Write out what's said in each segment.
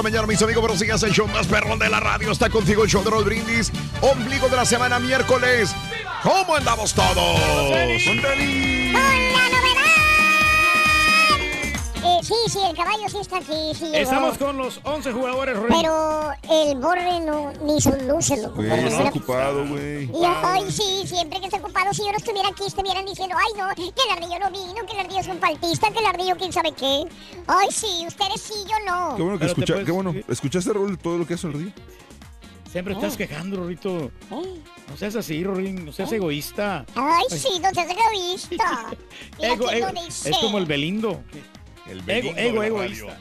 La mañana, mis amigos, pero sigas el show más perrón de la radio. Está contigo el show de Raúl Brindis, ombligo de la semana, miércoles. ¿Cómo andamos todos? ¡Con la novedad! Eh, sí, sí, el caballo sí está aquí. Sí. Estamos con los 11 jugadores, Rorín. Pero el borre no, ni sus luces, loco. Güey, está ocupado, güey. Ay, sí, siempre que esté ocupado, si yo no estuviera aquí, estuvieran diciendo, ay, no, que el ardillo no vino, que el ardillo es un paltista, que el ardillo quién sabe qué. Ay, sí, ustedes sí, yo no. Qué bueno que escucha, puedes- qué bueno. ¿Escuchaste, Raúl, todo lo que hace el río? Siempre estás quejando, Rorito. No seas así, Rorín. No seas egoísta. Ay, sí, no seas egoísta. Ego, ego. Es como el Belindo. El Ego, ego egoísta.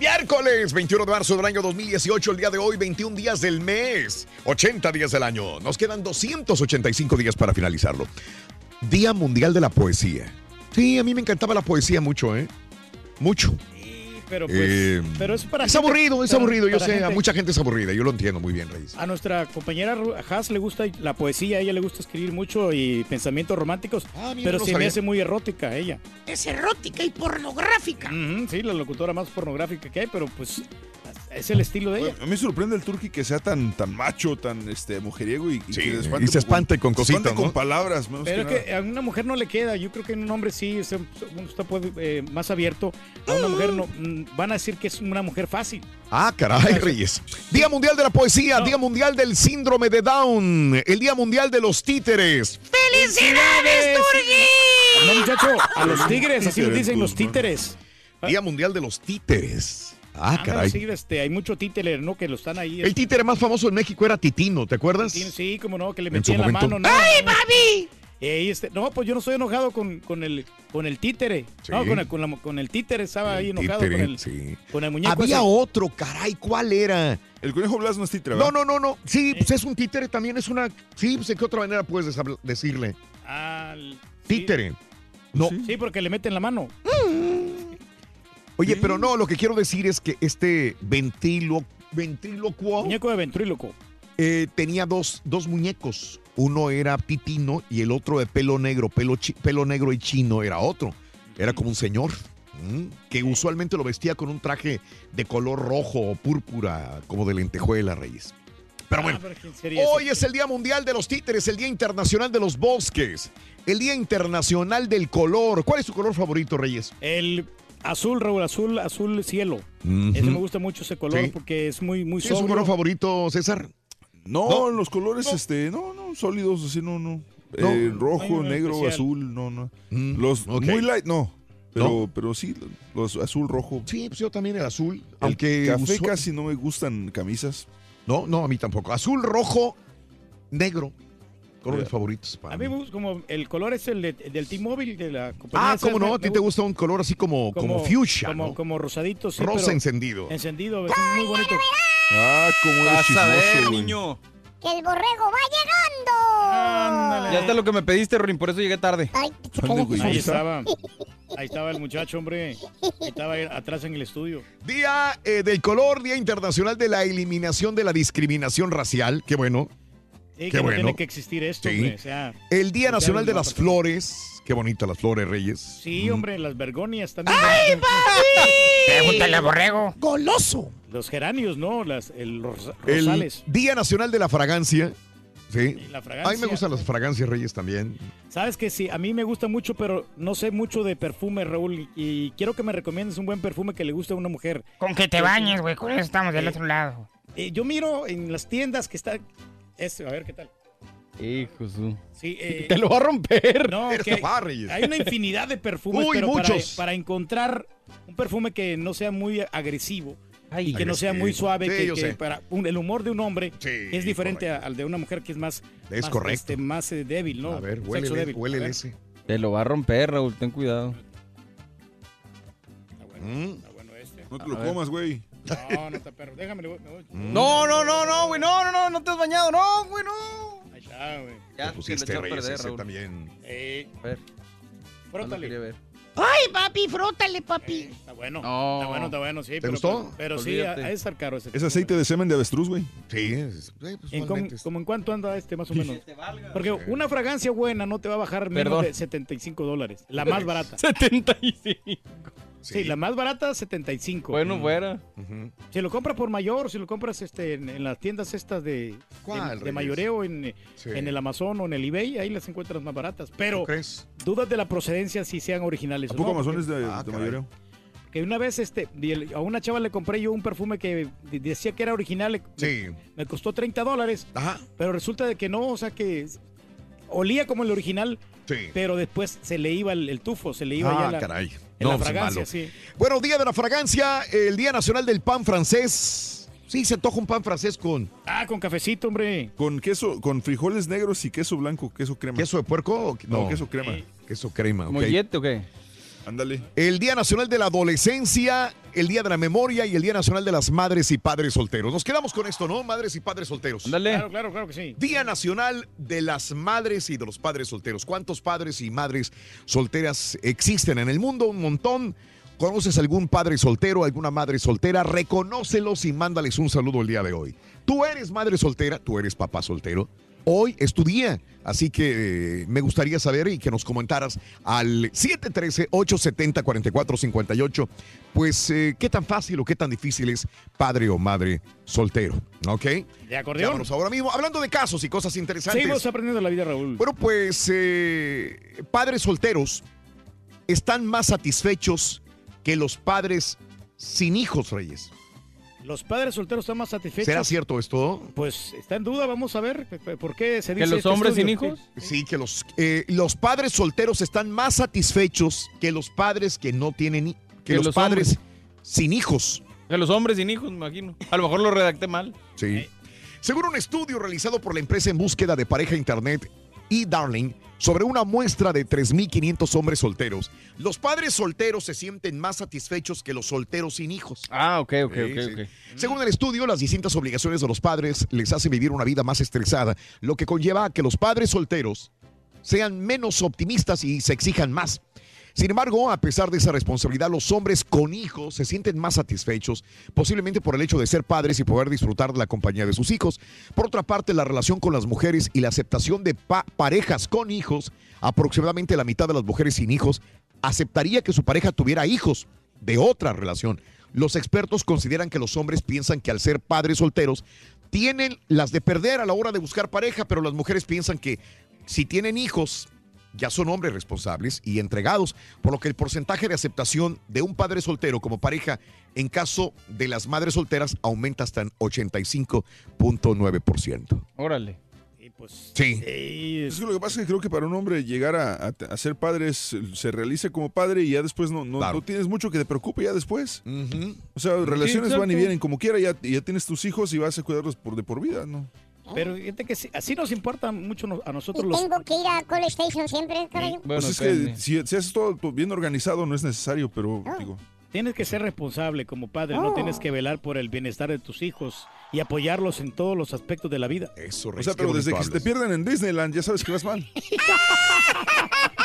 Miércoles 21 de marzo del año 2018, el día de hoy, 21 días del mes, 80 días del año. Nos quedan 285 días para finalizarlo. Día Mundial de la Poesía. Sí, a mí me encantaba la poesía mucho, ¿eh? Mucho. Pero pues. Eh, pero es para es gente- aburrido, es para- aburrido. Yo sé, a mucha gente es aburrida. Yo lo entiendo muy bien, Reyes. A nuestra compañera Haas le gusta la poesía, a ella le gusta escribir mucho y pensamientos románticos, Ah, mira, pero no se me hace muy erótica ella. Es erótica y pornográfica. Sí, la locutora más pornográfica que hay, pero pues es el estilo de ella. A mí me sorprende el turqui que sea tan, tan macho, tan este, mujeriego y, y Sí, que le y se espante con se espante cositas, ¿no? con palabras. menos Pero que que a una mujer no le queda, yo creo que en un hombre sí, uno está puede- eh, más abierto. A una mujer no, mm, van a decir que es una mujer fácil. Ah, caray, Reyes. Día Mundial de la Poesía, Día Mundial del Síndrome de Down, el Día Mundial de los Títeres. ¡Felicidades, Turgui! No, muchacho, a los tigres, así les dicen los títeres. Día Mundial de los Títeres. Ah, caray. sí, este, hay mucho títere, ¿no? Que lo están ahí. El títere más famoso en México era Titino, ¿te acuerdas? Sí, Sí, como no, que le metían la momento. mano. ¿no? ¡Ay, papi! Ey, este, no, pues yo no estoy enojado con, con, el, con el títere. Sí. No, con el, con, la- con el títere estaba ahí enojado Títere, con, el, sí. con el muñeco. Había ese. otro, caray, ¿cuál era? El conejo Blas no es títere, No, ¿verdad? no, no, no. Sí, pues es un títere también, es una. Sí, pues, ¿de qué otra manera puedes decirle? Al- sí. Títere. No. Sí, porque le meten la mano. Oye, pero no, lo que quiero decir es que este ventrilo, Muñeco de ventríloco. eh, tenía dos, dos muñecos. Uno era Titino y el otro de pelo negro, pelo, chi- pelo negro y chino era otro. Era como un señor que usualmente lo vestía con un traje de color rojo o púrpura, como de lentejuela, Reyes. Pero bueno, Ah, pero ¿quién sería ese? Hoy es el Día Mundial de los Títeres, el Día Internacional de los Bosques, el Día Internacional del Color. ¿Cuál es tu color favorito, Reyes? El azul, Raúl, azul, azul cielo. Ese me gusta mucho ese color Sí. porque es muy, muy ¿Sí ¿Es tu sobrio. color favorito, César? No, No. los colores, este, no, no, sólidos, así, no, no. No. Eh, rojo, negro, especial. azul, no, no. Mm, Los muy light, no. Pero, ¿No? pero sí, los azul, rojo. Sí, pues yo también el azul. El Aunque café usual- casi no me gustan camisas. No, no, a mí tampoco. Azul, rojo, negro. Colores favoritos para A mí mí. me gusta como el color es el de- del T-Mobile de la compañía. Ah, cómo no, me- a ti te gusta un color así como, como, fuchsia, como, ¿no? como rosadito, sí, Rosa pero encendido. encendido, es muy bonito. Ah, como eres Vas a ver, chismoso, güey. niño. que el borrego va llegando. Ya está lo que me pediste, Rin, por eso llegué tarde. Ay, Ahí estaba. Ahí estaba el muchacho, hombre. Ahí estaba ahí atrás en el estudio. Día eh, del color, Día Internacional de la Eliminación de la Discriminación Racial. Qué bueno. Sí, Qué que no bueno. tiene que existir esto, Sí. hombre. O sea, El Día Nacional de las Flores. Qué bonitas las flores, Reyes. Sí, hombre, las bergonias también. ¡Ay, papi! Pregúntale a Borrego. ¡Goloso! Los geranios, ¿no? Las, el, ros- El rosales. Día Nacional de la Fragancia. Sí. la fragancia. A mí me gustan las fragancias, Reyes, también. Sabes que sí, a mí me gusta mucho, pero no sé mucho de perfume, Raúl. Y quiero que me recomiendes un buen perfume que le guste a una mujer. Con que te bañes, güey. Con eso estamos del Eh, otro lado. Eh, yo miro en las tiendas que está... Este, a ver qué tal. Hijo su. Sí, eh, Te lo va a romper. No, que hay una infinidad de perfumes, Uy, pero para, muchos. para encontrar un perfume que no sea muy agresivo y que no sea muy suave, Sí, que, yo que sé. para un- el humor de un hombre Sí, es diferente a- al de una mujer que es más, Es más, correcto. este, más eh, débil, ¿no? A ver, Sexo huélele, débil. Ver. ese. Te lo va a romper, Raúl, ten cuidado. Mm. Está bueno este. No te lo comas, güey. No, no está perro. Déjame, voy- me voy. No, no, no, no, güey, no, no, no, no te has bañado, no, güey, no. Ahí está, güey. Ya, Te se pusiste, lo a perder, ese Raúl. también. Eh, A ver, frótale. ver. ¡Ay, papi! ¡Frótale, papi! Está bueno. No. Está bueno, está bueno, sí. ¿Te pero, gustó? Pero, sí, ha de estar caro ese. Es aceite de semen de avestruz, güey. Sí, es- pues, ¿En como en cuánto anda este más o menos? Porque una fragancia buena no te va a bajar menos Perdón. de 75 dólares. La más barata. 75. Sí, la más barata 75. Bueno, fuera. Ujú. Si lo compras por mayor, si lo compras este en, en las tiendas estas de, ¿Cuál, de, de Reyes? mayoreo en, Sí. en el Amazon o en el eBay, ahí las encuentras más baratas. Pero dudas de la procedencia si sean originales ¿A o poco no. Amazon es de, Ah, de caray. mayoreo? Que una vez este el- a una chava le compré yo un perfume que de- decía que era original, le- Sí. me costó 30 dólares, Ajá. pero resulta de que no, o sea que olía como el original, Sí. pero después se le iba el, el tufo, se le iba ya Ah, la, caray. En la No, fragancia, malo. sí. Bueno, Día de la Fragancia, el Día Nacional del Pan Francés. Sí, se antoja un pan francés con Ah, con cafecito, hombre. Con queso, con frijoles negros y queso blanco, queso crema. queso de puerco. o- No, queso crema. Sí. Queso crema, ok. ¿Mollete o qué? Ándale. El Día Nacional de la Adolescencia, el Día de la Memoria y el Día Nacional de las Madres y Padres Solteros. Nos quedamos con esto, ¿no? Madres y Padres Solteros. Ándale. Claro, claro, claro que sí. Día Nacional de las Madres y de los Padres Solteros. ¿Cuántos padres y madres solteras existen en el mundo? Un montón. ¿Conoces algún padre soltero, alguna madre soltera? Reconócelos y mándales un saludo el día de hoy. Tú eres madre soltera, tú eres papá soltero. Hoy es tu día, así que eh, me gustaría saber y que nos comentaras al 713-870-4458, pues eh, qué tan fácil o qué tan difícil es padre o madre soltero, ¿ok? De acordeón. Llámanos ahora mismo, hablando de casos y cosas interesantes. Seguimos aprendiendo la vida, Raúl. Bueno, pues eh, padres solteros están más satisfechos que los padres sin hijos, Reyes. Los padres solteros están más satisfechos. ¿Será cierto esto? Pues está en duda, vamos a ver por qué se dice ¿Que los este hombres sin hijos? Sí, que los, eh, los padres solteros están más satisfechos que los padres que no tienen, que, Que los, los padres hombres. sin hijos. Que los hombres sin hijos, me imagino. A lo mejor lo redacté mal. Sí. Según un estudio realizado por la empresa en búsqueda de pareja internet eDarling sobre una muestra de 3.500 hombres solteros, los padres solteros se sienten más satisfechos que los solteros sin hijos. Ah, ok, ok, Sí, ok, sí. ok. Según el estudio, las distintas obligaciones de los padres les hacen vivir una vida más estresada, lo que conlleva a que los padres solteros sean menos optimistas y se exijan más. Sin embargo, a pesar de esa responsabilidad, los hombres con hijos se sienten más satisfechos, posiblemente por el hecho de ser padres y poder disfrutar de la compañía de sus hijos. Por otra parte, la relación con las mujeres y la aceptación de pa- parejas con hijos, aproximadamente la mitad de las mujeres sin hijos aceptaría que su pareja tuviera hijos de otra relación. Los expertos consideran que los hombres piensan que al ser padres solteros tienen las de perder a la hora de buscar pareja, pero las mujeres piensan que si tienen hijos ya son hombres responsables y entregados, por lo que el porcentaje de aceptación de un padre soltero como pareja en caso de las madres solteras aumenta hasta en 85.9%. Órale. Y pues, Sí. eh, Es que lo que pasa es que creo que para un hombre llegar a, a- a ser padre es- se realiza como padre y ya después no, no, Claro. no tienes mucho que te preocupe ya después. O sea, relaciones van y vienen como quiera, ya, ya tienes tus hijos y vas a cuidarlos por de por vida, ¿no? Pero fíjate que sí- así nos importa mucho no- a Y nosotros los... tengo que ir a Call Station siempre, caballo. Bueno, pues es que si, si haces todo bien organizado no es necesario, pero Ah. digo, Tienes que ser responsable como padre, no Oh. tienes que velar por el bienestar de tus hijos y apoyarlos en todos los aspectos de la vida. Eso, O sea, pero desde que se te pierden en Disneyland, ya sabes que vas mal.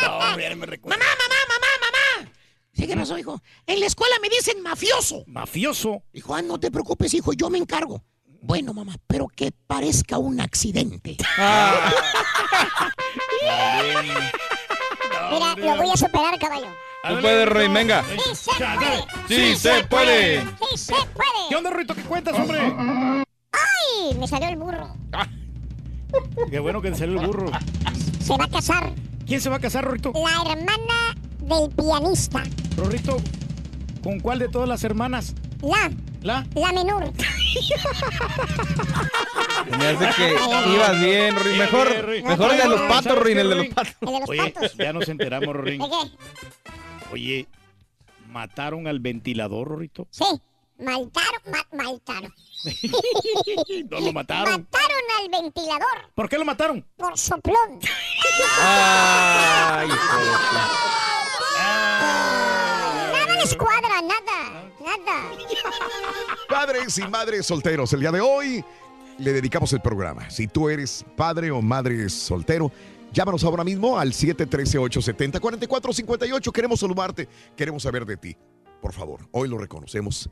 Mamá, mamá, mamá, mamá. Sí, ¿qué pasó, hijo? En la escuela me dicen mafioso. ¿Mafioso? Hijo, ah, no te preocupes, hijo, yo me encargo. Bueno, mamá, pero que parezca un accidente. Mira, lo voy a superar, caballo. Tú puedes, Rey, venga. ¡Sí se puede! Sí se puede. ¡Sí se puede! ¿Qué onda, Rito? ¿Qué cuentas, hombre? ¡Ay! Me salió el burro. Qué bueno que te salió el burro. Se va a casar ¿Quién se va a casar, Rorrito? la hermana del pianista. Rorrito, ¿con cuál de todas las hermanas? La, ¿La? la menor. Me hace que ibas bien, Ruin. Mejor, mejor el de los patos, Ruin, el de los patos. El de los Oye, patos. ya nos enteramos, Rorín. Oye, ¿mataron al ventilador, Rorrito? Sí, maltaron, ma- maltaron. No lo mataron. Mataron al ventilador ¿Por qué lo mataron? por soplón. Ay, les cuadra, nada, nada. Padres y madres solteros, el día de hoy le dedicamos el programa. Si tú eres padre o madre soltero, llámanos ahora mismo al 713-870-4458. Queremos saludarte, queremos saber de ti. Por favor, hoy lo reconocemos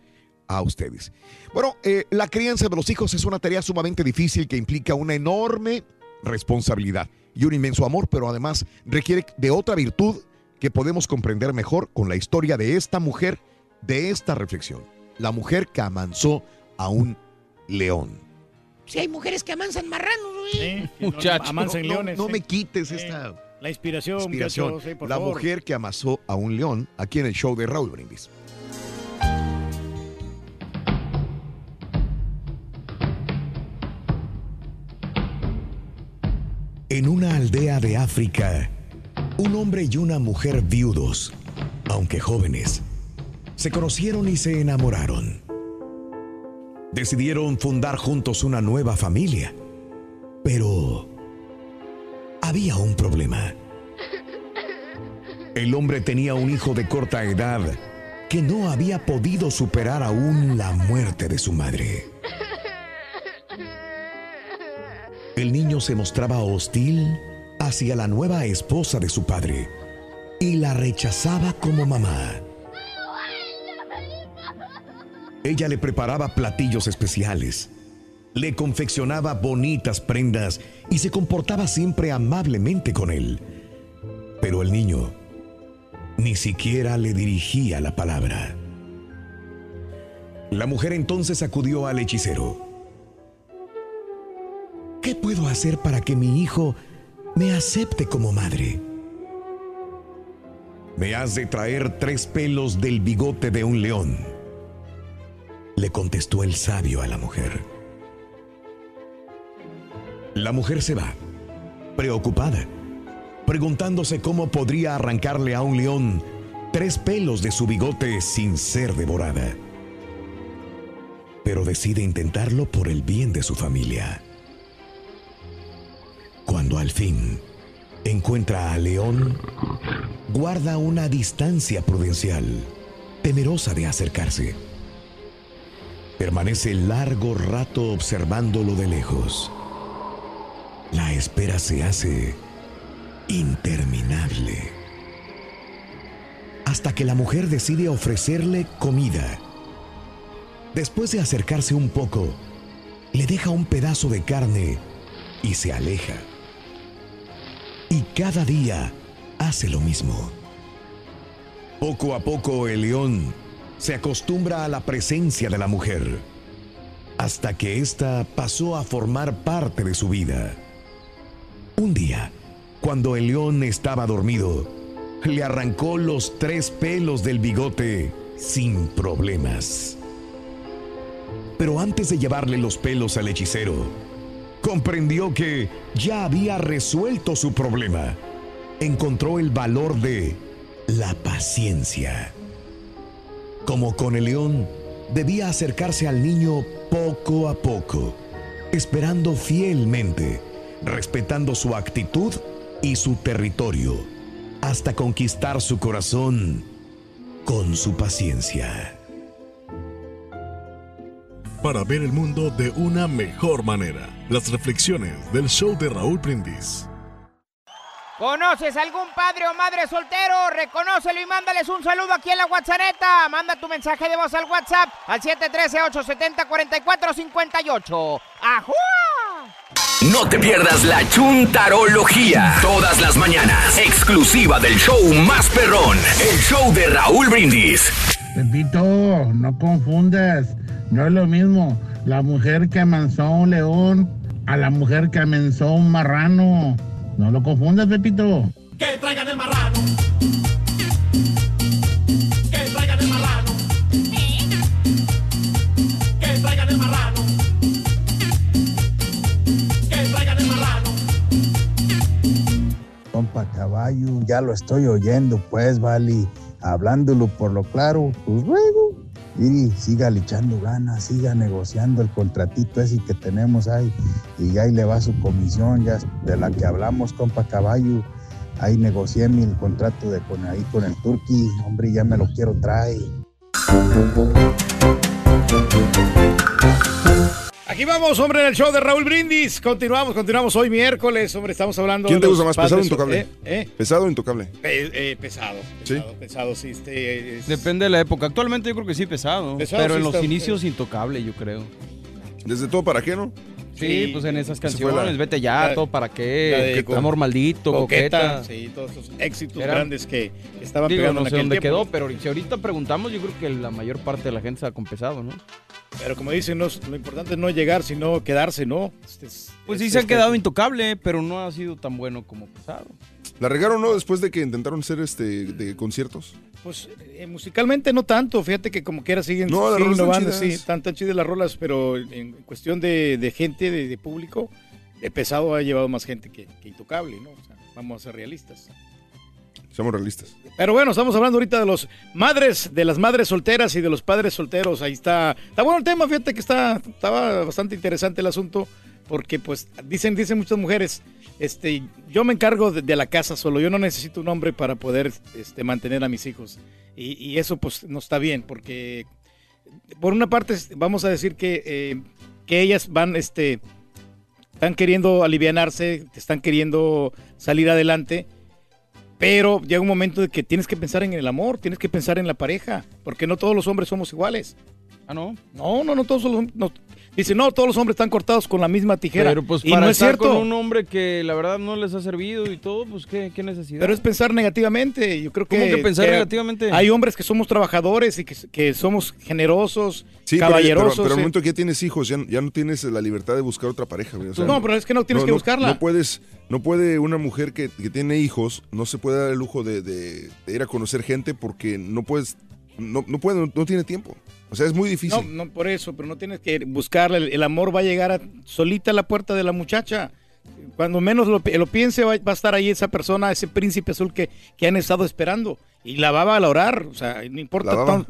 a ustedes. Bueno, eh, la crianza de los hijos es una tarea sumamente difícil que implica una enorme responsabilidad y un inmenso amor, pero además requiere de otra virtud que podemos comprender mejor con la historia de esta mujer, de esta reflexión. La mujer que amansó a un león. Si hay mujeres que amansan marranos, güey. Muchacho. Amansen No, leones. no sí. me quites esta La inspiración, inspiración. muchachos, sí, por la favor. mujer que amasó a un león aquí en el show de Raúl Brindis. En una aldea de África, un hombre y una mujer viudos, aunque jóvenes, se conocieron y se enamoraron. Decidieron fundar juntos una nueva familia, pero había un problema. El hombre tenía un hijo de corta edad que no había podido superar aún la muerte de su madre. El niño se mostraba hostil hacia la nueva esposa de su padre y la rechazaba como mamá. Ella le preparaba platillos especiales, le confeccionaba bonitas prendas y se comportaba siempre amablemente con él. Pero el niño ni siquiera le dirigía la palabra. La mujer entonces acudió al hechicero. ¿Qué puedo hacer para que mi hijo me acepte como madre? Me has de traer tres pelos del bigote de un león, le contestó el sabio a la mujer. La mujer se va, preocupada, preguntándose cómo podría arrancarle a un león tres pelos de su bigote sin ser devorada. Pero decide intentarlo por el bien de su familia. Cuando al fin encuentra a León, guarda una distancia prudencial, temerosa de acercarse. Permanece largo rato observándolo de lejos. La espera se hace interminable. Hasta que la mujer decide ofrecerle comida. Después de acercarse un poco, le deja un pedazo de carne y se aleja. Y cada día hace lo mismo. Poco a poco el león se acostumbra a la presencia de la mujer, hasta que ésta pasó a formar parte de su vida. Un día, cuando el león estaba dormido, le arrancó los tres pelos del bigote sin problemas. Pero antes de llevarle los pelos al hechicero, comprendió que ya había resuelto su problema. Encontró el valor de la paciencia. Como con el león, debía acercarse al niño poco a poco, esperando fielmente, respetando su actitud y su territorio, hasta conquistar su corazón con su paciencia. Para ver el mundo de una mejor manera, las reflexiones del show de Raúl Brindis. ¿Conoces algún padre o madre soltero? Reconócelo y mándales un saludo aquí en la WhatsApp. Manda tu mensaje de voz al WhatsApp al 713-870-4458. ¡Ajúa! No te pierdas la chuntarología. Todas las mañanas. Exclusiva del show más perrón. El show de Raúl Brindis. Pepito, no confundas. No es lo mismo la mujer que amansó un león a la mujer que amansó un marrano. No lo confundas, Pepito. Que traigan el marrano. Que traigan el marrano. Que traigan el marrano. Que traigan el marrano. Compa caballo, ya lo estoy oyendo, pues, Vali. Hablándolo por lo claro, pues luego. Y siga le echando ganas, siga negociando el contratito ese que tenemos ahí. Y ahí le va su comisión, ya de la que hablamos, compa caballo. Ahí negocié mi contrato de con ahí con el Turqui. Hombre, ya me lo quiero traer. Aquí vamos, hombre, en el show de Raúl Brindis. Continuamos, continuamos hoy miércoles, hombre, estamos hablando ¿Quién te gusta más, pesado o intocable? ¿Eh? ¿Eh? ¿Pesado o intocable? Eh, eh, pesado, pesado, pesado, sí. Este, es- Depende de la época. Actualmente yo creo que sí pesado. Pesado, pero sí en los está- inicios intocable, yo creo. Desde todo para qué, ¿no? Sí, pues en esas canciones, la- vete ya, la- todo para qué, de que amor maldito, Coqueta, coqueta. sí, todos esos éxitos grandes que estaban Digo, pegando no en sé aquel dónde tiempo. quedó, pero si ahorita preguntamos, yo creo que la mayor parte de la gente está con pesado, ¿no? Pero como dicen, no, lo importante es no llegar, sino quedarse, ¿no? Este es- Pues sí se han este- quedado intocable, pero no ha sido tan bueno como pesado. ¿La regaron, no? Después de que intentaron hacer este de conciertos. Pues eh, musicalmente no tanto, fíjate que como quiera siguen, No, las innovando, sí, están tan chidas las rolas, pero en cuestión de, de gente, de, de público, de pesado ha llevado más gente que, que intocable, ¿no? O sea, vamos a ser realistas. Seamos realistas. Pero bueno, estamos hablando ahorita de los madres, de las madres solteras y de los padres solteros. Ahí está. Está bueno el tema, fíjate que está, estaba bastante interesante el asunto. Porque pues dicen, dicen muchas mujeres, este, yo me encargo de, la casa solo, yo no necesito un hombre para poder este, mantener a mis hijos. Y, y eso pues no está bien, porque por una parte vamos a decir que, eh, que ellas van, este, están queriendo alivianarse, están queriendo salir adelante, pero llega un momento de que tienes que pensar en el amor, tienes que pensar en la pareja, porque no todos los hombres somos iguales. Ah, no. No, no, no todos los no, Dice, no, todos los hombres están cortados con la misma tijera. Pero pues y para no es cierto. con un hombre que la verdad no les ha servido y todo, pues qué, qué necesidad. Pero es pensar negativamente. Yo creo que. ¿Cómo que pensar negativamente? Hay hombres que somos trabajadores y que, que somos generosos, Sí, pero- caballerosos. pero, pero al momento que ya tienes hijos, ya, ya no tienes la libertad de buscar otra pareja. o sea, No, pero es que no tienes que buscarla. No puedes, no puede una mujer que, que tiene hijos, no se puede dar el lujo de, de- de ir a conocer gente porque no puedes, no, no puede, no, no tiene tiempo. O sea, es muy difícil. No, no por eso, pero no tienes que buscarla. El, el amor va a llegar a, solita a la puerta de la muchacha. Cuando menos lo, pi- lo piense, va, va a estar ahí esa persona, ese príncipe azul que, que han estado esperando. Y la va a valorar. O sea, no importa,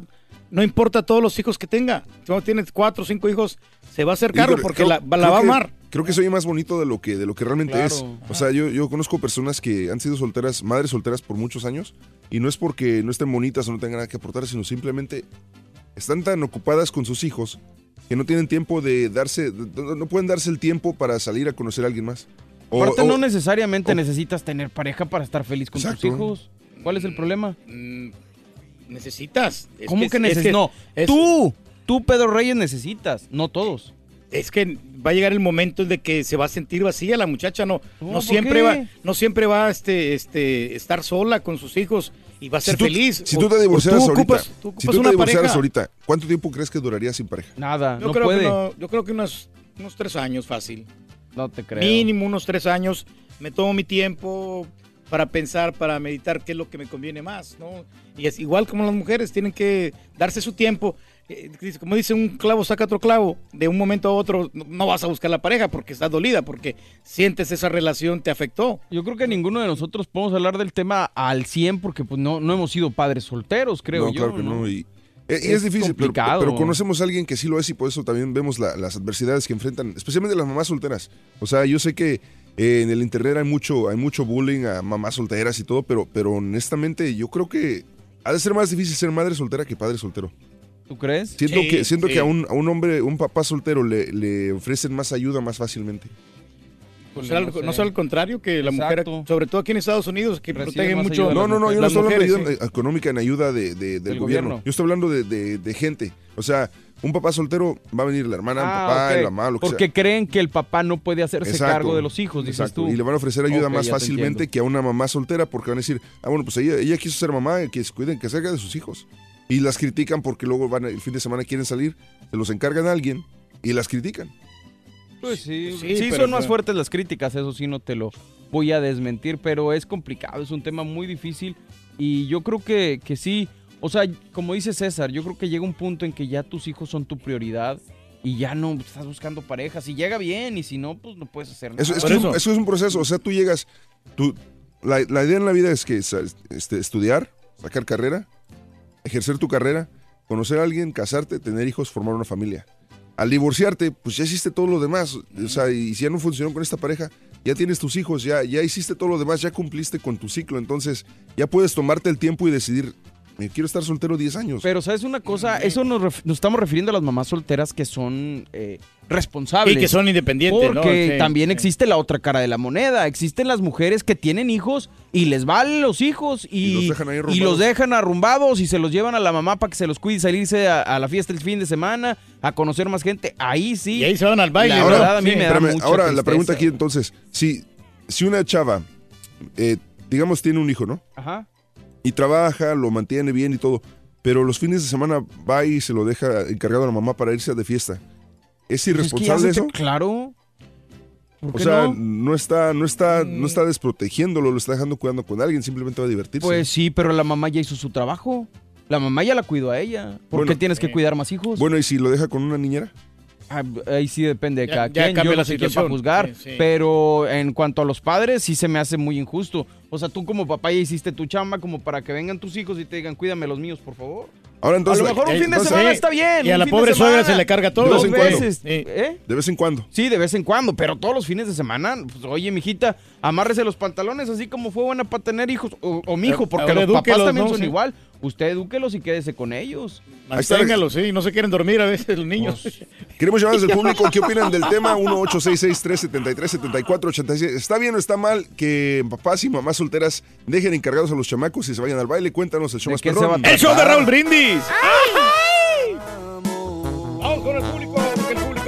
no importa todos los hijos que tenga. Si no tienes cuatro o cinco hijos, se va a hacer Híjole, porque creo- la, va a amar. Creo que soy más bonito de lo que, de lo que realmente Claro. es. O sea, yo, yo conozco personas que han sido solteras, madres solteras por muchos años, y no es porque no estén bonitas o no tengan nada que aportar, sino simplemente están tan ocupadas con sus hijos que no tienen tiempo de darse, no pueden darse el tiempo para salir a conocer a alguien más. O- Aparte, o- no necesariamente necesitas tener pareja para estar feliz con Exacto. tus hijos. ¿Cuál es el problema? Mm, necesitas. Es ¿Cómo que, es necesitas? No, es- tú, tú, Pedro Reyes, necesitas, no todos. Es que va a llegar el momento de que se va a sentir vacía la muchacha, no, No, no ¿por siempre qué? va, no siempre va este, este, estar sola con sus hijos y va a ser si tú, feliz. Si tú te divorciaras ahorita, ocupas, tú si tú te una divorciaras pareja. ahorita, ¿cuánto tiempo crees que durarías sin pareja? Nada, Yo no creo puede. que no, yo creo que unos, unos tres años fácil. No te creo. Mínimo unos tres años. Me tomo mi tiempo para pensar, para meditar qué es lo que me conviene más, ¿no? Y es igual como las mujeres, tienen que darse su tiempo. Dice- Como dice, un clavo saca otro clavo. De un momento a otro no- vas a buscar la pareja porque estás dolida, porque sientes esa relación, te afectó. Yo creo que ninguno de nosotros podemos hablar del tema al 100 porque pues no, no hemos sido padres solteros, creo no, yo. claro que no. Y, y es, Es difícil, pero, conocemos a alguien que sí lo es y por eso también vemos la- las adversidades que enfrentan, especialmente las mamás solteras. O sea, yo sé que eh, en el internet hay mucho, hay mucho bullying a mamás solteras y todo, pero, pero honestamente yo creo que Ha de ser más difícil ser madre soltera que padre soltero. ¿Tú crees? Siento Sí, que, siento sí. que a un, a un hombre, un papá soltero le, le ofrecen más ayuda más fácilmente. Pues no, sea al contrario que la mujer, sobre todo aquí en Estados Unidos, que protegen más mucho. No, no, no, yo no estoy hablando de ayuda sí. económica en ayuda de, de- del gobierno. gobierno. Yo estoy hablando de, de- de gente. O sea, un papá soltero va a venir la hermana, el Ah, papá, ok. la mamá, lo que Porque sea. creen que el papá no puede hacerse Exacto, cargo de los hijos, dices exacto. tú. Y le van a ofrecer ayuda más fácilmente que a una mamá soltera porque van a decir, ah, bueno, pues ella, ella quiso ser mamá, que se cuiden, que se haga de sus hijos. Y las critican porque luego van a- el fin de semana quieren salir, se los encargan a alguien y las critican. Pues sí, Sí, sí, son más fuertes las críticas, eso sí no te lo voy a desmentir, pero es complicado, es un tema muy difícil y yo creo que, que sí, o sea, como dice César, yo creo que llega un punto en que ya tus hijos son tu prioridad y ya no estás buscando pareja, si llega bien y si no, pues no puedes hacer nada. Eso, es que es un, eso es un proceso, o sea, tú llegas, tú, la, la idea en la vida es que este, estudiar, sacar carrera, ejercer tu carrera, conocer a alguien, casarte, tener hijos, formar una familia. Al divorciarte, pues ya hiciste todo lo demás, o sea, y si ya no funcionó con esta pareja, ya tienes tus hijos, ya, ya hiciste todo lo demás, ya cumpliste con tu ciclo, entonces ya puedes tomarte el tiempo y decidir, quiero estar soltero 10 años. Pero sabes una cosa, eso nos, ref- nos estamos refiriendo a las mamás solteras que son eh, responsables. Y que son independientes, ¿no? Porque Sí, también sí. existe la otra cara de la moneda. Existen las mujeres que tienen hijos y les valen los hijos y, Y los dejan ahí y arrumbados. los dejan arrumbados y se los llevan a la mamá para que se los cuide y salirse a, a la fiesta el fin de semana, a conocer más gente. Ahí sí. Y ahí se van al baile, La ¿no? verdad, a mí Sí. me da Espérame, mucha ahora la pregunta aquí entonces, si, si una chava, eh, digamos, tiene un hijo, ¿no? Ajá. Y trabaja, lo mantiene bien y todo, pero los fines de semana va y se lo deja encargado a la mamá para irse de fiesta. ¿Es Pues es que irresponsable te- eso? Claro. ¿Por O sea, no? no? está, no está, no está desprotegiéndolo, lo está dejando cuidando con alguien, simplemente va a divertirse. Pues sí, pero la mamá ya hizo su trabajo. La mamá ya la cuidó a ella. ¿Por Bueno, qué tienes que cuidar más hijos? Bueno, ¿y si lo deja con una niñera? Ah, Ahí sí depende de Ya- cada ya quien. cambia Yo la no situación. para juzgar. Sí, sí. Pero en cuanto a los padres, sí se me hace muy injusto. O sea, tú como papá ya hiciste tu chamba como para que vengan tus hijos y te digan, cuídame los míos, por favor. Ahora entonces, a lo mejor un eh, fin de entonces- semana Sí. está bien. Y a la pobre suegra se le carga todo. De vez Dos en cuando. veces. ¿Eh? De vez en cuando. Sí, de vez en cuando, pero todos los fines de semana, pues, oye, mijita, amárrese los pantalones así como fue buena para tener hijos, o, o mijo, porque Ahora los papás también ¿no? son Sí. igual. Usted edúquelos y quédese con ellos. Manténgalos, sí, no se quieren dormir a veces los niños. Queremos llamadas del público. ¿Qué opinan del tema? 1-866-373-7486. ¿Está bien o está mal que papás y mamás solteras dejen encargados a los chamacos y se vayan al baile? Cuéntanos el show más perrón. ¡El show de Raúl Brindis! Vamos con el público,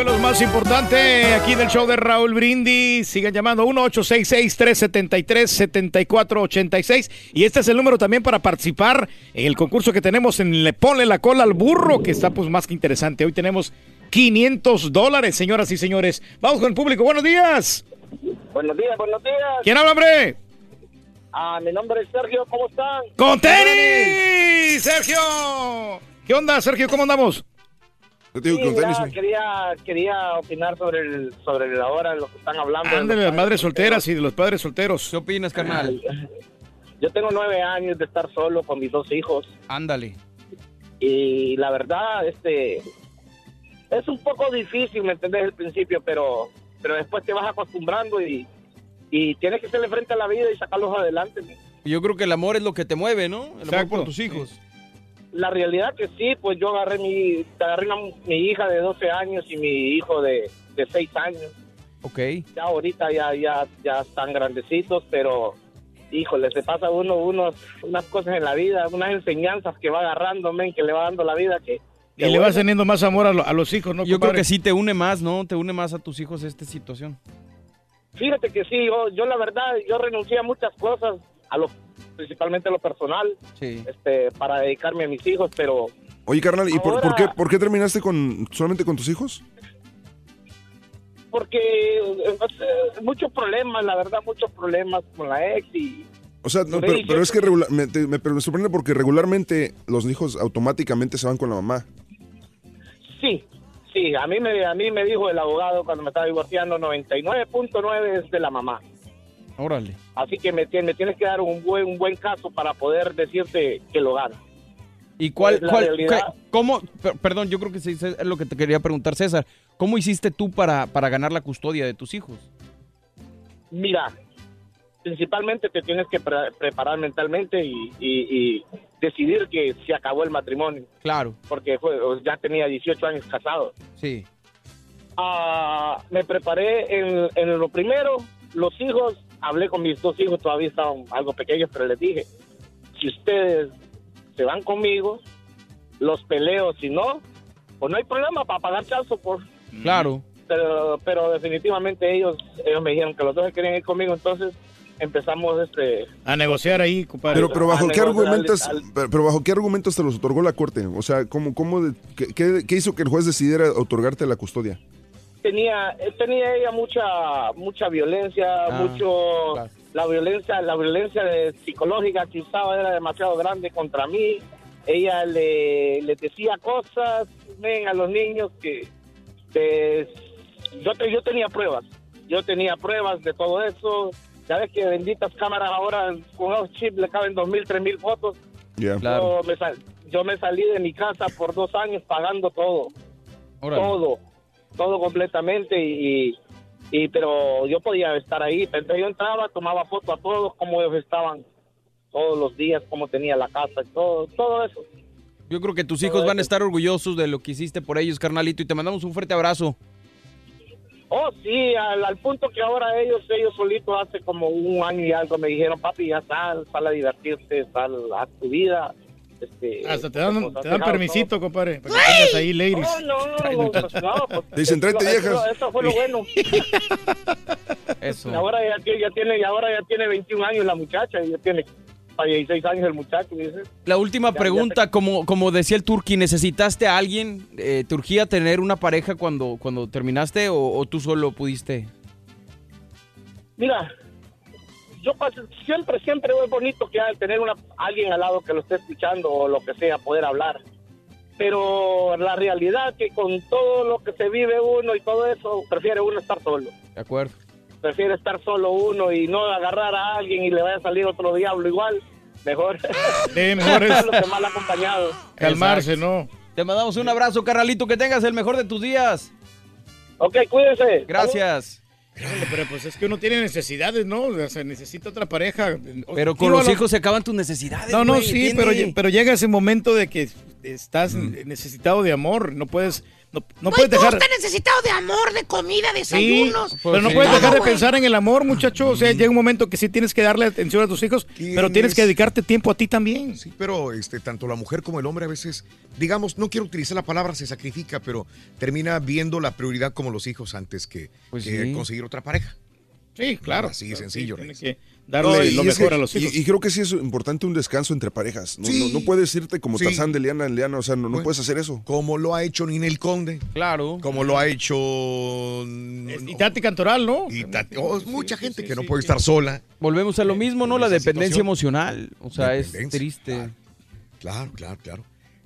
lo más importante aquí del show de Raúl Brindis. Sigan llamando 1-866-373-7486. Y este es el número también para participar en el concurso que tenemos en Le Ponle la Cola al Burro, que está pues más que interesante. Hoy tenemos 500 dólares, señoras y señores. Vamos con el público. Buenos días. Buenos días, buenos días. ¿Quién habla, hombre? Ah, mi nombre es Sergio, ¿cómo están? ¡Con tenis! ¡Sergio! ¿Qué onda, Sergio? ¿Cómo andamos? Yo te digo Sí, que con tenis, quería, quería opinar sobre el, sobre el ahora, lo que están hablando. de Ándale, los las madres solteras y de los padres solteros. ¿Qué opinas, carnal? Yo tengo nueve años de estar solo con mis dos hijos Ándale. y la verdad, este, es un poco difícil, ¿me entendés? Al principio, pero, pero después te vas acostumbrando y, y tienes que hacerle frente a la vida y sacarlos adelante. Yo creo que el amor es lo que te mueve, ¿no? El amor por tus hijos. La realidad que sí, pues yo agarré mi, agarré una- mi hija de 12 años y mi hijo de, de 6 años. Ok. Ya ahorita ya, ya, ya están grandecitos, pero híjole, se pasa uno unos, unas cosas en la vida, unas enseñanzas que va agarrando, men, que le va dando la vida que... Y le vas teniendo más amor a, lo- a los hijos, ¿no? Yo creo que sí te une más, ¿no? Te une más a tus hijos esta situación. Fíjate que sí, yo, yo la verdad, yo renuncié a muchas cosas, a lo, principalmente lo personal, Sí. este, para dedicarme a mis hijos, pero Oye, carnal, ¿y por, Ahora- por qué, por qué terminaste con solamente con tus hijos? porque eh, muchos problemas, la verdad, muchos problemas con la ex y O sea, no, pero, es que regular- me, te- me- pero me sorprende porque regularmente los hijos automáticamente se van con la mamá. Sí, sí, a mí me a mí me dijo el abogado cuando me estaba divorciando 99.9 es de la mamá. Órale. Así que me, me tienes que dar un buen un buen caso para poder decirte que lo gana. ¿Y cuál, Pues, realidad- cómo, per- perdón, yo creo que es lo que te quería preguntar, César. ¿Cómo hiciste tú para, para ganar la custodia de tus hijos? Mira, principalmente te tienes que pre- preparar mentalmente y, y- y decidir que se acabó el matrimonio, Claro, porque fue, ya tenía 18 años casado. sí. Ah, me preparé en, en lo primero, los hijos, hablé con mis dos hijos, todavía estaban algo pequeños, pero les dije, si ustedes se van conmigo, los peleo, si no, pues no hay problema para pagar chazo por Claro. pero pero definitivamente ellos ellos me dijeron que los dos se querían ir conmigo entonces empezamos este A negociar ahí, compadre. Pero, pero bajo qué argumentos, al- pero, pero bajo qué argumentos te los otorgó la corte? O sea, ¿cómo, cómo de- qué, qué- qué hizo que el juez decidiera otorgarte la custodia? Tenía tenía ella mucha mucha violencia Ah, mucho la violencia la violencia de- psicológica que usaba era demasiado grande contra mí. Ella le, le decía cosas ven a los niños que yo te- yo tenía pruebas yo tenía pruebas de todo eso. Sabes que benditas cámaras ahora con los chips le caben dos mil tres mil fotos. Ya. yo, me sal- yo me salí de mi casa por dos años pagando todo. Órale. todo todo completamente y, y, pero yo podía estar ahí entonces yo entraba tomaba fotos a todos como ellos estaban todos los días cómo tenía la casa y todo todo eso Yo creo que tus hijos van a estar orgullosos de lo que hiciste por ellos, carnalito, y te mandamos un fuerte abrazo. oh sí al, al punto que ahora ellos ellos solitos hace como un año y algo me dijeron papi ya sal sal a divertirte sal a tu vida este, Hasta te dan, pues, te dan todo. permisito, compadre. Para que tengas ahí, ladies. No, no, no, pues, no, pues, dicen, tráete viejas. Eso, fue lo bueno. Eso. Y ahora ya, tiene- ya tiene, y ahora ya tiene 21 años la muchacha y ya tiene 16 años el muchacho, dice. La última Ya- ya pregunta, como, como decía el Turqui, ¿necesitaste a alguien? Eh, ¿Te urgía tener una pareja cuando, cuando terminaste o, o tú solo pudiste? Mira, yo siempre, siempre es bonito que al tener una, alguien al lado que lo esté escuchando o lo que sea, poder hablar. Pero la realidad que con todo lo que se vive uno y todo eso, prefiere uno estar solo. De acuerdo. Prefiere estar solo uno y no agarrar a alguien y le vaya a salir otro diablo igual. Mejor. Sí, mejor es- que mal acompañado. Calmarse, ¿no? Te mandamos un abrazo, carnalito, que tengas el mejor de tus días. Ok, cuídense. Gracias. Híjole, Pero pues es que uno tiene necesidades, ¿no? O sea, necesita otra pareja. Pero con los lo- hijos se acaban tus necesidades. No, no, sí, pero, pero llega ese momento de que estás necesitado de amor. No puedes, no, no puedes Tú dejar. necesitado de amor, de comida, de Sí, desayunos. pero no de puedes dejar de pensar en el amor, muchacho. O sea, llega un momento que sí tienes que darle atención a tus hijos, pero tienes que dedicarte tiempo a ti también. Sí, pero este, tanto la mujer como el hombre a veces, digamos, no quiero utilizar la palabra se sacrifica, pero termina viendo la prioridad como los hijos antes que, Pues que sí. conseguir otra pareja. Sí, claro. Así de sencillo. Tiene que darle No, lo mejor que- a los hijos. Y, y creo que sí es importante un descanso entre parejas. No, Sí. no, no puedes irte como Sí. Tarzán de liana en liana, o sea, no, no Bueno. puedes hacer eso. Como lo ha hecho Ninel Conde. Claro. Como lo ha hecho. Y Tati Cantoral, ¿no? Y Tati- oh, mucha gente que no puede estar sola. Volvemos a lo mismo, ¿no? La dependencia situación. emocional. O sea, es triste. Claro, claro, claro.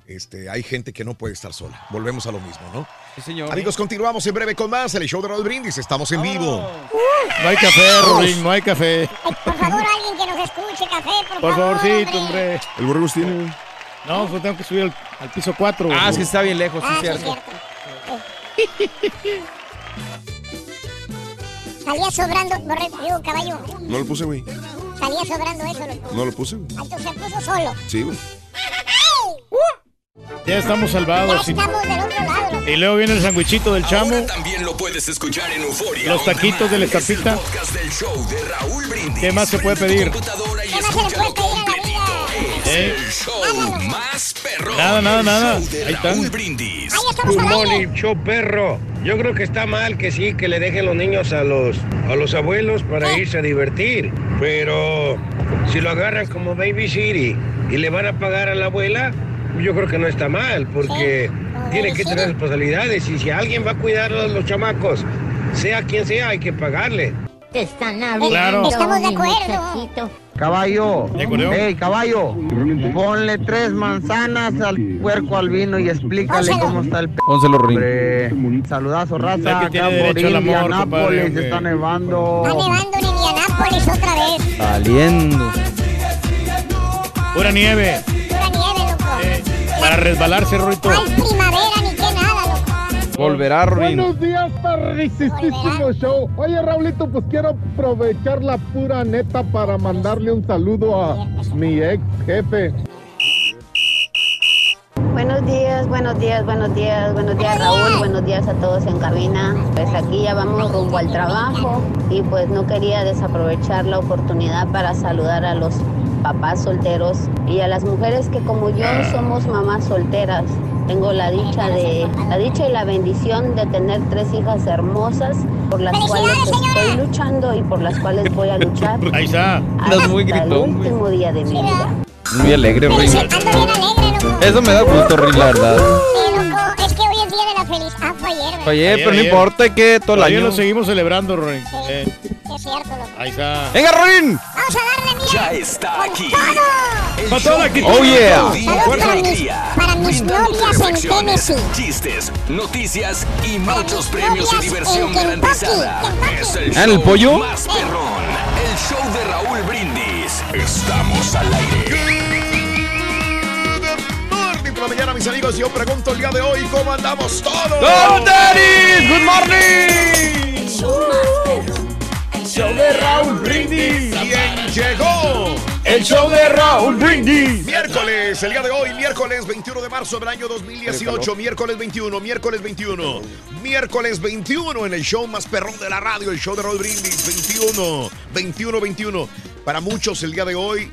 Este, hay gente que no puede estar sola. Volvemos a lo mismo, ¿no? Sí, señor. Amigos, continuamos en breve con más. El show de Raúl Brindis. Estamos en vivo. No hay café, Rolín, no hay café. Por favor, alguien que nos escuche, café, por, Por favor. favorcito, hombre. El Borregos tiene. No, pues tengo que subir al, al piso 4. Ah, es que está bien lejos, sí, Ah, sí, cierto. cierto. Salía sobrando, digo, caballo. No lo puse, güey. Salía sobrando eso, loco. No lo puse, güey. Ah, Entonces se puso solo. Sí, güey. Ya estamos Ya salvados. sí. estamos del otro lado. Y luego viene el sandwichito del chamo, También lo puedes escuchar en Euforia. los taquitos de la estampita. Podcast del show de Raúl Brindis. ¿Qué más se puede pedir? ¿Qué más se le puede pedir a la. Es ¿Eh? el show más perrón. Nada, nada, nada. Ahí están. Raúl Brindis. Ahí estamos Good al aire. show perro. Yo creo que está mal que sí, que le dejen los niños a los, a los abuelos para irse a divertir. Pero si lo agarran como baby city y le van a pagar a la abuela, yo creo que no está mal, porque tiene que tener responsabilidades. Y si alguien va a cuidar a los chamacos, sea quien sea, hay que pagarle. Te están Claro. Estamos de acuerdo. Caballo, ¿De acuerdo? hey caballo, ponle tres manzanas al puerco albino y explícale cómo está el p. Pónselo. Hombre, saludazo raza, acá por al Indianápolis está nevando. Está nevando en Indianápolis otra vez. Saliendo. Pura nieve. Para resbalarse, Ruito. No hay primavera ni qué nada, loco. Volverá, Rorín. Buenos días, perricisísimo show. Oye, Raulito, pues quiero aprovechar la pura neta para mandarle un saludo a mi ex jefe. Buenos días, buenos días, buenos días, buenos días Raúl, buenos días a todos en cabina. Pues aquí ya vamos rumbo al trabajo y pues no quería desaprovechar la oportunidad para saludar a los papás solteros y a las mujeres que como yo somos mamás solteras. Tengo la dicha de la dicha y la bendición de tener tres hijas hermosas por las cuales estoy luchando y por las cuales voy a luchar Ahí está. Andas muy hasta el güey. último día de mi vida. Muy alegre, Rorín. Eso me da gusto, Rorín, la verdad. Ah, fue ayer, ¿verdad? Oye, pero no importa que todo el Todavía año. lo seguimos celebrando, Rorín. Eh, Es cierto, loco. ahí está. ¡Venga, Rorín! Vamos a darle, mira. Ya está aquí. El show toda la actitud. de Oh, yeah. Saludos para mis, alegría. para mis Brindándote novias en reflexiones, Tennessee. Chistes, noticias y Para muchos mis premios y novias diversión en Kentucky, garantizada. Kentucky. Es el ¿Ah, en el show pollo? más perrón. El show de Raúl Brindis. Estamos al aire. Mañana, mis amigos. Yo pregunto el día de hoy, ¿cómo andamos todos? ¡Go, Daddy! ¡Good morning! El show de Raúl Brindis. ¿Quién llegó? El show de Raúl Brindis. Miércoles, el día de hoy, miércoles 21 de marzo del año 2018, miércoles 21, miércoles 21, miércoles 21 en el show más perrón de la radio, el show de Raúl Brindis, 21, 21, 21. Para muchos el día de hoy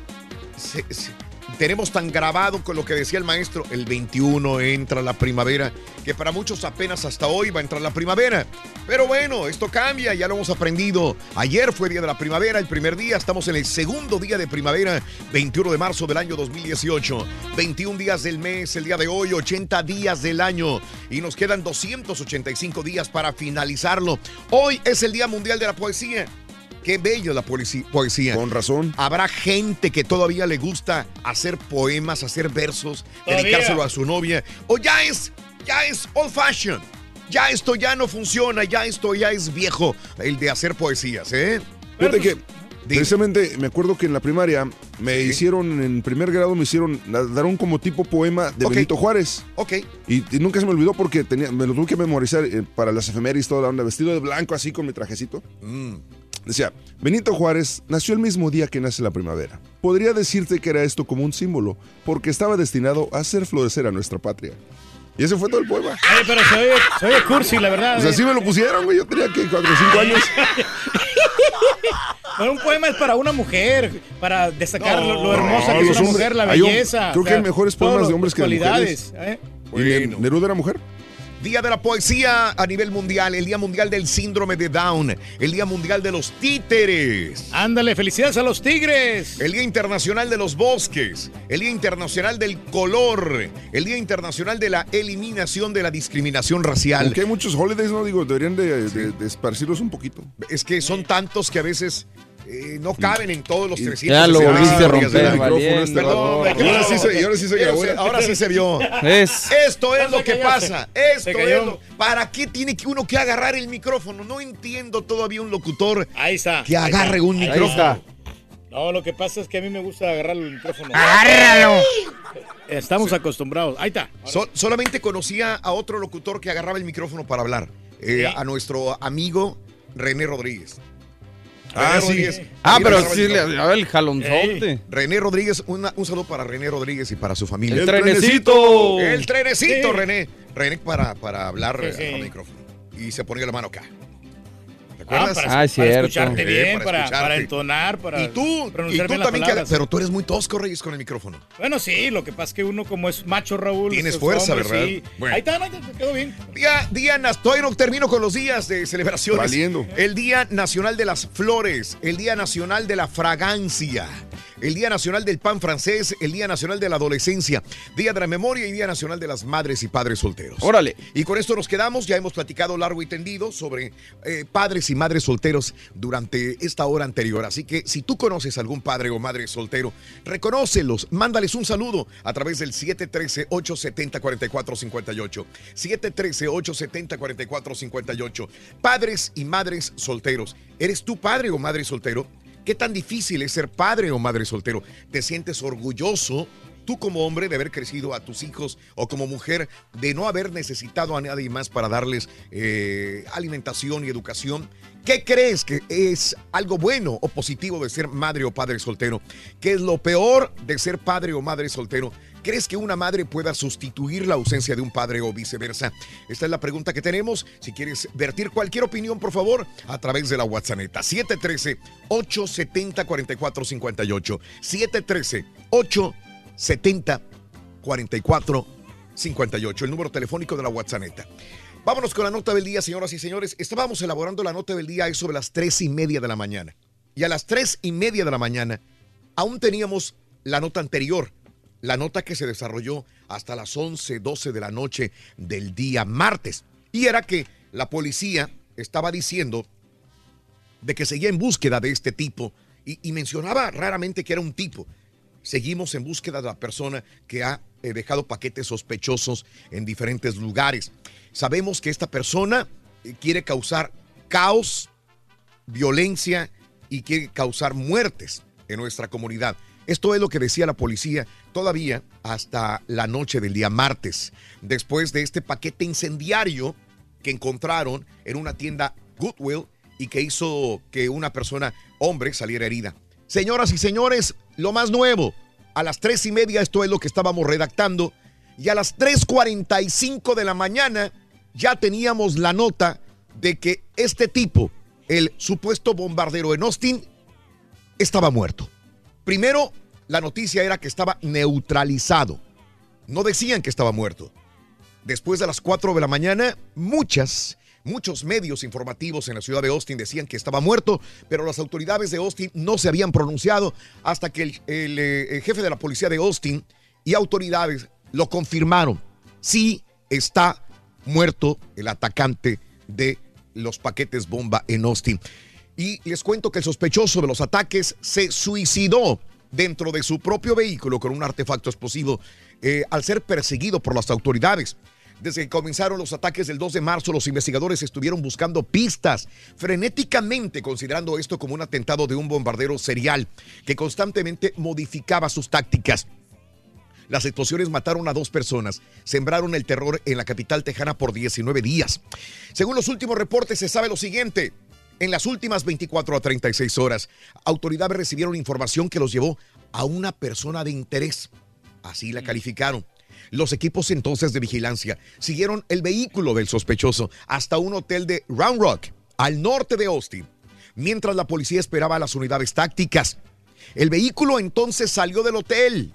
se- se- tenemos tan grabado con lo que decía el maestro, el 21 entra la primavera, que para muchos apenas hasta hoy va a entrar la primavera. Pero bueno, esto cambia, ya lo hemos aprendido. Ayer fue día de la primavera, el primer día, estamos en el segundo día de primavera, 21 de marzo del año 2018. 21 días del mes, el día de hoy, 80 días del año y nos quedan 285 días para finalizarlo. Hoy es el Día Mundial de la Poesía. Qué bello la poesía. Con razón. Habrá gente que todavía le gusta hacer poemas, hacer versos, Todavía. dedicárselo a su novia. O ya es, ya es old fashion. Ya esto ya no funciona, ya esto ya es viejo, el de hacer poesías, ¿eh? Fíjate que precisamente me acuerdo que en la primaria me hicieron, en primer grado me hicieron da- dar un como tipo poema de Ok. Benito Juárez. Ok. Y, y nunca se me olvidó porque tenía, me lo tuve que memorizar eh, para las efemérides toda la onda, vestido de blanco así con mi trajecito. Mm. Decía, Benito Juárez nació el mismo día que nace la primavera. Podría decirte que era esto como un símbolo, porque estaba destinado a hacer florecer a nuestra patria. Y ese fue todo el poema. Oye, pero se oye cursi, la verdad. O sea, eh. así me lo pusieron, güey. Yo tenía que 4 o 5 años. Pero un poema es para una mujer, para destacar lo, lo hermosa No, que es una hombres- mujer, la belleza. creo que hay mejores poemas de hombres que de cualidades, mujeres. ¿eh? ¿Y Ne- Neruda era mujer? Día de la Poesía a nivel mundial, el Día Mundial del Síndrome de Down, el Día Mundial de los Títeres. Ándale, felicidades a los tigres. El Día Internacional de los Bosques, el Día Internacional del Color, el Día Internacional de la Eliminación de la Discriminación Racial. Aunque hay muchos holidays, ¿no? Digo, deberían de, de- de esparcirlos un poquito. Es que son tantos que a veces eh, no caben en todos los Y- 300. Ya lo volviste a romper, Perdón, ahora sí se- y ahora sí se grabó. Ahora, ahora sí se vio. Es. Esto es lo que pasa. Esto Se es lo- ¿Para qué tiene que uno que agarrar el micrófono? No entiendo todavía un locutor Ahí está. que ahí agarre está. un Ahí micrófono. está. No, lo que pasa es que a mí me gusta agarrar el micrófono. ¡Agárralo! Estamos acostumbrados. Ahí está. So- solamente conocía a otro locutor que agarraba el micrófono para hablar. Eh, A nuestro amigo René Rodríguez. Ah, René sí. Rodríguez. Ah, pero sí le el jalonzote. René Rodríguez, una- un saludo para René Rodríguez y para su familia. El trenecito. El trenecito, Sí. René. René para, para hablar Sí, sí. al micrófono. Y se ponía la mano acá. ¿Te Ah, para, Ah, para es cierto. escucharte Sí, bien, para para, escucharte. para entonar, para y tú, y tú bien las también, que- pero tú eres muy tosco, Reyes, con el micrófono. Bueno, sí, lo que pasa es que uno como es macho, Raúl. Tienes es fuerza, ¿verdad? sí. Bueno. Ahí está, ahí está, te quedó bien. Día, día, todavía no termino con los días de celebraciones. Valiendo. El Día Nacional de las Flores, el Día Nacional de la Fragancia, el Día Nacional del Pan Francés, el Día Nacional de la Adolescencia, Día de la Memoria y Día Nacional de las Madres y Padres Solteros. Órale. Y con esto nos quedamos, ya hemos platicado largo y tendido sobre eh, padres y madres solteros durante esta hora anterior. Así que si tú conoces algún padre o madre soltero, reconócelos, mándales un saludo a través del 713-870-4458. 713-870-4458. Padres y madres solteros. ¿Eres tú padre o madre soltero? ¿Qué tan difícil es ser padre o madre soltero? ¿Te sientes orgulloso tú como hombre de haber crecido a tus hijos o como mujer de no haber necesitado a nadie más para darles eh, alimentación y educación. ¿Qué crees que es algo bueno o positivo de ser madre o padre soltero? ¿Qué es lo peor de ser padre o madre soltero? ¿Crees que una madre pueda sustituir la ausencia de un padre o viceversa? Esta es la pregunta que tenemos. Si quieres vertir cualquier opinión, por favor, a través de la WhatsApp 713-870-4458. 713-870-4458. El número telefónico de la WhatsApp. Vámonos con la nota del día, señoras y señores. Estábamos elaborando la nota del día sobre las tres y media de la mañana. Y a las tres y media de la mañana aún teníamos la nota anterior, la nota que se desarrolló hasta las 11, 12 de la noche del día martes. Y era que la policía estaba diciendo de que seguía en búsqueda de este tipo y, mencionaba raramente que era un tipo. Seguimos en búsqueda de la persona que ha eh, dejado paquetes sospechosos en diferentes lugares. Sabemos que esta persona eh, quiere causar caos, violencia y quiere causar muertes en nuestra comunidad. Esto es lo que decía la policía todavía hasta la noche del día martes, después de este paquete incendiario que encontraron en una tienda Goodwill y que hizo que una persona, hombre, saliera herida. Señoras y señores, lo más nuevo, a las tres y media esto es lo que estábamos redactando y a las 3.45 de la mañana ya teníamos la nota de que este tipo, el supuesto bombardero en Austin, estaba muerto. Primero, la noticia era que estaba neutralizado. No decían que estaba muerto. Después de las 4 de la mañana, muchas, muchos medios informativos en la ciudad de Austin decían que estaba muerto, pero las autoridades de Austin no se habían pronunciado hasta que el, el, eh, el jefe de la policía de Austin y autoridades lo confirmaron. Sí está muerto el atacante de los paquetes bomba en Austin. Y les cuento que el sospechoso de los ataques se suicidó dentro de su propio vehículo con un artefacto explosivo eh, al ser perseguido por las autoridades. Desde que comenzaron los ataques del 2 de marzo, los investigadores estuvieron buscando pistas, frenéticamente considerando esto como un atentado de un bombardero serial que constantemente modificaba sus tácticas. Las explosiones mataron a dos personas, sembraron el terror en la capital tejana por 19 días. Según los últimos reportes, se sabe lo siguiente. En las últimas 24 a 36 horas, autoridades recibieron información que los llevó a una persona de interés. Así la calificaron. Los equipos entonces de vigilancia siguieron el vehículo del sospechoso hasta un hotel de Round Rock, al norte de Austin, mientras la policía esperaba a las unidades tácticas. El vehículo entonces salió del hotel.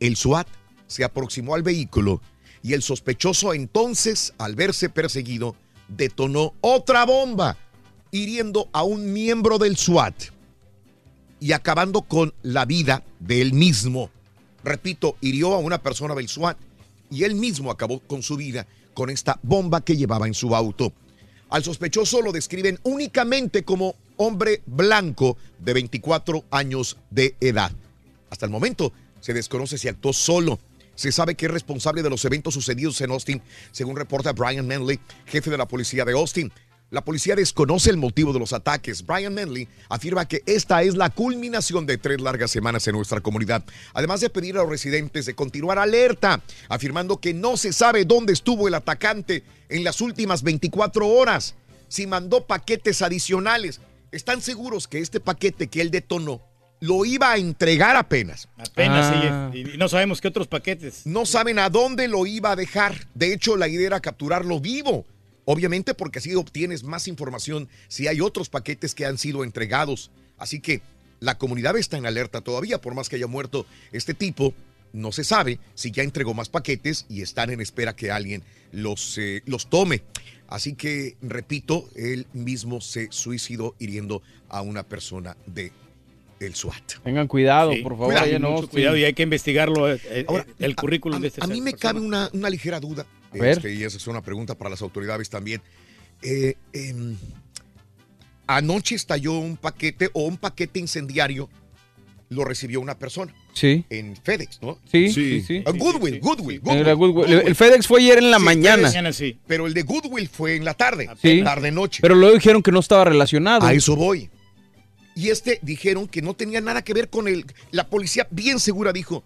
El SWAT se aproximó al vehículo y el sospechoso entonces, al verse perseguido, detonó otra bomba hiriendo a un miembro del SWAT y acabando con la vida de él mismo. Repito, hirió a una persona del SWAT y él mismo acabó con su vida con esta bomba que llevaba en su auto. Al sospechoso lo describen únicamente como hombre blanco de 24 años de edad. Hasta el momento se desconoce si actuó solo. Se sabe que es responsable de los eventos sucedidos en Austin, según reporta Brian Manley, jefe de la policía de Austin. La policía desconoce el motivo de los ataques. Brian Manley afirma que esta es la culminación de tres largas semanas en nuestra comunidad, además de pedir a los residentes de continuar alerta, afirmando que no se sabe dónde estuvo el atacante en las últimas 24 horas, si mandó paquetes adicionales. Están seguros que este paquete que él detonó lo iba a entregar apenas. Apenas, Ah. sí. Y no sabemos qué otros paquetes. No saben a dónde lo iba a dejar. De hecho, la idea era capturarlo vivo. Obviamente porque así obtienes más información si hay otros paquetes que han sido entregados. Así que la comunidad está en alerta todavía, por más que haya muerto este tipo. No se sabe si ya entregó más paquetes y están en espera que alguien los, eh, los tome. Así que, repito, él mismo se suicidó hiriendo a una persona de el SWAT. Tengan cuidado, Sí. por favor. Cuidado, cuidado y hay que investigarlo, eh, eh, Ahora, el currículum de este A mí me cabe una, una ligera duda. Este, y esa es una pregunta para las autoridades también. Eh, em, anoche estalló un paquete o un paquete incendiario, lo recibió una persona Sí. en FedEx, ¿no? Sí, sí, sí. Ah, Goodwill, Goodwill, Goodwill, Era Goodwill. Goodwill. El FedEx fue ayer en la Sí, mañana. FedEx, Pero el de Goodwill fue en la tarde, Sí. tarde noche. Pero luego dijeron que no estaba relacionado. A eso voy. Y este dijeron que no tenía nada que ver con el. La policía bien segura dijo: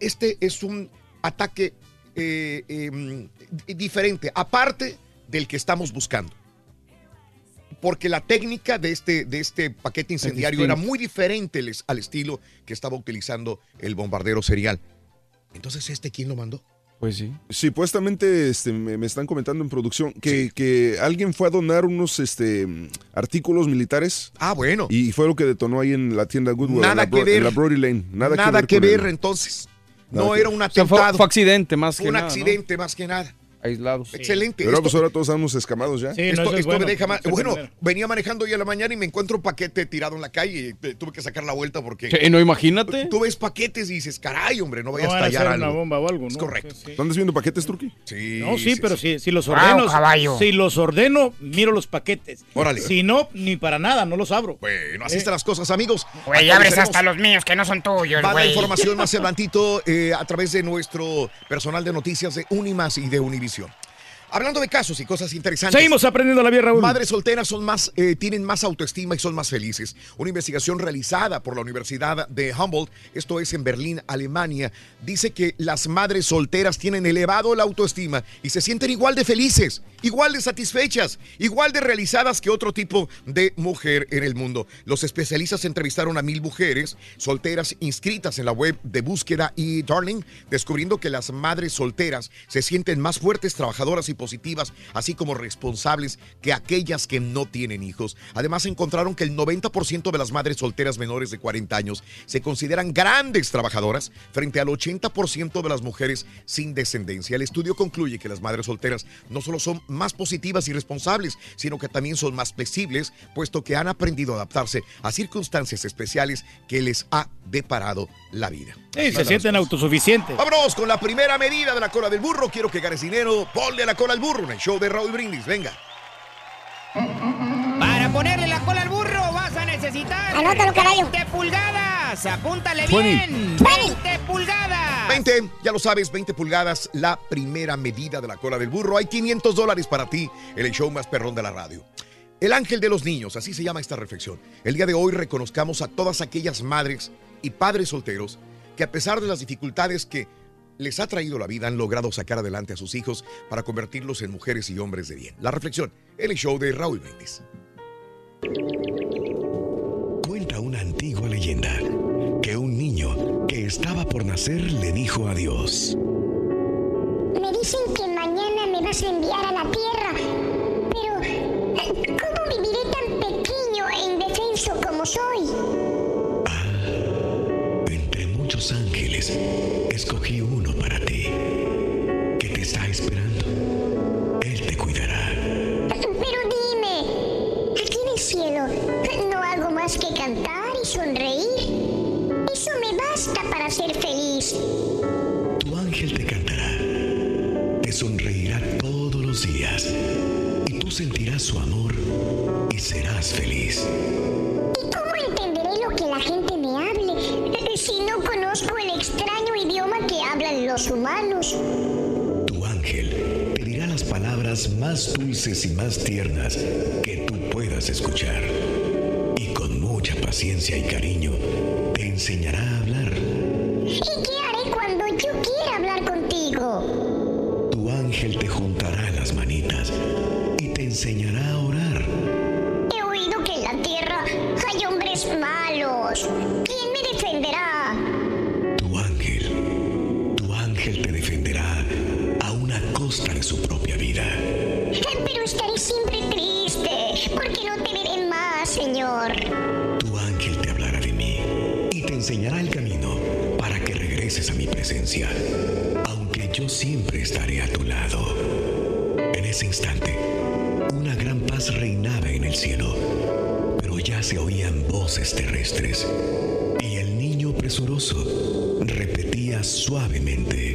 este es un ataque eh, eh, diferente, aparte del que estamos buscando. Porque la técnica de este, de este paquete incendiario era distinto. muy diferente les- al estilo que estaba utilizando el bombardero serial. Entonces, ¿este quién lo mandó? Pues sí. Supuestamente este, me, me están comentando en producción que, que alguien fue a donar unos este, artículos militares. Ah, bueno. Y fue lo que detonó ahí en la tienda Goodwill. Nada en la, que ver. en la Brody Lane. Nada, Nada que que ver. el- entonces. No era un O sea, fue, atentado. fue accidente más que un nada, ¿no? accidente más que nada. Aislados. Excelente. Pero Esto- pues ahora todos estamos escamados ya. esto esto me deja más. es Bueno, primero. venía manejando hoy a la mañana y me encuentro un paquete tirado en la calle y tuve que sacar la vuelta porque. Sí, no, imagínate. Tú ves paquetes y dices, caray, hombre, no vaya No a estallar algo. una bomba o algo, Es ¿no? correcto. ¿Andas viendo paquetes, Turki? Sí. No, sí, pero si, si los Wow, ordeno, caballo. si los ordeno, miro los paquetes. Órale. Si no, ni para nada, no los abro. Bueno, así están las cosas, amigos. Güey, abres hasta los míos que no son tuyos, Va la güey. información más adelantito eh, a través de nuestro personal de noticias de Unimas y de Univisión. Hablando de casos y cosas interesantes. Seguimos aprendiendo la vida, Raúl. Madres solteras son más, eh, tienen más autoestima y son más felices. Una investigación realizada por la Universidad de Humboldt, esto es en Berlín, Alemania, dice que las madres solteras tienen elevado la autoestima y se sienten igual de felices, igual de satisfechas, igual de realizadas que otro tipo de mujer en el mundo. Los especialistas entrevistaron a mil mujeres solteras inscritas en la web de búsqueda y Darling, descubriendo que las madres solteras se sienten más fuertes, trabajadoras y positivas, así como responsables que aquellas que no tienen hijos. Además, encontraron que el 90% de las madres solteras menores de 40 años se consideran grandes trabajadoras frente al 80% de las mujeres sin descendencia. El estudio concluye que las madres solteras no solo son más positivas y responsables, sino que también son más flexibles, puesto que han aprendido a adaptarse a circunstancias especiales que les ha deparado la vida. Sí, se sienten autosuficientes. Vámonos con la primera medida de la cola del burro. Quiero que ganes dinero. Ponle la cola al burro en el show de Raúl Brindis. Venga. Para ponerle la cola al burro vas a necesitar Anótalo, caballo. 20 pulgadas. Apúntale 20. bien. 20 pulgadas. 20, ya lo sabes, 20 pulgadas, la primera medida de la cola del burro. Hay 500 dólares para ti en el show más perrón de la radio. El ángel de los niños, así se llama esta reflexión. El día de hoy reconozcamos a todas aquellas madres y padres solteros que a pesar de las dificultades que les ha traído la vida han logrado sacar adelante a sus hijos para convertirlos en mujeres y hombres de bien. La reflexión en el show de Raúl Brindis. Cuenta una antigua leyenda que un niño que estaba por nacer le dijo a Dios. Me dicen que mañana me vas a enviar a la tierra. Pero, eh, ¿cómo viviré tan pequeño e indefenso como soy? Muchos ángeles, escogí uno para ti, que te está esperando. Él te cuidará. Pero dime, aquí en el cielo, ¿no hago más que cantar y sonreír? Eso me basta para ser feliz. Tu ángel te cantará, te sonreirá todos los días y tú sentirás su amor y serás feliz. ¿Y cómo si no conozco el extraño idioma que hablan los humanos? Tu ángel te dirá las palabras más dulces y más tiernas que tú puedas escuchar. Y con mucha paciencia y cariño te enseñará a hablar. Aunque yo siempre estaré a tu lado. En ese instante, una gran paz reinaba en el cielo, pero ya se oían voces terrestres y el niño presuroso repetía suavemente.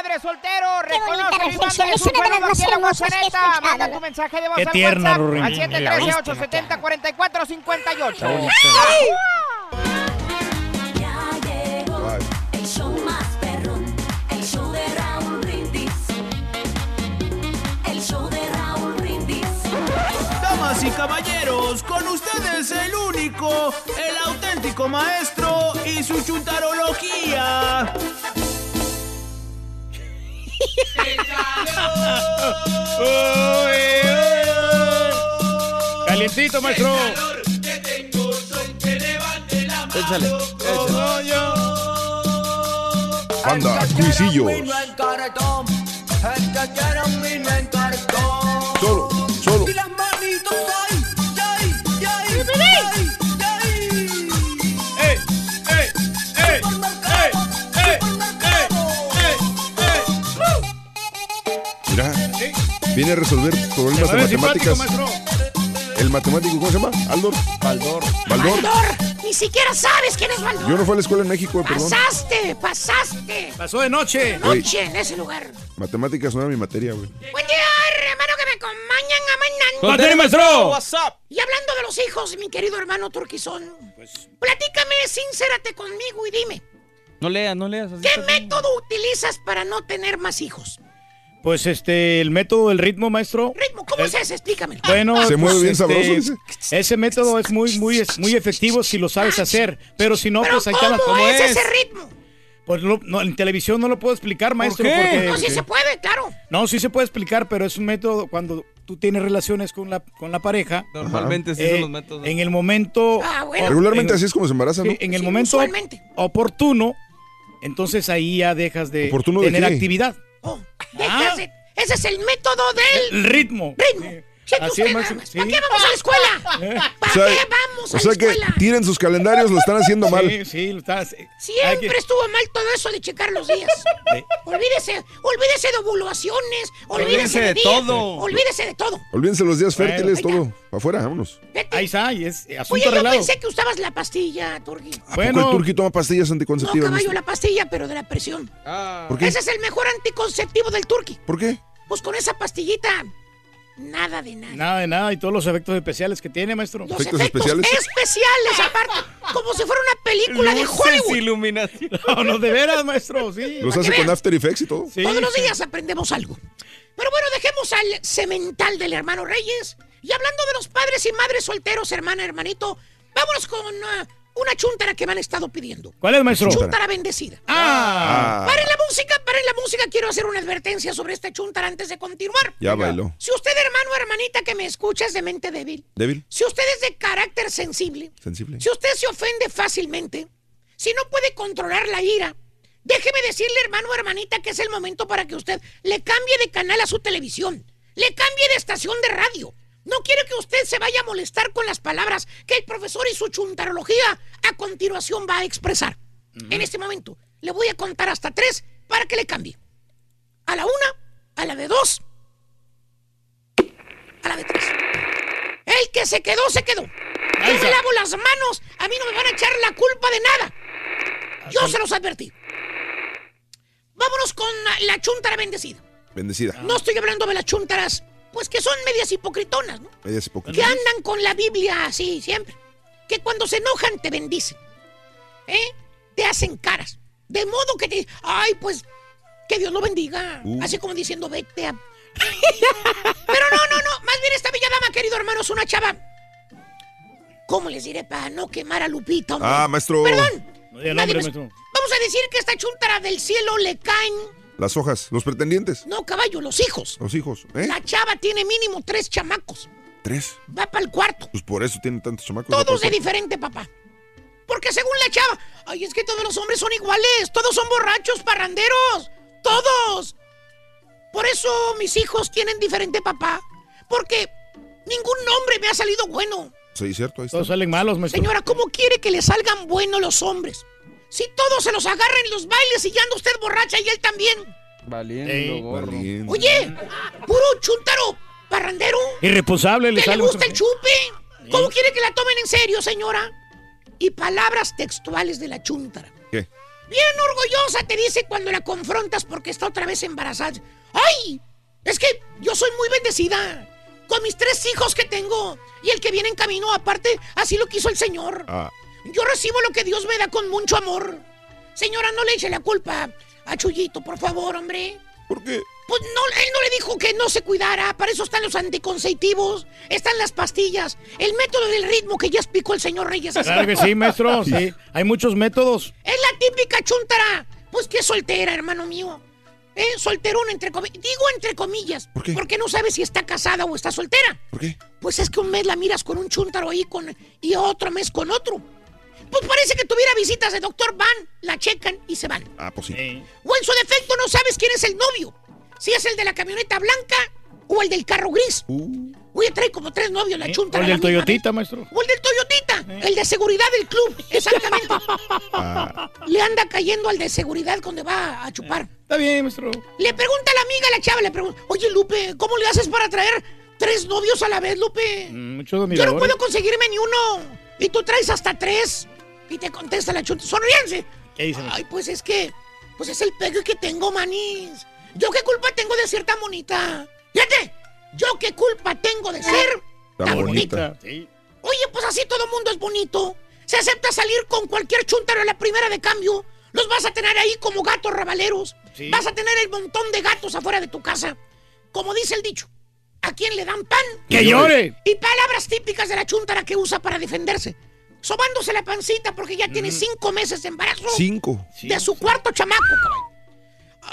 Padre madre soltero? y reflexión, mándales es un una de las saludo más hermosas que he escuchado, Manda ¿no? tu mensaje de voz Qué al tierna, WhatsApp Rurín. al La viste, 713-870-4458. Está bonita. El show más perrón, el show de Raúl Brindis. El show de Raúl Brindis. Damas y caballeros, con ustedes el único, el auténtico maestro y su chuntarología. Calientito, maestro. Échale. Banda, cuisillos. Solo, viene a resolver problemas de matemáticas. maestro. El matemático, ¿cómo se llama? Aldor. Baldor. Baldor. Ni siquiera sabes quién es Baldor. Yo no fui a la escuela en México, perdón. Pasaste, pasaste. Pasó de noche. Güey. Noche en ese lugar. Matemáticas no era mi materia, güey. Buen día, hermano, que me acompañan a mañana. ¡Con tenis, maestro! WhatsApp. Y hablando de los hijos, mi querido hermano Turquizón, platícame, sincérate conmigo y dime, No leas, no leas. ¿qué bien. método utilizas para no tener más hijos? Pues este, el método del ritmo, maestro. Ritmo, ¿cómo El- es ese? Explícame. Bueno, Se mueve bien sabroso, dice. Ese método es muy, muy, muy efectivo si lo sabes hacer. Pero si no, Pero pues ahí está la- ¿cómo es ese ritmo? Pues lo- no, en televisión no lo puedo explicar, maestro. qué? Porque, No, sí se puede, claro. No, sí se puede explicar, pero es un método cuando tú tienes relaciones con la, con la pareja. Normalmente sí eh, son los métodos. En el momento. Ah, bueno. Regularmente en- así es como se embarazan, ¿no? en el Sí, momento usualmente. oportuno, entonces ahí ya dejas de ¿Oportuno de tener actividad. Oh, de- Ese es el método del El ritmo. ritmo. Así es. ¿Para qué vamos a la escuela? ¿Para O sea, qué vamos a o sea la que escuela? tiren sus calendarios, lo están haciendo mal. Sí, sí, lo estás. hay Siempre que- estuvo mal todo eso de checar los días. Sí. Olvídese, olvídese de ovulaciones, olvídese, Olvídese de, todo. Olvídese de todo. Olvídense los días fértiles, todo. Para afuera, vámonos. Vete. Ahí está, y es asunto Oye, yo pensé que usabas la pastilla, Turgi. ¿A Bueno. poco el turqui toma pastillas No, anticonceptivas? caballo, maestro? la pastilla, pero de la presión. Ah. ¿Por qué? Ese es el mejor anticonceptivo del Turqui. ¿Por qué? Pues con esa pastillita, nada de nada. Nada de nada y todos los efectos especiales que tiene, maestro. Los ¿Efectos efectos, especiales? especiales, aparte. Como si fuera una película de Luces, Hollywood. iluminación. No, no, de veras, maestro, sí. Los hace con. After Effects y todo. Sí, Todos los días aprendemos algo. Pero bueno, dejemos al cemental del hermano Reyes. Y hablando de los padres y madres solteros, hermana, hermanito, vámonos con ah, una chuntara que me han estado pidiendo. ¿Cuál es, maestro? Chuntara bendecida. Ah, Ah, Paren la música, paren la música. Quiero hacer una advertencia sobre esta chuntara antes de continuar. ya bailó. Si usted, hermano o hermanita que me escucha, es de mente débil, Débil, si usted es de carácter sensible, sensible. si usted se ofende fácilmente, si no puede controlar la ira, déjeme decirle, hermano o hermanita, que es el momento para que usted le cambie de canal a su televisión, le cambie de estación de radio. No quiero que usted se vaya a molestar con las palabras que el profesor y su chuntarología a continuación va a expresar. En este momento le voy a contar hasta tres para que le cambie. A la una, a la de dos, a la de tres. El que se quedó, se quedó. Yo me lavo las manos. A mí no me van a echar la culpa de nada. Yo se los advertí. Vámonos con la chuntara bendecida. Bendecida. No estoy hablando de las chuntaras, pues que son medias hipocritonas, ¿no? Medias hipócritas. Que andan con la Biblia así siempre. Que cuando se enojan te bendicen. ¿Eh? Te hacen caras. De modo que te. Ay, pues. Que Dios lo bendiga. Uh. Así como diciendo, vete a. Pero no, no, no. Más bien esta bella dama, querido hermano, es una chava. ¿Cómo les diré para no quemar a Lupita, hombre? Ah, maestro. Perdón. No nombre, maestro. Vamos a decir que esta chuntara del cielo le caen. Las hojas, los pretendientes, No, caballo, los hijos. los hijos. ¿Eh? La chava tiene mínimo tres chamacos. Tres. Va para el cuarto. Pues por eso tienen tantos chamacos. Todos de diferente, papá. Porque según la chava, ay, es que todos los hombres son iguales, todos son borrachos, parranderos, todos. Por eso mis hijos tienen diferente papá, porque ningún hombre me ha salido bueno. Sí, cierto, ahí está. Todos salen malos, maestro. Señora, ¿cómo quiere que le salgan buenos los hombres? Si todos se los agarran en los bailes y ya anda usted borracha y él también. Valiendo, Ey. gorro. Oye, puro chuntaro, parrandero, Irresponsable le que le gusta el chupe. ¿Cómo quiere que la tomen en serio, señora? Y palabras textuales de la chuntara. ¿Qué? Bien orgullosa te dice cuando la confrontas porque está otra vez embarazada. ¡Ay! Es que yo soy muy bendecida. Con mis tres hijos que tengo. Y el que viene en camino, aparte, así lo quiso el Señor. Ah, Yo recibo lo que Dios me da con mucho amor. Señora, no le eche la culpa a Chuyito, por favor, hombre. ¿Por qué? Pues no, él no le dijo que no se cuidara. Para eso están los anticonceptivos, están las pastillas, el método del ritmo que ya explicó el señor Reyes. Claro que sí, maestro. Sí. Hay muchos métodos. Es la típica chuntara. Pues que soltera, hermano mío. ¿Eh? Solterón, entre comillas. Digo entre comillas. ¿Por qué? Porque no sabes si está casada o está soltera. ¿Por qué? Pues es que un mes la miras con un chuntaro ahí con, y otro mes con otro. Pues parece que tuviera visitas de doctor, van, la checan y se van. Ah, pues sí. O en su defecto no sabes quién es el novio. Si es el de la camioneta blanca o el del carro gris. Oye, trae como tres novios la chunta. O el del Toyotita, maestro. O el del Toyotita. El de seguridad del club. Exactamente. Ah. Le anda cayendo al de seguridad cuando va a chupar. Está bien, maestro. Le pregunta a la amiga, la chava, le pregunta, oye Lupe, ¿cómo le haces para traer tres novios a la vez, Lupe? Mm, Muchos Yo no puedo conseguirme ni uno. Y tú traes hasta tres. Y te contesta la chunta, sonríense. ¿Qué dicen? Ay, pues es que, pues es el pegue que tengo, manís. ¿Yo qué culpa tengo de ser tan bonita? Fíjate, ¿yo qué culpa tengo de ser Tan bonita. Sí. Oye, pues así todo mundo es bonito. Se acepta salir con cualquier chuntaro a la primera de cambio. Los vas a tener ahí como gatos rabaleros. Sí. Vas a tener el montón de gatos afuera de tu casa. Como dice el dicho, ¿a quién le dan pan? ¡Que llore! Y palabras típicas de la chuntara que usa para defenderse. Sobándose la pancita porque ya tiene cinco meses de embarazo. Cinco. De su cuarto chamaco, cabrón.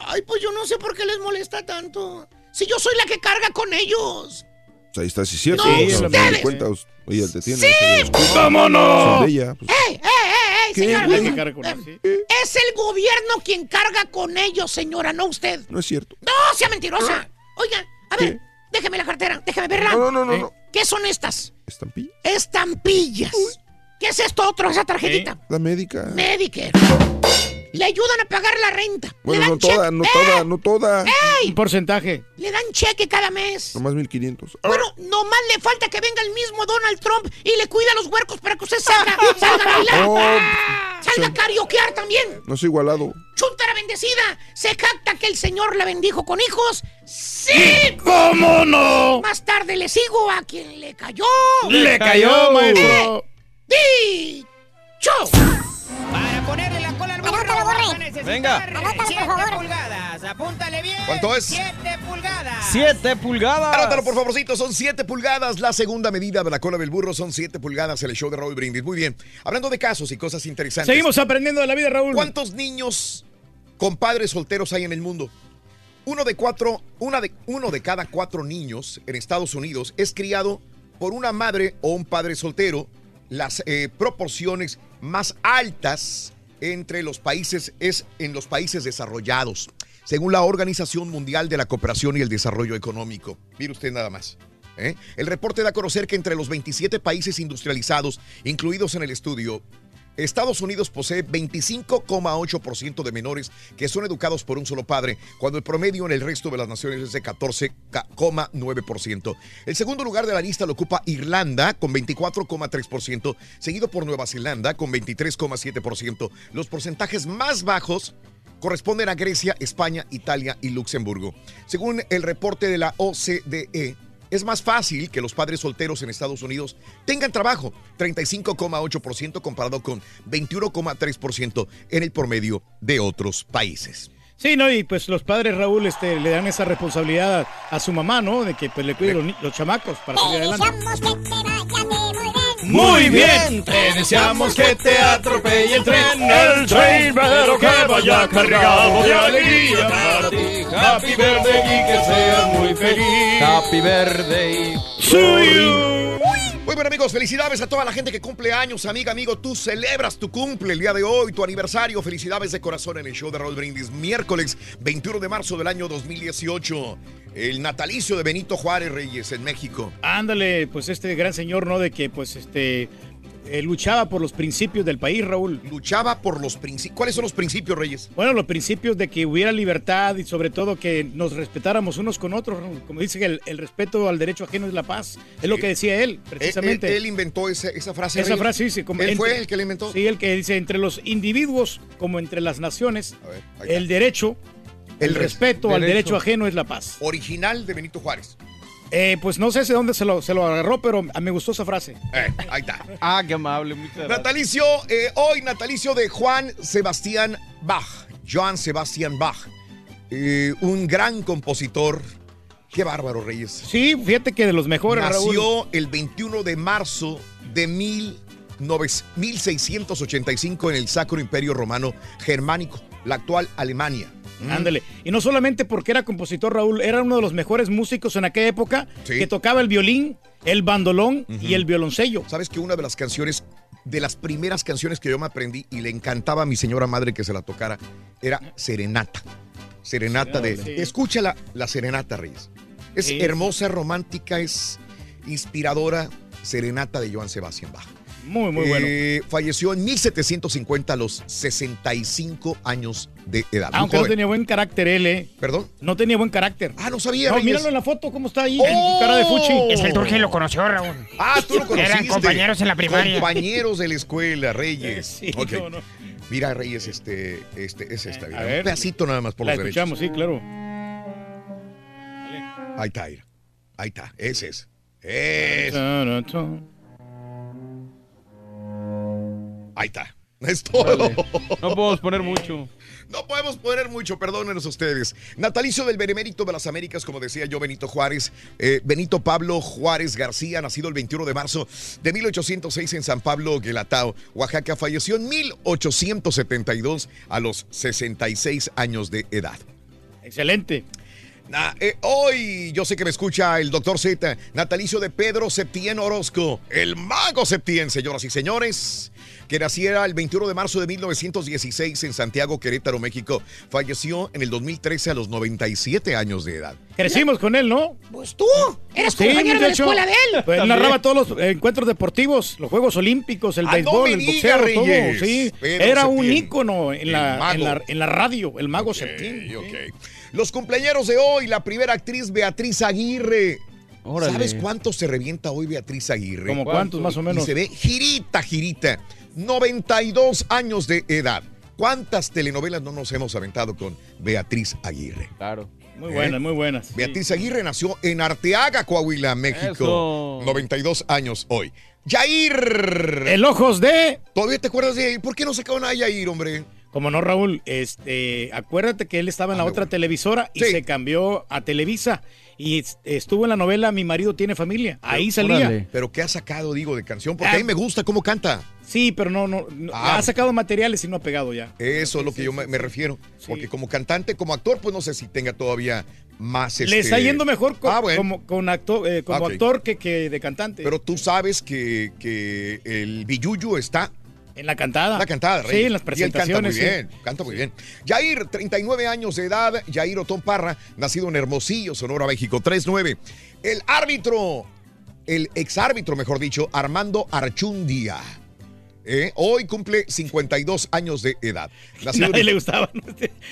Ay, pues yo no sé por qué les molesta tanto. Si yo soy la que carga con ellos. Pues ahí está, sí es cierto. No, sea, ustedes. cuenta, oye, te tiene. Sí. ¡Vámonos! Son de ella, pues, ¡Ey, ey, ey, ey, ¿Qué, señora! sí. Es el gobierno quien carga con ellos, señora, no usted. no es cierto. ¡No, sea mentirosa! Oiga, a ver, déjeme la cartera, déjeme verla. No, no, no, no. no. ¿Qué son estas? ¿Estampilla? Estampillas. ¿Qué es esto otro, esa tarjetita? La médica. Medicare. Le ayudan a pagar la renta. Bueno, le no dan cheque. toda, no ¡Eh! toda, no toda. ¡Ey! Un porcentaje. Le dan cheque cada mes. Nomás 1500. Ah, Bueno, nomás le falta que venga el mismo Donald Trump y le cuida los huercos para que usted salga, salga a bailar. Oh, salga a carioquear también. no soy igualado. Chuntara bendecida, se jacta que el Señor la bendijo con hijos. ¡Sí! ¿Cómo no? Más tarde le sigo a quien le cayó. Le cayó, maestro. ¡Dicho! Para ponerle la cola al burro Anótalo, vas a Borre. necesitar Venga. Anótalo, por 7 favor. pulgadas. Apúntale bien. ¿Cuánto es? 7 pulgadas. Siete pulgadas. Anótalo, por favorcito, son 7 pulgadas. La segunda medida de la cola del burro son 7 pulgadas. El show de Raúl Brindis. Muy bien. Hablando de casos y cosas interesantes. Seguimos aprendiendo de la vida, Raúl. ¿Cuántos niños con padres solteros hay en el mundo? Uno de, cuatro, una de, uno de cada cuatro niños en Estados Unidos es criado por una madre o un padre soltero. Las eh, proporciones más altas entre los países es en los países desarrollados, según la Organización Mundial de la Cooperación y el Desarrollo Económico. Mire usted nada más. ¿eh? El reporte da a conocer que entre los 27 países industrializados incluidos en el estudio, Estados Unidos posee 25,8% de menores que son educados por un solo padre, cuando el promedio en el resto de las naciones es de 14,9%. El segundo lugar de la lista lo ocupa Irlanda con 24,3%, seguido por Nueva Zelanda con 23,7%. Los porcentajes más bajos corresponden a Grecia, España, Italia y Luxemburgo. Según el reporte de la OCDE, es más fácil que los padres solteros en Estados Unidos tengan trabajo, 35,8% comparado con 21,3% en el promedio de otros países. Sí, no, y pues los padres, Raúl, este, le dan esa responsabilidad a, a su mamá, ¿no? De que pues le cuide los, los chamacos para salir adelante. Muy bien. Te deseamos que te atropelle el tren, el tren, pero que vaya cargado de alegría para ti. Happy birthday y que seas muy feliz. Happy birthday. Muy bueno amigos, felicidades a toda la gente que cumple años, amiga, amigo, tú celebras tu cumple el día de hoy, tu aniversario, felicidades de corazón en el show de Raúl Brindis, miércoles 21 de marzo del año 2018, el natalicio de Benito Juárez Reyes en México. Ándale, pues este gran señor, ¿no? De que pues este eh, luchaba por los principios del país, Raúl. Luchaba por los principios. ¿Cuáles son los principios, Reyes? Bueno, los principios de que hubiera libertad y sobre todo que nos respetáramos unos con otros. Raúl. Como dice que el, el respeto al derecho ajeno es la paz. Es lo que decía él, precisamente. Él, él inventó esa, esa frase. Esa Reyes. frase dice como ¿Él fue el que la inventó? Sí, el que dice entre los individuos como entre las naciones, el derecho, el, El res- respeto al derecho. ajeno es la paz. Original de Benito Juárez. Eh, pues no sé de dónde se lo, se lo agarró, pero a- me gustó esa frase. Eh, ahí está. Ah, qué amable. Natalicio, eh, hoy natalicio de Juan Sebastián Bach. Joan Sebastián Bach. Eh, un gran compositor. Qué bárbaro, Reyes. Sí, fíjate que de los mejores, Raúl. Nació el 21 de marzo de 19 1685 en el Sacro Imperio Romano Germánico, la actual Alemania. Mm. Ándale. Y no solamente porque era compositor, Raúl, era uno de los mejores músicos en aquella época Sí. que tocaba el violín, el bandolón y el violoncello. ¿Sabes que una de las canciones, de las primeras canciones que yo me aprendí y le encantaba a mi señora madre que se la tocara, era Serenata? Serenata de... Sí. Escucha la, la Serenata, Reyes. Es hermosa, romántica, es inspiradora. Serenata de Joan Sebastián Bach. Muy, muy bueno. Eh, falleció en 1750 a los 65 años de edad. Muy Aunque no tenía buen carácter él, ¿eh? ¿Perdón? No tenía buen carácter. Ah, no sabía, No, Reyes. míralo en la foto, cómo está ahí, ¡Oh! en cara de fuchi. Es que el Turqui lo conoció, Raúl. Ah, tú lo conociste. Eran compañeros en la primaria. Compañeros de la escuela, Reyes. Sí, Ok. no, no. Mira, Reyes, este, este, es esta. mira, a ver. un pedacito nada más por La los derechos. escuchamos, sí, claro. Ahí está. Ahí está, ese es. Es. Ahí está. Es todo. No podemos poner mucho. No podemos poner mucho, perdónenos ustedes. Natalicio del Benemérito de las Américas, como decía yo, Benito Juárez. Eh, Benito Pablo Juárez García, nacido el 21 de marzo de 1806 en San Pablo, Guelatao, Oaxaca. Falleció en 1872 a los 66 años de edad. Excelente. Eh, hoy yo sé que me escucha el doctor Z, natalicio de Pedro Septién Orozco, el mago Septién, señoras y señores, que naciera el 21 de marzo de 1916 en Santiago, Querétaro, México. Falleció en el 2013 a los 97 años de edad. Crecimos con él, ¿no? Pues tú, eras Sí, compañero de la escuela de él. Pues él narraba todos los encuentros deportivos, los Juegos Olímpicos, el Ah, béisbol, el boxeo, todo. Reyes. Sí, Pedro era un ícono en la, en, la, en la radio, el mago Septién. ok. Los cumpleaños de hoy, la primera actriz Beatriz Aguirre. Órale. ¿Sabes cuánto se revienta hoy Beatriz Aguirre? ¿Cómo cuántos, más o menos? Y se ve girita, girita. 92 años de edad. ¿Cuántas telenovelas no nos hemos aventado con Beatriz Aguirre? Claro. Muy ¿Eh? buenas, muy buenas. Beatriz Aguirre nació en Arteaga, Coahuila, México. Eso. 92 años hoy. Yair. El ojos de. ¿Todavía te acuerdas de Yair? ¿Por qué no sacaron a Yair, hombre? Como no, Raúl, este, acuérdate que él estaba en la Ah, otra bueno. televisora y Sí. se cambió a Televisa y es- estuvo en la novela Mi marido tiene familia. Ahí salía. Órale. Pero ¿qué ha sacado, digo, de canción? Porque Ah. a mí me gusta cómo canta. Sí, pero no, no, no- Ah. ha sacado materiales y no ha pegado ya. Eso es lo que yo me, me refiero. Porque como cantante, como actor, pues no sé si tenga todavía más... Le este- está yendo mejor co- Ah, bueno. como, con actor, eh, como Ok. actor que, que de cantante. Pero tú sabes que, que el Billuyo está en la cantada. La cantada, Sí, Rey. en las Y él canta muy presentaciones. sí. bien, canta muy bien. Yair, 39 años de edad. Yair Otón Parra, nacido en Hermosillo, Sonora, México, 3-9. El árbitro, el exárbitro, mejor dicho, Armando Archundia. ¿Eh? Hoy cumple 52 años de edad. Nacido Nadie le gustaba ¿no?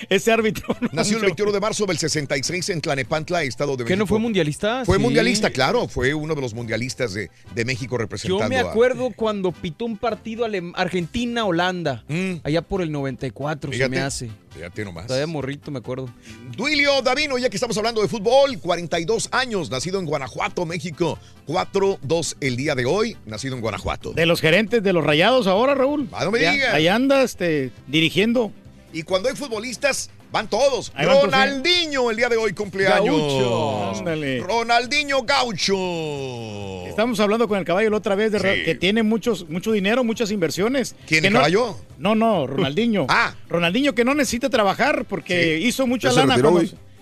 ese, árbitro. ¿no? Nació el Mucho. 21 de marzo del 66 en Tlanepantla, Estado de ¿Qué México. no fue mundialista? Fue Sí. mundialista, claro. Fue uno de los mundialistas de, de México representando Yo me a- acuerdo cuando pitó un partido Argentina-Holanda. Allá por el 94 se Mm. Fíjate, me hace. Fíjate nomás. Todavía morrito, me acuerdo. Duilio Davino, ya que estamos hablando de fútbol, 42 años, nacido en Guanajuato, México. 4-2 el día de hoy, nacido en Guanajuato. De los gerentes de los rayados ahora, Raúl. Ah, no me Ya- digas. Ahí anda este, dirigiendo. Y cuando hay futbolistas, van todos. Ahí van todos, Ronaldinho el día de hoy cumpleaños. Gaucho. Ándale. Ronaldinho Gaucho. Estamos hablando con el caballo la otra vez de Sí. que tiene muchos, mucho dinero, muchas inversiones. ¿Quién, Que el no- caballo? No, no, Ronaldinho. Ah. Ronaldinho que no necesita trabajar porque Sí. hizo mucha lana.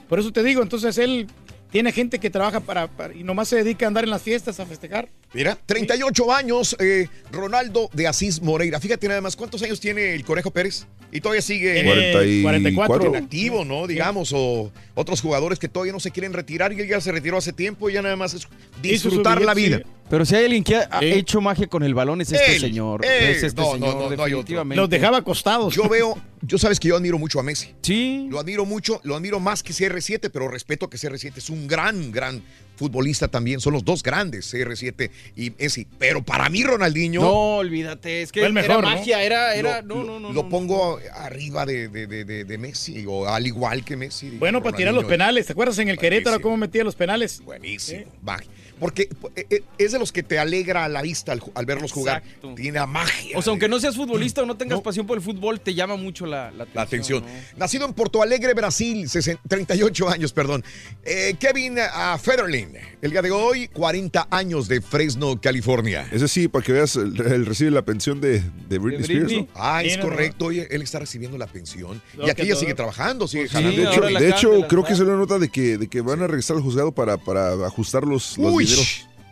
por eso te digo, entonces él tiene gente que trabaja para, para- y nomás se dedica a andar en las fiestas a festejar. Mira, 38 años, eh, Ronaldo de Asís Moreira. Fíjate nada más, ¿cuántos años tiene el Conejo Pérez? Y todavía sigue Tiene 44. en activo, ¿no? Digamos, o otros jugadores que todavía no se quieren retirar y él ya se retiró hace tiempo y ya nada más es disfrutar la vida. sí. Pero si hay alguien que ha hecho magia con el balón es este Él, señor. él. Es este No, no, señor, no, definitivamente. Los dejaba acostados. Yo veo, yo sabes que yo admiro mucho a Messi. Sí. Lo admiro mucho, lo admiro más que CR7, pero respeto que CR7 es un gran, gran futbolista también. Son los dos grandes, CR7 y Messi. Pero para mí, Ronaldinho. No, olvídate, es que el era mejor, ¿no? magia, era, era, Lo- no, no, no. Lo no, pongo arriba de, de- de- de- de Messi, o al igual que Messi. Bueno, para tirar los penales. ¿Te acuerdas en el Querétaro cómo metía los penales? Buenísimo. magia. Porque eh, eh, es de los que te alegra la vista al, verlos jugar. Exacto. Tiene a magia. O sea, aunque no seas futbolista o no tengas pasión por el fútbol, te llama mucho la, la atención. La atención. ¿no? Nacido en Porto Alegre, Brasil, 60 38 años, perdón. Eh, Kevin ah, Federline, el día de hoy, 40 años de Fresno, California. Ese sí, para que veas, él, recibe la pensión de, de Britney, Spears, ¿no? Ah, es correcto. Oye, él está recibiendo la pensión. No, y aquí ella todo. sigue trabajando, sigue Sí, jalando. de hecho, de hecho creo que se le nota de que, de que van a regresar al juzgado para, para ajustar los, los Uy,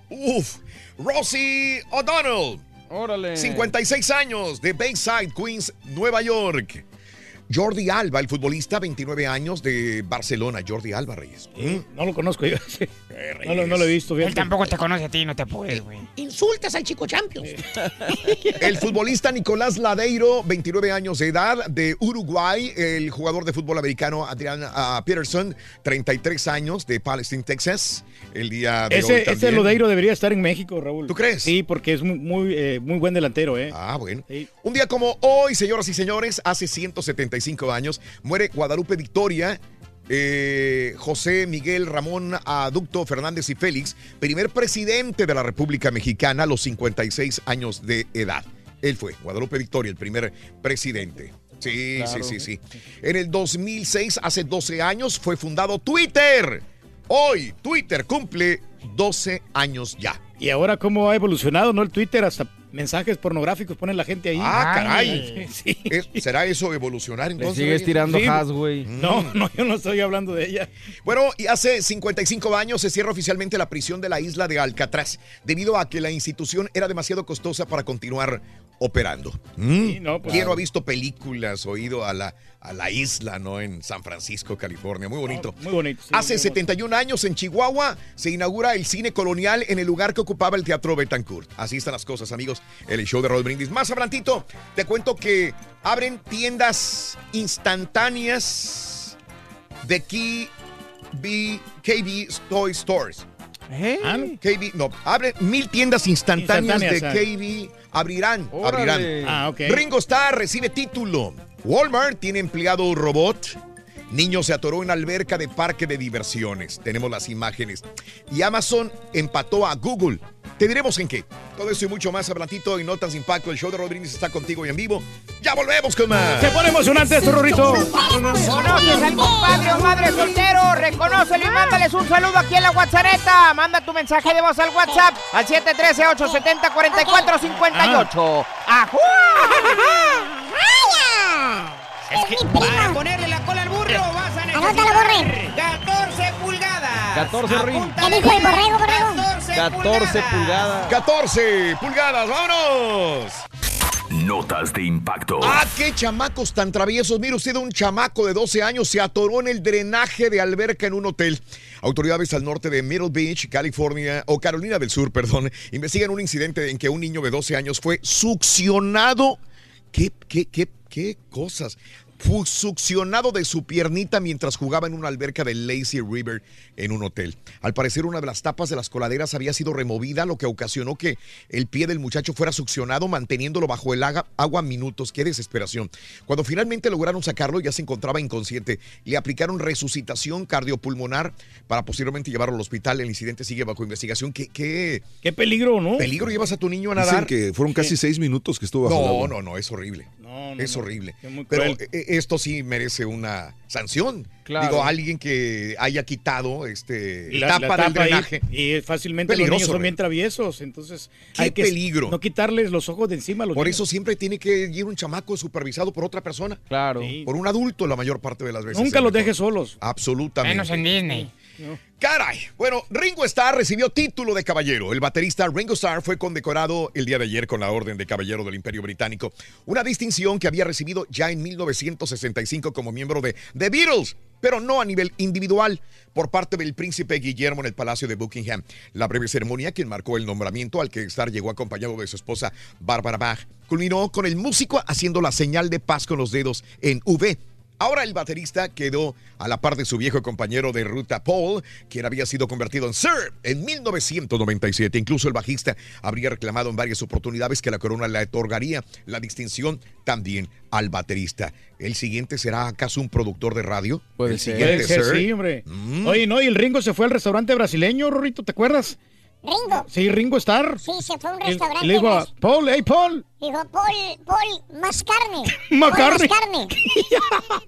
uf. Rosie O'Donnell. Órale. 56 años de Bayside, Queens, Nueva York. Jordi Alba, el futbolista, 29 años de Barcelona. Jordi Alba, Reyes. No lo conozco yo. No lo, no lo he visto. Él tampoco te conoce a ti, no te puedes, güey. Insultas al chico Champions. El futbolista Nicolás Ladeiro, 29 años de edad, de Uruguay. El jugador de fútbol americano Adrian ah, Peterson, 33 años, de Palestine, Texas. El día de hoy Ese, ese también. Lodeiro debería estar en México, Raúl. ¿Tú crees? Sí, porque es muy, muy, eh, muy buen delantero, ¿eh? Ah, bueno. Un día como hoy, señoras y señores, hace 175 años, muere Guadalupe Victoria. eh, José Miguel Ramón Aducto Fernández y Félix, primer presidente de la República Mexicana a los 56 años de edad. Él fue, Guadalupe Victoria, el primer presidente. Sí, Claro. sí, sí, sí. En el 2006, hace 12 años, fue fundado Twitter. Hoy, Twitter cumple 12 años ya. Y ahora cómo ha evolucionado, ¿no? El Twitter, hasta mensajes pornográficos pone la gente ahí. Ah, Ay. caray. Sí. ¿Es- ¿Será eso evolucionar entonces? sigues Reyes? tirando Sí. has, güey. No, no, yo no estoy hablando de ella. Bueno, y hace 55 años se cierra oficialmente la prisión de la isla de Alcatraz, debido a que la institución era demasiado costosa para continuar operando. Mm. no, pues- ¿Quién no ha visto películas o ido a la, a la isla, no? En San Francisco, California. Muy bonito. Muy bonito. sí, Hace muy 71 años en Chihuahua se inaugura el cine colonial en el lugar que ocupaba el Teatro Betancourt. Así están las cosas, amigos. El show de Roll Brindis. Más adelantito, te cuento que abren tiendas instantáneas de KB, KB Toy Stores. ¿Eh? KB, no, abren mil tiendas instantáneas, Instantáneas, de KB. Abrirán, Órale. abrirán. Ah. Ringo Starr recibe título. Walmart tiene empleado robot. Niño se atoró en alberca de parque de diversiones. Tenemos las imágenes. Y Amazon empató a Google. Te diremos en qué. Todo eso y mucho más adelantito y notas de impacto. El show de Rodríguez está contigo y en vivo. Ya volvemos con más. Se pone emocionante esto, Rorrito. ¿Conoces algún padre o madre soltero? Reconócelo y mándales un saludo aquí en la WhatsApp. Manda tu mensaje de voz al WhatsApp al 713-870-4458. ¡Ajú! Es que para ponerle la cola al burro vas a Anótalo, necesitar 14 pulgadas. 14 ring. ¿Qué dijo el borrego, borrego? 14 pulgadas. 14 pulgadas, vámonos. Notas de impacto. Ah, qué chamacos tan traviesos. Mire usted, un chamaco de 12 años se atoró en el drenaje de alberca en un hotel. Autoridades al norte de Middle Beach, California, o Carolina del Sur, perdón, investigan un incidente en que un niño de 12 años fue succionado. ¿Qué, qué, qué, qué cosas? Fue succionado de su piernita mientras jugaba en una alberca de Lazy River en un hotel. Al parecer, una de las tapas de las coladeras había sido removida, lo que ocasionó que el pie del muchacho fuera succionado, manteniéndolo bajo el agua minutos. ¡Qué desesperación! Cuando finalmente lograron sacarlo, ya se encontraba inconsciente. Le aplicaron resucitación cardiopulmonar para posteriormente llevarlo al hospital. El incidente sigue bajo investigación. ¿Qué, qué, Qué peligro, ¿no? peligro llevas a tu niño a Dicen nadar? que fueron casi seis minutos que estuvo bajo el No, agua. no, no, es horrible. No, no, es no. horrible. Pero eh, esto sí merece una sanción. Claro. Digo, alguien que haya quitado este la, tapa, la del tapa ahí, drenaje. y fácilmente Peligroso, los niños son bien traviesos, entonces Qué hay que peligro. no quitarles los ojos de encima a los Por niños. eso siempre tiene que ir un chamaco supervisado por otra persona. Claro. Sí. Por un adulto la mayor parte de las veces. Nunca los dejes solos. Absolutamente. Menos en Disney. Caray. Bueno, Ringo Starr recibió título de caballero. El baterista Ringo Starr fue condecorado el día de ayer con la Orden de Caballero del Imperio Británico, una distinción que había recibido ya en 1965 como miembro de The Beatles. pero no a nivel individual por parte del príncipe Guillermo en el Palacio de Buckingham. La breve ceremonia que marcó el nombramiento al que Star llegó acompañado de su esposa Barbara Bach culminó con el músico haciendo la señal de paz con los dedos en V. Ahora el baterista quedó a la par de su viejo compañero de ruta Paul, quien había sido convertido en Sir en 1997. Incluso el bajista habría reclamado en varias oportunidades que la corona le otorgaría la distinción también al baterista. ¿El siguiente será acaso un productor de radio? Puede ¿El ser. siguiente Puede ser, Sir? sí, hombre. Mm. Oye, no, y el Ringo se fue al restaurante brasileño, Rorrito, ¿te acuerdas? Ringo. Sí, Ringo Star. Sí, se fue a un restaurante. y le digo a Paul, hey, Paul, Dijo, Paul, Paul, más carne. Más carne.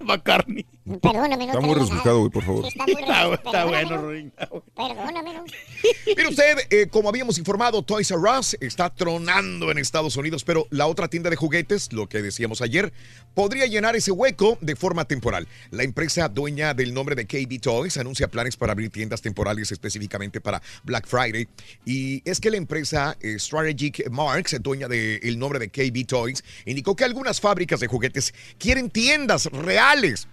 Más carne. Perdóname, no Está muy lo resucitado, güey, por favor. Sí, está muy Está, está bueno, ¿no? Rorrito. Perdóname, ¿no? Mire usted, eh, como habíamos informado, Toys R Us está tronando en Estados Unidos, pero la otra tienda de juguetes, lo que decíamos ayer, podría llenar ese hueco de forma temporal. La empresa dueña del nombre de KB Toys anuncia planes para abrir tiendas temporales específicamente para Black Friday. Y es que la empresa eh, Strategic Marks, dueña del nombre de KB Toys, indicó que algunas fábricas de juguetes quieren tiendas reales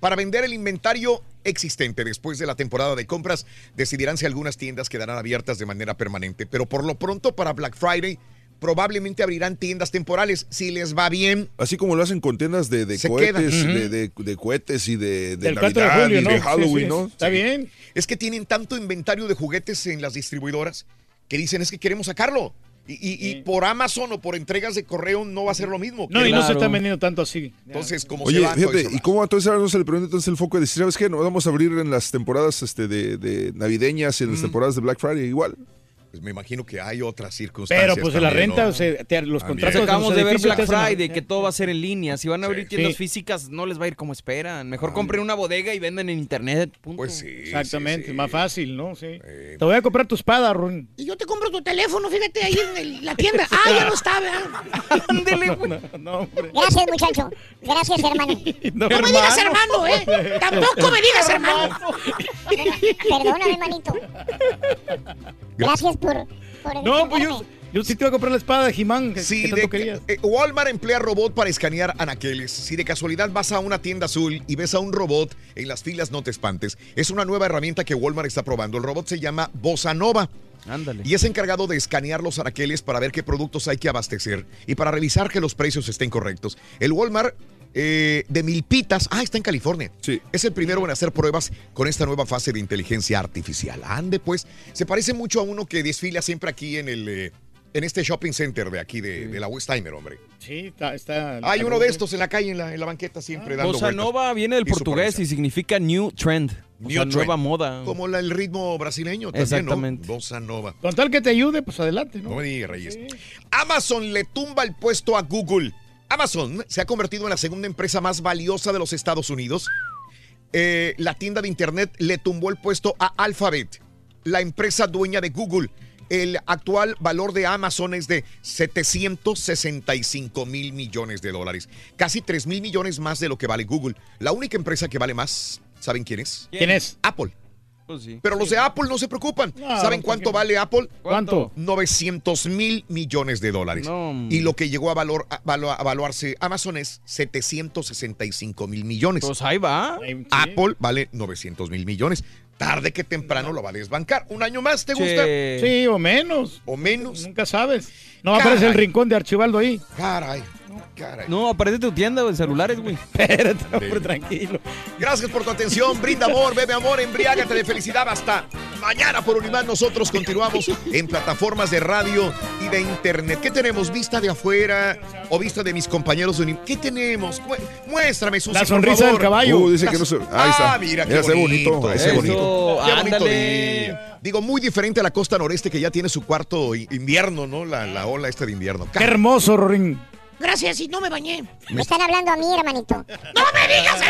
para vender el inventario existente. Después de la temporada de compras, decidirán si algunas tiendas quedarán abiertas de manera permanente. Pero por lo pronto, para Black Friday, probablemente abrirán tiendas temporales si les va bien. Así como lo hacen con tiendas de, cohetes, de, de- de cohetes y de, de Del 4 de Navidad julio, y ¿no? de Halloween, sí, ¿no? Está bien. Es que tienen tanto inventario de juguetes en las distribuidoras que dicen es que queremos sacarlo. Y, y- y por Amazon o por entregas de correo no va a ser lo mismo. No, y no se están vendiendo tanto así. Entonces, como Oye, se va fíjate, ¿y cómo a Toys R Us no se le prende entonces el foco de decir, ¿sabes qué? Nos vamos a abrir en las temporadas este, de, de navideñas y en las Mm. temporadas de Black Friday igual. Pues me imagino que hay otras circunstancias. Pero pues la también, renta, ¿no? o sea, te- los También. contratos Acabamos de ver Black Friday, que todo va a ser en línea. Si van a abrir tiendas Sí. físicas, no les va a ir como esperan. Mejor compren una bodega y venden en internet. punto. Pues sí. Exactamente, más fácil, ¿no? Sí. Te voy a comprar tu espada, Ron. Y yo te compro tu teléfono, fíjate, ahí en el- la tienda. Ah, ya no está, ¿verdad? Ándele, No. Gracias, muchacho. Gracias, hermano. No, No me digas hermano, ¿eh? Tampoco me digas hermano. Perdóname, manito. Gracias por. por No, pues yo, yo sí te voy a comprar la espada de Jimán, que, Sí, que tanto de- querías. eh, Walmart emplea robot para escanear anaqueles. Si de casualidad vas a una tienda azul y ves a un robot en las filas, no te espantes. Es una nueva herramienta que Walmart está probando. El robot se llama Bossa Nova. Ándale. Y es encargado de escanear los anaqueles para ver qué productos hay que abastecer y para revisar que los precios estén correctos. El Walmart eh, de Milpitas, ah, está en California. Sí. Es el primero en hacer pruebas con esta nueva fase de inteligencia artificial. Ande, pues, se parece mucho a uno que desfila siempre aquí en el... eh, en este shopping center de aquí de, de la Westheimer, hombre. Sí, está. está Hay uno de estos en la calle, en la, en la banqueta, siempre dando Bossa vueltas. Nova viene del Y portugués y significa new trend. O New sea, trend. nueva moda. Como la- el ritmo brasileño también, Exactamente. ¿no? Bossa Nova. Con tal que te ayude, pues adelante, ¿no? No me digas, Reyes. Amazon le tumba el puesto a Google. Amazon se ha convertido en la segunda empresa más valiosa de los Estados Unidos. Eh, la tienda de Internet le tumbó el puesto a Alphabet, la empresa dueña de Google. El actual valor de Amazon es de 765 mil millones de dólares. Casi 3 mil millones más de lo que vale Google. La única empresa que vale más, ¿saben quién es? ¿Quién es? Apple. Pues sí. Pero los de Apple no se preocupan. No, ¿Saben ¿por cuánto vale Apple? ¿Cuánto? 900 mil millones de dólares. No. Y lo que llegó a, valor, a, a evaluarse Amazon es 765 mil millones. Pues ahí va. Apple vale 900 mil millones. Tarde que temprano lo va a desbancar. ¿Un año más te gusta? Sí, o menos. ¿O menos? Nunca sabes. No aparece el rincón de Archibaldo ahí. Caray. Caray. No, aparece tu tienda de celulares, güey. Espérate, hombre, tranquilo. Gracias por tu atención. Brinda amor, bebe amor, embriágate de felicidad. Hasta mañana por Unimán. Nosotros continuamos en plataformas de radio y de internet. ¿Qué tenemos? ¿Vista de afuera o vista de mis compañeros de Unimán? ¿Qué tenemos? Mu- Muéstrame, Susi, La por sonrisa favor. del caballo. Uh, dice que no se. Ahí está. Ah, mira, qué Mira, bonito, bonito. ese Eso. bonito. Qué bonito día. Digo, muy diferente a la costa noreste que ya tiene su cuarto invierno, ¿no? La, la ola esta de invierno. Qué hermoso, Rorín. Gracias, y no me bañé. Me están hablando a mí, hermanito. ¡No me digas,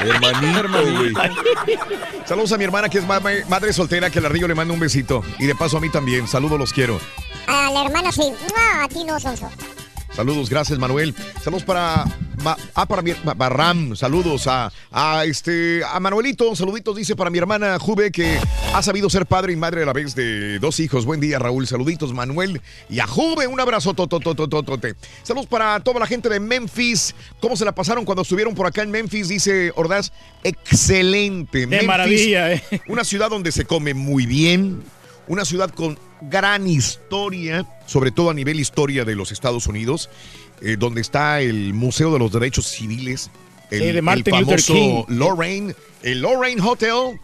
Hermanito, güey. Saludos a mi hermana que es ma- madre soltera, que al ardillo le manda un besito. Y de paso a mí también. Saludos, los quiero. A la hermana sí. No, a ti no, Sonso. Saludos, gracias Manuel. Saludos para ah, para mi ma- Barram, saludos a, a este a Manuelito, saluditos dice para mi hermana Juve que ha sabido ser padre y madre a la vez de dos hijos. Buen día, Raúl. Saluditos, Manuel y a Juve, un abrazo tototototote. Saludos para toda la gente de Memphis. ¿Cómo se la pasaron cuando estuvieron por acá en Memphis? Dice Ordaz, excelente. De maravilla, eh. Una ciudad donde se come muy bien, una ciudad con gran historia, sobre todo a nivel historia de los Estados Unidos, eh, donde está el Museo de los Derechos Civiles, el, de Luther famoso King. Lorraine, el Lorraine Hotel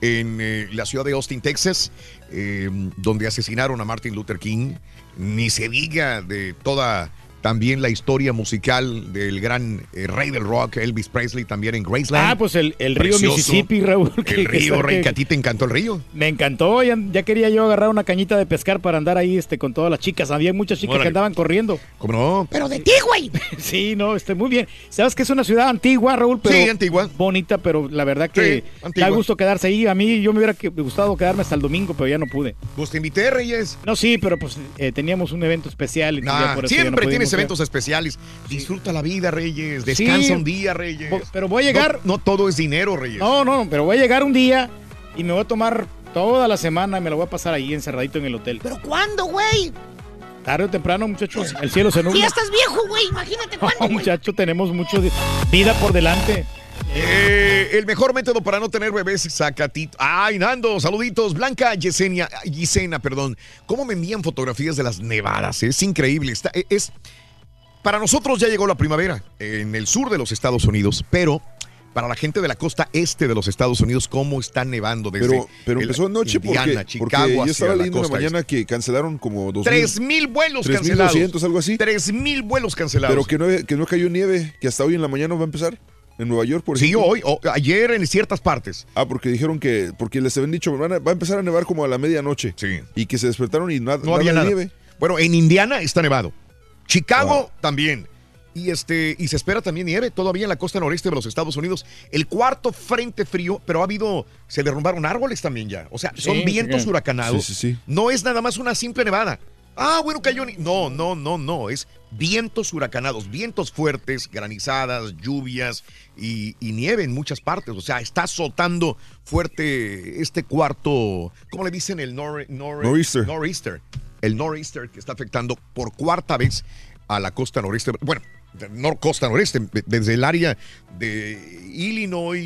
en eh, la ciudad de Austin, Texas, eh, donde asesinaron a Martin Luther King. Ni se diga de toda también la historia musical del gran eh, rey del rock, Elvis Presley, también en Graceland. Ah, pues el, el río Precioso. Mississippi, Raúl. que- El que río, está- rey, que- que a ti te encantó el río. Me encantó, ya, ya quería yo agarrar una cañita de pescar para andar ahí este, con todas las chicas. Había muchas chicas Órale. que andaban corriendo. ¿Cómo no? Pero de ti, güey. Sí, no, este, muy bien. Sabes que es una ciudad antigua, Raúl, pero Sí, antigua. bonita, pero la verdad que Sí, da gusto quedarse ahí. A mí yo me hubiera que- gustado quedarme hasta el domingo, pero ya no pude. Pues te invité, Reyes. No, sí, pero pues eh, teníamos un evento especial. y ya Ah, por eso ya no siempre pudimos tienes. Eventos especiales. Disfruta la vida, Reyes. Descansa Sí. un día, Reyes. Pero voy a llegar- No, no todo es dinero, Reyes. No, no, pero voy a llegar un día y me voy a tomar toda la semana y me la voy a pasar ahí encerradito en el hotel. ¿Pero cuándo, güey? Tarde o temprano, muchachos, el cielo se Si ya nubla. estás viejo, güey, imagínate cuándo, No, muchacho, tenemos mucho de- vida por delante. Eh, el mejor método para no tener bebés es sacatito. Ay, Nando, saluditos. Blanca Yesenia, Yesenia, perdón. ¿Cómo me envían fotografías de las nevadas? Es increíble. Está, e, es, para nosotros ya llegó la primavera en el sur de los Estados Unidos, pero para la gente de la costa este de los Estados Unidos, ¿cómo está nevando desde Pero, empezó anoche Indiana, porque, Chicago porque yo estaba leyendo en la mañana que cancelaron como dos Tres mil vuelos cancelados. 3.200, algo así. Tres mil vuelos cancelados. Pero que no, que no cayó nieve, que hasta hoy en la mañana va a empezar. En Nueva York, por Sí, ejemplo. hoy, o- ayer en ciertas partes. Ah, porque dijeron que, porque les habían dicho, van a- va a empezar a nevar como a la medianoche. Sí. Y que se despertaron y nada, No había nada. nieve. Bueno, en Indiana está nevado. Chicago también. Y este y se espera también nieve todavía en la costa noreste de los Estados Unidos. El cuarto frente frío, pero ha habido se derrumbaron árboles también ya. O sea, son Sí, vientos sí. huracanados. Sí, sí, sí. No es nada más una simple nevada. Ah, bueno, cayó. ni- No, no, no, no. Es vientos huracanados, vientos fuertes, granizadas, lluvias y, y nieve en muchas partes. O sea, está azotando fuerte este cuarto. ¿Cómo le dicen? El nor, nor- Nor'easter. nor'easter. El nor'easter que está afectando por cuarta vez a la costa noreste. Bueno, de nor costa noreste, desde el área de Illinois,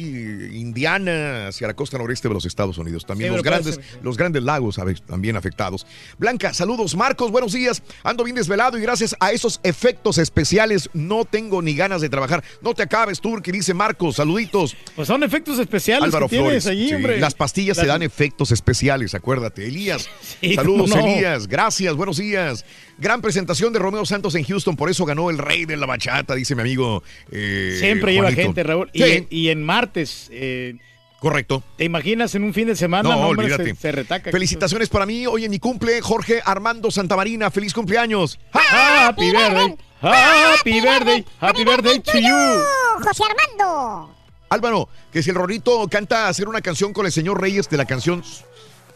Indiana, hacia la costa noreste de los Estados Unidos. También Sí, los grandes, los grandes lagos ¿sabes? también afectados. Blanca, saludos. Marcos, buenos días. Ando bien desvelado y gracias a esos efectos especiales no tengo ni ganas de trabajar. No te acabes, Turki, dice Marcos. Saluditos. Pues son efectos especiales Álvaro que tienes Flores. allí, sí, hombre. Las pastillas Las- se dan efectos especiales, acuérdate. Elías, saludos, no. Elías. Gracias, buenos días. Gran presentación de Romeo Santos en Houston, por eso ganó el rey de la bachata, dice mi amigo. eh, Siempre lleva Juanito. gente, Raúl. Y, Sí, en, y en martes. eh, correcto. ¿Te imaginas en un fin de semana? No, hombre, olvídate. Se, se retaca. Felicitaciones para mí, hoy en mi cumple, Jorge Armando Santamarina. Feliz cumpleaños. Happy birthday. Happy birthday. Happy birthday to you. José Armando. Álvaro, que si el Rorrito canta hacer una canción con el señor Reyes de la canción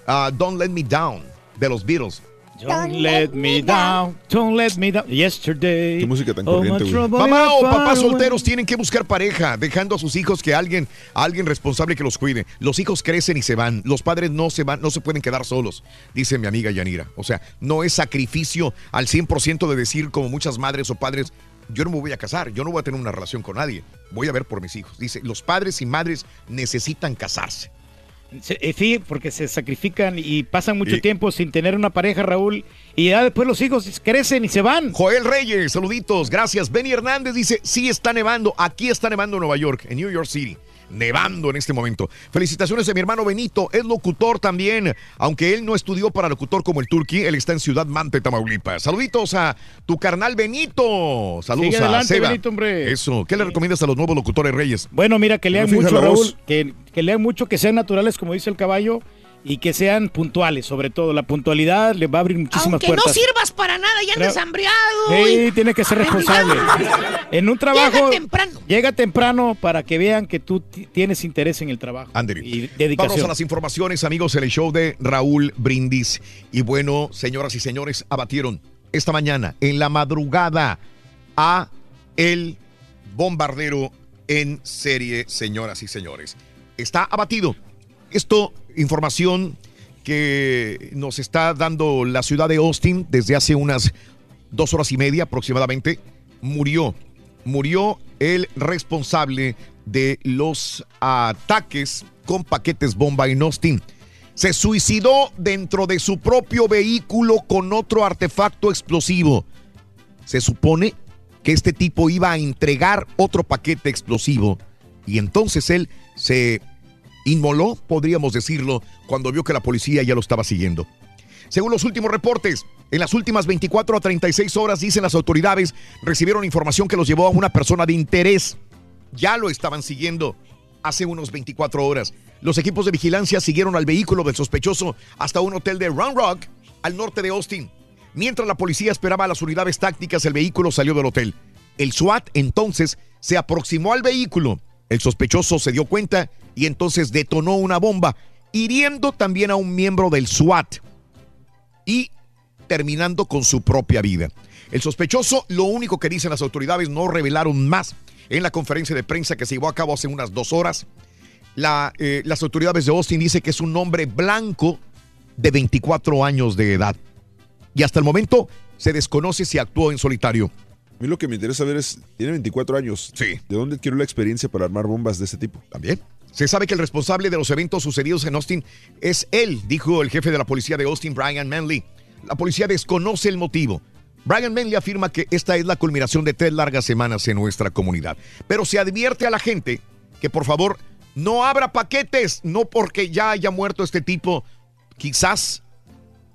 ah, Don't Let Me Down de los Beatles. Don't let me down. Don't let me down. Yesterday. Qué música tan my corriente, güey. Mamá o away. solteros tienen que buscar pareja, dejando a sus hijos que alguien, a alguien responsable que los cuide. Los hijos crecen y se van. Los padres no se van, no se pueden quedar solos, dice mi amiga Yanira. O sea, no es sacrificio al 100% de decir como muchas madres o padres, yo no me voy a casar, yo no voy a tener una relación con nadie, voy a ver por mis hijos. Dice, los padres y madres necesitan casarse. Eh, Sí, porque se sacrifican y pasan mucho Y- tiempo sin tener una pareja, Raúl. Y ya después los hijos crecen y se van. Joel Reyes, saluditos, gracias. Benny Hernández dice, sí está nevando, aquí está nevando en Nueva York, en New York City. Nevando en este momento. Felicitaciones a mi hermano Benito, es locutor también. Aunque él no estudió para locutor como el Turqui, él está en Ciudad Mante, Tamaulipas. Saluditos a tu carnal Benito. Saludos Sigue a adelante, Seba. Benito, hombre. Eso. ¿Qué le recomiendas a los nuevos locutores Reyes? Bueno, mira, que lean No mucho, Raúl. que lean mucho, que sean naturales, como dice el caballo, y que sean puntuales, sobre todo. La puntualidad les va a abrir muchísimas Aunque puertas. no sirvas para nada y andes Pero- hambriado. Sí, y- tiene que ser responsable. En un trabajo. Llega temprano. Llega temprano para que vean que tú ti- tienes interés en el trabajo. Y Vamos a las informaciones, amigos, en el show de Raúl Brindis. Y bueno, señoras y señores, abatieron esta mañana, en la madrugada, a el bombardero en serie, señoras y señores. Está abatido. Esto, información que nos está dando la ciudad de Austin desde hace unas dos horas y media aproximadamente. Murió, murió el responsable de los ataques con paquetes bomba en Austin. Se suicidó dentro de su propio vehículo con otro artefacto explosivo. Se supone que este tipo iba a entregar otro paquete explosivo y entonces él se inmoló, podríamos decirlo, cuando vio que la policía ya lo estaba siguiendo. Según los últimos reportes, en las últimas 24 a 36 horas, dicen las autoridades, recibieron información que los llevó a una persona de interés. Ya lo estaban siguiendo hace unos 24 horas. Los equipos de vigilancia siguieron al vehículo del sospechoso hasta un hotel de Round Rock, al norte de Austin. Mientras la policía esperaba a las unidades tácticas, el vehículo salió del hotel. El SWAT entonces se aproximó al vehículo. El sospechoso se dio cuenta y entonces detonó una bomba, hiriendo también a un miembro del SWAT y terminando con su propia vida. El sospechoso, lo único que dicen las autoridades, no revelaron más en la conferencia de prensa que se llevó a cabo hace unas dos horas. Eh, las autoridades de Austin dicen que es un hombre blanco de 24 años de edad. Y hasta el momento se desconoce si actuó en solitario. A mí lo que me interesa ver es, tiene 24 años. Sí. ¿De dónde adquirió la experiencia para armar bombas de este tipo? También. Se sabe que el responsable de los eventos sucedidos en Austin es él, dijo el jefe de la policía de Austin, Brian Manley. La policía desconoce el motivo. Brian Manley afirma que esta es la culminación de tres largas semanas en nuestra comunidad. Pero se advierte a la gente que por favor no abra paquetes, no porque ya haya muerto este tipo, quizás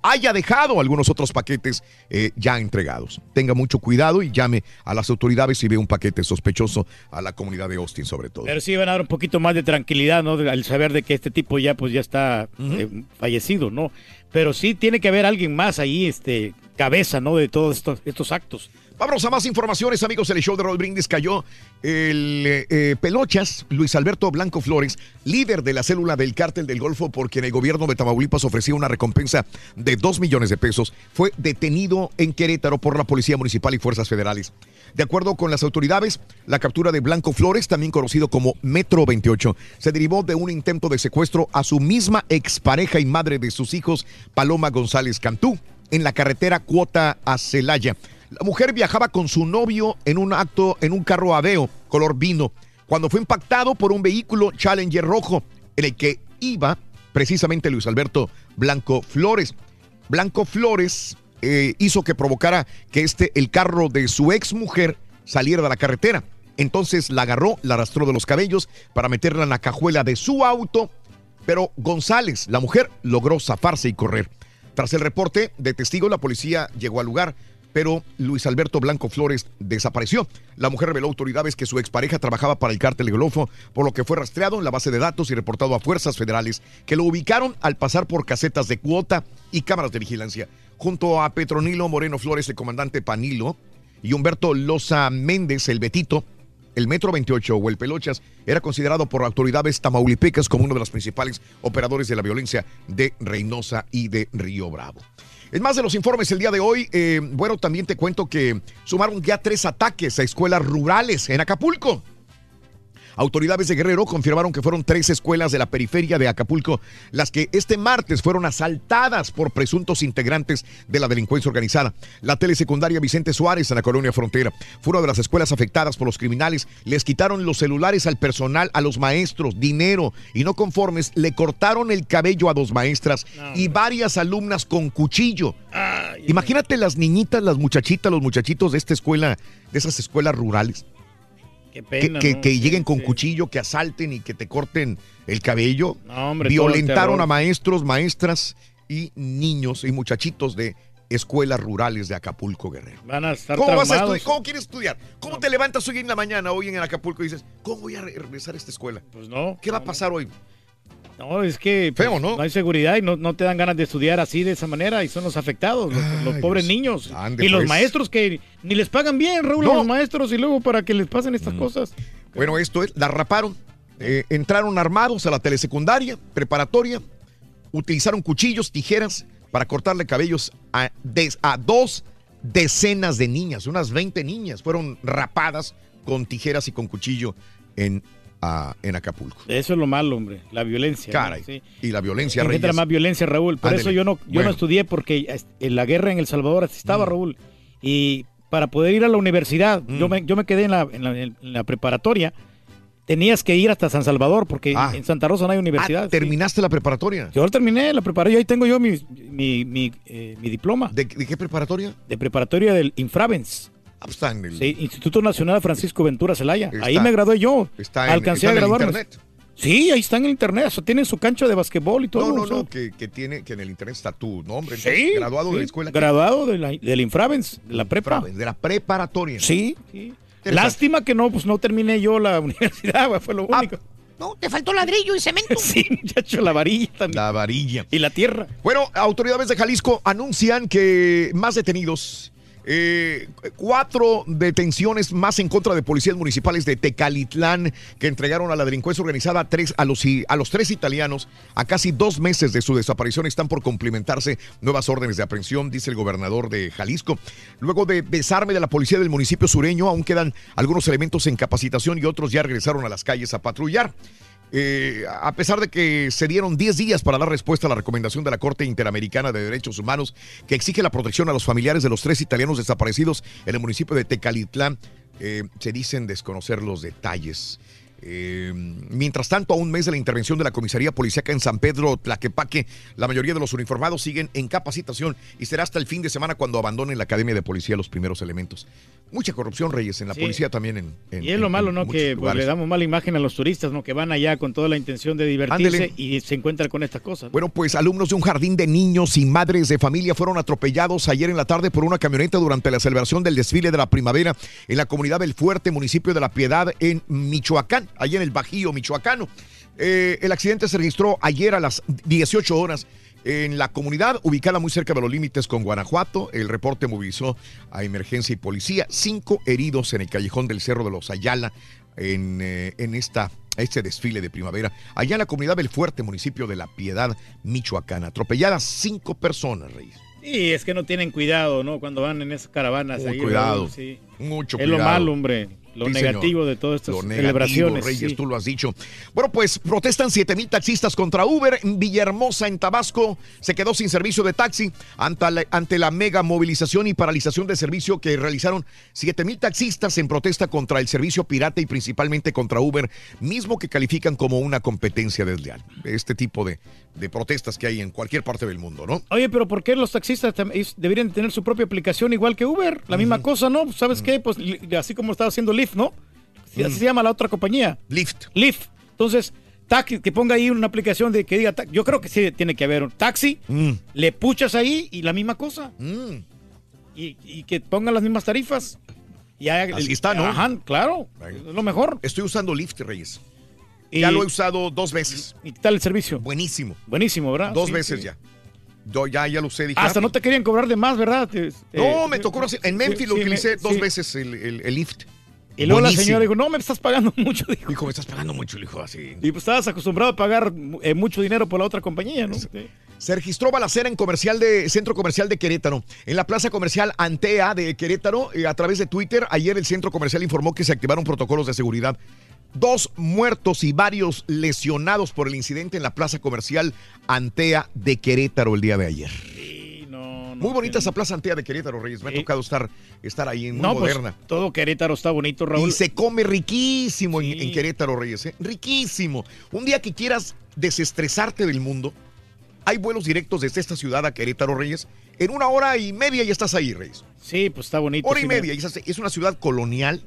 haya dejado algunos otros paquetes eh, ya entregados. Tenga mucho cuidado y llame a las autoridades si ve un paquete sospechoso a la comunidad de Austin sobre todo. Pero sí van a dar un poquito más de tranquilidad, ¿no? Al saber de que este tipo ya pues ya está eh, fallecido, ¿no? Pero sí tiene que haber alguien más ahí, este, cabeza, ¿no? De todos estos, estos actos. Vámonos a más informaciones, amigos. El show de Roll Brindis cayó el eh, Pelochas, Luis Alberto Blanco Flores, líder de la célula del cártel del Golfo, por quien el gobierno de Tamaulipas ofrecía una recompensa de 2 millones de pesos, fue detenido en Querétaro por la Policía Municipal y Fuerzas Federales. De acuerdo con las autoridades, la captura de Blanco Flores, también conocido como Metro 28, se derivó de un intento de secuestro a su misma expareja y madre de sus hijos, Paloma González Cantú, en la carretera Cuota a Celaya. La mujer viajaba con su novio en un acto en un carro Aveo color vino cuando fue impactado por un vehículo Challenger rojo en el que iba precisamente Luis Alberto Blanco Flores. Blanco Flores eh, hizo que provocara que este el carro de su ex mujer saliera de la carretera. Entonces la agarró, la arrastró de los cabellos para meterla en la cajuela de su auto, pero González, la mujer, logró zafarse y correr. Tras el reporte de testigos, la policía llegó al lugar, pero Luis Alberto Blanco Flores desapareció. La mujer reveló a autoridades que su expareja trabajaba para el cártel de Golfo, por lo que fue rastreado en la base de datos y reportado a fuerzas federales que lo ubicaron al pasar por casetas de cuota y cámaras de vigilancia. Junto a Petronilo Moreno Flores, el comandante Panilo, y Humberto Loza Méndez, el Betito, el Metro 28 o el Pelochas era considerado por autoridades tamaulipecas como uno de los principales operadores de la violencia de Reynosa y de Río Bravo. En más de los informes el día de hoy, eh, bueno, también te cuento que sumaron ya tres ataques a escuelas rurales en Acapulco. Autoridades de Guerrero confirmaron que fueron tres escuelas de la periferia de Acapulco las que este martes fueron asaltadas por presuntos integrantes de la delincuencia organizada. La telesecundaria Vicente Suárez en la colonia Frontera fue una de las escuelas afectadas por los criminales. Les quitaron los celulares al personal, a los maestros, dinero y no conformes, le cortaron el cabello a dos maestras y varias alumnas con cuchillo. Imagínate las niñitas, las muchachitas, los muchachitos de esta escuela, de esas escuelas rurales Que, pena, que- ¿no? que Sí, lleguen con sí. cuchillo, que asalten y que te corten el cabello. No, hombre, Violentaron a maestros, maestras y niños y muchachitos de escuelas rurales de Acapulco, Guerrero. Van a estar ¿Cómo vas a estudiar? ¿Cómo quieres estudiar? ¿Cómo te levantas hoy en la mañana, hoy en Acapulco y dices, ¿cómo voy a re- regresar a esta escuela? Pues no. ¿Qué va a pasar hoy? No, es que pues, Feo, ¿no? hay seguridad y no, no te dan ganas de estudiar así de esa manera y son los afectados, los, los pobres niños. Ande, y los pues. maestros que ni les pagan bien, Raúl, a No. Mm. los maestros y luego para que les pasen estas cosas. Bueno, esto es, la raparon, eh, entraron armados a la telesecundaria, preparatoria, utilizaron cuchillos, tijeras para cortarle cabellos a, des- a dos decenas de niñas, unas 20 niñas fueron rapadas con tijeras y con cuchillo en, ah, en Acapulco. Eso es lo malo, hombre, la violencia. ¿no? Caray. Sí. Y la violencia, Reyes. más violencia, Raúl. Por eso yo no, yo Bueno. no estudié porque este, en la guerra en El Salvador estaba, Mm. Raúl. Y para poder ir a la universidad, yo, me, yo me quedé en la, en la- en la preparatoria. Tenías que ir hasta San Salvador porque en Santa Rosa no hay universidad. Ah, ¿Terminaste la preparatoria? Yo terminé la preparatoria. Ahí tengo yo mi, mi, mi, eh, mi diploma. ¿De, qué preparatoria? De preparatoria del Infravens. Ah, pues está en el- Sí, Instituto Nacional Francisco Ventura Celaya. Ahí me gradué yo. está en- Alcancé está a en el graduarme. internet. Sí, ahí está en el internet. O sea, tienen su cancha de basquetbol y todo. No, no, o sea. no, que, que tiene, que en el internet está tu nombre. Sí, entonces, graduado de la sí, escuela. Graduado de la, del Infravens, de la prepa. Infravens, de la preparatoria. Sí, Lástima que no, pues no terminé yo la universidad, güey, fue lo Ah, único. No, te faltó ladrillo y cemento. sí, muchacho, la varilla también. La varilla. Y la tierra. Bueno, autoridades de Jalisco anuncian que más detenidos. Eh, cuatro detenciones más en contra de policías municipales de Tecalitlán que entregaron a la delincuencia organizada a, tres, a, los, a los tres italianos a casi dos meses de su desaparición. Están por cumplimentarse nuevas órdenes de aprehensión, dice el gobernador de Jalisco. Luego de desarme de la policía del municipio sureño, aún quedan algunos elementos en capacitación y otros ya regresaron a las calles a patrullar. Eh, a pesar de que se dieron 10 días para dar respuesta a la recomendación de la Corte Interamericana de Derechos Humanos que exige la protección a los familiares de los tres italianos desaparecidos en el municipio de Tecalitlán, eh, se dicen desconocer los detalles. Eh, mientras tanto, a un mes de la intervención de la comisaría policíaca en San Pedro Tlaquepaque, la mayoría de los uniformados siguen en capacitación y será hasta el fin de semana cuando abandonen la academia de policía los primeros elementos. Mucha corrupción, Reyes, en la Sí. policía también. En, en- Y es lo en- malo, ¿no? Que pues, le damos mala imagen a los turistas, ¿no? Que van allá con toda la intención de divertirse Ándele. y se encuentran con estas cosas. ¿no? Bueno, pues alumnos de un jardín de niños y madres de familia fueron atropellados ayer en la tarde por una camioneta durante la celebración del desfile de la primavera en la comunidad del Fuerte, municipio de La Piedad, en Michoacán, allá en el Bajío michoacano. Eh, el accidente se registró ayer a las 18 horas en la comunidad ubicada muy cerca de los límites con Guanajuato. El reporte movilizó a emergencia y policía. Cinco heridos en el callejón del Cerro de los Ayala en, eh, en esta, este desfile de primavera. Allá en la comunidad del Fuerte, municipio de La Piedad, Michoacán. Atropelladas cinco personas, Reyes. Sí, es que no tienen cuidado, ¿no? Cuando van en esas caravanas. Muy ahí, cuidado. Sí. Mucho es cuidado. lo malo, hombre. Lo Sí, negativo señor. de todas estas Lo negativo, celebraciones. Reyes, sí. tú lo has dicho. Bueno, pues protestan 7 mil taxistas contra Uber. En Villahermosa, en Tabasco, se quedó sin servicio de taxi ante la, ante la mega movilización y paralización de servicio que realizaron 7 mil taxistas en protesta contra el servicio pirata y principalmente contra Uber, mismo que califican como una competencia desleal. Este tipo de, de protestas que hay en cualquier parte del mundo, ¿no? Oye, pero ¿por qué los taxistas deberían tener su propia aplicación igual que Uber? La misma cosa, ¿no? ¿Sabes qué? Pues así como estaba haciendo Lyft, ¿no? Así Mm. se llama la otra compañía. Lyft. Lyft. Entonces, taxi, que ponga ahí una aplicación de que diga, yo creo que sí tiene que haber un taxi, Mm. le puchas ahí y la misma cosa. Y, y que pongan las mismas tarifas. Y haga- Así está, ¿no? Ajá, claro. Es lo mejor. Estoy usando Lyft, Reyes. Y- Ya lo he usado dos veces. ¿Y qué tal el servicio? Buenísimo. Buenísimo, ¿verdad? Dos Sí, veces sí. ya. Yo ya, ya lo sé. dije, Hasta ah, no te querían cobrar de más, ¿verdad? No, eh, me tocó. así. En sí, Memphis lo utilicé me- dos veces el, el, el Lyft. Y luego la señora dijo, no, me estás pagando mucho. Dijo, Dijo, me estás pagando mucho, dijo así. y pues estabas acostumbrado a pagar eh, mucho dinero por la otra compañía, ¿no? Sí. Se registró balacera en comercial de centro comercial de Querétaro. En la plaza comercial Antea de Querétaro, eh, a través de Twitter, ayer el centro comercial informó que se activaron protocolos de seguridad. Dos muertos y varios lesionados por el incidente en la plaza comercial Antea de Querétaro el día de ayer. Muy bonita esa plaza Antea de Querétaro, Reyes. Me ha tocado estar, estar ahí, No, pues, moderna. todo Querétaro está bonito, Raúl. Y se come riquísimo en, en Querétaro, Reyes. ¿eh? Riquísimo. Un día que quieras desestresarte del mundo, hay vuelos directos desde esta ciudad a Querétaro, Reyes. En una hora y media ya estás ahí, Reyes. Sí, pues está bonito. Hora y media. es una ciudad colonial,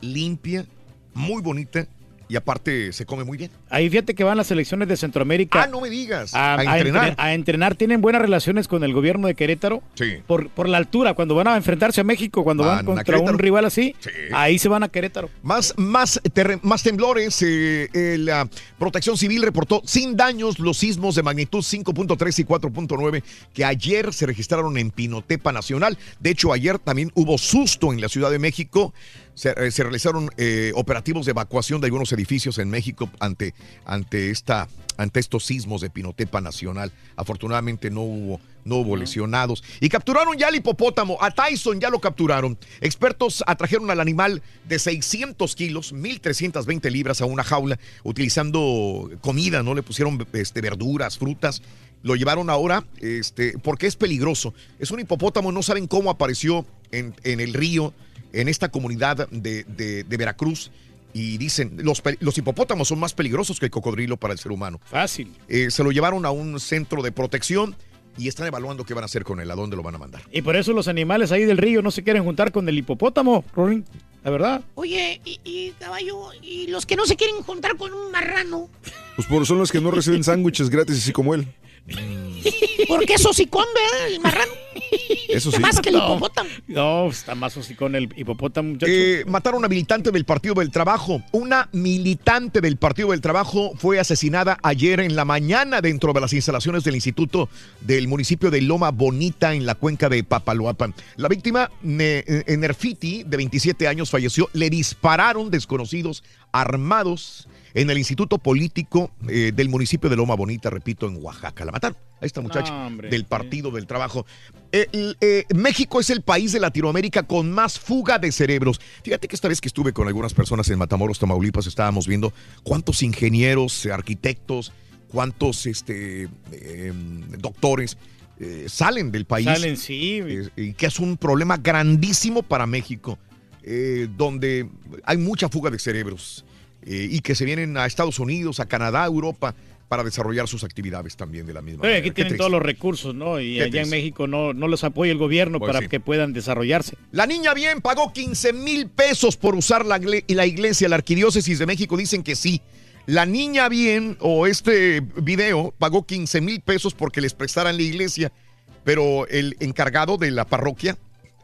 limpia, muy bonita y aparte se come muy bien. Ahí fíjate que van las selecciones de Centroamérica. Ah, no me digas. A, A, a entrenar. entre- a entrenar. Tienen buenas relaciones con el gobierno de Querétaro. Sí. Por, por la altura, cuando van a enfrentarse a México, cuando Van van a contra un rival así, Sí. ahí se van a Querétaro. Más, más, más temblores. eh, eh, la Protección Civil reportó sin daños los sismos de magnitud 5.3 y 4.9 que ayer se registraron en Pinotepa Nacional. De hecho, ayer también hubo susto en la Ciudad de México. Se, eh, se realizaron eh, operativos de evacuación de algunos edificios en México ante, ante, esta, ante estos sismos de Pinotepa Nacional. Afortunadamente no hubo, no hubo lesionados. Y capturaron ya al hipopótamo. A Tyson ya lo capturaron. Expertos atrajeron al animal de 600 kilos, 1.320 libras a una jaula, utilizando comida, ¿no? Le pusieron este, verduras, frutas. Lo llevaron ahora este, porque es peligroso. Es un hipopótamo, no saben cómo apareció en, en el río, en esta comunidad de, de- de Veracruz. Y dicen, los, los hipopótamos son más peligrosos que el cocodrilo para el ser humano. Fácil. Eh, se lo llevaron a un centro de protección y están evaluando qué van a hacer con él, a dónde lo van a mandar. Y por eso los animales ahí del río no se quieren juntar con el hipopótamo, Rorín. La verdad. Oye, y, y, caballo, y los que no se quieren juntar con un marrano, Pues por son los que no reciben sándwiches gratis, así como él. porque es hocicón, ¿verdad? El marrano. Eso sí. Más que el No. hipopótamo. No, está más con el hipopótamo. Eh, mataron a militante del Partido del Trabajo. Una militante del Partido del Trabajo fue asesinada ayer en la mañana dentro de las instalaciones del Instituto del municipio de Loma Bonita en la cuenca de Papaloapan. La víctima, Ne- Nerfiti, de 27 años, falleció. Le dispararon desconocidos armados en el Instituto Político eh, del municipio de Loma Bonita, repito, en Oaxaca. La mataron a esta muchacha No, hombre, del Partido del Trabajo. Eh, eh, México es el país de Latinoamérica con más fuga de cerebros. Fíjate que esta vez que estuve con algunas personas en Matamoros, Tamaulipas, estábamos viendo cuántos ingenieros, arquitectos, cuántos este, eh, doctores eh, salen del país. Salen, sí. Eh, y que es un problema grandísimo para México, eh, donde hay mucha fuga de cerebros eh, y que se vienen a Estados Unidos, a Canadá, a Europa para desarrollar sus actividades también de la misma manera. aquí Qué tienen triste. todos los recursos, ¿no? Y Qué allá en. México no, no los apoya el gobierno Pues para sí. que puedan desarrollarse. La niña bien pagó 15 mil pesos por usar la, la iglesia. La arquidiócesis de México dicen que sí. La niña bien o este video pagó 15 mil pesos porque les prestaran la iglesia. Pero el encargado de la parroquia,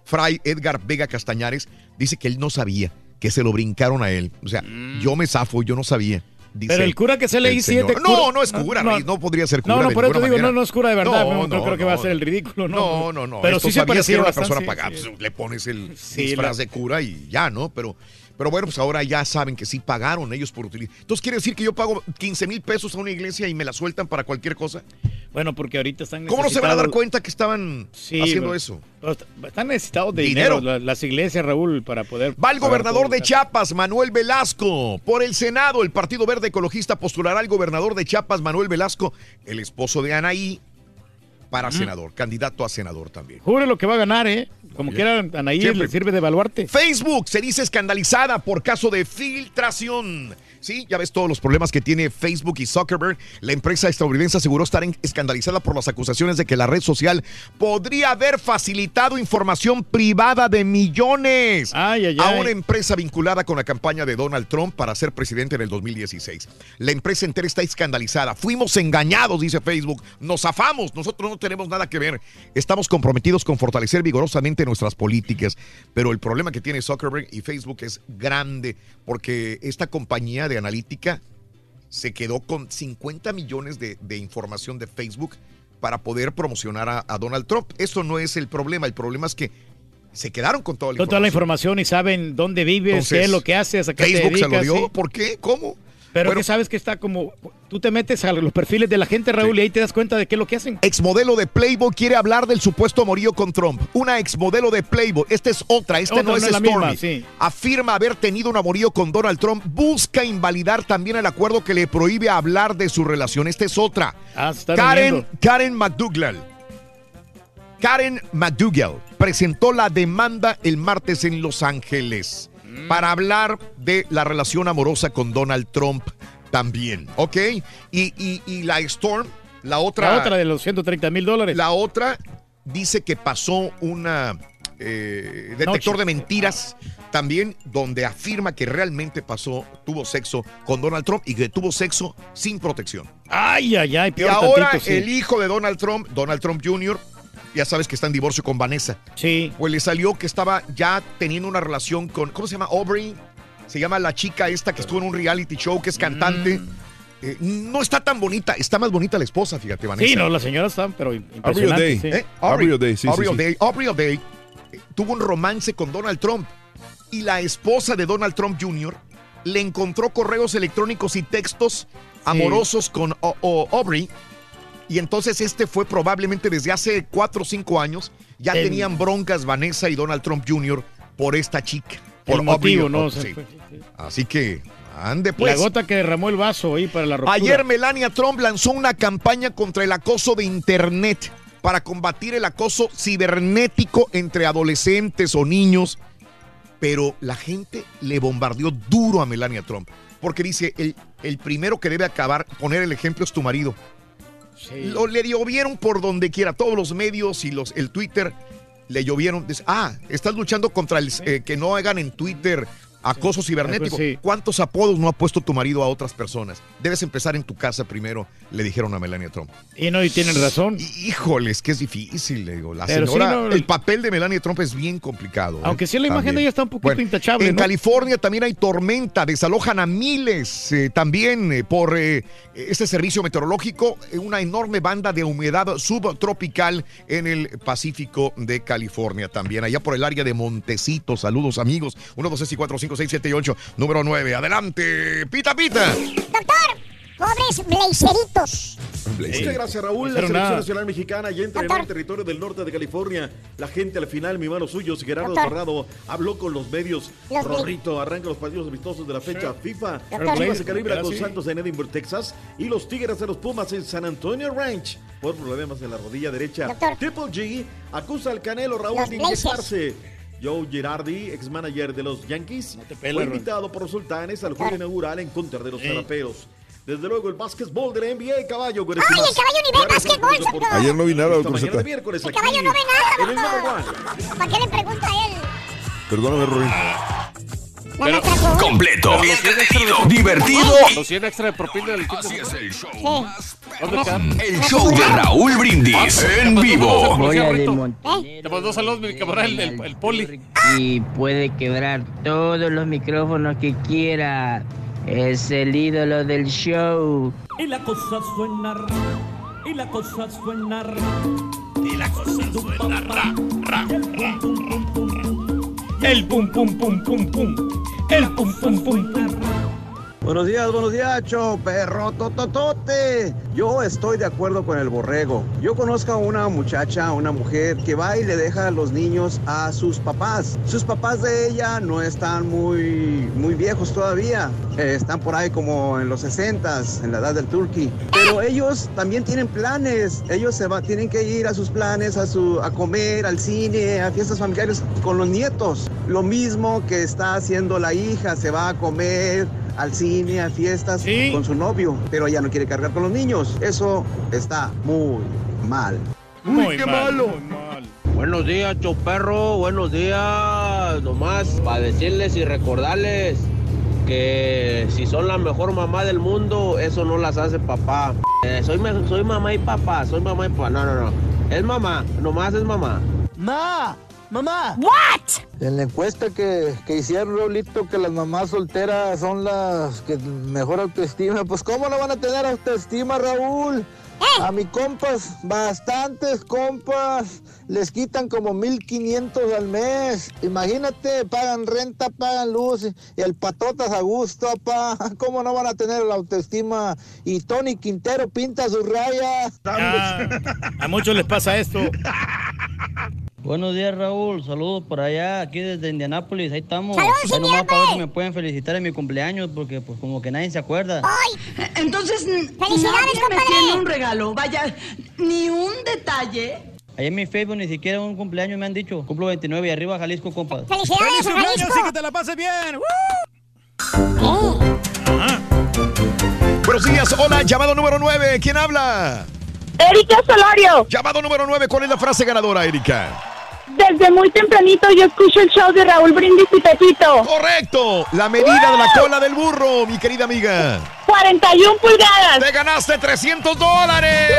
Fray Edgar Vega Castañares, dice que él no sabía, que se lo brincaron a él. O sea, yo me zafo, yo no sabía. dice Pero el cura que se le hizo. No, no es cura, no. Podría ser cura. No, no, por eso digo, manera. no, no es cura de verdad. No, no, creo que va a ser el ridículo, ¿no? No, no, no. Pero Esto sí se sabías que parecía era una bastante, persona sí, pagada. sí. pues, le pones el Sí, disfraz la- de cura y ya, ¿no? Pero, pero bueno, pues ahora ya saben que sí pagaron ellos por utilizar. Entonces, ¿quiere decir que yo pago 15 mil pesos a una iglesia y me la sueltan para cualquier cosa? Bueno, porque ahorita están ¿Cómo no se van a dar cuenta que estaban Sí, haciendo pero- eso? pero Están necesitados de Dinero. dinero, la- las iglesias, Raúl, para poder... Va el gobernador de Chiapas, Manuel Velasco. Por el Senado, el Partido Verde Ecologista postulará al gobernador de Chiapas, Manuel Velasco, el esposo de Anaí, para senador, candidato a senador también. Jure lo que va a ganar, ¿eh? Como quiera, Anaí Siempre. le sirve de baluarte. Facebook se dice escandalizada por caso de filtración. Sí, ya ves todos los problemas que tiene Facebook y Zuckerberg. La empresa estadounidense aseguró estar escandalizada por las acusaciones de que la red social podría haber facilitado información privada de millones Ay, ay, a una empresa vinculada con la campaña de Donald Trump para ser presidente en el 2016. La empresa entera está escandalizada. Fuimos engañados, dice Facebook. Nos zafamos. Nosotros no tenemos nada que ver. Estamos comprometidos con fortalecer vigorosamente nuestras políticas. Pero el problema que tiene Zuckerberg y Facebook es grande porque esta compañía de analítica se quedó con 50 millones de, de información de Facebook para poder promocionar a, a Donald Trump. Eso no es el problema. El problema es que se quedaron con toda la Toda la información. y saben dónde vives, Entonces, qué es lo que haces, a qué te Facebook se lo dedicas, dio. sí. ¿Por qué? ¿Cómo? Pero Bueno, que sabes que está como... Tú te metes a los perfiles de la gente, Raúl, y ahí te das cuenta de qué es lo que hacen. Exmodelo de Playboy quiere hablar del supuesto amorío con Trump. Una exmodelo de Playboy, esta es otra, esta Otra, no no es es la Stormy. misma, sí. Afirma haber tenido un amorío con Donald Trump. Busca invalidar también el acuerdo que le prohíbe hablar de su relación. Esta es otra. Ah, Karen. Karen McDougall. Karen McDougall presentó la demanda el martes en Los Ángeles Mm. para hablar de la relación amorosa con Donald Trump también, ¿ok? Y, y- y la Storm, la otra... La otra de los 130 mil dólares. La otra dice que pasó una eh, detector Noche. de mentiras también donde afirma que realmente pasó, tuvo sexo con Donald Trump y que tuvo sexo sin protección. Ay, ay, ay, Y peor ahora tantito, sí. el hijo de Donald Trump, Donald Trump Jr., ya sabes que está en divorcio con Vanessa. Sí. Pues le salió que estaba ya teniendo una relación con, ¿cómo se llama? Aubrey. Se llama la chica esta que estuvo en un reality show, que es cantante. Mm. Eh, no está tan bonita, está más bonita la esposa, fíjate, Vanessa. Sí, no, las señoras están, pero O'Day. sí. ¿Eh? Aubrey O'Day, sí, sí, Aubrey sí. O'Day. Aubrey O'Day, eh, tuvo un romance con Donald Trump. y la esposa de Donald Trump Jr. le encontró correos electrónicos y textos amorosos con O- O- Aubrey. Y entonces este fue probablemente desde hace cuatro o cinco años. Ya El- tenían broncas Vanessa y Donald Trump Jr. por esta chica. Por El motivo, Aubrey, ¿no? O sea, sí. fue- Así que, ande pues. la gota que derramó el vaso ahí para la ruptura. Ayer Melania Trump lanzó una campaña contra el acoso de Internet para combatir el acoso cibernético entre adolescentes o niños. Pero la gente le bombardeó duro a Melania Trump. Porque dice, el, el primero que debe acabar, poner el ejemplo es tu marido. Lo, le llovieron por donde quiera, todos los medios y los, el Twitter le llovieron. Dice, ah, estás luchando contra el eh, que no hagan en Twitter acoso cibernético. Sí. ¿Cuántos apodos no ha puesto tu marido a otras personas? Debes empezar en tu casa primero, le dijeron a Melania Trump. Y no, y tienen razón. Híjole, es que es difícil, le digo. La Pero sí, señora, no- el papel de Melania Trump es bien complicado. ¿eh? Aunque sí la imagen de ella está un poquito Bueno, intachable, En ¿no? California también hay tormenta, desalojan a miles eh, también eh, por eh, este servicio meteorológico, eh, una enorme banda de humedad subtropical en el Pacífico de California también, allá por el área de Montecito. Saludos amigos. 1, 2, 3 y 4, 5, 6, 7 y 8. Número 9. Adelante. Pita, pita. Pobres blazeritos. Muchas gracias, Raúl. La selección nada. nacional mexicana ya entrenó en el territorio del norte de California. La gente al final, mi mano suyo, Gerardo Doctor. Torrado, habló con los medios. Los Rorrito arranca los partidos amistosos de la fecha FIFA. Doctor. Chivas se calibra con Gracias. Santos en Edinburgh, Texas. Y los Tigres de los Pumas en San Antonio Ranch. Por problemas en la rodilla derecha. Triple G acusa al Canelo Raúl Los de Blazers. inyectarse. Joe Girardi, ex manager de los Yankees, fue invitado por los sultanes al juego inaugural en contra de los zaraperos. Desde luego el básquetbol de la NBA, caballo. Ay, el caballo ni ve básquetbol. Ayer no vi nada, Esta doctor mañana Z. de miércoles El aquí, caballo no ve nada, doctor. ¿Para qué le pregunta a él? Perdóname, Rory. Pero completo, entretenido, divertido. Los 100 extra de propina del Así es el show. ¿Dónde El show de Raúl Brindis en vivo. Voy a ¿Eh? Te mandó saludos mi camarada, el, el, el poli. Y puede quebrar todos los micrófonos que quiera. Es el ídolo del show. Y la cosa suena ra, y la cosa suena ra, y la cosa suena ra, ra, ra. El pum pum pum pum pum. El pum pum pum pum. Buenos días, buenos días, show, perro tototote. Yo estoy de acuerdo con el borrego. Yo conozco a una muchacha, una mujer que va y le deja a los niños a sus papás. Sus papás de ella no están muy, muy viejos todavía. Eh, están por ahí como en los 60 en la edad del turkey. Pero ellos también tienen planes. Ellos se va, tienen que ir a sus planes, a, su, a comer, al cine, a fiestas familiares con los nietos. Lo mismo que está haciendo la hija, se va a comer al cine, a fiestas con su novio, pero ella no quiere cargar con los niños. Eso está muy mal. Muy qué mal, malo. muy mal. Buenos días, choperro. Buenos días. Nomás para decirles y recordarles que si son la mejor mamá del mundo, eso no las hace papá. Eh, soy, soy mamá y papá, soy mamá y papá. No, no, no. Es mamá, nomás es mamá. Ma, mamá. What? En la encuesta que, que hicieron, Raulito, que las mamás solteras son las que mejor autoestima, pues ¿cómo no van a tener autoestima, Raúl? A mi compas, bastantes compas, les quitan como 1500 al mes. Imagínate, pagan renta, pagan luz y el patotas a gusto, pa. ¿Cómo no van a tener la autoestima? Y Tony Quintero pinta sus rayas. Ah, a muchos les pasa esto. Buenos días, Raúl. Saludos por allá, aquí desde Indianápolis. Ahí estamos. Saludos, Ahí nomás para ver si me pueden felicitar en mi cumpleaños, porque pues como que nadie se acuerda. Entonces, Felicidades, nadie me tiene un regalo, vaya, ni un detalle. Ahí en mi Facebook ni siquiera un cumpleaños me han dicho. Cumplo 29 y arriba Jalisco, compas. ¡Felicidades, a Jalisco! y que te la pases bien. Buenos días, hola, llamado número 9. ¿Quién habla? Erika Solario. Llamado número 9. ¿Cuál es la frase ganadora, Erika? Desde muy tempranito yo escucho el show de Raúl Brindis y Pepito. Correcto. La medida de la cola del burro, mi querida amiga. 41 pulgadas. Te ganaste 300 dólares.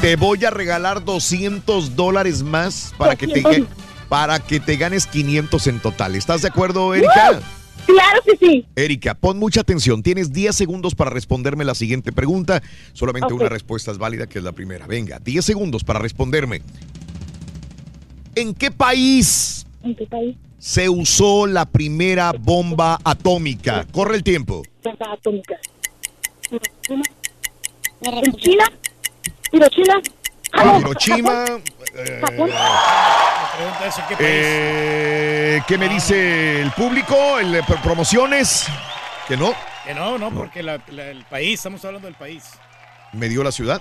Te voy a regalar 200 dólares más para que, te, 200. para que te ganes 500 en total. ¿Estás de acuerdo, Erika? Claro que sí. Erika, pon mucha atención. Tienes 10 segundos para responderme la siguiente pregunta. Solamente una respuesta es válida, que es la primera. Venga, 10 segundos para responderme. ¿En qué país ¿En qué país? se usó la primera bomba atómica? Corre el tiempo. Bomba atómica. ¿En China? ¿Hiroshima? Japón. Hiroshima. Japón. Pregunta es en qué país. Eh, ¿Qué me dice el público? ¿El pro- promociones? Que no. Que no, no, porque la- la- el país, estamos hablando del país. ¿Me dio la ciudad?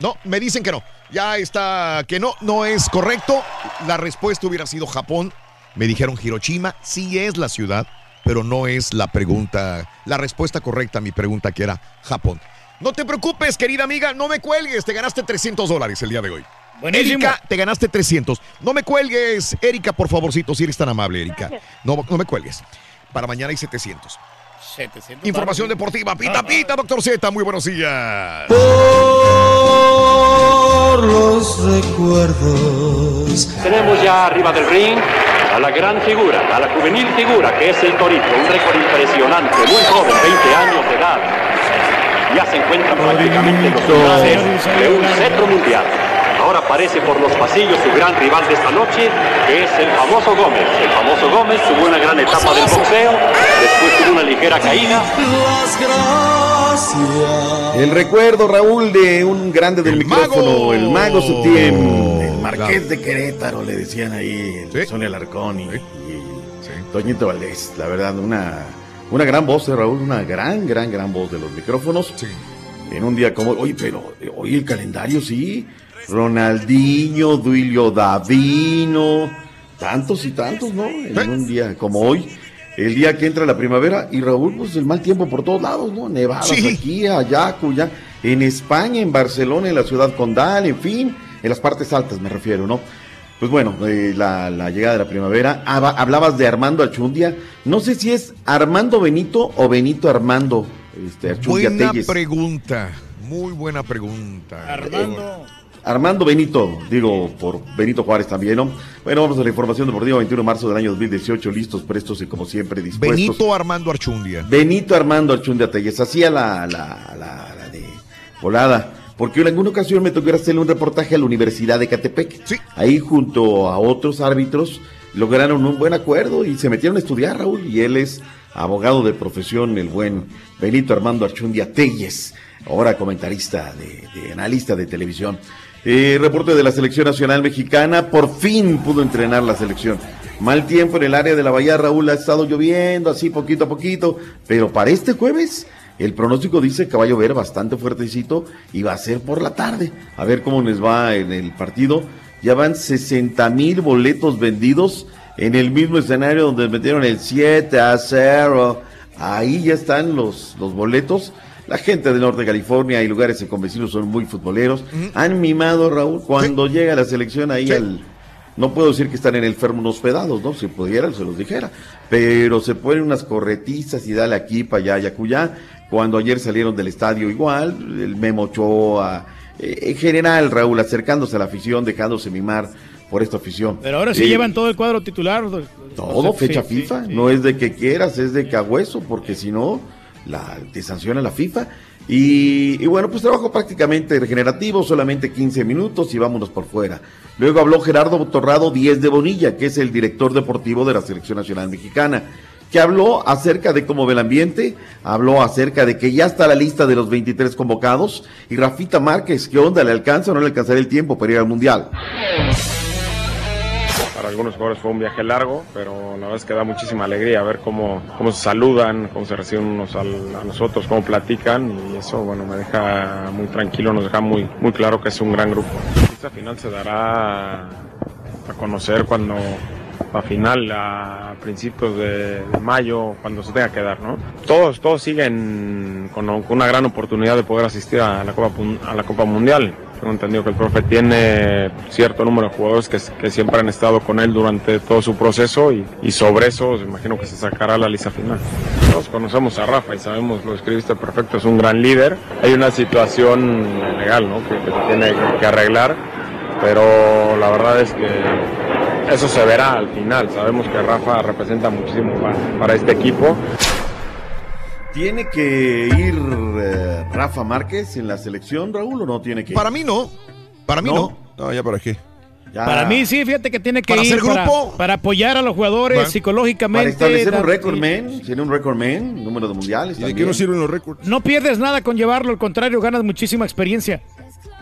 No, me dicen que no. Ya está, que no, no es correcto. La respuesta hubiera sido Japón. Me dijeron Hiroshima, sí es la ciudad, pero no es la pregunta, la respuesta correcta a mi pregunta que era Japón. No te preocupes, querida amiga, no me cuelgues, te ganaste 300 dólares el día de hoy. Buenísimo. Erika, te ganaste 300. No me cuelgues, Erika, por favorcito, si eres tan amable, Erika. No, no me cuelgues. Para mañana hay 700. 700 Información deportiva, pita, pita, doctor Z, muy buenos días. Por los recuerdos. Tenemos ya arriba del ring a la gran figura, a la juvenil figura que es el Torito, un récord impresionante, muy joven, 20 años de edad. Ya se encuentra prácticamente en los de un cetro mundial. Ahora aparece por los pasillos su gran rival de esta noche, que es el famoso Gómez. El famoso Gómez tuvo una gran etapa del boxeo, después tuvo una ligera caída, Las gracias. El recuerdo, Raúl, de un grande del micrófono, el mago Septién, el marqués de Querétaro, le decían ahí, el Sonia Alarcón y, y Toñito Valdés. La verdad, una, una gran voz, eh, Raúl, una gran, gran, gran voz de los micrófonos. En un día como hoy, pero hoy el calendario sí. Ronaldinho, Duilio Davino, tantos y tantos, ¿no? En un día como hoy. El día que entra la primavera y Raúl, pues el mal tiempo por todos lados, ¿no? Nevadas aquí, allá, cuya, en España, en Barcelona, en la ciudad condal, en fin, en las partes altas me refiero, ¿no? Pues bueno, eh, la, la llegada de la primavera. Hablabas de Armando Archundia. No sé si es Armando Benito o Benito Armando este, Archundia Buena Telles. pregunta, muy buena pregunta. Armando. Armando Benito, digo por Benito Juárez también, ¿no? Bueno, vamos a la información deportiva 21 de marzo del año 2018, listos, prestos y como siempre dispuestos. Benito Armando Archundia. Benito Armando Archundia Telles hacía la, la, la, la de volada. Porque en alguna ocasión me tocó hacerle un reportaje a la Universidad de Catepec. Ahí junto a otros árbitros lograron un buen acuerdo y se metieron a estudiar, Raúl. Y él es abogado de profesión, el buen Benito Armando Archundia Telles, ahora comentarista de, de analista de televisión. Eh, reporte de la selección nacional mexicana, por fin pudo entrenar la selección. Mal tiempo en el área de la Bahía, Raúl, ha estado lloviendo así poquito a poquito, pero para este jueves el pronóstico dice que va a llover bastante fuertecito y va a ser por la tarde. A ver cómo les va en el partido. Ya van 60 mil boletos vendidos en el mismo escenario donde metieron el 7 a 0. Ahí ya están los, los boletos. La gente del norte de California y lugares con vecinos son muy futboleros. Han mimado, Raúl, cuando llega la selección ahí al... No puedo decir que están en el fermo hospedados, ¿no? Si pudieran, se los dijera. Pero se ponen unas corretizas y dale aquí, para allá, y acullá. Cuando ayer salieron del estadio igual, el Memo Ochoa, eh, en general, Raúl, acercándose a la afición, dejándose mimar por esta afición. Pero ahora sí Eh, llevan todo el cuadro titular. todo, Sí, fecha sí, FIFA. sí. No es de que quieras, es de que a hueso, porque si no, la, te sanciona la FIFA. Y, y bueno, pues trabajo prácticamente regenerativo, solamente 15 minutos y vámonos por fuera. Luego habló Gerardo Torrado Díez de Bonilla, que es el director deportivo de la Selección Nacional Mexicana, que habló acerca de cómo ve el ambiente, habló acerca de que ya está la lista de los 23 convocados. Y Rafita Márquez, ¿qué onda? ¿Le alcanza o no le alcanzará el tiempo para ir al Mundial? Para algunos jugadores fue un viaje largo, pero la verdad es que da muchísima alegría ver cómo, cómo se saludan, cómo se reciben unos al- a nosotros, cómo platican y eso bueno me deja muy tranquilo, nos deja muy, muy claro que es un gran grupo. Esta final se dará a conocer cuando la final a principios de, mayo, cuando se tenga que dar, ¿no? Todos, todos siguen con, con una gran oportunidad de poder asistir a la Copa, a la Copa Mundial. Tengo entendido que el profe tiene cierto número de jugadores que, siempre han estado con él durante todo su proceso y, sobre eso me imagino que se sacará la lista final. Todos conocemos a Rafa y sabemos, lo escribiste perfecto, es un gran líder. Hay una situación legal ¿no? que, que tiene que arreglar, pero la verdad es que eso se verá al final. Sabemos que Rafa representa muchísimo para este equipo. ¿Tiene que ir eh, Rafa Márquez en la selección, Raúl, o no tiene que ir? Para mí no. Para mí no. No, ya para qué. Ya. Para mí sí, fíjate que tiene que ¿Para ir hacer para, grupo? para apoyar a los jugadores Para psicológicamente. establecer un récord, man. Tiene un récord, man. Número de mundiales. ¿Y de qué nos sirven los récords? No pierdes nada con llevarlo, al contrario, ganas muchísima experiencia.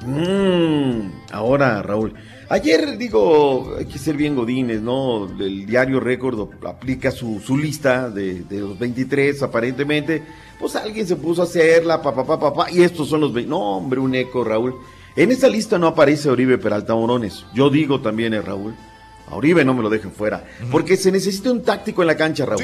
Mm, ahora, Raúl. Ayer, digo, hay que ser bien godines, ¿no? El diario Récord aplica su, su lista de, de los 23, aparentemente. Pues alguien se puso a hacerla, papá, papá, papá, y estos son los 20. No, hombre, un eco, Raúl. En esa lista no aparece Oribe Peralta Morones. Yo digo también, eh, Raúl. A Oribe no me lo dejen fuera. Porque se necesita un táctico en la cancha, Raúl.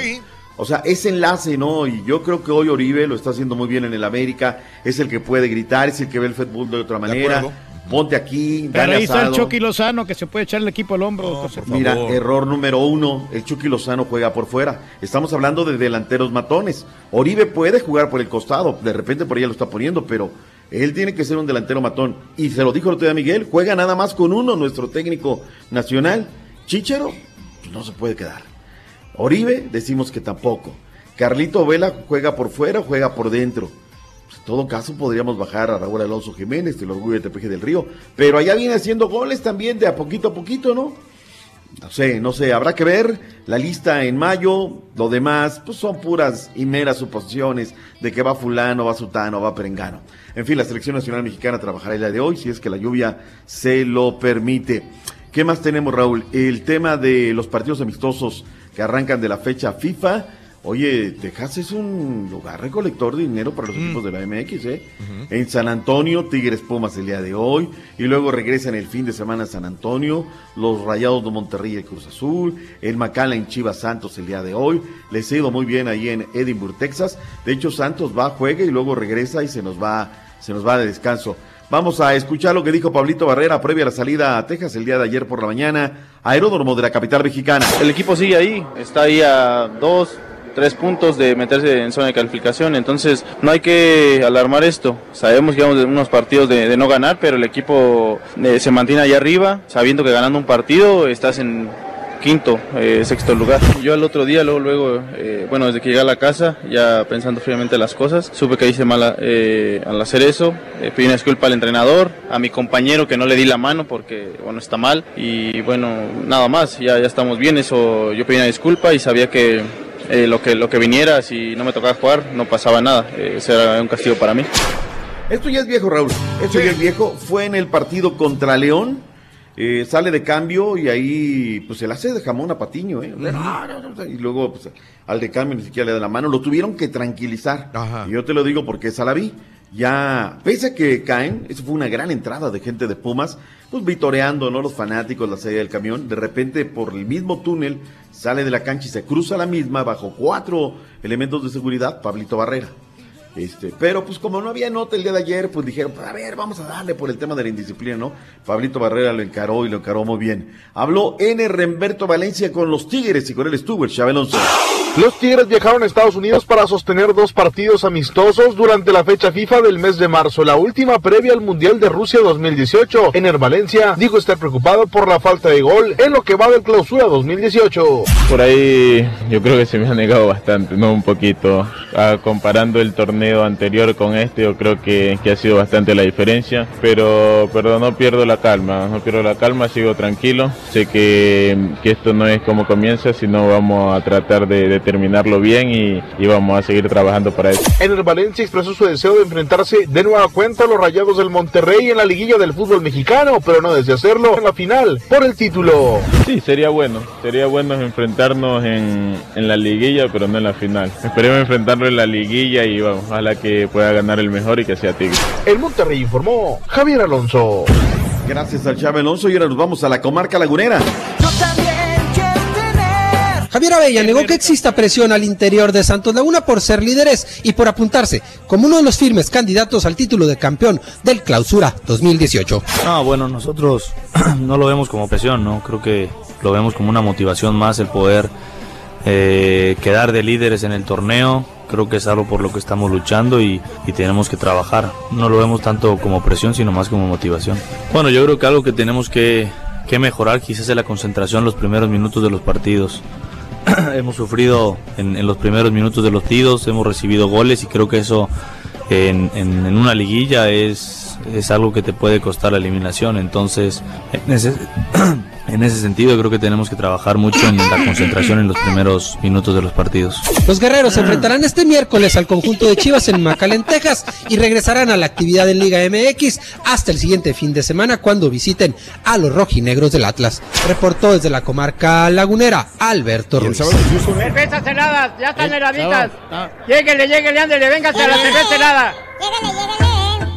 O sea, ese enlace, ¿no? Y yo creo que hoy Oribe lo está haciendo muy bien en el América. Es el que puede gritar, es el que ve el fútbol de otra manera. acuerdo. Ponte aquí, Pero dale ahí está el. Chucky Lozano que se puede echar el equipo al hombro. doctor. Mira, error número uno, el Chucky Lozano juega por fuera. Estamos hablando de delanteros matones. Oribe puede jugar por el costado, de repente por ahí lo está poniendo, pero él tiene que ser un delantero matón. Y se lo dijo el otro día Miguel, juega nada más con uno, nuestro técnico nacional. Chichero, pues no se puede quedar. Oribe, decimos que tampoco. Carlito Vela juega por fuera, juega por dentro. Todo caso, podríamos bajar a Raúl Alonso Jiménez, el orgullo de Tepeje del Río. Pero allá viene haciendo goles también de a poquito a poquito, ¿no? No sé, no sé, habrá que ver la lista en mayo. Lo demás, pues son puras y meras suposiciones de que va fulano, va sutano, va perengano. En fin, la selección nacional mexicana trabajará el día de hoy, si es que la lluvia se lo permite. ¿Qué más tenemos, Raúl? El tema de los partidos amistosos que arrancan de la fecha FIFA. Oye, Texas es un lugar recolector de dinero para los equipos de la MX, ¿eh? En San Antonio, Tigres Pumas el día de hoy, y luego regresan el fin de semana a San Antonio, los Rayados de Monterrey y Cruz Azul, el Macala en Chivas Santos el día de hoy, les ha ido muy bien ahí en Edinburgh, Texas. De hecho, Santos va, juega y luego regresa y se nos va, se nos va de descanso. Vamos a escuchar lo que dijo Pablito Barrera previa a la salida a Texas el día de ayer por la mañana, aeródromo de la capital mexicana. El equipo sigue ahí, está ahí a dos, tres puntos de meterse en zona de calificación, entonces no hay que alarmar esto. Sabemos que vamos de unos partidos de, no ganar, pero el equipo eh, se mantiene allá arriba, sabiendo que ganando un partido estás en quinto, eh, sexto lugar. Yo el otro día, luego, luego eh, bueno, desde que llegué a la casa, ya pensando fríamente las cosas, supe que hice mal eh, al hacer eso, eh, pedí una disculpa al entrenador, a mi compañero que no le di la mano porque, bueno, está mal, y bueno, nada más, ya, ya estamos bien, eso yo pedí una disculpa y sabía que eh, lo que lo que viniera, si no me tocaba jugar, no pasaba nada, eh, ese era un castigo para mí. Esto ya es viejo, Raúl. Esto ya es viejo. Fue en el partido contra León. eh, sale de cambio y ahí pues se le hace de jamón a Patiño, ¿eh? Y luego pues, al de cambio ni siquiera le da la mano. Lo tuvieron que tranquilizar. Y yo te lo digo porque esa la vi. Ya, pese a que caen, eso fue una gran entrada de gente de Pumas, pues vitoreando, ¿no? Los fanáticos, la salida del camión. De repente, por el mismo túnel, sale de la cancha y se cruza la misma bajo cuatro elementos de seguridad, Pablito Barrera. Este, pero pues como no había nota el día de ayer, pues dijeron, pues, a ver, vamos a darle por el tema de la indisciplina, ¿no? Pablito Barrera lo encaró y lo encaró muy bien. Habló N. Remberto Valencia con los Tigres y con él estuvo el Chávez Alonso. Los Tigres viajaron a Estados Unidos para sostener dos partidos amistosos durante la fecha FIFA del mes de marzo, la última previa al Mundial de Rusia 2018. Ener Valencia dijo estar preocupado por la falta de gol en lo que va del clausura 2018. Por ahí yo creo que se me ha negado bastante, no un poquito. Ah, comparando el torneo anterior con este, yo creo que, que ha sido bastante la diferencia. Pero, pero no pierdo la calma, no pierdo la calma, sigo tranquilo. Sé que, que esto no es como comienza, sino vamos a tratar de, de terminarlo bien y, y vamos a seguir trabajando para eso. Ener Valencia expresó su deseo de enfrentarse de nueva cuenta a los Rayados del Monterrey en la liguilla del fútbol mexicano, pero no desde hacerlo en la final por el título. Sí, sería bueno, sería bueno enfrentarnos en, en la liguilla, pero no en la final. Esperemos enfrentarlo en la liguilla y vamos, ojalá que pueda ganar el mejor y que sea Tigre. El Monterrey informó Javier Alonso. Gracias al Chávez Alonso y ahora nos vamos a la comarca lagunera. Javier Abella negó que exista presión al interior de Santos Laguna por ser líderes y por apuntarse como uno de los firmes candidatos al título de campeón del Clausura 2018. No, bueno, nosotros no lo vemos como presión, ¿no? Creo que lo vemos como una motivación más el poder eh, quedar de líderes en el torneo. Creo que es algo por lo que estamos luchando y, y tenemos que trabajar. No lo vemos tanto como presión, sino más como motivación. Bueno, yo creo que algo que tenemos que, que mejorar quizás es la concentración en los primeros minutos de los partidos. hemos sufrido en, en los primeros minutos de los partidos, hemos recibido goles y creo que eso en, en- en una liguilla es, es algo que te puede costar la eliminación. Entonces, en ese, en ese sentido creo que tenemos que trabajar mucho en la concentración en los primeros minutos de los partidos. Los guerreros se enfrentarán este miércoles al conjunto de Chivas en McAllen, Texas y regresarán a la actividad en Liga MX hasta el siguiente fin de semana cuando visiten a los rojinegros del Atlas. Reportó desde la comarca lagunera Alberto Ruiz. Cervezas heladas, ya están heladitas. Lléguele, lléguele, ándele, véngase a la cerveza helada.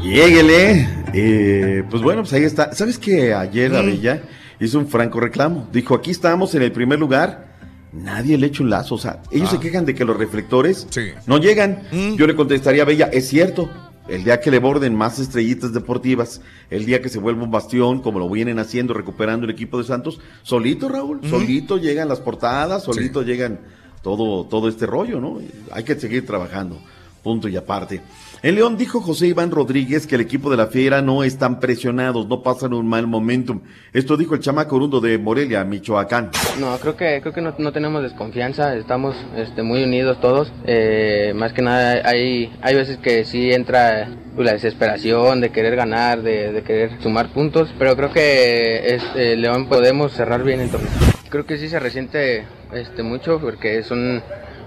Lléguele. Eh, pues bueno, pues ahí está. ¿Sabes que ayer Abella hizo un franco reclamo? Dijo, aquí estamos en el primer lugar. Nadie le echa un lazo. O sea, ellos Ah. se quejan de que los reflectores no llegan. Yo le contestaría a Bella, es cierto. El día que le borden más estrellitas deportivas, el día que se vuelva un bastión, como lo vienen haciendo, recuperando el equipo de Santos, solito, Raúl, solito llegan las portadas, solito llegan todo, todo este rollo, ¿no? Hay que seguir trabajando. Punto y aparte. En León dijo José Iván Rodríguez que el equipo de la Fiera no están presionados, no pasan un mal momentum. Esto dijo el chamaco orundo de Morelia, Michoacán. No, creo que creo que no, no tenemos desconfianza, estamos este, muy unidos todos. Eh, más que nada hay hay veces que sí entra pues, la desesperación de querer ganar, de, querer sumar puntos, pero creo que este, León podemos cerrar bien el torneo. Creo que sí se resiente este mucho porque son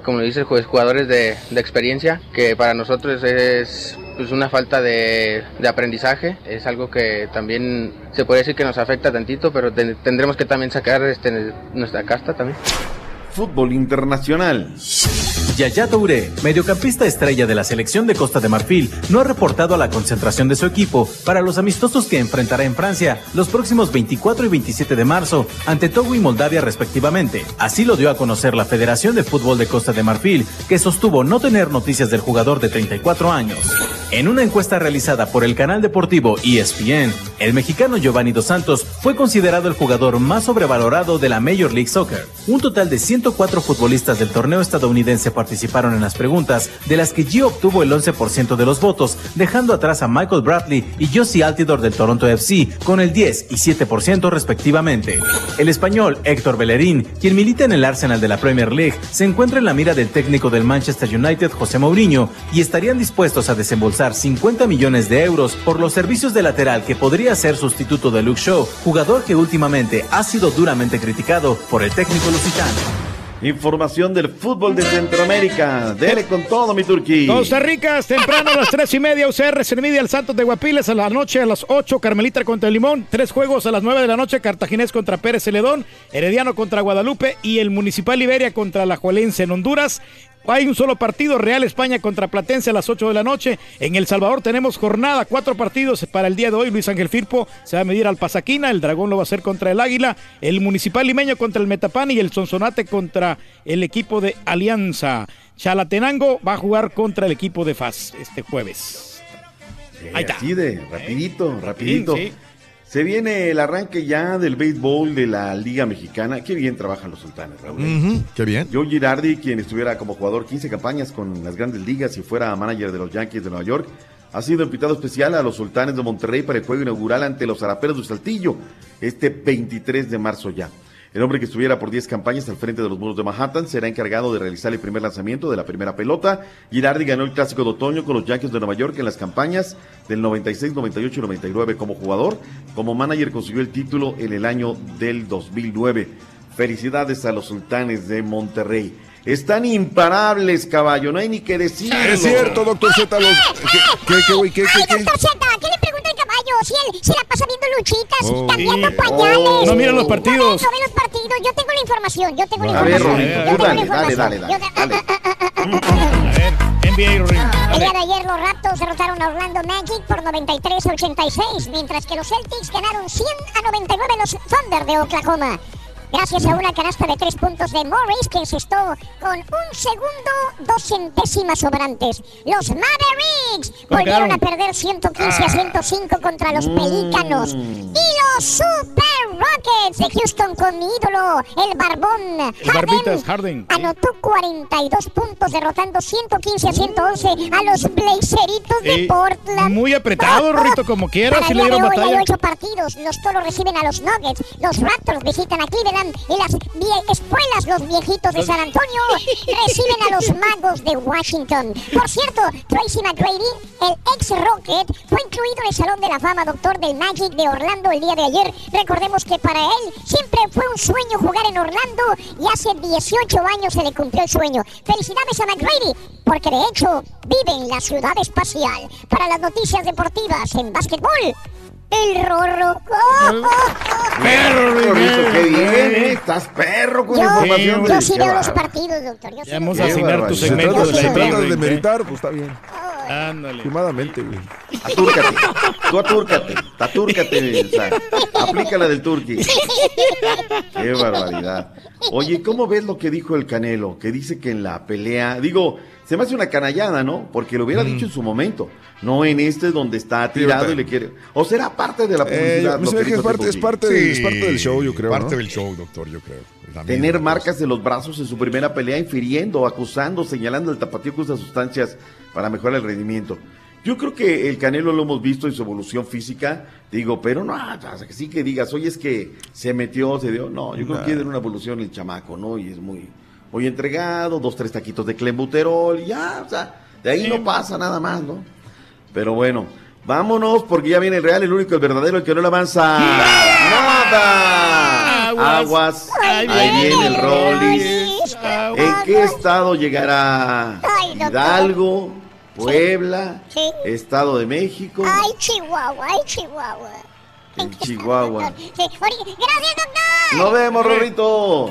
como dice jugadores de, experiencia, que para nosotros es pues, una falta de, aprendizaje, es algo que también se puede decir que nos afecta tantito, pero ten- tendremos que también sacar este, nuestra casta también. Fútbol internacional. Yaya Touré, mediocampista estrella de la selección de Costa de Marfil, no ha reportado a la concentración de su equipo para los amistosos que enfrentará en Francia los próximos 24 y 27 de marzo ante Togo y Moldavia respectivamente. Así lo dio a conocer la Federación de Fútbol de Costa de Marfil, que sostuvo no tener noticias del jugador de 34 años. En una encuesta realizada por el canal deportivo ESPN, el mexicano Giovanni Dos Santos fue considerado el jugador más sobrevalorado de la Major League Soccer. Un total de 104 futbolistas del torneo estadounidense participaron en las preguntas, de las que Gio obtuvo el 11% de los votos, dejando atrás a Michael Bradley y Josie Altidor del Toronto FC con el 10 y 7% respectivamente. El español Héctor Bellerín, quien milita en el Arsenal de la Premier League, se encuentra en la mira del técnico del Manchester United, José Mourinho, y estarían dispuestos a desembolsar 50 millones de euros por los servicios de lateral que podría ser sustituto de Luke Shaw, jugador que últimamente ha sido duramente criticado por el técnico lusitano. Información del fútbol de Centroamérica. Dele con todo, mi Turquí. Costa Rica, temprano a las tres y media, UCR se mide al Santos de Guapiles a la noche a las 8, Carmelita contra el Limón, tres juegos a las 9 de la noche, Cartaginés contra Pérez Celedón, Herediano contra Guadalupe y el Municipal Liberia contra la Juelense en Honduras. Hay un solo partido, Real España contra Platense a las 8 de la noche. En El Salvador tenemos jornada, cuatro partidos para el día de hoy. Luis Ángel Firpo se va a medir al Pasaquina, el Dragón lo va a hacer contra el Águila, el Municipal Limeño contra el Metapán y el Sonsonate contra el equipo de Alianza. Chalatenango va a jugar contra el equipo de FAS este jueves. Ahí está. Así de rapidito, rapidito. Sí, sí. Se viene el arranque ya del béisbol de la Liga Mexicana. Qué bien trabajan los sultanes, Raúl. Ujú, qué bien. Joe Girardi, quien estuviera como jugador 15 campañas con las grandes ligas y fuera manager de los Yankees de Nueva York, ha sido invitado especial a los sultanes de Monterrey para el juego inaugural ante los Araperos de Saltillo, este 23 de marzo ya. El hombre que estuviera por 10 campañas al frente de los muros de Manhattan será encargado de realizar el primer lanzamiento de la primera pelota. Girardi ganó el clásico de otoño con los Yankees de Nueva York en las campañas del 96, 98 y 99 como jugador. Como manager consiguió el título en el año del 2009. Felicidades a los sultanes de Monterrey. Están imparables, caballo, no hay ni que decir. Es cierto, doctor Z. Los... ¿Qué, qué, qué? ¿Qué, qué, Ay, qué? doctor Z, ¿qué le caballo? Si él se la pasa viendo luchitas, Oh. cambiando Sí. pañales. Oh. No mira los partidos. No ve los partidos. Yo tengo la información. Yo tengo la A ver, información. Yo la dale, dale, dale, te- NBA, Rodrigo. El día de ayer los Raptors derrotaron a Orlando Magic por 93 a 86, mientras que los Celtics ganaron 100 a 99 los Thunder de Oklahoma. Gracias a una canasta de tres puntos de Morris, que encestó con un segundo, dos centésimas sobrantes. Los Mavericks ¿Cómo volvieron a perder 115 a 105 contra los Pelícanos. Y los Super Rockets de Houston con mi ídolo, el barbón Barbitas Harden. anotó 42 puntos, derrotando 115 a 111 a los Blazeritos de Eh, Portland. Muy apretado, Rorrito, como quiera, Para si le dieron hoy hay batalla. ocho partidos. Los Toros reciben a los Nuggets. Los Raptors visitan a Cleveland. Y las vie- escuelas, los viejitos de San Antonio, reciben a los Magos de Washington. Por cierto, Tracy McGrady McGrady, el ex Rocket, fue incluido en el Salón de la Fama Doctor del Magic de Orlando el día de ayer. Recordemos que para él siempre fue un sueño jugar en Orlando y hace 18 años se le cumplió el sueño. Felicidades a McGrady, porque de hecho vive en la ciudad espacial. Para las noticias deportivas en básquetbol, el Rorro. Perro, Rorrito, qué bien, ¿eh? Estás perro con información. yo sí veo los partidos, doctor. Yo sí vamos a asignar tu segmento de la se trata de demeritar, pues está bien. Ándale. Güey. Atúrcate. Tú atúrcate. Atúrcate. O sea, aplica la del turqui. Qué barbaridad. Oye, ¿cómo ves lo que dijo el Canelo? Que dice que en la pelea, digo, se me hace una canallada, ¿no? Porque lo hubiera dicho en su momento, no en este donde está tirado y le quiere. O será parte de la Eh, publicidad. me se que es parte, es Teposi? parte, del- es parte del show, yo creo. Parte ¿no? del show, doctor, yo creo. Tener marcas de los brazos en su primera pelea, infiriendo, acusando, señalando el tapatío que usa sustancias para mejorar el rendimiento. Yo creo que el Canelo lo hemos visto en su evolución física, digo, pero no, que sí que digas, oye, es que se metió, se dio, no, yo creo que tiene una evolución el chamaco, ¿no? Y es muy, muy entregado, dos, tres taquitos de clembuterol, y ya, o sea, de ahí no pasa nada más, ¿no? Pero bueno, vámonos, porque ya viene el real, el único, el verdadero, el que no le avanza nada. Aguas, ahí viene el Rollis. ¿En qué estado llegará? Hidalgo, Puebla, Sí. Estado de México, Ay, Chihuahua, ay, Chihuahua. en Chihuahua. Gracias, doctor. Nos vemos, Rorrito.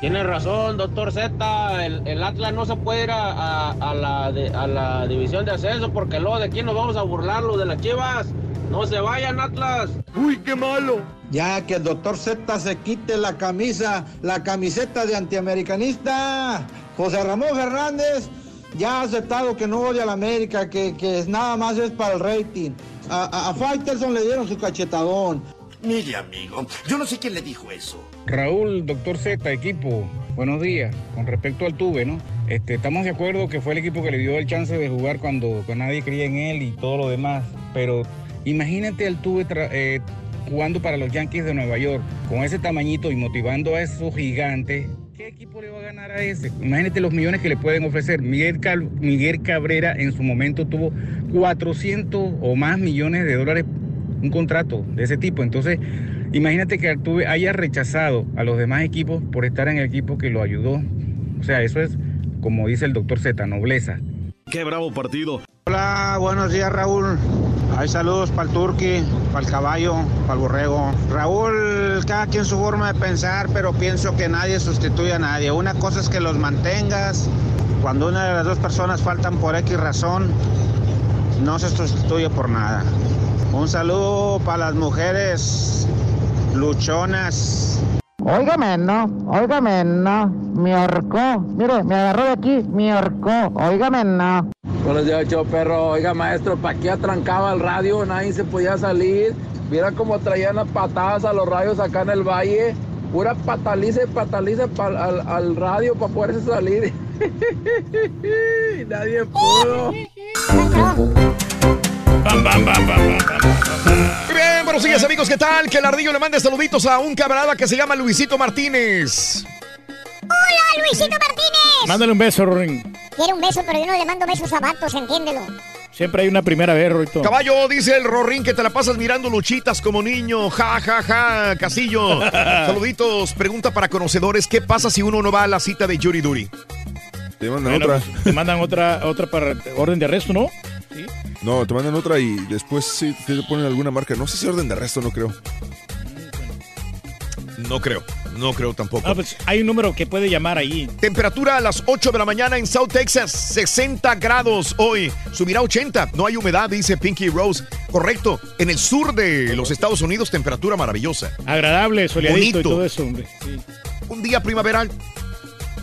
Tiene razón, doctor Z. El, el Atlas no se puede ir a, a- a la de- a la división de ascenso porque luego de aquí nos vamos a burlar los de las chivas. No se vayan, Atlas. Uy, qué malo. Ya que el doctor Z se quite la camisa, la camiseta de antiamericanista. José Ramón Fernández ya ha aceptado que no odia a la América, que, que es nada más es para el rating. A, a, a Faitelson le dieron su cachetadón. Mire, amigo, yo no sé quién le dijo eso. Raúl, doctor Z, equipo, buenos días. Con respecto al Tuve, ¿no? Este, estamos de acuerdo que fue el equipo que le dio el chance de jugar cuando, nadie creía en él y todo lo demás. Pero imagínate al Tuve eh, jugando para los Yankees de Nueva York, con ese tamañito y motivando a esos gigantes. ¿Qué equipo le va a ganar a ese? Imagínate los millones que le pueden ofrecer. Miguel, Miguel Cabrera en su momento tuvo 400 o más millones de dólares un contrato de ese tipo. Entonces, imagínate que Altuve haya rechazado a los demás equipos por estar en el equipo que lo ayudó. O sea, eso es, como dice el doctor Z, nobleza. Qué bravo partido. Hola, buenos días Raúl. Hay saludos para el turqui, para el caballo, para el borrego. Raúl, cada quien su forma de pensar, pero pienso que nadie sustituye a nadie. Una cosa es que los mantengas. Cuando una de las dos personas faltan por X razón, no se sustituye por nada. Un saludo para las mujeres luchonas. Óigame, no, óigame, no, me ahorcó. Mire, me agarró de aquí, me ahorcó. Óigame, no. Buenos días, show perro. Oiga, maestro, ¿para qué atrancaba el radio? Nadie se podía salir. Mira cómo traían las patadas a los radios acá en el valle. Pura pataliza y pataliza al radio para poderse salir. Nadie pudo. Bam, bam, bam, bam, bam, bam. Muy bien, buenos días amigos, ¿qué tal? Que el ardillo le mande saluditos a un camarada que se llama Luisito Martínez. Hola, Luisito Martínez. Mándale un beso, Rorín. Quiere un beso, pero yo no le mando besos a vatos, entiéndelo. Siempre hay una primera vez, Rorito. Caballo, dice el Rorín que te la pasas mirando luchitas como niño. Ja, ja, ja, Casillo. Saluditos. Pregunta para conocedores: ¿qué pasa si uno no va a la cita de Yuri Duri? Te mandan Bueno, otra. pues, te mandan otra, otra para orden de arresto, ¿no? No, te mandan otra y después sí te ponen alguna marca. No sé si orden de arresto, no creo. No creo, no creo tampoco. Ah, pues hay un número que puede llamar ahí. Temperatura a las 8 de la mañana en South Texas, 60 grados hoy. Subirá a 80, no hay humedad, dice Pinky Rose. Correcto, en el sur de los Estados Unidos, temperatura maravillosa. Agradable, soleadito y Bonito. todo eso, hombre. Sí. Un día primaveral,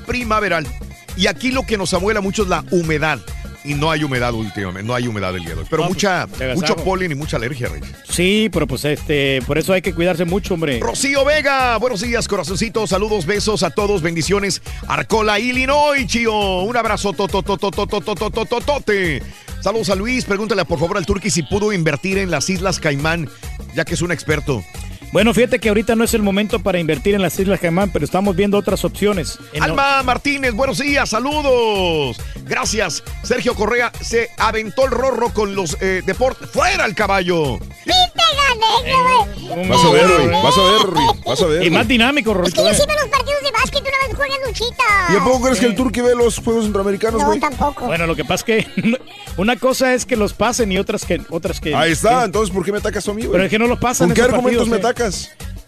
primaveral. Y aquí lo que nos amuela mucho es la humedad. y no hay humedad últimamente, no hay humedad el día de hoy. Pero No, mucha, pues, mucho polen y mucha alergia, Rey. Sí, pero pues este, por eso hay que cuidarse mucho, hombre. Rocío Vega, buenos días, corazoncitos, saludos, besos a todos, bendiciones. Arcola, Illinois, Chío, un abrazo, tote. Saludos a Luis, pregúntale por favor al Turqui si pudo invertir en las Islas Caimán, ya que es un experto. Bueno, fíjate que ahorita no es el momento para invertir en las Islas Caimán, pero estamos viendo otras opciones. En- Alma Martínez, buenos días, saludos. Gracias. Sergio Correa se aventó el rorro con los eh, deportes. ¡Fuera el caballo! ¡Sí te gané, güey! Vas a ver, güey. Vas a ver, güey. Vas a ver. Y más güey. dinámico, Es que yo eh. sí veo los partidos de básquet una vez juegan luchita. ¿Y a poco crees que el Turqui ve los Juegos Centroamericanos, No, güey? tampoco. Bueno, lo que pasa es que una cosa es que los pasen y otras que otras que. Ahí está. que- Entonces, ¿por qué me atacas a mí, güey? pero es que no los pasan. ¿Con qué argumentos me partidos, atacas?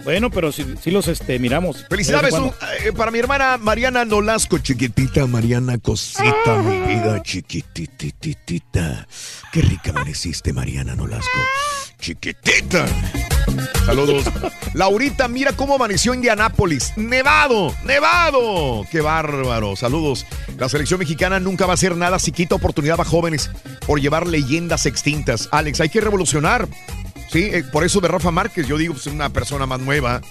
Bueno, pero sí, sí los este, miramos. Felicidades un- eh, para mi hermana Mariana Nolasco, chiquitita Mariana Cosita, mi vida chiquitititita. Qué rica amaneciste, Mariana Nolasco. Chiquitita. Saludos. Laurita, mira cómo amaneció Indianápolis. Nevado, nevado. Qué bárbaro. Saludos. La selección mexicana nunca va a hacer nada si quita oportunidad a jóvenes por llevar leyendas extintas. Alex, hay que revolucionar. Sí, eh, por eso de Rafa Márquez, yo digo, pues una persona más nueva,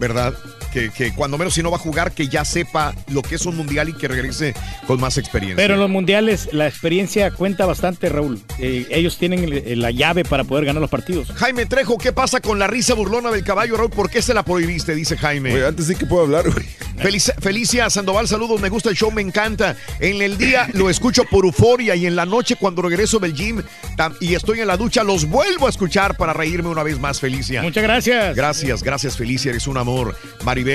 ¿verdad? Que, que cuando menos si no va a jugar, que ya sepa lo que es un mundial y que regrese con más experiencia. Pero en los mundiales la experiencia cuenta bastante, Raúl. Eh, ellos tienen la llave para poder ganar los partidos. Jaime Trejo, ¿qué pasa con la risa burlona del caballo, Raúl? ¿Por qué se la prohibiste? Dice Jaime. Antes de que pueda hablar, güey. Felicia, Felicia Sandoval, saludos, me gusta el show, me encanta. En el día lo escucho por euforia y en la noche cuando regreso del gym y estoy en la ducha los vuelvo a escuchar para reírme una vez más, Felicia. Muchas gracias. Gracias, gracias Felicia, eres un amor. Maribel,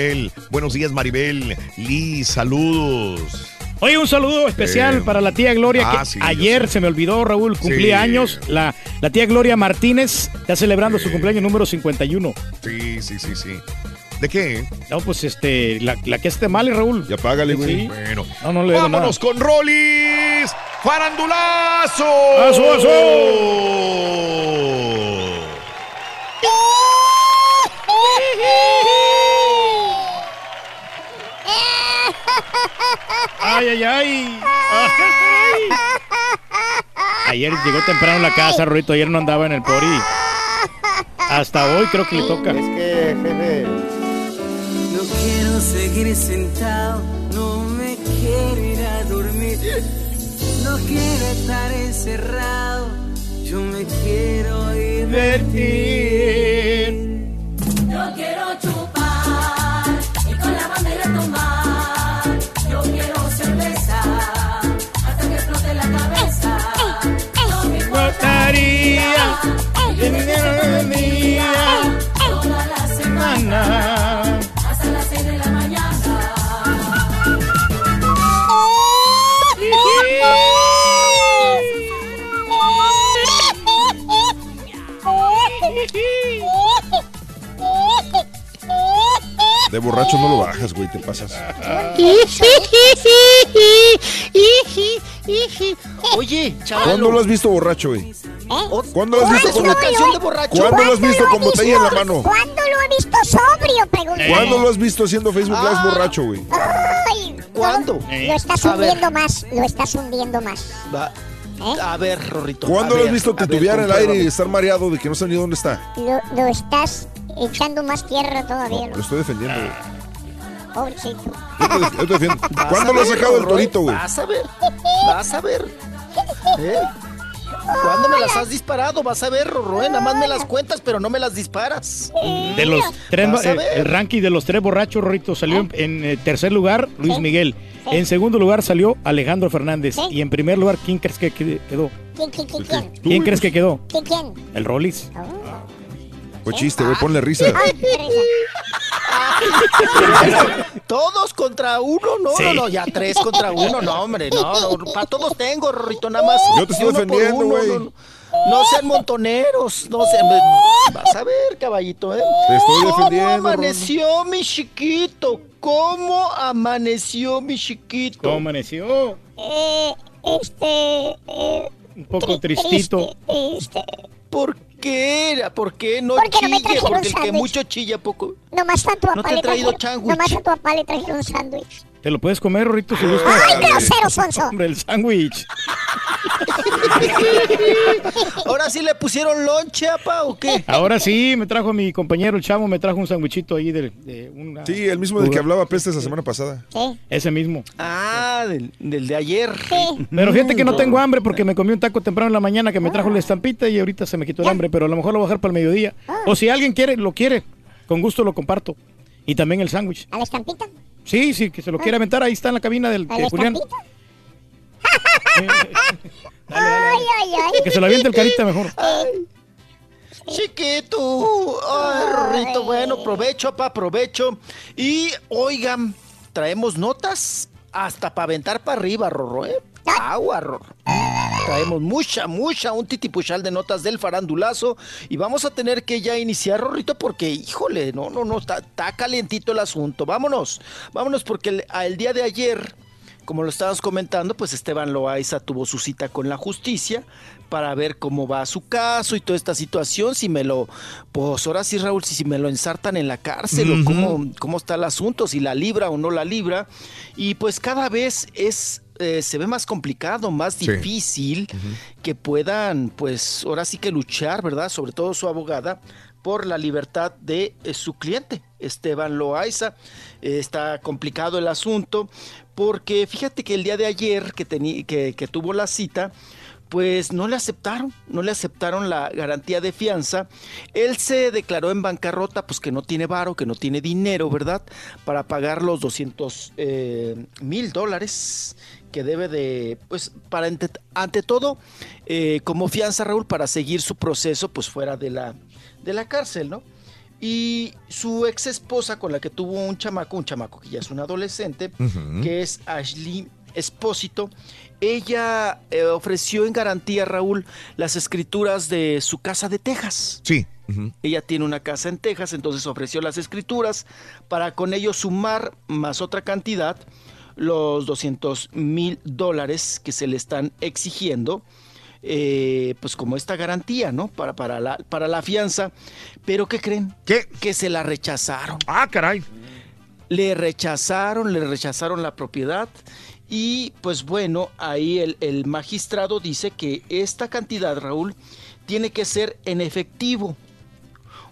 buenos días Maribel. Liz, saludos. Oye, un saludo especial Eh, para la tía Gloria, ah, que sí, ayer se me olvidó, Raúl, cumplía Sí. años. La, la tía Gloria Martínez está celebrando su cumpleaños número 51. Sí, sí, sí, sí. ¿De qué? No, pues este, la, la que esté mal, Raúl. Ya págale, güey. Bueno, No, no le nada. vámonos con Rolis. ¡Farandulazo! ¡Aso, aso! Ay, ay, ay. Ay. Ayer llegó temprano a la casa, Rorito. Ayer no andaba en el pori. Hasta hoy creo que le toca. Es que, jefe, No quiero seguir sentado, no me quiero ir a dormir. No quiero estar encerrado, yo me quiero divertir. El dinero del día toda la semana hasta las seis de la mañana. De borracho no lo bajas, güey, te pasas. Oye, chaval. ¿Cuándo lo has visto borracho, güey? ¿Cuándo lo has visto ¿Es con una canción de borracho? ¿Cuándo lo has visto con botella en la mano? ¿Cuándo lo he visto sobrio? Pregunté. ¿Cuándo lo has visto haciendo Facebook Live Ah. borracho, güey? ¿Cuándo? Lo estás hundiendo más, lo estás hundiendo más. Va. A ver, Rorrito. ¿Cuándo lo has ver, visto titubear en el aire y estar mareado de que no sé ni dónde está? Lo, lo estás echando más tierra todavía. Lo estoy defendiendo, güey. Pobrecito. Yo te, def- yo te defiendo. ¿Cuándo lo has sacado Roy, torito, güey? Vas a ver, vas a ver. ¿Eh? ¿Cuándo me las has disparado? Vas a ver, Rorro, ¿eh? Nada más me las cuentas, pero no me las disparas. De los tres, eh, el ranking de los tres borrachos, Rorrito, salió en, en, eh, tercer lugar Luis Miguel. En segundo lugar salió Alejandro Fernández. Y en primer lugar, ¿quién crees que que- quedó? ¿Quién, quién, quién, quién? ¿Quién crees que quedó? ¿Quién, quién? El Rollis. Fue chiste, güey, ponle risa. Ay, qué risa. Todos contra uno, no, Sí. no, no, ya tres contra uno, no, hombre, no, no, para todos tengo, Rorrito, nada más. Yo te estoy Uno defendiendo, güey. No, no, no sean montoneros, no sean. Vas a ver, caballito, ¿eh? Te estoy ¿Cómo defendiendo, amaneció mi chiquito? ¿Cómo amaneció mi chiquito? ¿Cómo amaneció? Eh, este. Eh, Un poco tri- tristito. triste, triste. ¿Por qué era? ¿Por qué no Porque no me chille? trajeron Porque el que sándwich. mucho chilla poco. Nomás a tu No te le traído trajeron. sándwich. Nomás a tu papá le trajeron un sándwich. ¿Te lo puedes comer, Rorrito, si gusta? ¡Ay, grosero, Sonso! Hombre, el sándwich. Ahora sí le pusieron lonche, apa, ¿o qué? Ahora sí, me trajo mi compañero el chamo, me trajo un sandwichito ahí de, de una... Sí, el mismo del que hablaba pestes la semana pasada. Ese mismo. Ah, del, del de ayer. Pero fíjate que no tengo hambre porque me comí un taco temprano en la mañana que me trajo la estampita y ahorita se me quitó el hambre, pero a lo mejor lo voy a bajar para el mediodía. O si alguien quiere, lo quiere, con gusto lo comparto. Y también el sándwich. ¿A la estampita? Sí, sí, que se lo quiere aventar, ahí está en la cabina del ¿A de la Julián. Ay, ay, ay. Que se lo aviente el carita mejor. Chiquito. Ay, Rorrito, bueno, provecho, pa, provecho. Y, oigan, traemos notas hasta para aventar para arriba, Rorro, ¿eh? Agua, Rorro. Traemos mucha, mucha, un titipuchal de notas del farandulazo. Y vamos a tener que ya iniciar, Rorrito, porque, híjole, no, no, no, está, está calientito el asunto. Vámonos, vámonos, porque el, el día de ayer como lo estábamos comentando, pues Esteban Loaiza tuvo su cita con la justicia para ver cómo va su caso y toda esta situación, si me lo, pues ahora sí Raúl, si, si me lo ensartan en la cárcel o cómo, cómo está el asunto, si la libra o no la libra, y pues cada vez es, eh, se ve más complicado, más Sí. difícil que puedan, pues ahora sí que luchar, ¿verdad? Sobre todo su abogada por la libertad de eh, su cliente, Esteban Loaiza. Eh, está complicado el asunto porque fíjate que el día de ayer que, que, que tuvo la cita, pues no le aceptaron, no le aceptaron la garantía de fianza. Él se declaró en bancarrota, pues que no tiene varo, que no tiene dinero, ¿verdad? Para pagar los 200 eh, mil dólares que debe de, pues, para ante, ante todo, eh, como fianza, Raúl, para seguir su proceso, pues fuera de la, de la cárcel, ¿no? Y su ex esposa con la que tuvo un chamaco, un chamaco que ya es un adolescente, que es Ashley Espósito, ella eh, ofreció en garantía, Raúl, las escrituras de su casa de Texas. Sí. Ella tiene una casa en Texas, entonces ofreció las escrituras para con ello sumar más otra cantidad, los 200 mil dólares que se le están exigiendo, eh, pues como esta garantía, ¿no? Para, para, la, para la fianza. Pero ¿qué creen? ¿Qué? Que se la rechazaron. Ah, caray. Le rechazaron, le rechazaron la propiedad. Y pues bueno, ahí el, el magistrado dice que esta cantidad, Raúl, tiene que ser en efectivo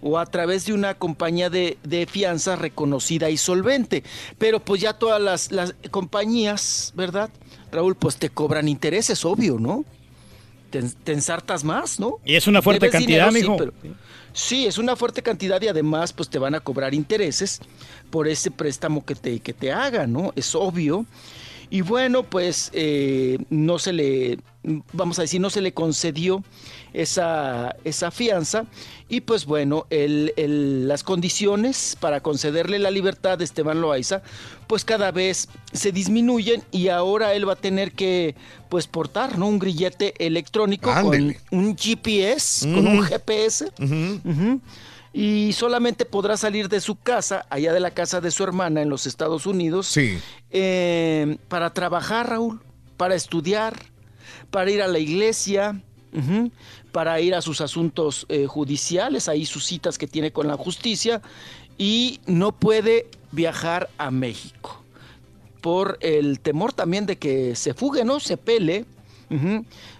o a través de una compañía de, de fianza reconocida y solvente. Pero pues ya todas las, las compañías, ¿verdad? Raúl, pues te cobran intereses, obvio, ¿no? Te, te ensartas más, ¿no? Y es una fuerte Debes cantidad, dinero, mijo. sí, pero- Sí, es una fuerte cantidad y además pues te van a cobrar intereses por ese préstamo que te, que te hagan, ¿no? Es obvio. Y bueno, pues eh, no se le, vamos a decir, no se le concedió esa, esa fianza. Y pues bueno, el- el- las condiciones para concederle la libertad de Esteban Loaiza, pues cada vez se disminuyen y ahora él va a tener que pues portar, ¿no? Un grillete electrónico con un GPS, con un. GPS. Y solamente podrá salir de su casa, allá de la casa de su hermana en los Estados Unidos, Sí. eh, para trabajar, Raúl, para estudiar, para ir a la iglesia, para ir a sus asuntos eh, judiciales, ahí sus citas que tiene con la justicia, y no puede viajar a México por el temor también de que se fugue, ¿no? Se pele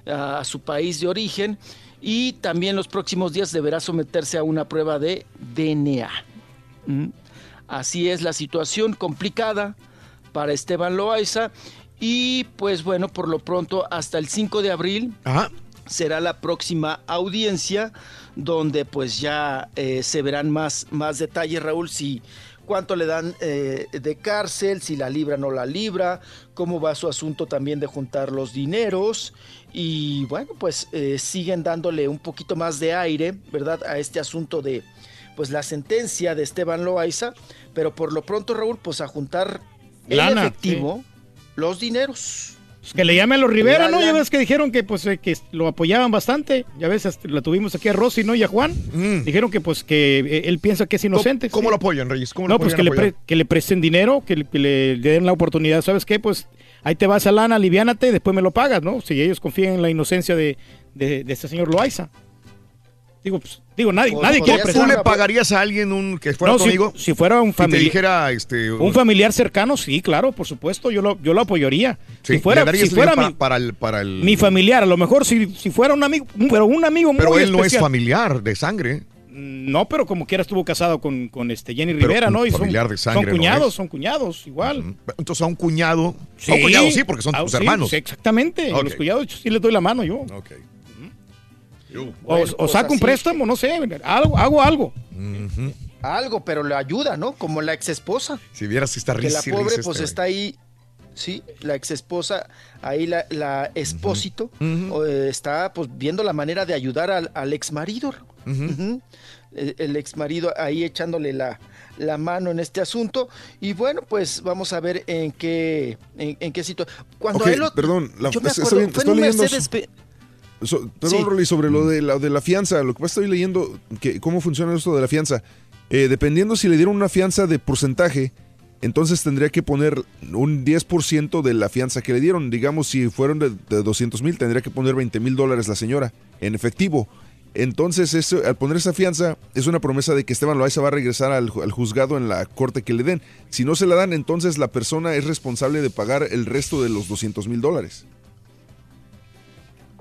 a su país de origen y también los próximos días deberá someterse a una prueba de DNA. ¿Mm? Así es la situación complicada para Esteban Loaiza y pues bueno, por lo pronto hasta el 5 de abril será la próxima audiencia donde pues ya eh, se verán más, más detalles, Raúl, si cuánto le dan eh, de cárcel, si la libra o no la libra, cómo va su asunto también de juntar los dineros y bueno, pues eh, siguen dándole un poquito más de aire, ¿verdad? A este asunto de pues la sentencia de Esteban Loaiza, pero por lo pronto, Raúl, pues a juntar en Lana, efectivo los dineros. Pues que le llame a los Rivera, ¿no? Ya ves que dijeron que pues eh, que lo apoyaban bastante. Ya ves, hasta la tuvimos aquí a Rosy, ¿no? Y a Juan. Dijeron que pues que eh, él piensa que es inocente. Mm. ¿Cómo sí. lo apoyan, Reyes? ¿Cómo lo No, pues que le, pre- que le presten dinero, que le, que le den la oportunidad. ¿Sabes qué? Pues ahí te vas a lana, aliviánate, después me lo pagas, ¿no? Si ellos confían en la inocencia de, de, de este señor Loaiza. Digo, pues, digo nadie, ¿Tú- nadie tú- quiere ¿Tú prestar. le pagarías a alguien un que fuera No, tu si- amigo? si fuera un familiar- dijera, este... Un familiar cercano, sí, claro, por supuesto, yo lo, yo lo apoyaría. Sí, si fuera, si fuera mi, para, para el, para el... mi familiar, a lo mejor si, si fuera un amigo, pero un amigo Pero muy él no es familiar de sangre. No, pero como quiera estuvo casado con, con este Jenny Rivera, ¿no? Y son, familiar de sangre son cuñados, son cuñados, igual. Entonces a un cuñado... A un cuñado sí, porque son Ah, tus sí, hermanos. sí, exactamente. Ok. Los cuñados sí les doy la mano yo. O, Bueno, o pues saco un préstamo, no sé, algo, hago algo. Algo, pero le ayuda, ¿no? Como la ex esposa. Si vieras si está que la pobre risa pues este está ahí, sí, la ex esposa, ahí la, la espósito, o, eh, está pues viendo la manera de ayudar al, al ex marido. El, el ex marido ahí echándole la, la mano en este asunto. Y bueno, pues vamos a ver en qué, en, en qué situación. Cuando Ok, a él lo- perdón, la- yo me es- acuerdo, estoy- fue en estoy un leyendo Mercedes su- Be- So- perdón, Sí. Rolly, sobre lo de, la, de la fianza, lo que pasa estoy leyendo, que, cómo funciona esto de la fianza. Eh, dependiendo si le dieron una fianza de porcentaje, entonces tendría que poner un 10% de la fianza que le dieron. Digamos, si fueron de, de 200 mil, tendría que poner 20 mil dólares la señora en efectivo. Entonces, eso, al poner esa fianza, es una promesa de que Esteban Loaiza va a regresar al juzgado en la corte que le den. Si no se la dan, entonces la persona es responsable de pagar el resto de los 200 mil dólares.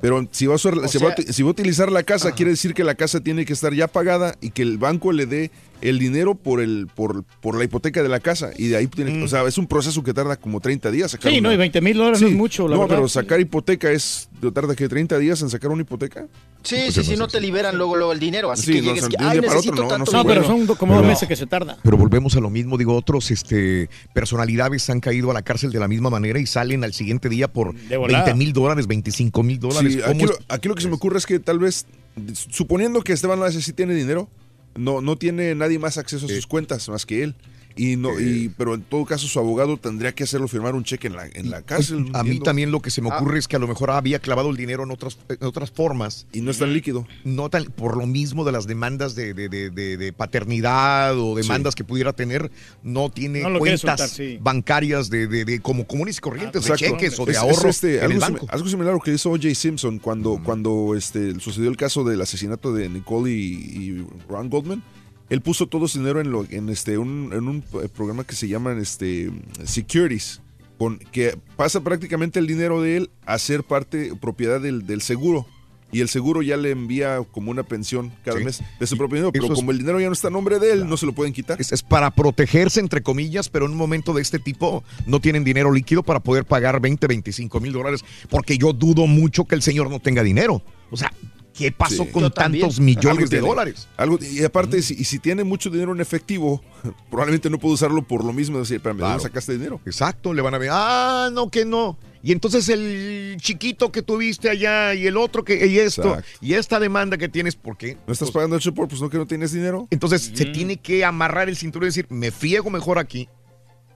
Pero si va, a si, va a, sea- uti- si va a utilizar la casa, quiere decir que la casa tiene que estar ya pagada y que el banco le dé el dinero por el por, por la hipoteca de la casa. Y de ahí tiene que- o sea, es un proceso que tarda como 30 días. Sacar Mm. Sí, una- no, y 20 mil dólares no Sí, es mucho, la No, verdad. pero sacar hipoteca es. ¿Tarda que 30 días en sacar una hipoteca? Sí, Pues sí, no sí, no te liberan luego, luego el dinero. Así Sí, que no, llegues que, de un ay, para otro necesito no, tanto. pero son como dos meses que se tarda. Pero volvemos a lo mismo, digo, otros este, personalidades han caído a la cárcel de la misma manera y salen al siguiente día por volada. 20 mil dólares, 25 mil dólares. Sí, ¿Cómo aquí, lo, aquí lo que se me ocurre es que tal vez, suponiendo que Esteban Loaiza sí tiene dinero, no, no tiene nadie más acceso a sus cuentas más que él. Y no, y, pero en todo caso su abogado tendría que hacerlo firmar un cheque en la, en la cárcel. A mí también lo que se me Ah. ocurre es que a lo mejor había clavado el dinero en otras, en otras formas. Y no es tan líquido. No tan, por lo mismo de las demandas de, de- de- de- de paternidad o demandas que pudiera tener, no tiene No cuentas soltar, sí. bancarias de, de- de como comunes y corrientes, de Exacto. cheques o de Es- es ahorro este, en algo, el banco. algo similar a lo que hizo O.J. Simpson cuando, cuando este, sucedió el caso del asesinato de Nicole y, y Ron Goldman. Él puso todo su dinero en, lo, en, este, un, en un eh, programa que se llama este, Securities, con, que pasa prácticamente el dinero de él a ser parte, propiedad del, del seguro. Y el seguro ya le envía como una pensión cada Sí. mes de su propio dinero. Pero es- como el dinero ya no está a nombre de él, no se lo pueden quitar. Es, es para protegerse, entre comillas, pero en un momento de este tipo no tienen dinero líquido para poder pagar 20, 25 mil dólares, porque yo dudo mucho que el señor no tenga dinero. O sea, ¿qué pasó Sí. con Yo también. tantos Algo millones de tiene. dólares? Algo, y aparte, si, y si tiene mucho dinero en efectivo, probablemente no puede usarlo por lo mismo. Decir, espérame, ¿de dónde Claro. sacaste dinero? Exacto, le van a ver, ah, no, que no. Y entonces el chiquito que tuviste allá y el otro que, y esto, Exacto. y esta demanda que tienes, ¿por qué? ¿No estás pagando el support? Pues no que no tienes dinero. Entonces se tiene que amarrar el cinturón y decir, me friego mejor aquí,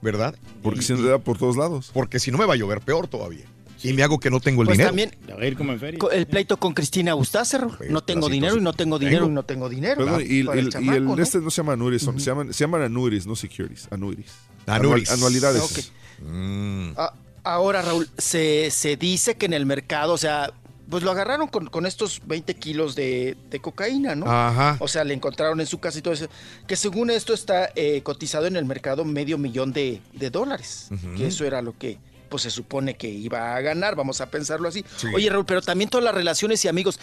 ¿verdad? Porque Y- si no te da por todos lados. Porque si no me va a llover peor todavía. Y me hago que no tengo el Pues dinero. también Ya va a ir como en feria. co- el pleito con Cristina Bustácer. No tengo dinero y no tengo dinero Tengo. y no tengo dinero. Perdón, y, el, y el- ¿no? este no se llama annuities, son- se, llaman, se llaman annuities, no securities. Annuities. Anual- anualidades. Ok. Mm. Ah, ahora, Raúl, se, se dice que en el mercado, o sea, pues lo agarraron con, con estos 20 kilos de, de cocaína, ¿no? Ajá. O sea, le encontraron en su casa y todo eso. Que según esto está eh, cotizado en el mercado medio millón de, de dólares. Que eso era lo que pues se supone que iba a ganar, vamos a pensarlo así. Sí. Oye, Raúl, pero también todas las relaciones y amigos.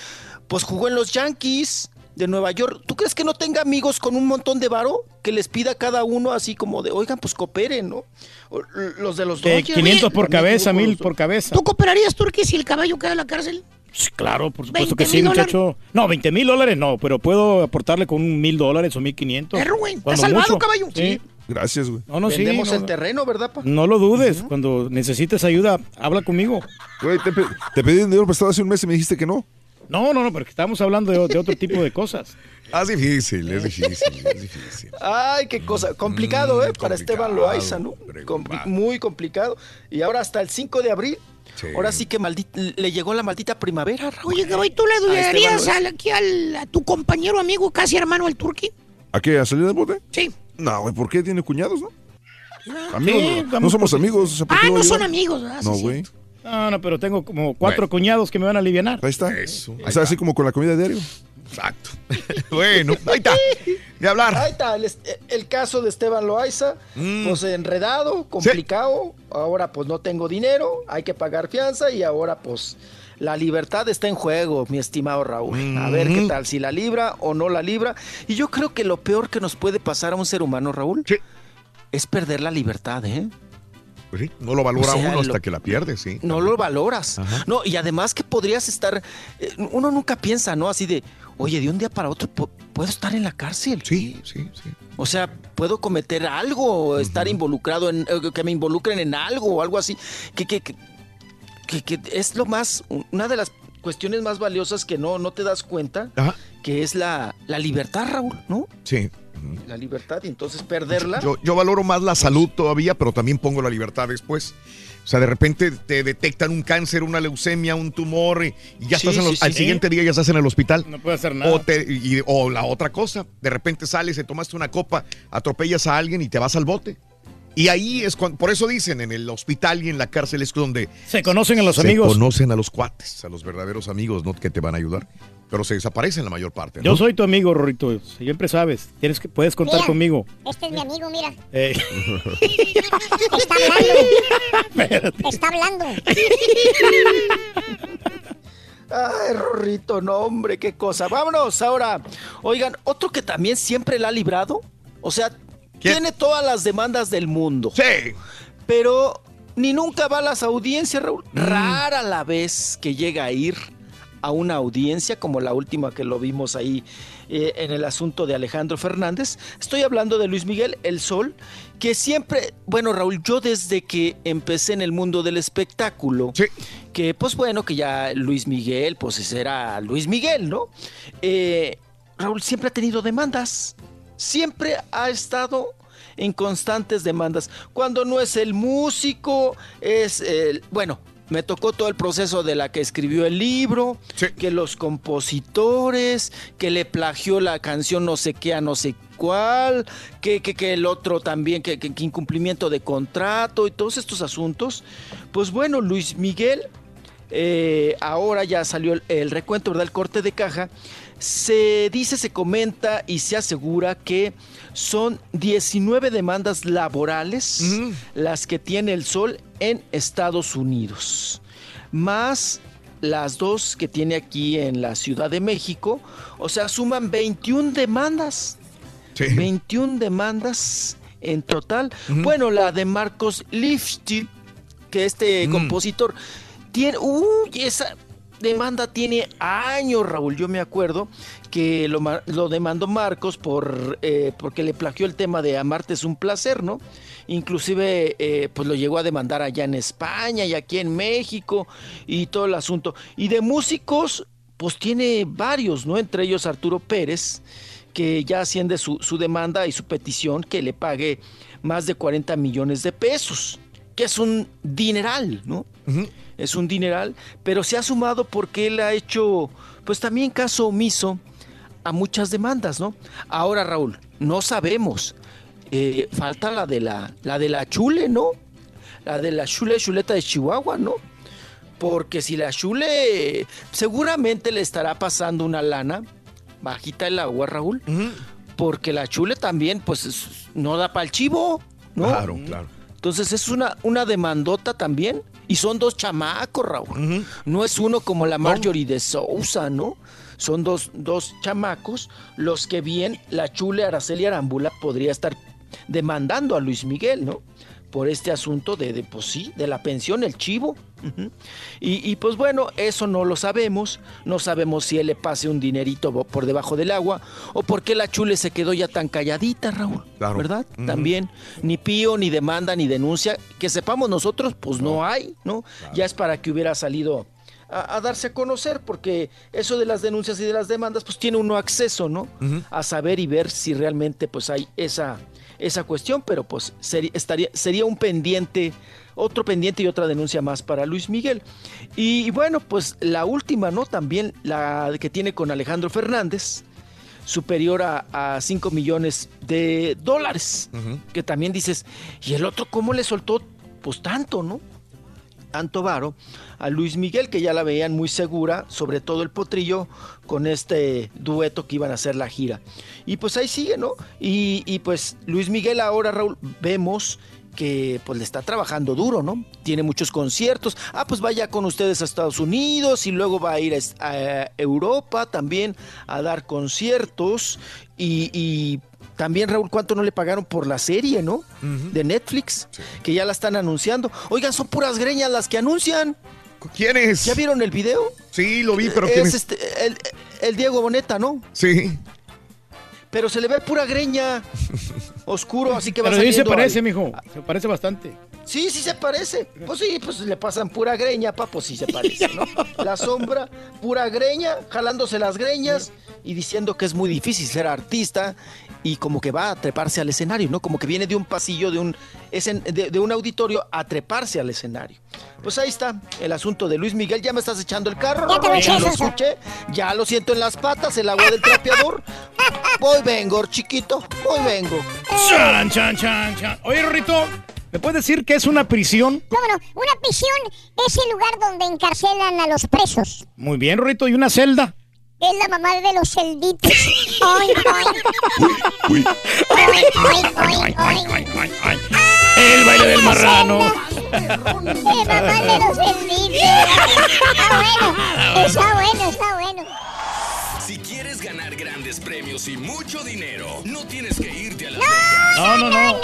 Pues jugó en los Yankees de Nueva York. ¿Tú crees que no tenga amigos con un montón de varo? Que les pida a cada uno así como de, oigan, pues cooperen, ¿no? O- Los de los Dodgers. 500 por cabeza, jugó con mil los- por cabeza. ¿Tú cooperarías, Turki, si el caballo queda en la cárcel? Sí, Claro, por supuesto 20 que sí, muchacho. No, 20 mil dólares no, pero puedo aportarle con un mil dólares o mil quinientos. Perro, güey, ¿estás Cuando salvado, mucho. caballo? Sí. Gracias, güey. No, no, sí. Vendemos no, el terreno, ¿verdad, pa? no lo dudes. Cuando necesites ayuda, habla conmigo. Güey, te, pe- te pedí dinero prestado hace un mes y me dijiste que no. No, no, no, porque estamos hablando de, de otro tipo de cosas. Ah, es difícil, es difícil, es difícil. Ay, qué cosa. Complicado, ¿eh? Mm, Para Esteban Loaiza, ¿no? Compli- muy complicado. Y ahora hasta el 5 de abril. Sí. Ahora sí que maldi- le llegó la maldita primavera, Raúl. Oye, caballo, ¿tú le A al- aquí al, a tu compañero, amigo, casi hermano, el Turki? ¿A qué? ¿A salir del bote? Sí. No, güey, ¿por qué tiene cuñados, no? Amigos, Sí, no, somos amigos. o sea, ¿por Ah, no son amigos, ¿verdad? No, güey. No, no, pero tengo como cuatro cuñados que me van a aliviar. Ahí está. Eso. O sea, así como con la comida diario. Exacto. bueno, ahí está. De hablar. Ahí está, el, el caso de Esteban Loaiza, Mm. pues enredado, complicado, ahora pues no tengo dinero, hay que pagar fianza y ahora pues la libertad está en juego, mi estimado Raúl. A ver qué tal, si la libra o no la libra. Y yo creo que lo peor que nos puede pasar a un ser humano, Raúl, es perder la libertad, ¿eh? Pues sí, no lo valora O sea, uno hasta lo- que la pierde, sí. No lo valoras. Ajá. No, y además que podrías estar, eh, uno nunca piensa, ¿no? Así de, oye, de un día para otro pu- puedo estar en la cárcel. Sí, sí, sí. O sea, puedo cometer algo, o estar involucrado en, eh, que me involucren en algo o algo así, que, que, que, que- que es lo más, una de las cuestiones más valiosas que no, no te das cuenta, Ajá. que es la, la libertad, Raúl, ¿no? Sí. La libertad y entonces perderla. Yo, yo valoro más la salud todavía, pero también pongo la libertad después. O sea, de repente te detectan un cáncer, una leucemia, un tumor y, y ya Sí, estás en los- sí, al sí. siguiente día ya estás en el hospital. No puedo hacer nada. O, te- y- o la otra cosa, de repente sales, te tomaste una copa, atropellas a alguien y te vas al bote. Y ahí es cuando, por eso dicen, en el hospital y en la cárcel es donde Se conocen a los se amigos. conocen a los cuates, a los verdaderos amigos, ¿no? Que te van a ayudar. Pero se desaparecen la mayor parte. ¿no? Yo soy tu amigo, Rorrito. Siempre sabes. Tienes que, puedes contar Mira, conmigo. Este es mi amigo, mira. Eh, Está hablando. Está hablando. Ay, Rorrito, no, hombre, qué cosa. Vámonos ahora. Oigan, otro que también siempre la ha librado. O sea, tiene todas las demandas del mundo. Sí. Pero ni nunca va a las audiencias, Raúl. Rara la vez que llega a ir a una audiencia, como la última que lo vimos ahí eh, en el asunto de Alejandro Fernández. Estoy hablando de Luis Miguel El Sol, que siempre, bueno, Raúl, yo desde que empecé en el mundo del espectáculo, que pues bueno, que ya Luis Miguel, pues era Luis Miguel, ¿no? Eh, Raúl siempre ha tenido demandas, siempre ha estado en constantes demandas. Cuando no es el músico, es el, bueno, me tocó todo el proceso de la que escribió el libro, que los compositores, que le plagió la canción no sé qué a no sé cuál, que, que, que el otro también, que, que- que incumplimiento de contrato y todos estos asuntos. Pues bueno, Luis Miguel, eh, ahora ya salió el, el recuento, ¿verdad? El corte de caja. Se dice, se comenta y se asegura que son 19 demandas laborales las que tiene el Sol en Estados Unidos, más las dos que tiene aquí en la Ciudad de México, o sea, suman 21 demandas. 21 demandas en total. Bueno, la de Marcos Lifty, que este compositor tiene, uy, esa demanda tiene años, Raúl. Yo me acuerdo que lo, lo demandó Marcos por eh, porque le plagió el tema de Amarte es un placer, ¿no? Inclusive, eh, pues lo llegó a demandar allá en España y aquí en México y todo el asunto. Y de músicos, pues tiene varios, ¿no? Entre ellos Arturo Pérez, que ya asciende su, su demanda y su petición que le pague más de 40 millones de pesos, que es un dineral, ¿no? Es un dineral, pero se ha sumado porque él ha hecho, pues también caso omiso a muchas demandas, ¿no? Ahora, Raúl, no sabemos. Eh, falta la de la, la de la chule, ¿no? La de la chule chuleta de Chihuahua, ¿no? Porque si la chule seguramente le estará pasando una lana bajita el agua, Raúl, porque la chule también, pues, es- no da para el chivo, ¿no? Claro, claro. Entonces es una, una demandota también. Y son dos chamacos, Raúl. No es uno como la Marjorie de Sousa, ¿no? Son dos, dos chamacos los que bien la chule Araceli Arámbula podría estar demandando a Luis Miguel, ¿no? Por este asunto de, de pues sí, de la pensión, el chivo. Y, y, pues bueno, eso no lo sabemos. No sabemos si él le pase un dinerito por debajo del agua o por qué la chule se quedó ya tan calladita, Raúl. Claro. ¿Verdad? También ni pío, ni demanda, ni denuncia. Que sepamos nosotros, pues no, hay, ¿no? Ya es para que hubiera salido a, a darse a conocer, porque eso de las denuncias y de las demandas, pues tiene uno acceso, ¿no? A saber y ver si realmente pues hay esa, esa cuestión, pero pues estaría, sería un pendiente, otro pendiente y otra denuncia más para Luis Miguel. Y, bueno, pues la última, ¿no? También la que tiene con Alejandro Fernández, superior a, 5 millones de dólares, que también dices, ¿y el otro cómo le soltó pues tanto, no? Antovaro a Luis Miguel, que ya la veían muy segura, sobre todo el potrillo, con este dueto que iban a hacer la gira. Y pues ahí sigue, ¿no? Y, pues Luis Miguel ahora, Raúl, vemos que pues le está trabajando duro, ¿no? Tiene muchos conciertos. Ah, pues vaya con ustedes a Estados Unidos y luego va a ir a Europa también a dar conciertos. Y, y también, Raúl, ¿cuánto no le pagaron por la serie, no? De Netflix, que ya la están anunciando. Oigan, son puras greñas las que anuncian. ¿Quién es? ¿Ya vieron el video? Sí, lo vi, pero ¿quién es es? este, el, el Diego Boneta, ¿no? Sí. Pero se le ve pura greña. Oscuro, así que va Pero sí se parece, al- mijo. Se parece bastante. Sí, sí se parece. Pues sí, pues le pasan pura greña, pa, pues sí se parece, ¿no? La sombra, pura greña, jalándose las greñas y diciendo que es muy difícil ser artista y como que va a treparse al escenario, ¿no? Como que viene de un pasillo, de un, de, de un auditorio a treparse al escenario. Pues ahí está el asunto de Luis Miguel. Ya me estás echando el carro. Ya te lo eché, lo escuché. Ya lo siento en las patas, el agua del trapeador. Voy vengo, chiquito. Voy vengo. Chan, chan, chan, chan. Oye, Rorrito, ¿me puedes decir que es una prisión? No, no, una prisión es el lugar donde encarcelan a los presos. Muy bien, Rorrito. ¿Y una celda? Es la mamá de los celditos. El baile del marrano. Eh, mamá de los celditos. Está bueno, está bueno, está bueno. Grandes premios y mucho dinero, no tienes que irte a Las No, no, no.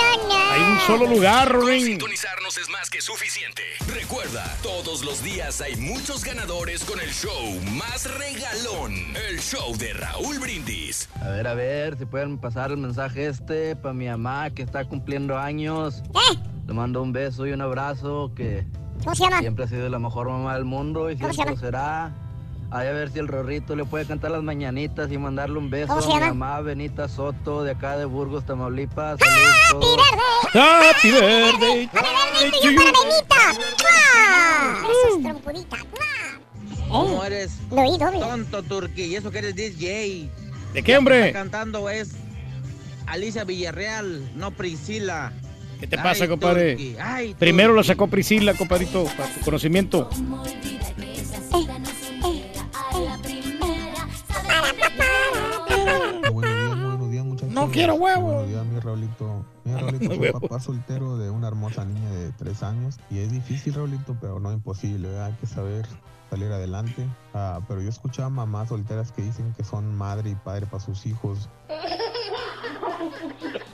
Hay un solo lugar, Rorín. Sintonizarnos es más que suficiente. Recuerda, todos los días hay muchos ganadores con el show más regalón. El show de Raúl Brindis. A ver, a ver, si pueden pasar el mensaje este para mi mamá que está cumpliendo años. Le mando un beso y un abrazo que ¿Cómo se llama? siempre ha sido la mejor mamá del mundo y ¿Cómo se siempre será. Ahí a ver si el Rorrito le puede cantar las mañanitas y mandarle un beso ¿Cómo se a mi mamá Benita Soto de acá de Burgos, Tamaulipas. Saludos todos. Happy birthday. ¡Yo para Benita! ¿Cómo eres? Lo oí doble. Tonto, Turqui. Y eso que eres DJ. ¿De qué, hombre? está cantando es Alicia Villarreal, no Priscila. ¿Qué te Ay, pasa, compadre? Ay, Primero lo sacó Priscila, compadrito, para tu conocimiento. No quiero huevos. Buenos días, mi Raulito. Mira, Raulito, soy papá soltero de una hermosa niña de tres años. Y es difícil, Raulito, pero no imposible. ¿verdad? Hay que saber salir adelante. Ah, pero yo escuchaba mamás solteras que dicen que son madre y padre para sus hijos.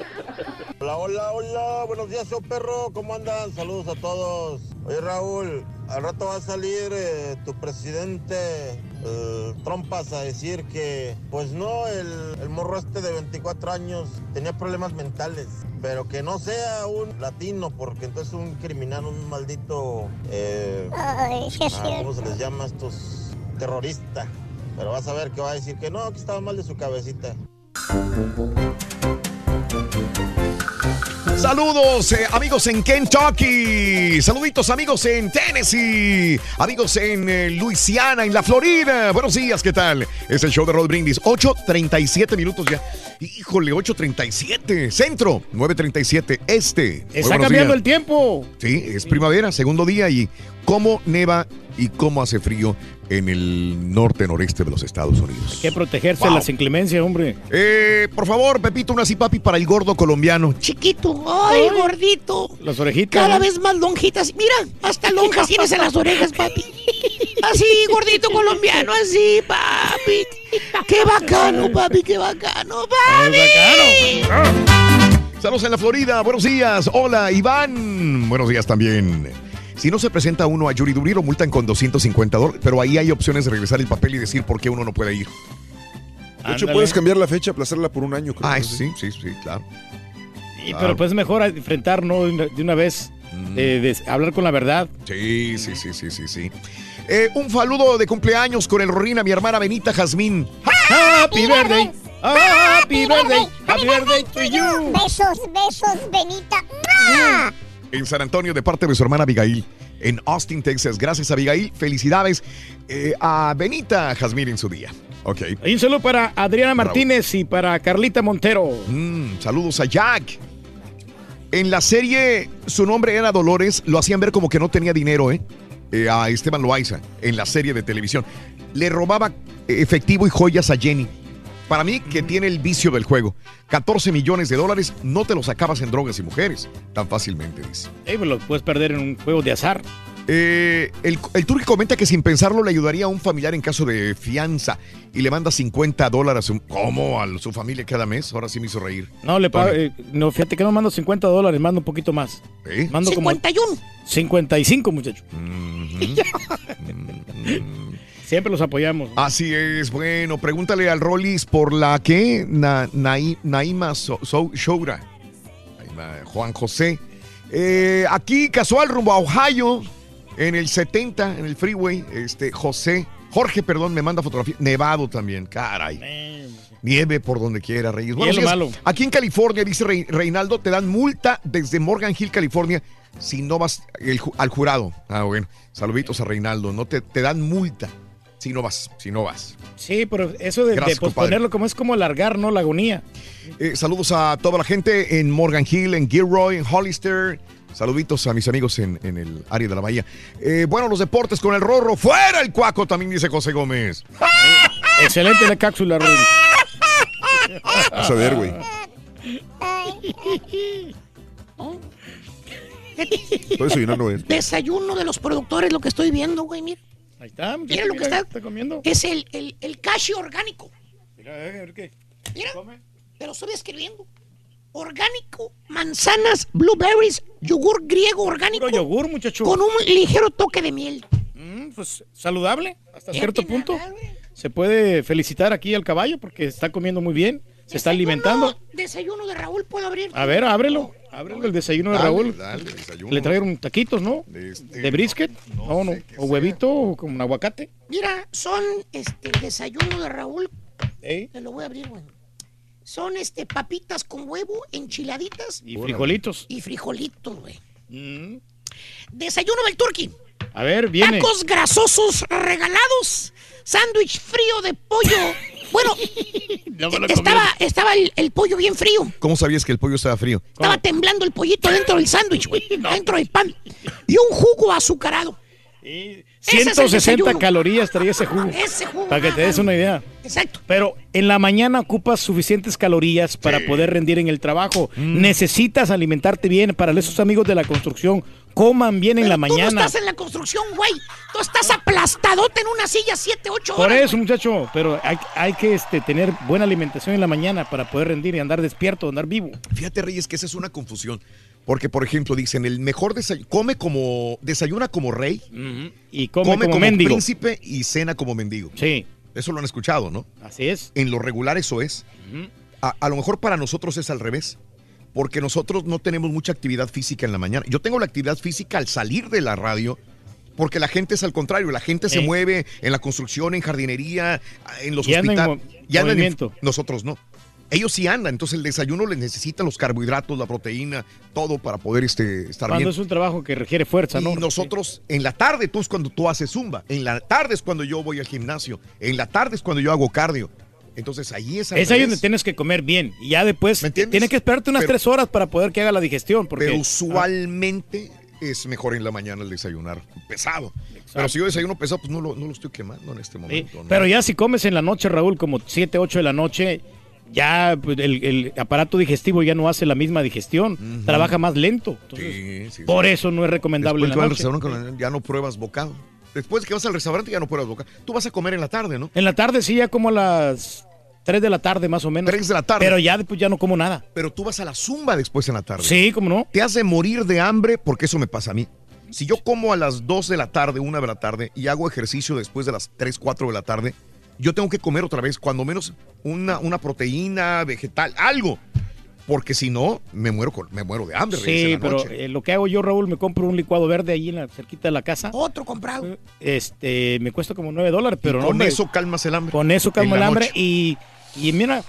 Hola, hola, hola, buenos días, show perro, ¿cómo andan? Saludos a todos. Oye, Raúl, al rato va a salir eh, tu presidente eh, Trompas a decir que, pues no, el, el morro este de 24 años tenía problemas mentales, pero que no sea un latino, porque entonces un criminal, un maldito, eh, Ay, ah. ¿cómo se les llama a estos? Terrorista. Pero vas a ver que va a decir que no, que estaba mal de su cabecita. Saludos eh, amigos en Kentucky, saluditos amigos en Tennessee, amigos en eh, Luisiana, en la Florida. Buenos días, ¿qué tal? Es el show de Roll Brindis, 8.37 minutos ya. Híjole, 8.37, centro, 9.37, este. Está cambiando días. el tiempo. Sí, es primavera, segundo día y cómo neva y cómo hace frío en el norte noreste de los Estados Unidos. Hay que protegerse de Wow. las inclemencias, hombre. Eh, por favor, Pepito, una papi para el gordo colombiano. Chiquito, ay, gordito. Las orejitas. Cada ¿no? vez más lonjitas. Mira, hasta lonjas tienes en las orejas, papi. Así, gordito colombiano, así, papi. Qué bacano, papi, qué bacano, papi. Saludos en la Florida, buenos días. Hola, Iván. Buenos días también. Si no se presenta uno a Yuri Duri, lo multan con 250 dólares, pero ahí hay opciones de regresar el papel y decir por qué uno no puede ir. De hecho, puedes cambiar la fecha, aplazarla por un año. Creo Ah, que sí, sí, sí, claro. Y, Claro. pero pues mejor enfrentar, ¿no? De una, de una vez, Mm. eh, de hablar con la verdad. Sí, sí, sí, sí, sí, sí. Eh, un saludo de cumpleaños con el Rorín a mi hermana Benita Jazmín. Happy birthday. Happy birthday. Happy birthday to you. Besos, besos, Benita. ¡Mua! En San Antonio, de parte de su hermana Abigail. En Austin, Texas. Gracias, Abigail. Felicidades eh, a Benita Jazmín en su día. Ok. Y un saludo para Adriana Martínez y para Carlita Montero. Mm, saludos a Jack. En la serie, su nombre era Dolores, lo hacían ver como que no tenía dinero, ¿eh? Eh, a Esteban Loaiza, en la serie de televisión. Le robaba efectivo y joyas a Jenny. Para mí, que tiene el vicio del juego. 14 millones de dólares no te los acabas en drogas y mujeres. Tan fácilmente, dice. Eh, pues lo puedes perder en un juego de azar. Eh, el, el Turki comenta que sin pensarlo le ayudaría a un familiar en caso de fianza y le manda 50 dólares. ¿Cómo? A su familia cada mes. Ahora sí me hizo reír. No, le pago, eh, no, fíjate que no mando 50 dólares, mando un poquito más. ¿Eh? Mando como 51. 55, muchacho. Siempre los apoyamos. Así es, bueno, pregúntale al Rollis por la que Na- Naí- Naima So- So- Shoura. Naima Juan José. Eh, aquí, casual, rumbo a Ohio, en el 70, en el freeway, este, José, Jorge, perdón, me manda fotografía. Nevado también, caray. Nieve por donde quiera, Reyes. Malo. Aquí en California, dice Reinaldo, te dan multa desde Morgan Hill, California, si no vas el al jurado. Ah, bueno. Saluditos a Reinaldo. No te, te dan multa si no vas, si no vas. Sí, pero eso de, Gracias, posponerlo como es como alargar, ¿no? La agonía. Eh, saludos a toda la gente en Morgan Hill, en Gilroy, en Hollister. Saluditos a mis amigos en, en el área de la bahía. Eh, bueno, los deportes con el Rorro. ¡Fuera el cuaco! También dice José Gómez. Excelente la cápsula. Vas a ver, güey. Estoy desayunando, güey. Desayuno de los productores, lo que estoy viendo, güey, mira. Ahí está. Mira lo que está. comiendo. Es el, el, el cashew orgánico. Mira, a ver qué. Mira, te lo estoy escribiendo. Orgánico, manzanas, blueberries, yogur griego orgánico. Puro yogur, muchacho. Con un ligero toque de miel. Mm, pues saludable hasta cierto punto. Se puede felicitar aquí al caballo porque está comiendo muy bien, se está alimentando. Desayuno de Raúl, ¿puedo abrir? A ver, ábrelo. Ábrelo el desayuno de Dale, Raúl. dale, desayuno. Le trajeron taquitos, ¿no? este, De brisket. No, no. O huevito o con un aguacate. Mira, son este el desayuno de Raúl. Te lo voy a abrir, güey. Son este papitas con huevo, enchiladitas. Y frijolitos. Y frijolitos, güey. Mm. Desayuno del turqui. A ver, viene. Tacos grasosos regalados. Sándwich frío de pollo. Bueno, No me lo estaba, estaba el, el pollo bien frío. ¿Cómo sabías que el pollo estaba frío? Estaba temblando el pollito dentro del sándwich, güey. Dentro del pan. Y un jugo azucarado. El 160 desayuno. calorías traía ese jugo. Ese jugo. Para que te des una idea. Exacto. Pero en la mañana ocupas suficientes calorías para poder rendir en el trabajo. Mm. Necesitas alimentarte bien. Para esos amigos de la construcción, coman bien en la Tú no mañana. estás en la construcción, güey. Tú estás aplastadote en una silla 7, 8 Por horas. eso, muchacho, pero hay, hay que este, tener buena alimentación en la mañana para poder rendir y andar despierto, andar vivo. Fíjate, Reyes, que esa es una confusión. Porque, por ejemplo, dicen, el mejor desayuno, come como, desayuna como rey, Y come, como, como mendigo. príncipe y cena como mendigo. Sí. Eso lo han escuchado, ¿no? Así es. En lo regular eso es. a, a lo mejor para nosotros es al revés. Porque nosotros no tenemos mucha actividad física en la mañana. Yo tengo la actividad física al salir de la radio. Porque la gente es al contrario, la gente se Eh. mueve en la construcción, en jardinería, en los Y hospitales. Y andan en- nosotros no. Ellos sí andan, entonces el desayuno les necesita los carbohidratos, la proteína, todo para poder este, estar Cuando bien. es un trabajo que requiere fuerza, Y ¿no? nosotros, en la tarde, tú es cuando tú haces zumba. En la tarde es cuando yo voy al gimnasio. En la tarde es cuando yo hago cardio. Entonces ahí es Es ahí donde tienes que comer bien. Y ya después tienes que esperarte unas Pero- tres horas para poder que haga la digestión. Porque, Pero usualmente es mejor en la mañana el desayunar pesado. Pero si yo desayuno pesado, pues no lo, no lo estoy quemando en este Sí, momento. ¿no? Pero ya si comes en la noche, Raúl, como 7, 8 de la noche, ya pues, el, el aparato digestivo ya no hace la misma digestión, trabaja más lento. Entonces, Sí, sí, sí. por eso no es recomendable en la noche. restaurante, ya no pruebas bocado. Después de que vas al restaurante ya no pruebas bocado. Tú vas a comer en la tarde, ¿no? En la tarde sí, ya como a las 3 de la tarde más o menos. 3 de la tarde. Pero ya después ya no como nada. Pero tú vas a la zumba después en la tarde. Sí, ¿cómo no? Te hace morir de hambre porque eso me pasa a mí. Si yo como a las 2 de la tarde, 1 de la tarde y hago ejercicio después de las 3, 4 de la tarde, yo tengo que comer otra vez, cuando menos una, una proteína, vegetal, algo. Porque si no, me muero, con- me muero de hambre. Sí, la pero noche. eh, lo que hago yo, Raúl, me compro un licuado verde allí en la, cerquita de la casa. Otro comprado. Este, me cuesta como 9 dólares, pero no, con eso calmas el hambre. Con eso calmo el hambre y, y mira,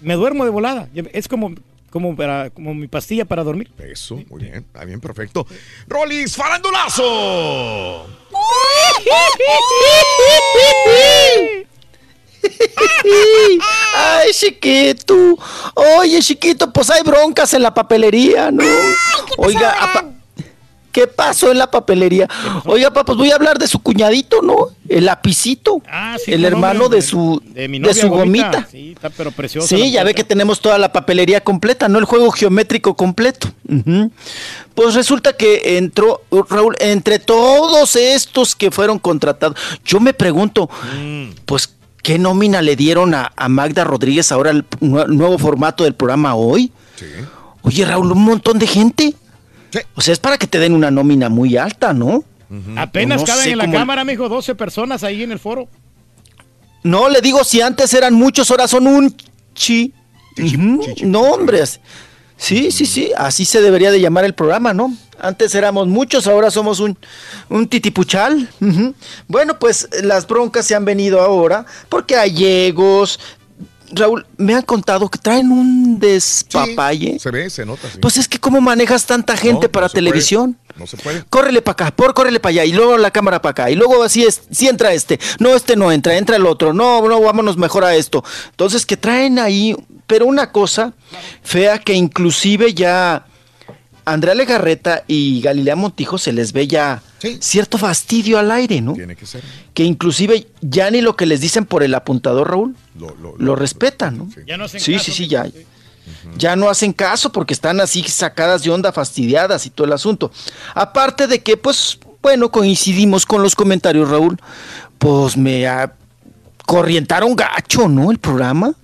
me duermo de volada. Es como, como, para, como mi pastilla para dormir. Eso, muy bien, está bien, perfecto. Rolis, farandulazo. Ay, chiquito. Oye, chiquito, pues hay broncas en la papelería, ¿no? Oiga, apa- ¿qué pasó en la papelería? Oiga, papá, pues voy a hablar de su cuñadito, ¿no? El lapicito. Ah, sí, el hermano de su, de mi de novia su Gomita. gomita. Sí, está pero preciosa. Sí, ya ve que tenemos toda la papelería completa, ¿no? El juego geométrico completo. Pues resulta que entró, Raúl, entre todos estos que fueron contratados, yo me pregunto, Mm. pues, ¿qué nómina le dieron a, a Magda Rodríguez ahora el nue- nuevo formato del programa hoy? Oye, Raúl, un montón de gente. O sea, es para que te den una nómina muy alta, ¿no? Apenas No caben en la cómo- cámara, mijo, 12 personas ahí en el foro. No, le digo, si antes eran muchos, ahora son un chi. Ujú, No, hombre. as- Sí, sí, sí, así se debería de llamar el programa, ¿no? Antes éramos muchos, ahora somos un, un titipuchal. Bueno, pues las broncas se han venido ahora porque gallegos, Raúl, me han contado que traen un despapalle. Se ve, se nota. sí. Pues es que cómo manejas tanta gente No, para no se puede. televisión. No se puede. Córrele para acá, por córrele para allá, y luego la cámara para acá, y luego así es, si entra este, no, este no entra, entra el otro, no, no, vámonos mejor a esto. Entonces que traen ahí, pero una cosa fea que inclusive ya Andrea Legarreta y Galilea Montijo se les ve ya cierto fastidio al aire, ¿no? Tiene que ser. Que inclusive ya ni lo que les dicen por el apuntador, Raúl, Lo, lo- lo respetan, ¿no? Ya no hacen Sí, caso, sí, sí, ya. Ya no hacen caso porque están así sacadas de onda, fastidiadas y todo el asunto. Aparte de que, pues, bueno, coincidimos con los comentarios, Raúl, pues me corrientaron gacho, ¿no? El programa.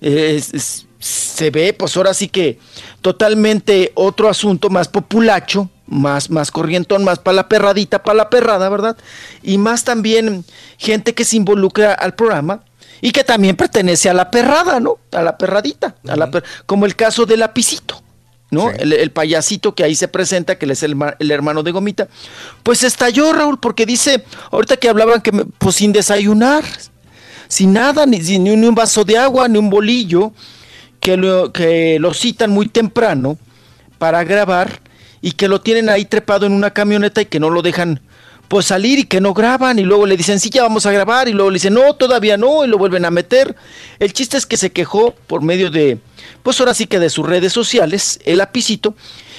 Es- es- se ve, pues ahora sí que totalmente otro asunto más populacho, más, más corrientón, más para la perradita, para la perrada, ¿verdad? Y más también gente que se involucra al programa y que también pertenece a la perrada, ¿no? A la perradita, a la per- como el caso de Lapicito. ¿no? El, el payasito que ahí se presenta, que es el, el hermano de Gomita, pues estalló Raúl, porque dice, ahorita que hablaban que me- pues sin desayunar, sin nada, ni, ni un vaso de agua, ni un bolillo, que lo, que lo citan muy temprano para grabar y que lo tienen ahí trepado en una camioneta y que no lo dejan pues salir y que no graban y luego le dicen sí ya vamos a grabar y luego le dicen no todavía no y lo vuelven a meter. El chiste es que se quejó por medio de pues ahora sí que de sus redes sociales el lapicito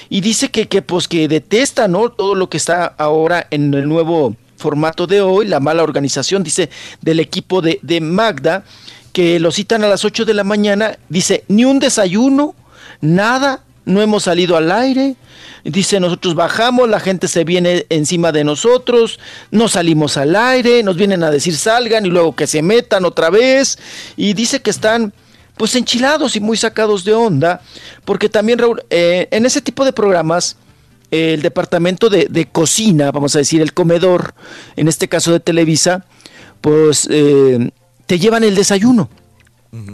y dice que, que pues que detesta no todo lo que está ahora en el nuevo formato de hoy la mala organización dice del equipo de, de Magda que lo citan a las 8 de la mañana dice ni un desayuno nada no hemos salido al aire Dice, nosotros bajamos, la gente se viene encima de nosotros, no salimos al aire, nos vienen a decir salgan y luego que se metan otra vez. Y dice que están pues enchilados y muy sacados de onda, porque también, Raúl, eh, en ese tipo de programas, el departamento de, de cocina, vamos a decir, el comedor, en este caso de Televisa, pues eh, te llevan el desayuno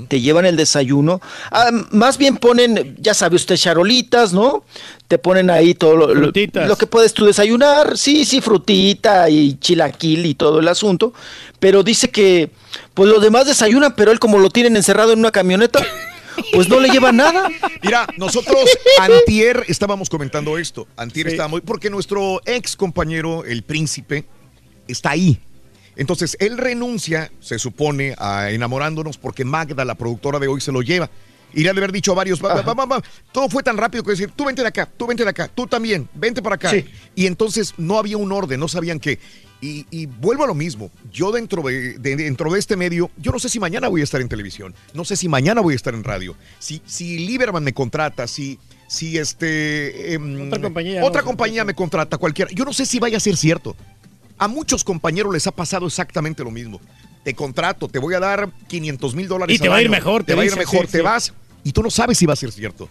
te llevan el desayuno. Ah, más bien ponen, ya sabe usted, charolitas, ¿no? Te ponen ahí todo lo, lo- Frutitas. lo que puedes tú desayunar. Sí, sí, frutita y chilaquil y todo el asunto. Pero dice que, pues los demás desayunan, pero él como lo tienen encerrado en una camioneta, pues no le lleva nada. Mira, nosotros antier estábamos comentando esto. Antier Sí. estábamos, porque nuestro ex compañero, el príncipe, está ahí. Entonces, él renuncia, se supone, a enamorándonos porque Magda, la productora de hoy, se lo lleva. Y le ha de haber dicho a varios, va, va, va, todo fue tan rápido que decir, tú vente de acá, tú vente de acá, tú también, vente para acá. Sí. Y entonces no había un orden, no sabían qué. Y, y vuelvo a lo mismo, yo dentro de, de- dentro de este medio, yo no sé si mañana voy a estar en televisión, no sé si mañana voy a estar en radio, si, si Lieberman me contrata, si, si este... em, Otra compañía, Otra no, compañía me contrata, cualquiera. Yo no sé si vaya a ser cierto. A muchos compañeros les ha pasado exactamente lo mismo. Te contrato, te voy a dar 500 mil dólares. Y te va a ir mejor, Te te va a ir mejor, sí, te sí. vas y tú no sabes si va a ser cierto.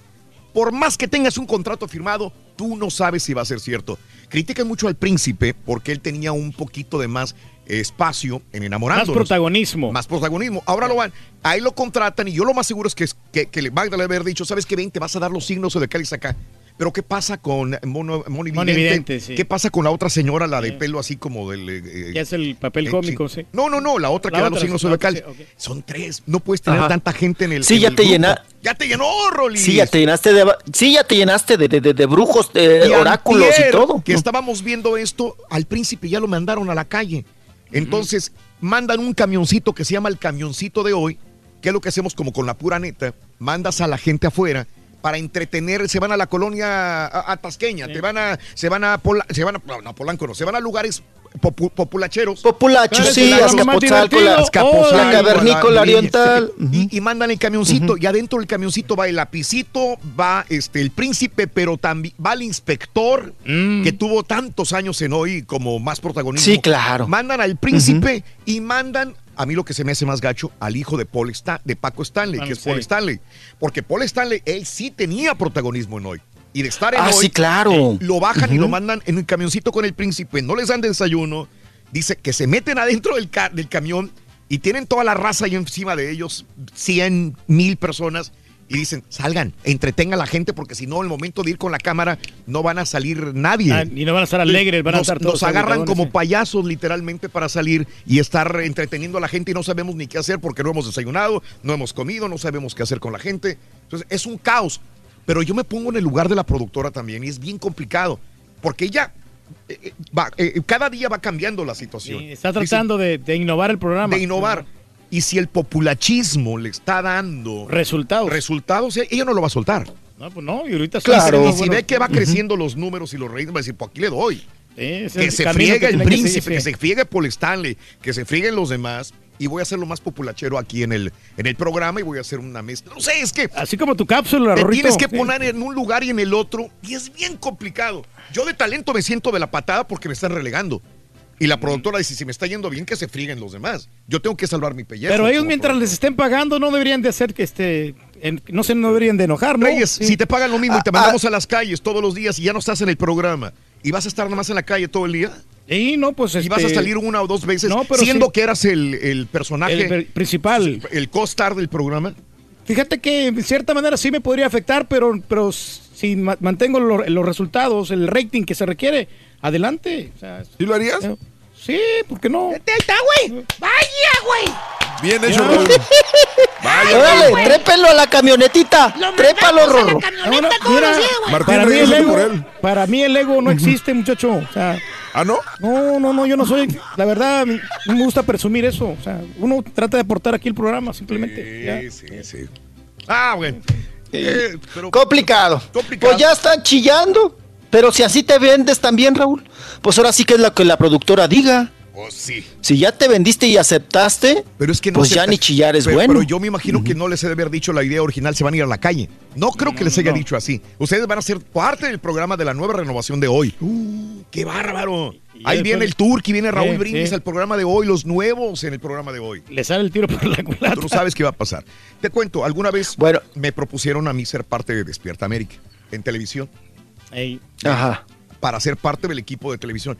Por más que tengas un contrato firmado, tú no sabes si va a ser cierto. Critican mucho al príncipe porque él tenía un poquito de más espacio en enamorándonos. Más protagonismo. Más protagonismo. Ahora lo van, ahí lo contratan y yo lo más seguro es que, que, que le Magda le haber dicho, ¿sabes qué? Ven, te vas a dar los signos de cáliz acá. Pero ¿qué pasa con Mono, Moni Moni Vidente? Vidente, sí. ¿Qué pasa con la otra señora, la de pelo así como del... eh, Ya es el papel eh, cómico, sí. sí. No, no, no, la otra La que da los signos zodiacales. sí, ok. Son tres. No puedes tener Ajá. tanta gente en el Sí, en ya el te llena- Ya te llenó, Rolly. Sí, ya te llenaste de, sí, ya te llenaste de, de- de- de brujos, de Y oráculos antier, y todo. Que estábamos viendo esto, al príncipe ya lo mandaron a la calle. Entonces, mandan un camioncito que se llama el camioncito de hoy, que es lo que hacemos como con la pura neta, mandas a la gente afuera para entretener, se van a la colonia a- a Tasqueña, te van a, se van a, Pola- se van a, no, no, Polanco no, se van a lugares popu- populacheros. Populachos, sí, Azcapotzalco, la- Azcapotzalco, la Cavernícola la- Oriental. Y, y mandan el camioncito, y adentro del camioncito va el lapicito, va este, el príncipe, pero también va el inspector, que tuvo tantos años en hoy como más protagonismo. Sí, claro. Mandan al príncipe y mandan, a mí lo que se me hace más gacho, al hijo de Paul Sta- de Paco Stanley, Ah, que es sí. Paul Stanley. Porque Paul Stanley, él sí tenía protagonismo en hoy. Y de estar en Ah, hoy, sí, claro. eh, lo bajan y lo mandan en un camioncito con el príncipe, no les dan desayuno, dice que se meten adentro del, ca- del camión y tienen toda la raza ahí encima de ellos, 100 mil personas, y dicen, salgan, entretengan a la gente porque si no, el momento de ir con la cámara no van a salir nadie. Ah, y no van a estar alegres, van a nos, estar todos Nos agarran como payasos literalmente para salir y estar entreteniendo a la gente y no sabemos ni qué hacer porque no hemos desayunado, no hemos comido, no sabemos qué hacer con la gente. Entonces es un caos. Pero yo me pongo en el lugar de la productora también y es bien complicado porque ella eh, eh, va, eh, cada día va cambiando la situación. Está tratando de, de innovar el programa. de innovar. Y si el populachismo le está dando resultados, resultados ella no lo va a soltar. No, pues no, y ahorita Claro. Y si bueno- ve que va creciendo los números y los ratings, va a decir, pues aquí le doy. que se friegue que el que príncipe, que sí. se friegue Paul Stanley, que se frieguen los demás. Y voy a hacer lo más populachero aquí en el, en el programa y voy a hacer una mezcla. No sé, es que. Así como tu cápsula, Te Rorrito. tienes que Sí. poner en un lugar y en el otro. Y es bien complicado. Yo de talento me siento de la patada porque me están relegando. Y la productora dice: si me está yendo bien, que se frieguen los demás. Yo tengo que salvar mi pellejo. Pero ellos mientras les estén pagando no deberían de hacer que este, en- no se no deberían de enojar, ¿no? Reyes, Sí. si te pagan lo mismo y Ah, te mandamos a las calles todos los días y ya no estás en el programa y vas a estar nada más en la calle todo el día. Y no, pues Y vas a este- salir una o dos veces No, pero siendo sí. que eras el, el personaje per- principal. el co-star del programa. Fíjate que en cierta manera sí me podría afectar, pero, pero si ma- mantengo lo- los resultados, el rating que se requiere, adelante. O sea, ¿Sí lo harías? Sí, ¿por qué no? Está, güey. Vaya, güey. Bien hecho, Raúl. Vaya, Órale, Raúl. trépelo a la camionetita. Trépalo, Rorro. Ahora, mira, Martín para, mí Reyes, el ego, por él. para mí el ego no existe, muchacho. O sea, ¿Ah, no? No, no, no, yo no soy. La verdad, no me gusta presumir eso. O sea, uno trata de aportar aquí el programa, simplemente. ya. Sí, sí. Ah, bueno. Eh, pero- Complicado. Complicado. Pues ya están chillando. Pero si así te vendes también, Raúl, pues ahora sí que es lo que la productora diga. Oh, sí. Si ya te vendiste y aceptaste, Pero es que no pues ya ni chillar es pero, bueno. Pero yo me imagino que no les he de haber dicho la idea original, se van a ir a la calle. No creo que les haya no. dicho así. Ustedes van a ser parte del programa de la nueva renovación de hoy. ¡Qué bárbaro! Ahí después- viene el Turqui, viene Raúl Sí, Brindis sí. al programa de hoy, los nuevos en el programa de hoy. Le sale el tiro por la culata. Tú no sabes qué va a pasar. Te cuento, alguna vez Bueno. me propusieron a mí ser parte de Despierta América en televisión Ey, Ajá. para ser parte del equipo de televisión.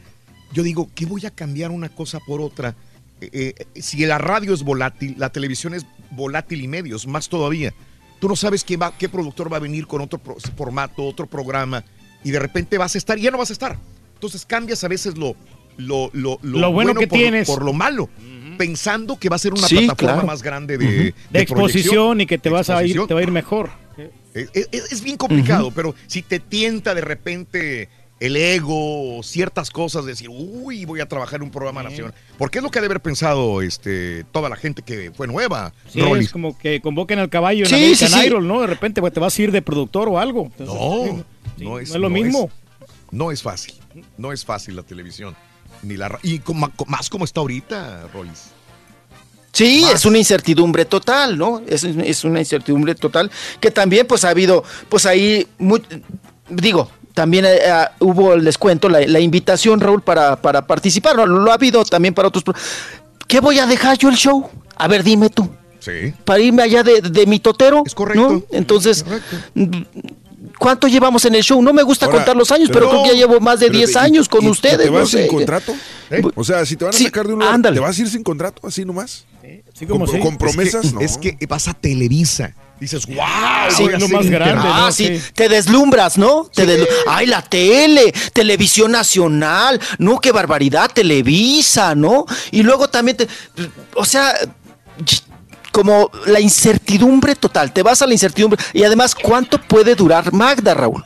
Yo digo, ¿qué voy a cambiar una cosa por otra? Eh, eh, si la radio es volátil, la televisión es volátil y medios, más todavía. Tú no sabes qué, va, qué productor va a venir con otro pro- formato, otro programa, y de repente vas a estar y ya no vas a estar. Entonces cambias a veces lo, lo, lo, Lo bueno que por, tienes. por lo malo, pensando que va a ser una Sí, plataforma claro. más grande de, de, de exposición proyección, y que te vas a ir, te va a ir mejor. Es, es- es bien complicado, pero si te tienta de repente el ego ciertas cosas, decir, uy, voy a trabajar en un programa nacional. Porque es lo que ha de haber pensado este, toda la gente que fue nueva, Sí, es como que convoquen al caballo en Sí, American sí, sí. Idol, ¿no? De repente pues, te vas a ir de productor o algo. Entonces, No, sí, no es, no es lo no mismo. es- no es fácil, no es fácil la televisión. Ni la, y con- más como está ahorita, Rollis. Sí, es una incertidumbre total, ¿no? Es, es una incertidumbre total que también pues ha habido, pues ahí, digo, también eh, ah, hubo, les cuento, la, la invitación, Raúl, para, para participar, ¿no? Lo ha habido también para otros. ¿Qué voy a dejar yo el show? A ver, dime tú. Sí. Para irme allá de, de mi totero. Es correcto. ¿no? Entonces, mm, ¿cuánto llevamos en el show? No me gusta Ahora, contar los años, pero, pero- creo que ya llevo más de Pero 10 te- años con y- ustedes. ¿Te no vas sé. sin contrato? ¿Eh? O sea, si te van a Sí, sacar de un lugar, ándale. ¿te vas a ir sin contrato así nomás? Sí, como con, sí. con promesas, es que, no. es que vas a Televisa. Dices, wow, Sí, lo más grande, Ah, ¿no? sí. Sí. te deslumbras, ¿no? Te deslu- Ay, la tele, televisión nacional, no, qué barbaridad, Televisa, ¿no? Y luego también te, o sea, como la incertidumbre total, te vas a la incertidumbre y además, ¿cuánto puede durar Magda, Raúl?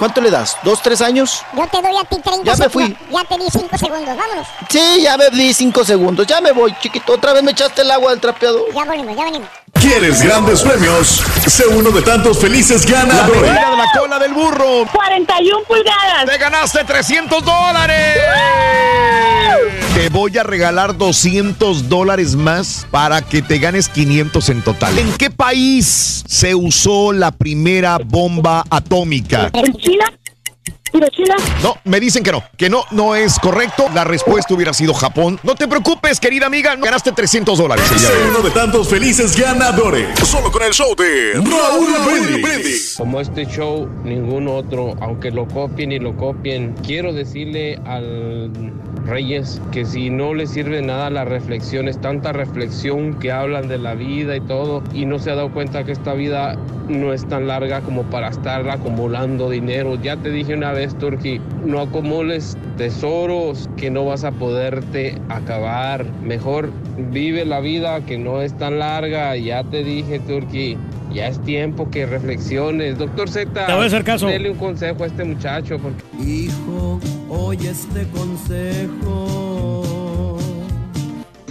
¿Cuánto le das? ¿Dos, tres años? Yo te doy a ti 30 Ya me fui. ya te di 5 segundos, vámonos. Sí, ya me di cinco segundos. Ya me voy, chiquito. Otra vez me echaste el agua del trapeador. Ya volvimos, ya venimos. ¿Quieres grandes premios? Sé uno de tantos felices La ganadores. medida de la cola del burro. 41 pulgadas. ¡Te ganaste 300 dólares! Te voy a regalar 200 dólares más para que te ganes 500 en total. ¿En qué país se usó la primera bomba atómica? ¿En China? No, me dicen que no, que no, no es correcto. La respuesta hubiera sido Japón. No te preocupes, querida amiga, ganaste 300 dólares. Sé uno de tantos felices ganadores. Solo con el show de Raúl Brindis. Como este show, ningún otro, aunque lo copien y lo copien, quiero decirle al Reyes que si no le sirve nada la reflexión, es tanta reflexión que hablan de la vida y todo, y no se ha dado cuenta que esta vida no es tan larga como para estar acumulando dinero. Ya te dije una vez, Turki, no acumules tesoros que no vas a poderte acabar. Mejor vive la vida que no es tan larga. Ya te dije, Turki. Ya es tiempo que reflexiones. Doctor Z, Te voy a hacer caso. dele un consejo a este muchacho. Porque... Hijo, oye este consejo.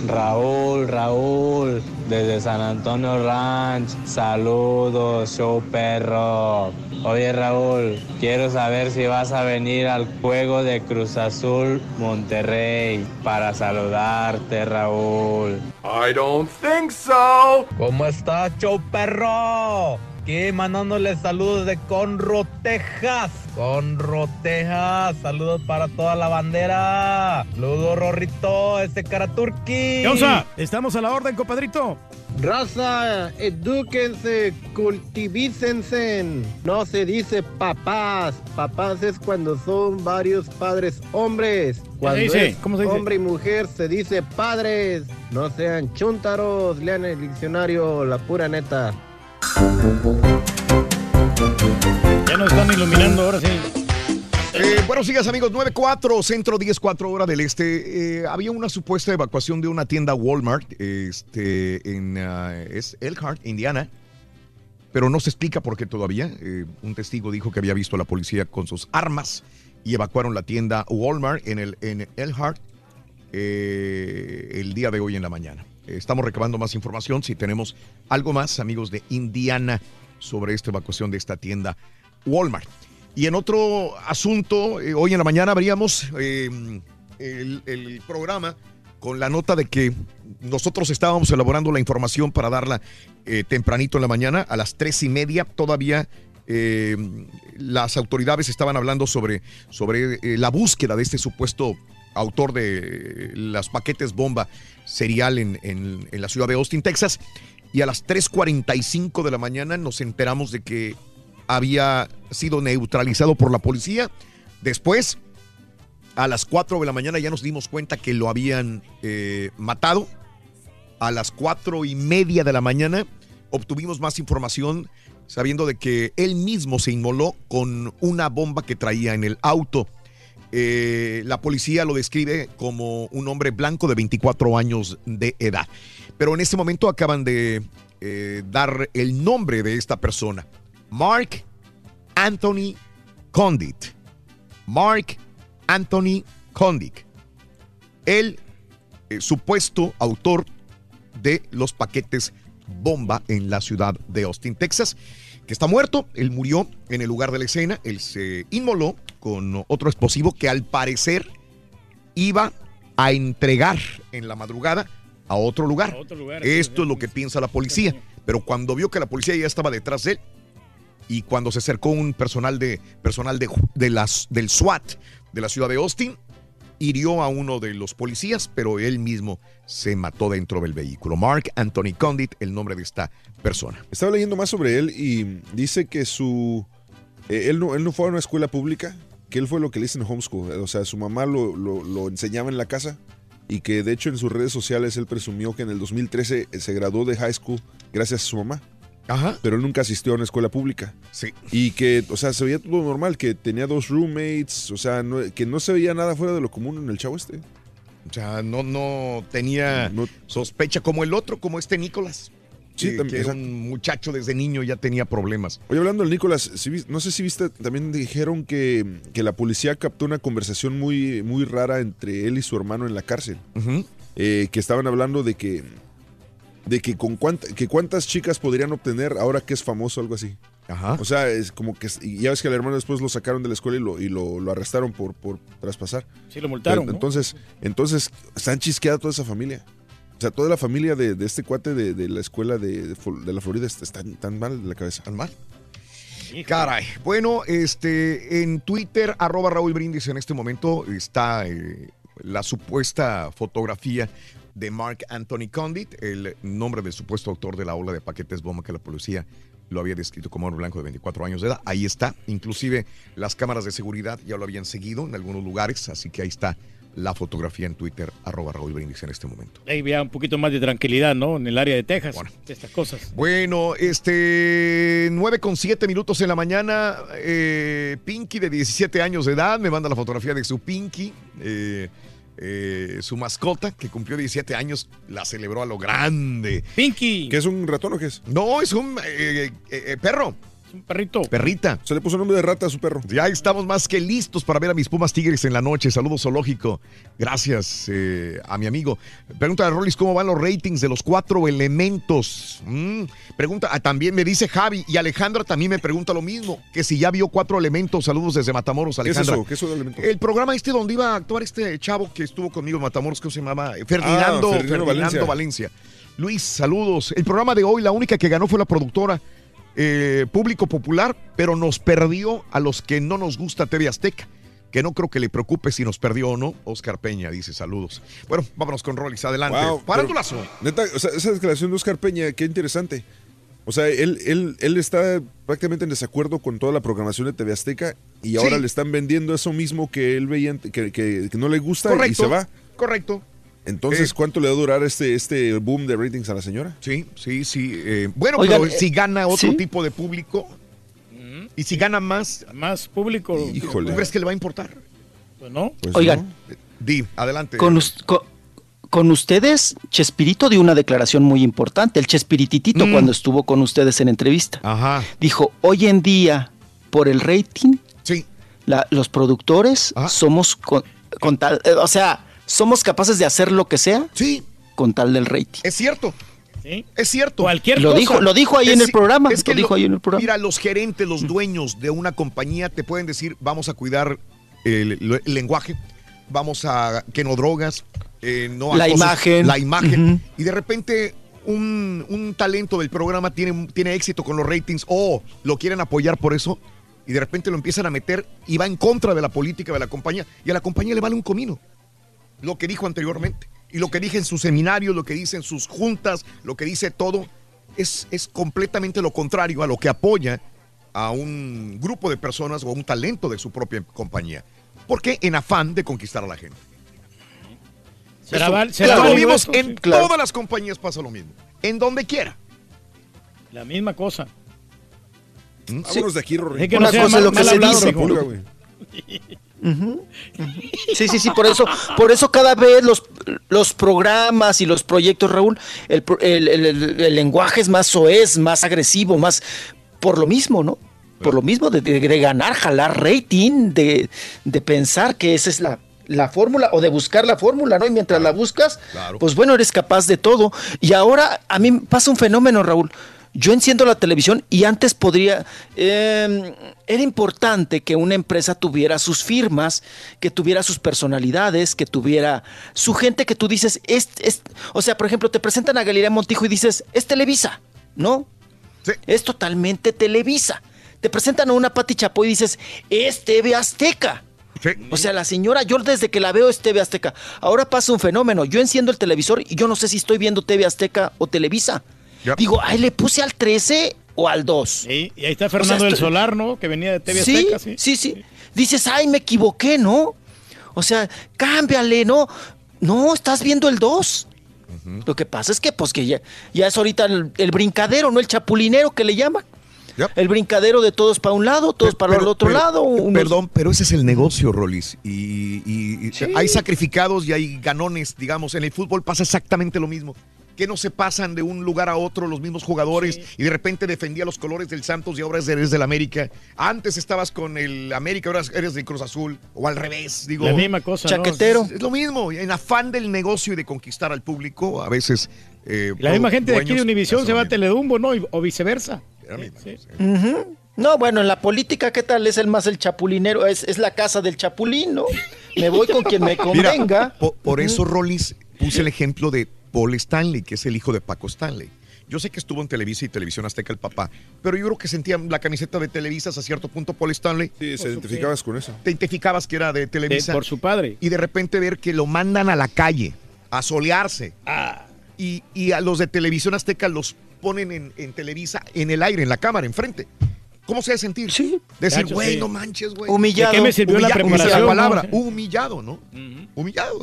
Raúl, Raúl, desde San Antonio Ranch, saludos, show perro. Oye Raúl, quiero saber si vas a venir al juego de Cruz Azul Monterrey para saludarte Raúl. I don't think so. ¿Cómo estás, show perro? Aquí mandándole saludos de Conro, Texas. Conro, Texas. Saludos para toda la bandera. Saludos, Rorrito, ese cara turqui. Estamos a la orden, compadrito. Raza, edúquense, cultivícense. No se dice papás. Papás es cuando son varios padres hombres. Cuando dice? es ¿Cómo se dice? hombre y mujer se dice padres. No sean chúntaros, lean el diccionario, la pura neta. Ya nos están iluminando ahora sí. Eh, buenos días amigos, 9-4, centro 10-4 hora del este. Eh, había una supuesta evacuación de una tienda Walmart este, en ah, es Elkhart, Indiana, pero no se explica por qué todavía. Eh, un testigo dijo que había visto a la policía con sus armas y evacuaron la tienda Walmart en, el, en Elkhart eh, el día de hoy en la mañana. Estamos recabando más información si tenemos algo más, amigos de Indiana, sobre esta evacuación de esta tienda Walmart. Y en otro asunto, eh, hoy en la mañana abríamos eh, el, programa con la nota de que nosotros estábamos elaborando la información para darla eh, tempranito en la mañana, a las tres y media, todavía eh, las autoridades estaban hablando sobre, sobre eh, la búsqueda de este supuesto autor de los paquetes bomba serial en, en- en la ciudad de Austin, Texas. Y a las 3.45 de la mañana nos enteramos de que había sido neutralizado por la policía. Después, a las 4 de la mañana ya nos dimos cuenta que lo habían eh, matado. A las 4 y media de la mañana obtuvimos más información sabiendo de que él mismo se inmoló con una bomba que traía en el auto. Eh, la policía lo describe como un hombre blanco de 24 años de edad. Pero en este momento acaban de eh, dar el nombre de esta persona. Mark Anthony Condit. Mark Anthony Condit. El eh, supuesto autor de los paquetes bomba en la ciudad de Austin, Texas, que está muerto. Él murió en el lugar de la escena. Él se inmoló con otro explosivo que al parecer iba a entregar en la madrugada a otro lugar. otro lugar, Esto es lo que piensa la policía. Pero cuando vio que la policía ya estaba detrás de él y cuando se acercó un personal de personal de, de las, del SWAT de la ciudad de Austin, hirió a uno de los policías, pero él mismo se mató dentro del vehículo. Mark Anthony Condit, el nombre de esta persona. Estaba leyendo más sobre él y dice que su. eh, él, no, él no fue a una escuela pública, que él fue lo que le dicen homeschool. O sea, su mamá lo, lo- lo enseñaba en la casa y que de hecho en sus redes sociales él presumió que en el 2013 se graduó de high school gracias a su mamá. Ajá. Pero él nunca asistió a una escuela pública. Sí. Y que, o sea, se veía todo normal, que tenía dos roommates, o sea, no- que no se veía nada fuera de lo común en el chavo este. O sea, no, no tenía sospecha como el otro, como este Nicolás. Sí, que, también, que era un muchacho desde niño ya tenía problemas. Oye, hablando del Nicolás, ¿sí vis- no sé si viste, también dijeron que, que la policía captó una conversación muy, muy rara entre él y su hermano en la cárcel. Eh, que estaban hablando de que, de que con cuánta- que cuántas chicas podrían obtener ahora que es famoso, algo así. O sea, es como que, ya ves que al hermano después lo sacaron de la escuela y lo, y lo, lo arrestaron por, por traspasar. Sí, lo multaron, Pero ¿no? Entonces, entonces, están chisqueada toda esa familia. O sea, toda la familia de, de este cuate de, de la escuela de, la Florida está tan, mal de la cabeza. ¿Tan mal? Caray. Bueno, este, en Twitter, arroba Raúl Brindis, en este momento está eh, la supuesta fotografía de Mark Anthony Condit, el nombre del supuesto autor de la ola de paquetes bomba que la policía lo había descrito como hombre blanco de 24 años de edad. Ahí está. Inclusive las cámaras de seguridad ya lo habían seguido en algunos lugares, así que ahí está la fotografía en Twitter, arroba Raúl Brindis en este momento. Ahí había un poquito más de tranquilidad, ¿no? En el área de Texas. de estas cosas. Bueno, este 9 con 7 minutos en la mañana. eh, Pinky de 17 años de edad me manda la fotografía de su Pinky. eh, eh, su mascota, que cumplió 17 años, la celebró a lo grande. Pinky. ¿Qué es un ratón o qué es? No, es un eh, perro. Es un perrito. Perrita. Se le puso nombre de rata a su perro. Ya estamos más que listos para ver a mis Pumas Tigres en la noche. Saludos zoológico. Gracias eh, a mi amigo. Pregunta a Rollis cómo van los ratings de los cuatro elementos. Mm, Pregunta, ah, también me dice Javi y Alejandra también me pregunta lo mismo, que si ya vio cuatro elementos. Saludos desde Matamoros, ¿Qué es Alejandra. eso? ¿Qué es eso de elementos? El programa este donde iba a actuar este chavo que estuvo conmigo en Matamoros, que se llamaba Ferdinando, Ah, Ferdinando Ferdinando Valencia. Valencia. Luis, saludos. El programa de hoy, la única que ganó fue la productora eh, Público Popular, pero nos perdió a los que no nos gusta TV Azteca. Que no creo que le preocupe si nos perdió o no. Oscar Peña dice saludos. Bueno, vámonos con Rolis, adelante. Wow, Farándulazo. pero, Neta, o sea, esa declaración de Oscar Peña, qué interesante. O sea, él, él, él está prácticamente en desacuerdo con toda la programación de TV Azteca y ahora Sí. le están vendiendo eso mismo que él veía, que, que- que no le gusta y Correcto. se va. Correcto. Entonces, Eh, ¿cuánto le va a durar este, este boom de ratings a la señora? Sí, sí, sí. eh, bueno, Oigan, pero eh, si gana otro ¿sí? tipo de público y si gana más, más público, ¿tú crees que le va a importar? Pues no. Oigan. Di, adelante. Con, us- co- con ustedes, Chespirito dio una declaración muy importante. El Chespirititito, Mm. cuando estuvo con ustedes en entrevista, Ajá. dijo: Hoy en día, por el rating, Sí. la- los productores somos con, con tal. eh, o sea, somos capaces de hacer lo que sea sí. con tal del rating. Es cierto. Es cierto. Cualquier Lo cosa. dijo- lo dijo ahí en el programa, lo dijo ahí en el programa. Mira, los gerentes, los dueños de una compañía te pueden decir, vamos a cuidar el, el lenguaje, vamos a que no drogas, eh, no La acoses, imagen. La imagen. Y de repente un, un talento del programa tiene, tiene éxito con los ratings o lo quieren apoyar por eso y de repente lo empiezan a meter y va en contra de la política de la compañía y a la compañía le vale un comino lo que dijo anteriormente. Y lo que dije en sus seminarios, lo que dice en sus juntas, lo que dice todo, es, es completamente lo contrario a lo que apoya a un grupo de personas o a un talento de su propia compañía. ¿Por qué? En afán de conquistar a la gente. ¿Será Eso- val- será esto lo válido vimos eso? en Sí. Claro. todas las compañías pasa lo mismo. En donde quiera. La misma cosa. Vámonos de aquí, Rory. Es que Una no cosa mal- es lo que se dice, Rico. Sí, sí, sí, por eso, por eso cada vez los, los programas y los proyectos, Raúl, el, el- el- lenguaje es más soez, más agresivo, más por lo mismo, ¿no? Por lo mismo de, de- de ganar, jalar rating, de, de pensar que esa es la, la fórmula o de buscar la fórmula, ¿no? Y mientras la buscas, Claro. pues bueno, eres capaz de todo. Y ahora a mí pasa un fenómeno, Raúl. Yo enciendo la televisión y antes podría... eh, era importante que una empresa tuviera sus firmas, que tuviera sus personalidades, que tuviera su gente que tú dices, es, es- o sea, por ejemplo, te presentan a Galilea Montijo y dices, es Televisa, ¿no? Es totalmente Televisa. Te presentan a una Pati Chapoy y dices, es TV Azteca. O sea, la señora, yo desde que la veo es TV Azteca. Ahora pasa un fenómeno. Yo enciendo el televisor y yo no sé si estoy viendo TV Azteca o Televisa. Digo, ay, le puse al 13 o al 2. Sí, y ahí está Fernando O sea, del estoy- Solar, ¿no? Que venía de TV sí, Azteca, sí, sí. sí, Dices, ay, me equivoqué, ¿no? O sea, cámbiale, ¿no? No, estás viendo el 2. Lo que pasa es que, pues, que ya, ya es ahorita el, el brincadero, ¿no? El chapulinero que le llaman. El brincadero de todos para un lado, todos para el otro Pero- lado. unos- Perdón, pero ese es el negocio, Rolis. Y, y- y hay sacrificados y hay ganones, digamos. En el fútbol pasa exactamente lo mismo. Que no se pasan de un lugar a otro los mismos jugadores y de repente defendía los colores del Santos y ahora eres del América. Antes estabas con el América, ahora eres del Cruz Azul o al revés, digo. La misma cosa, ¿no? Chaquetero. Es, es lo mismo, en afán del negocio y de conquistar al público, a veces eh, La misma gente de aquí de Univisión se va a Teledumbo, ¿no? O viceversa. Sí. No, bueno, en la política, ¿qué tal? Es el más el chapulinero, es, es la casa del chapulín, ¿no? Me voy con quien me convenga. po- por, eso, Ujú. Rollins, puse el ejemplo de Paul Stanley, que es el hijo de Paco Stanley. Yo sé que estuvo en Televisa y Televisión Azteca el papá, pero yo creo que sentía la camiseta de Televisa hasta cierto punto Paul Stanley. Sí, se identificabas con eso. Te identificabas que era de Televisa. De- por su padre. Y de repente ver que lo mandan a la calle a solearse. Ah. Y, y a los de Televisión Azteca los ponen en, en Televisa, en el aire, en la cámara, enfrente. ¿Cómo se debe sentir? Sí. Decir, güey, sí. no manches, güey. Humillado. ¿De qué me sirvió la preparación, la no? palabra, Sí. humillado, ¿no? Humillado.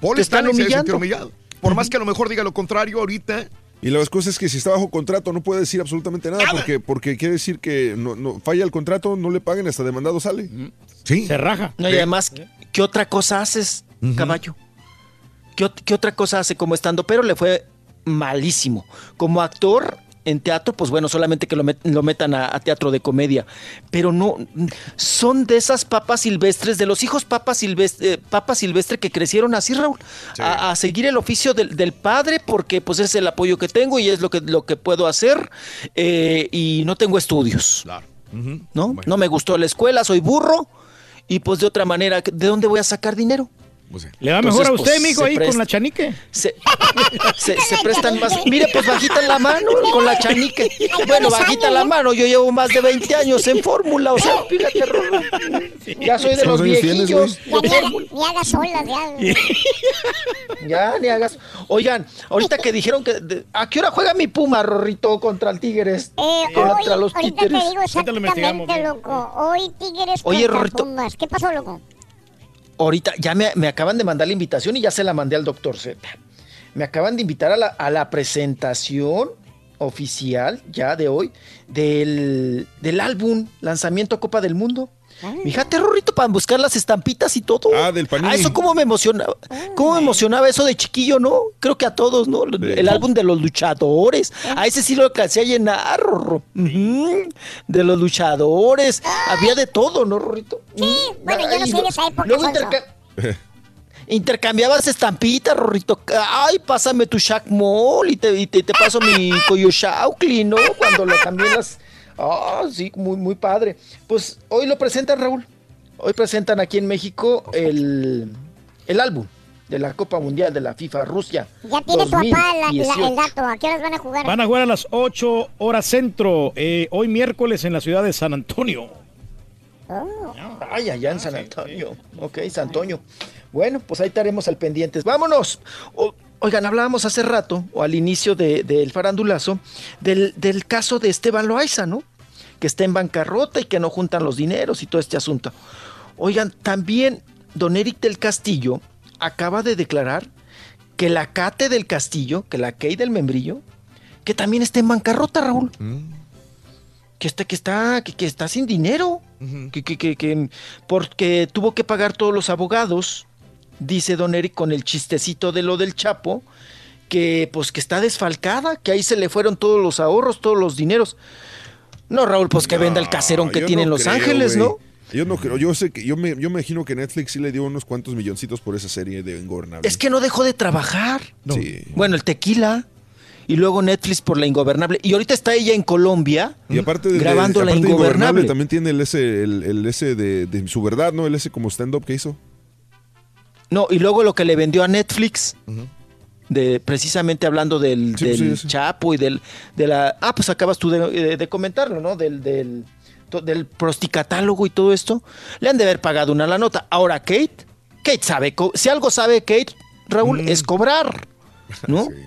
Paul Te están Stanley se debe Por más que a lo mejor diga lo contrario ahorita. Y la cosa es que si está bajo contrato no puede decir absolutamente nada, porque porque quiere decir que no, no- falla el contrato, no le paguen, hasta demandado sale. Sí. Se raja. No, y además, ¿qué otra cosa haces, caballo? ¿Qué, qué otra cosa hace como estando? Pero le fue malísimo. Como actor en teatro, pues bueno, solamente que lo, met- lo metan a, a teatro de comedia. Pero no, son de esas papas silvestres, de los hijos papas silvestre, papa silvestre que crecieron así, Raúl, a, a seguir el oficio del, del padre, porque pues es el apoyo que tengo y es lo que, lo que puedo hacer, eh, y no tengo estudios. ¿no? No me gustó la escuela, soy burro y pues de otra manera, ¿de dónde voy a sacar dinero? Le va mejor a usted, pues, mijo, ahí con la chanique. Se, se- se prestan más. Mire, pues bajita la mano con la chanique. Bueno, bajita la mano, yo llevo más de 20 años en fórmula, o sea, fíjate, Rolo. Ya soy de los ¿Cuántos años tienes, viejillos. Ya ni, haga- ni hagas olas, ya. Ya, ni hagas. Oigan, ahorita que dijeron que. de- ¿A qué hora juega mi Puma, Rorrito, contra el Tigres? Eh, hoy, contra los ahorita te Títeres. digo exactamente, loco. Hoy Tigres Oye, contra Rorrito. Pumas. ¿Qué pasó, loco? Ahorita ya me, me acaban de mandar la invitación y ya se la mandé al doctor Z. Me acaban de invitar a la, a la presentación oficial ya de hoy del, del álbum Lanzamiento Copa del Mundo. Fíjate, Rorrito, para buscar las estampitas y todo. Ah, del Panini. Ah, eso cómo me emocionaba. ¿Cómo me emocionaba eso de chiquillo, no? Creo que a todos, ¿no? El álbum de los luchadores. A ese sí lo alcancé a llenar, Rorro. De los luchadores. Había de todo, ¿no, Rorrito? Sí, bueno, yo no soy de esa época, Luego Intercambiabas estampitas, Rorrito. Ay, pásame tu Shaq Mall y te, y te, te paso mi Coyoshaukli, ¿no? Cuando lo cambié las. Ah, sí, muy, muy padre. Pues hoy lo presentan, Raúl. Hoy presentan aquí en México el, el álbum de la Copa Mundial de la FIFA Rusia. Ya tiene tu papá la- la- 2018. el dato. ¿A qué horas van a jugar? Van a jugar a las 8 horas centro, eh, hoy miércoles en la ciudad de San Antonio. Oh. Ay, allá en San Antonio. Ok, San Antonio. Bueno, pues ahí estaremos al pendientes. ¡Vámonos! O- oigan, hablábamos hace rato, o al inicio de- del farandulazo, del, del caso de Esteban Loaiza, ¿no? Que está en bancarrota y que no juntan los dineros y todo este asunto. Oigan, también don Eric del Castillo acaba de declarar que la Cate del Castillo, que la Key del Membrillo, que también está en bancarrota, Raúl. Que está, que está, que, que está sin dinero. que, que, que, que- porque tuvo que pagar todos los abogados, dice Don Eric con el chistecito de lo del Chapo, que pues que está desfalcada, que ahí se le fueron todos los ahorros, todos los dineros. No, Raúl, pues que venda el caserón que tiene en Los creo, Ángeles. ¿no? Yo no creo, yo sé que, yo me, yo imagino que Netflix sí le dio unos cuantos milloncitos por esa serie de Ingobernable. Es que no dejó de trabajar. Sí. Bueno, el tequila. Y luego Netflix por la ingobernable. Y ahorita está ella en Colombia Y aparte de, grabando de- la aparte ingobernable. también tiene el ese, el, el ese de, de su verdad, ¿no? El ese como stand-up que hizo. No, y luego lo que le vendió a Netflix, de precisamente hablando del, Sí, pues, del sí, sí. Chapo y del de la ah pues acabas tú de, de- de comentarlo, ¿no? Del del del prosticatálogo y todo esto, le han de haber pagado una la nota. Ahora Kate, Kate sabe, si algo sabe Kate, Raúl, Mm. es cobrar, ¿no?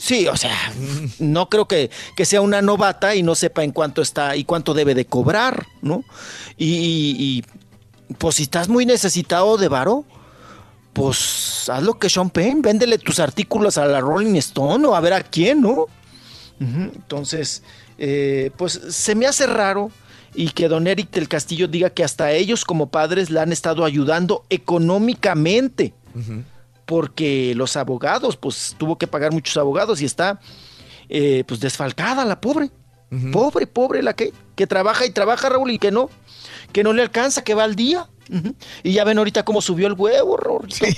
Sí, o sea, no creo que, que sea una novata y no sepa en cuánto está y cuánto debe de cobrar, ¿no? Y, y- y, pues si estás muy necesitado de varo, pues haz lo que Sean Penn, véndele tus artículos a la Rolling Stone o a ver a quién, ¿no? Entonces, eh, pues se me hace raro y que don Eric del Castillo diga que hasta ellos como padres le han estado ayudando económicamente. porque los abogados, pues tuvo que pagar muchos abogados y está eh, pues desfalcada la pobre. Pobre, pobre la que, que trabaja y trabaja, Raúl, y que no, que no le alcanza, que va al día. Y ya ven ahorita cómo subió el huevo.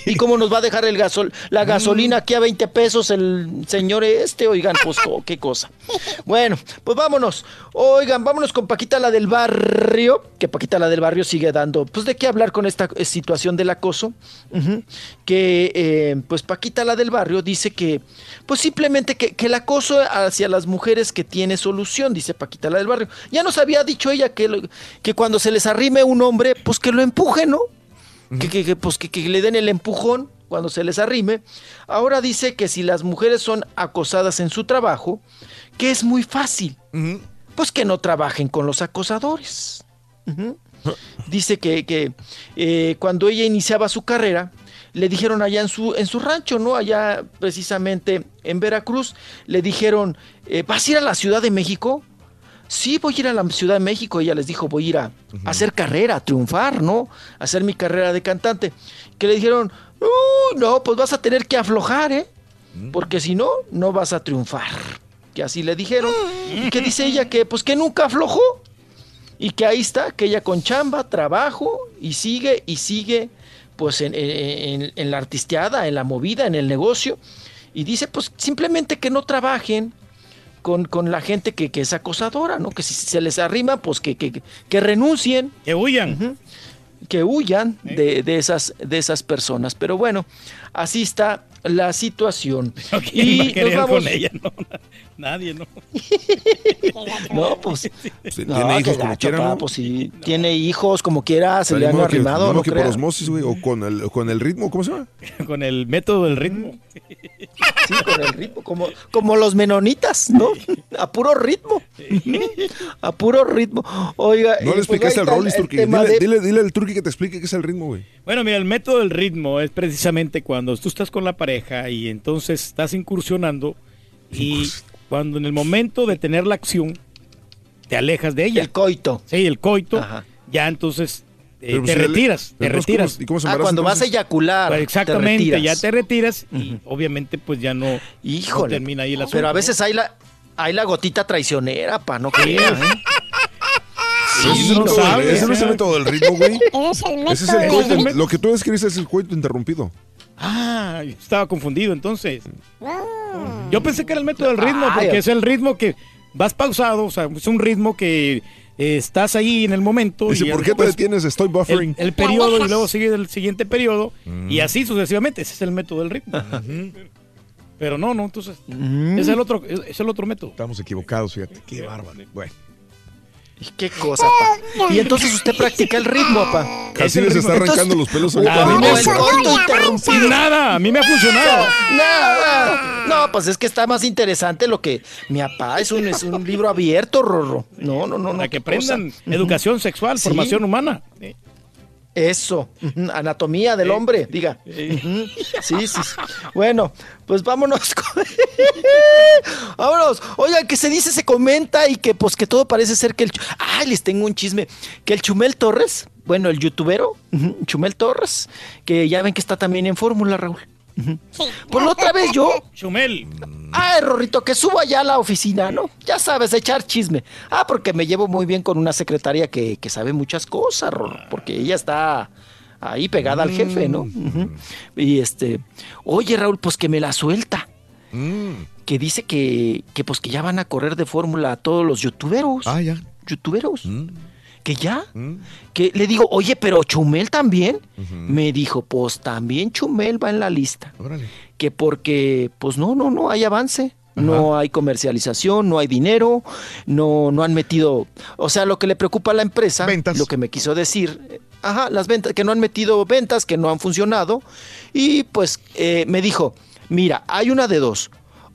Y cómo nos va a dejar el gasol, la gasolina aquí a 20 pesos el señor este, oigan, pues oh, qué cosa. Bueno, pues vámonos. Oigan, vámonos con Paquita la del barrio, que Paquita la del barrio sigue dando, pues de qué hablar con esta eh, situación del acoso. Que eh, pues Paquita la del barrio dice que, pues simplemente que, que el acoso hacia las mujeres que tiene solución, dice Paquita la del barrio. Ya nos había dicho ella que, lo- que cuando se les arrime un hombre, pues que lo empuje, ¿no? que, que- que, pues que, que le den el empujón cuando se les arrime. Ahora dice que si las mujeres son acosadas en su trabajo, que es muy fácil, pues que no trabajen con los acosadores. Dice que, que, eh, cuando ella iniciaba su carrera, le dijeron allá en su, en su rancho, ¿no? Allá precisamente en Veracruz, le dijeron, eh, ¿vas a ir a la Ciudad de México? Sí, voy a ir a la Ciudad de México. Ella les dijo, voy a ir a, a hacer carrera, a triunfar, ¿no? A hacer mi carrera de cantante. Que le dijeron, "Uy, no, pues vas a tener que aflojar, ¿eh? Porque si no, no vas a triunfar. Que así le dijeron. Y que dice ella que, pues que nunca aflojó. Y que ahí está, que ella con chamba, trabajo, y sigue, y sigue, pues en, en- en- en la artisteada, en la movida, en el negocio. Y dice, pues simplemente que no trabajen con, con la gente que, que es acosadora, ¿no? Que si se les arrima, pues que, que, que renuncien. Que huyan. Que huyan de, de esas, de esas personas. Pero bueno, así está la situación. ¿Quién va a nos vamos- con ella? No, na- nadie, ¿no? No, pues. Sí, no, tiene hijos como quiera, ¿no? Pues sí, tiene hijos como quiera, se le han arrimado, no que por osmosis, güey, o con el, con el ritmo, ¿cómo se llama? Con el método del ritmo. Sí, con el ritmo, como, como los menonitas, ¿no? A puro ritmo. A puro ritmo. Oiga, No eh, le pues explicaste ahí al Rollis el Turki. Dile, de- dile, dile al Turki que te explique qué es el ritmo, güey. Bueno, mira, el método del ritmo es precisamente cuando tú estás con la pareja y entonces estás incursionando y cuando en el momento de tener la acción te alejas de ella. El coito. Sí, el coito. Ya entonces eh, Pero te si le- retiras, te pero entonces, ¿cómo- retiras. y cómo se Ah, cuando vas a eyacular. Pues te exactamente, ya te retiras y obviamente pues ya no, termina ahí el asunto. Pero a veces hay la, hay la gotita traicionera, pa, no creas. ¿eh? Pero ese, no método del- sabes, ese no es el ¿eh? método del ritmo, güey. Es el Ese es el coito. Lo que tú describes es el coito interrumpido. Ah, yo estaba confundido entonces. Yo pensé que era el método del ritmo, porque es el ritmo que vas pausado, o sea, es un ritmo que eh, estás ahí en el momento. Dice, y ¿por qué te detienes? Estoy buffering. El, el periodo y luego sigue el siguiente periodo Mm. y así sucesivamente. Ese es el método del ritmo. Pero no, no, entonces Mm. es el otro, es, es el otro método. Estamos equivocados, fíjate. Qué bárbaro. Bueno. Qué cosa, pa. Y entonces usted practica el ritmo, pa. Casi les está arrancando los pelos A mí me- el coito interrumpido. Nada, a mí me ha funcionado. Nada. No, pues es que está más interesante lo que mi papá es un, es un libro abierto, Rorro. No, no, no, no. Para que qué cosa. aprendan educación sexual, Sí. formación humana. Eso, anatomía del hombre, diga. Ujú, Sí, sí, sí. Bueno, pues vámonos. con- vámonos. Oigan, que se dice, se comenta y que pues que todo parece ser que el... Ay, les tengo un chisme. Que el Chumel Torres, bueno, el youtubero, Chumel Torres, que ya ven que está también en Fórmula, Raúl. Por la otra vez yo... Chumel. Ay, Rorrito, que subo allá a la oficina, ¿no? Ya sabes, echar chisme. Ah, porque me llevo muy bien con una secretaria que, que sabe muchas cosas, Rorro, porque ella está ahí pegada al jefe, ¿no? Ujú. Y este, oye, Raúl, pues que me la suelta. Que dice que, que pues que ya van a correr de fórmula a todos los youtuberos. Ah, ya. Youtuberos. Que ya. Que le digo, oye, pero Chumel también. Me dijo, pues también Chumel va en la lista Órale. que porque pues no, no, no hay avance. No hay comercialización, no hay dinero, no, no han metido, o sea, lo que le preocupa a la empresa, lo que me quiso decir, ajá, las ventas, que no han metido ventas, que no han funcionado, y pues eh, me dijo, mira, hay una de dos,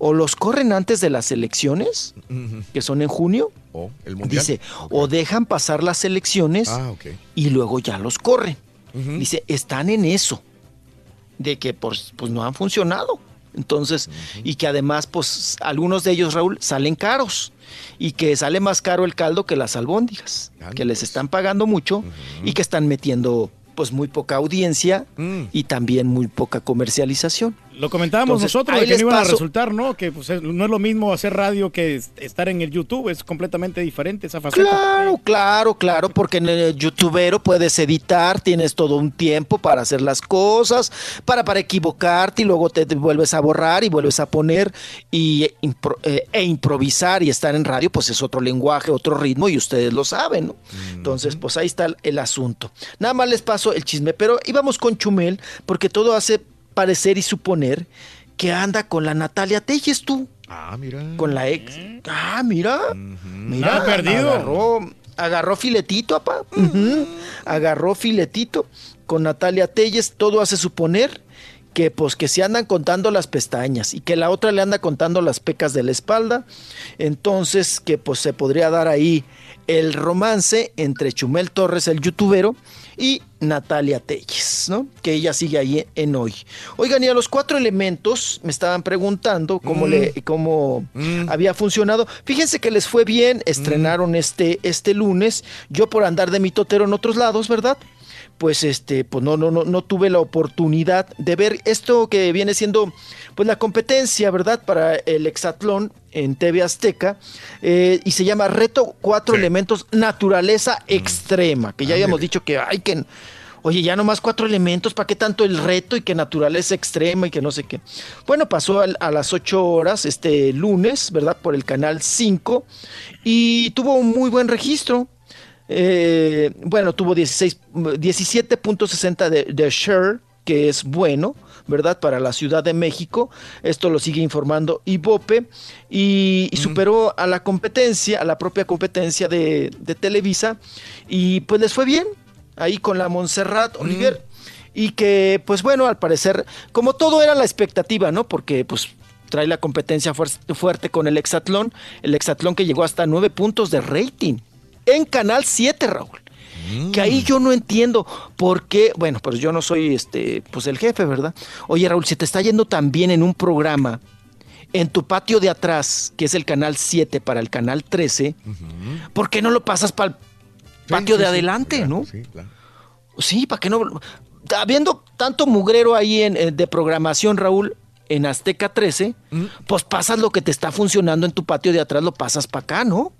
o los corren antes de las elecciones, que son en junio, O el mundial. dice, o dejan pasar las elecciones Ah, y luego ya los corren. Dice, están en eso, de que pues, pues no han funcionado. Entonces, y que además, pues algunos de ellos, Raúl, salen caros. Y que sale más caro el caldo que las albóndigas, que les están pagando mucho y que están metiendo pues muy poca audiencia y también muy poca comercialización. Lo comentábamos Entonces, nosotros de que no iban a resultar, ¿no? Que pues, es- no es lo mismo hacer radio que es- estar en el YouTube, es completamente diferente esa faceta. Claro, claro, claro, porque en el youtubero puedes editar, tienes todo un tiempo para hacer las cosas, para, para equivocarte y luego te, te vuelves a borrar y vuelves a poner y impro- eh, e improvisar y estar en radio, pues es otro lenguaje, otro ritmo y ustedes lo saben, ¿no? Entonces, pues ahí está el, el asunto. Nada más les paso el chisme, pero íbamos con Chumel porque todo hace parecer y suponer que anda con la Natalia Telles tú. Ah, mira. Con la ex. Ah, mira. Mira, Nada perdido. Agarró, agarró filetito, apá. Ujú. Agarró filetito con Natalia Telles. Todo hace suponer que pues que se andan contando las pestañas y que la otra le anda contando las pecas de la espalda. Entonces que pues se podría dar ahí el romance entre Chumel Torres, el youtubero, y Natalia Telles, ¿no? Que ella sigue ahí en hoy. Oigan, y a los cuatro elementos me estaban preguntando cómo, Mm. le, cómo había funcionado. Fíjense que les fue bien, estrenaron este, este lunes. Yo por andar de mitotero en otros lados, ¿verdad? Pues este, pues no, no, no, no tuve la oportunidad de ver esto que viene siendo pues la competencia, ¿verdad? Para el hexatlón en TV Azteca, eh, y se llama Reto Cuatro Elementos Naturaleza Extrema, que ya habíamos dicho que hay que, oye, ya nomás cuatro elementos, ¿para qué tanto el reto y que naturaleza extrema y que no sé qué? Bueno, pasó a, las 8 horas este lunes, ¿verdad? Por el canal 5, y tuvo un muy buen registro. Eh, bueno, tuvo 16, 17.60 de, de share, que es bueno, ¿verdad? Para la Ciudad de México. Esto lo sigue informando Ibope. Y, y superó a la competencia, a la propia competencia de, de Televisa. Y pues les fue bien. Ahí con la Montserrat Oliver. Y que, pues bueno, al parecer, como todo era la expectativa, ¿no? Porque pues trae la competencia fuer- fuerte con el Hexatlón. El Hexatlón que llegó hasta 9 puntos de rating en Canal 7, Raúl. Que ahí yo no entiendo por qué, bueno, pues yo no soy este, pues el jefe, ¿verdad? Oye, Raúl, si te está yendo tan bien en un programa, en tu patio de atrás, que es el canal 7 para el canal 13, ¿por qué no lo pasas para el patio sí, de sí, adelante, claro, no? Sí, claro. Sí, ¿para qué no? Habiendo tanto mugrero ahí en- de programación, Raúl, en Azteca 13, pues pasas lo que te está funcionando en tu patio de atrás, lo pasas para acá, ¿no?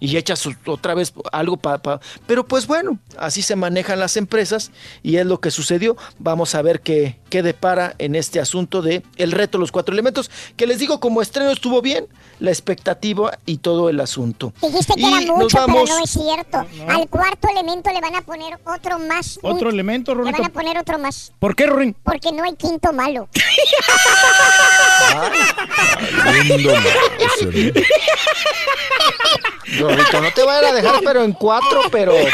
Y echas otra vez algo para... Pero pues bueno, así se manejan las empresas y es lo que sucedió. Vamos a ver qué, qué depara en este asunto de el reto Los Cuatro Elementos, que les digo, como estreno estuvo bien, la expectativa y todo el asunto. Dijiste que Y era mucho, vamos- pero no es cierto. Al cuarto elemento le van a poner otro más. Otro elemento, Le van a poner otro más. ¿Por qué, Rorín? Porque no hay quinto malo. Rorrito, no te vayan a dejar, pero en cuatro, pero... ¡Qué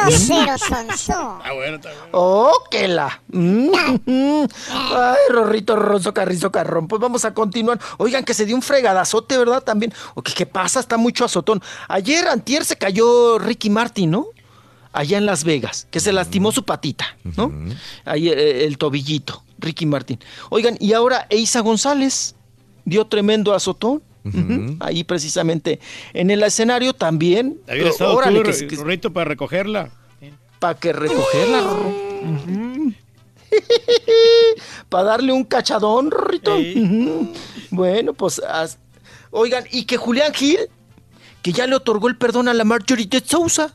grosero sonso! Ah, bueno, está bueno. ¡Oh, que la! Mm, mm. Ay, Rorrito, Rosso, Carrizo, Carrón. Pues vamos a continuar. Oigan, que se dio un fregadazote, ¿verdad? También. O que, ¿Qué pasa? Está mucho azotón. Ayer, antier, se cayó Ricky Martin, ¿no? Allá en Las Vegas, que se lastimó su patita, ¿no? Ahí eh, el tobillito, Ricky Martin. Oigan, y ahora Eisa González dio tremendo azotón. Ahí precisamente en el escenario también. Había estado Órale, tú, que- que- Rorrito, para recogerla. para que recogerla, para darle un cachadón. Ujú. Bueno, pues, as- oigan, y que Julián Gil, que ya le otorgó el perdón a la Marjorie de Sousa,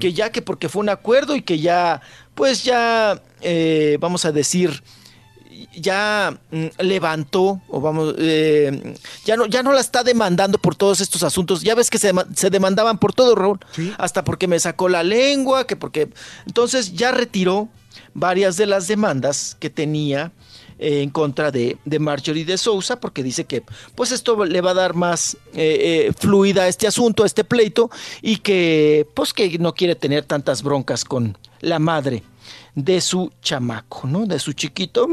que ya que porque fue un acuerdo y que ya, pues ya, eh, vamos a decir, ya mm, levantó o vamos eh, ya no ya no la está demandando por todos estos asuntos. Ya ves que se, se demandaban por todo Raúl. Hasta porque me sacó la lengua que porque entonces ya retiró varias de las demandas que tenía eh, en contra de, de Marjorie de Sousa porque dice que pues esto le va a dar más eh, eh, fluida a este asunto, a este pleito y que pues que no quiere tener tantas broncas con la madre de su chamaco, ¿no? De su chiquito.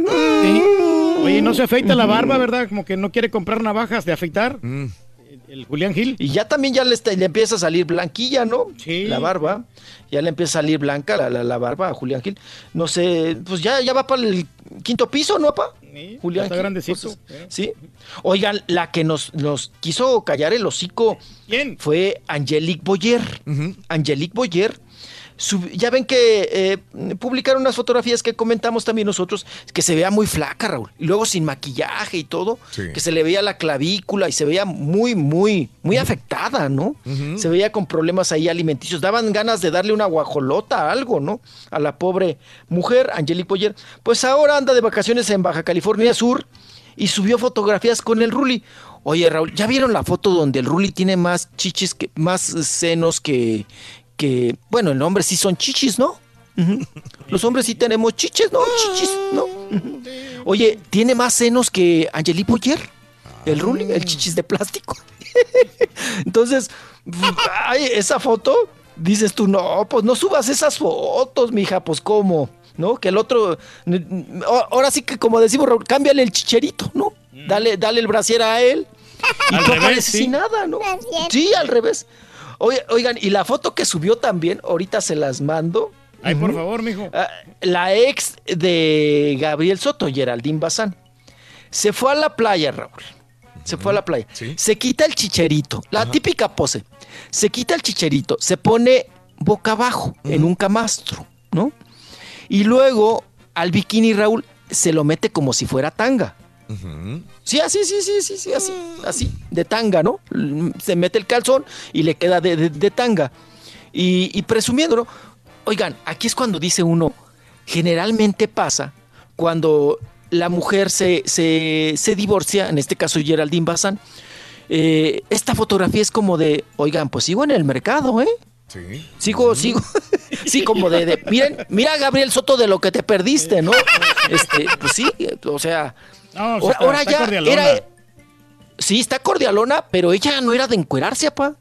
Oye, no se afeita la barba, ¿verdad? Como que no quiere comprar navajas de afeitar. El, el Julián Gil. Y ya también ya le, está- le empieza a salir blanquilla, ¿no? Sí. La barba. Ya le empieza a salir blanca la, la- la barba a Julián Gil. No sé, pues ya, ya va para el quinto piso, ¿no, pa? Julián está Gil, grandecito. sí. Oigan, la que nos, nos quiso callar el hocico ¿Quién? fue Angelique Boyer. Angelique Boyer sub- ya ven que eh, publicaron unas fotografías que comentamos también nosotros, que se veía muy flaca, Raúl. Y luego sin maquillaje y todo, Sí. que se le veía la clavícula y se veía muy, muy, muy afectada, ¿no? Se veía con problemas ahí alimenticios. Daban ganas de darle una guajolota, algo, ¿no? A la pobre mujer, Angelique Boyer. Pues ahora anda de vacaciones en Baja California Sur y subió fotografías con el Ruli. Oye, Raúl, ¿ya vieron la foto donde el Ruli tiene más chichis, que, más senos que, que... Bueno, el hombre sí son chichis, ¿no? Los hombres sí tenemos chiches, ¿no? Chichis, ¿no? Oye, ¿tiene más senos que Angelique Boyer? El Ruli, el chichis de plástico. Entonces, ay, esa foto, dices tú, no, pues no subas esas fotos, mija, pues cómo, ¿no? Que el otro, ahora sí que como decimos, Raúl, cámbiale el chicherito, ¿no? Dale, dale el brasier a él. Y Al tú revés, apareces sí. sin nada, ¿no? Sí, al revés. Oigan, y la foto que subió también, ahorita se las mando. Ay, por favor, mijo. Ah, la ex de Gabriel Soto, Geraldine Bazán, se fue a la playa, Raúl. Se fue a la playa. Se quita el chicherito, la típica pose. Se quita el chicherito, se pone boca abajo en un camastro, ¿no? Y luego al bikini, Raúl, se lo mete como si fuera tanga. Sí, así, sí, sí, sí, sí, así, así, de tanga, ¿no? Se mete el calzón y le queda de, de- de tanga. Y, y presumiendo, ¿no? Oigan, aquí es cuando dice uno, generalmente pasa cuando la mujer se, se, se divorcia, en este caso Geraldine Bazán, eh, esta fotografía es como de, oigan, pues sigo en el mercado, ¿eh? Sí. Sigo, sigo. Sí, como de, de- miren, mira Gabriel Soto de lo que te perdiste, ¿no? Este, pues sí, o sea, No, ahora, está- ahora está ya cordialona. era Sí, está cordialona, pero ella no era de encuerarse, apa.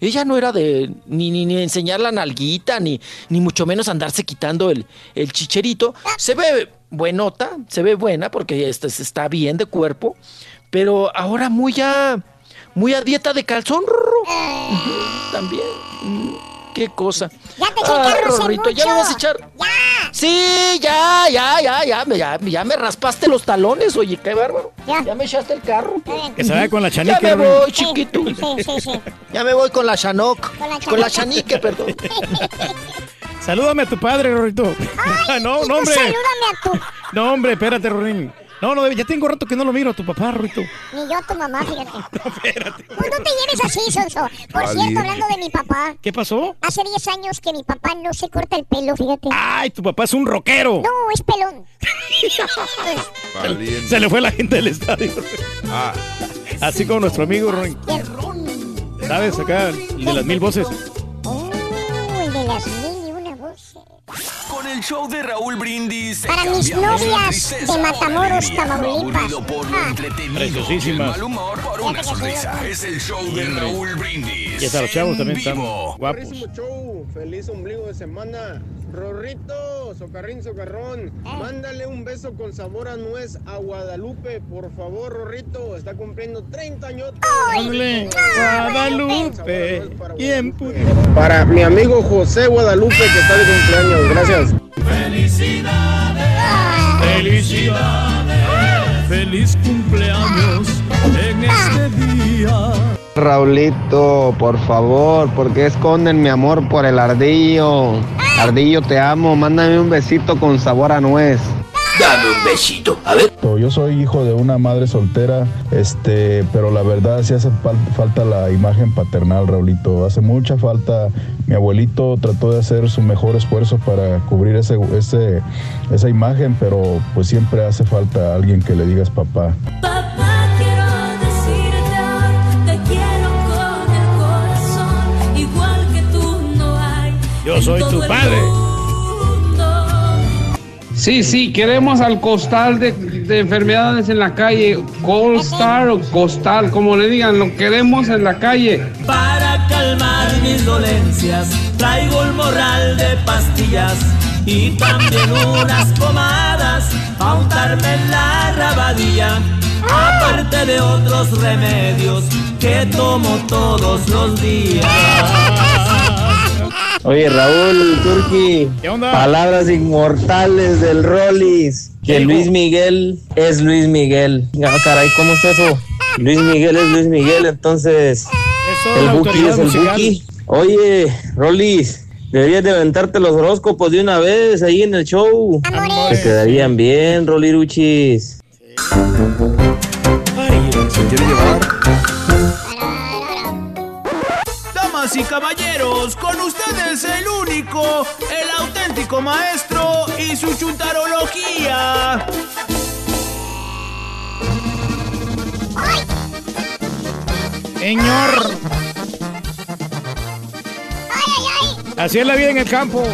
Ella no era de ni, ni, ni enseñar la nalguita, ni, ni mucho menos andarse quitando el, el chicherito. Se ve buenota, se ve buena porque está, está bien de cuerpo, pero ahora muy ya, muy a dieta de calzón, también. Qué cosa. Ya te eché el Ay, carro, Rorrito, ¿ya serrucho. vas a echar? Sí, ya, ya, ya, ya, ya, ya me raspaste los talones, oye, qué bárbaro. Ya, me echaste el carro. Que se vaya con la Ya chanica. me voy, chiquito. Ya me voy con la Chanok. Con la Con la chanique, perdón. Salúdame a tu padre, Rorrito. no, no, hombre. Salúdame a tu... No, hombre, espérate, Rorín. No, no, ya tengo rato que no lo miro a tu papá, Rorrito. Ni yo a tu mamá, fíjate. No, no te lleves así, Sonso. Por cierto, hablando de mi papá. ¿Qué pasó? Hace 10 años que mi papá no se corta el pelo, fíjate. Ay, tu papá es un rockero. No, es pelón. Se le fue la gente del estadio. Ah. Así como nuestro amigo Rorín. ¿Sabes? Acá, el de las mil voces. El show de Raúl Brindis. Para mis novias de Matamoros, Tamaulipas. por lo Ah. entretenido. Preciosísimas. y el mal humor por una sonrisa. Es el show de Raúl Brindis. Y hasta los chavos también están guapos. Show, feliz ombligo de semana. Rorrito, socarrín, socarrón, mándale un beso con sabor a nuez a Guadalupe, por favor, Rorrito, está cumpliendo 30 años. Ándale, Guadalupe. ¿Quién pudo? Para mi amigo José Guadalupe, que está de cumpleaños, gracias. Felicidades, feliz cumpleaños en este día. Raulito, por favor, ¿por qué esconden mi amor por el ardillo? Ardillo, te amo, mándame un besito con sabor a nuez. Dame un besito, a ver. Yo soy hijo de una madre soltera, este, pero la verdad sí hace fal- falta la imagen paternal, Raulito. Hace mucha falta. Mi abuelito trató de hacer su mejor esfuerzo para cubrir ese, ese, esa imagen, pero pues siempre hace falta alguien que le digas papá. Papá, Yo soy tu padre. Sí, sí, queremos al costal de, de enfermedades en la calle. Costar o costal, como le digan, lo queremos en la calle. Para calmar mis dolencias, traigo el morral de pastillas y también unas pomadas a untarme en la rabadilla. Aparte de otros remedios que tomo todos los días. Oye, Raúl, Turki, palabras inmortales del Rollis. Que Luis Miguel es Luis Miguel. Ah, caray, ¿cómo es eso? Luis Miguel es Luis Miguel, entonces la el Buki es el musical. Buki. Oye, Rollis, Deberías de aventarte los horóscopos de una vez ahí en el show. Te quedarían bien, Roliruchis. Se quiere llevar. Con ustedes el único, el auténtico maestro y su chuntarología. Señor. Así es la vida en el campo.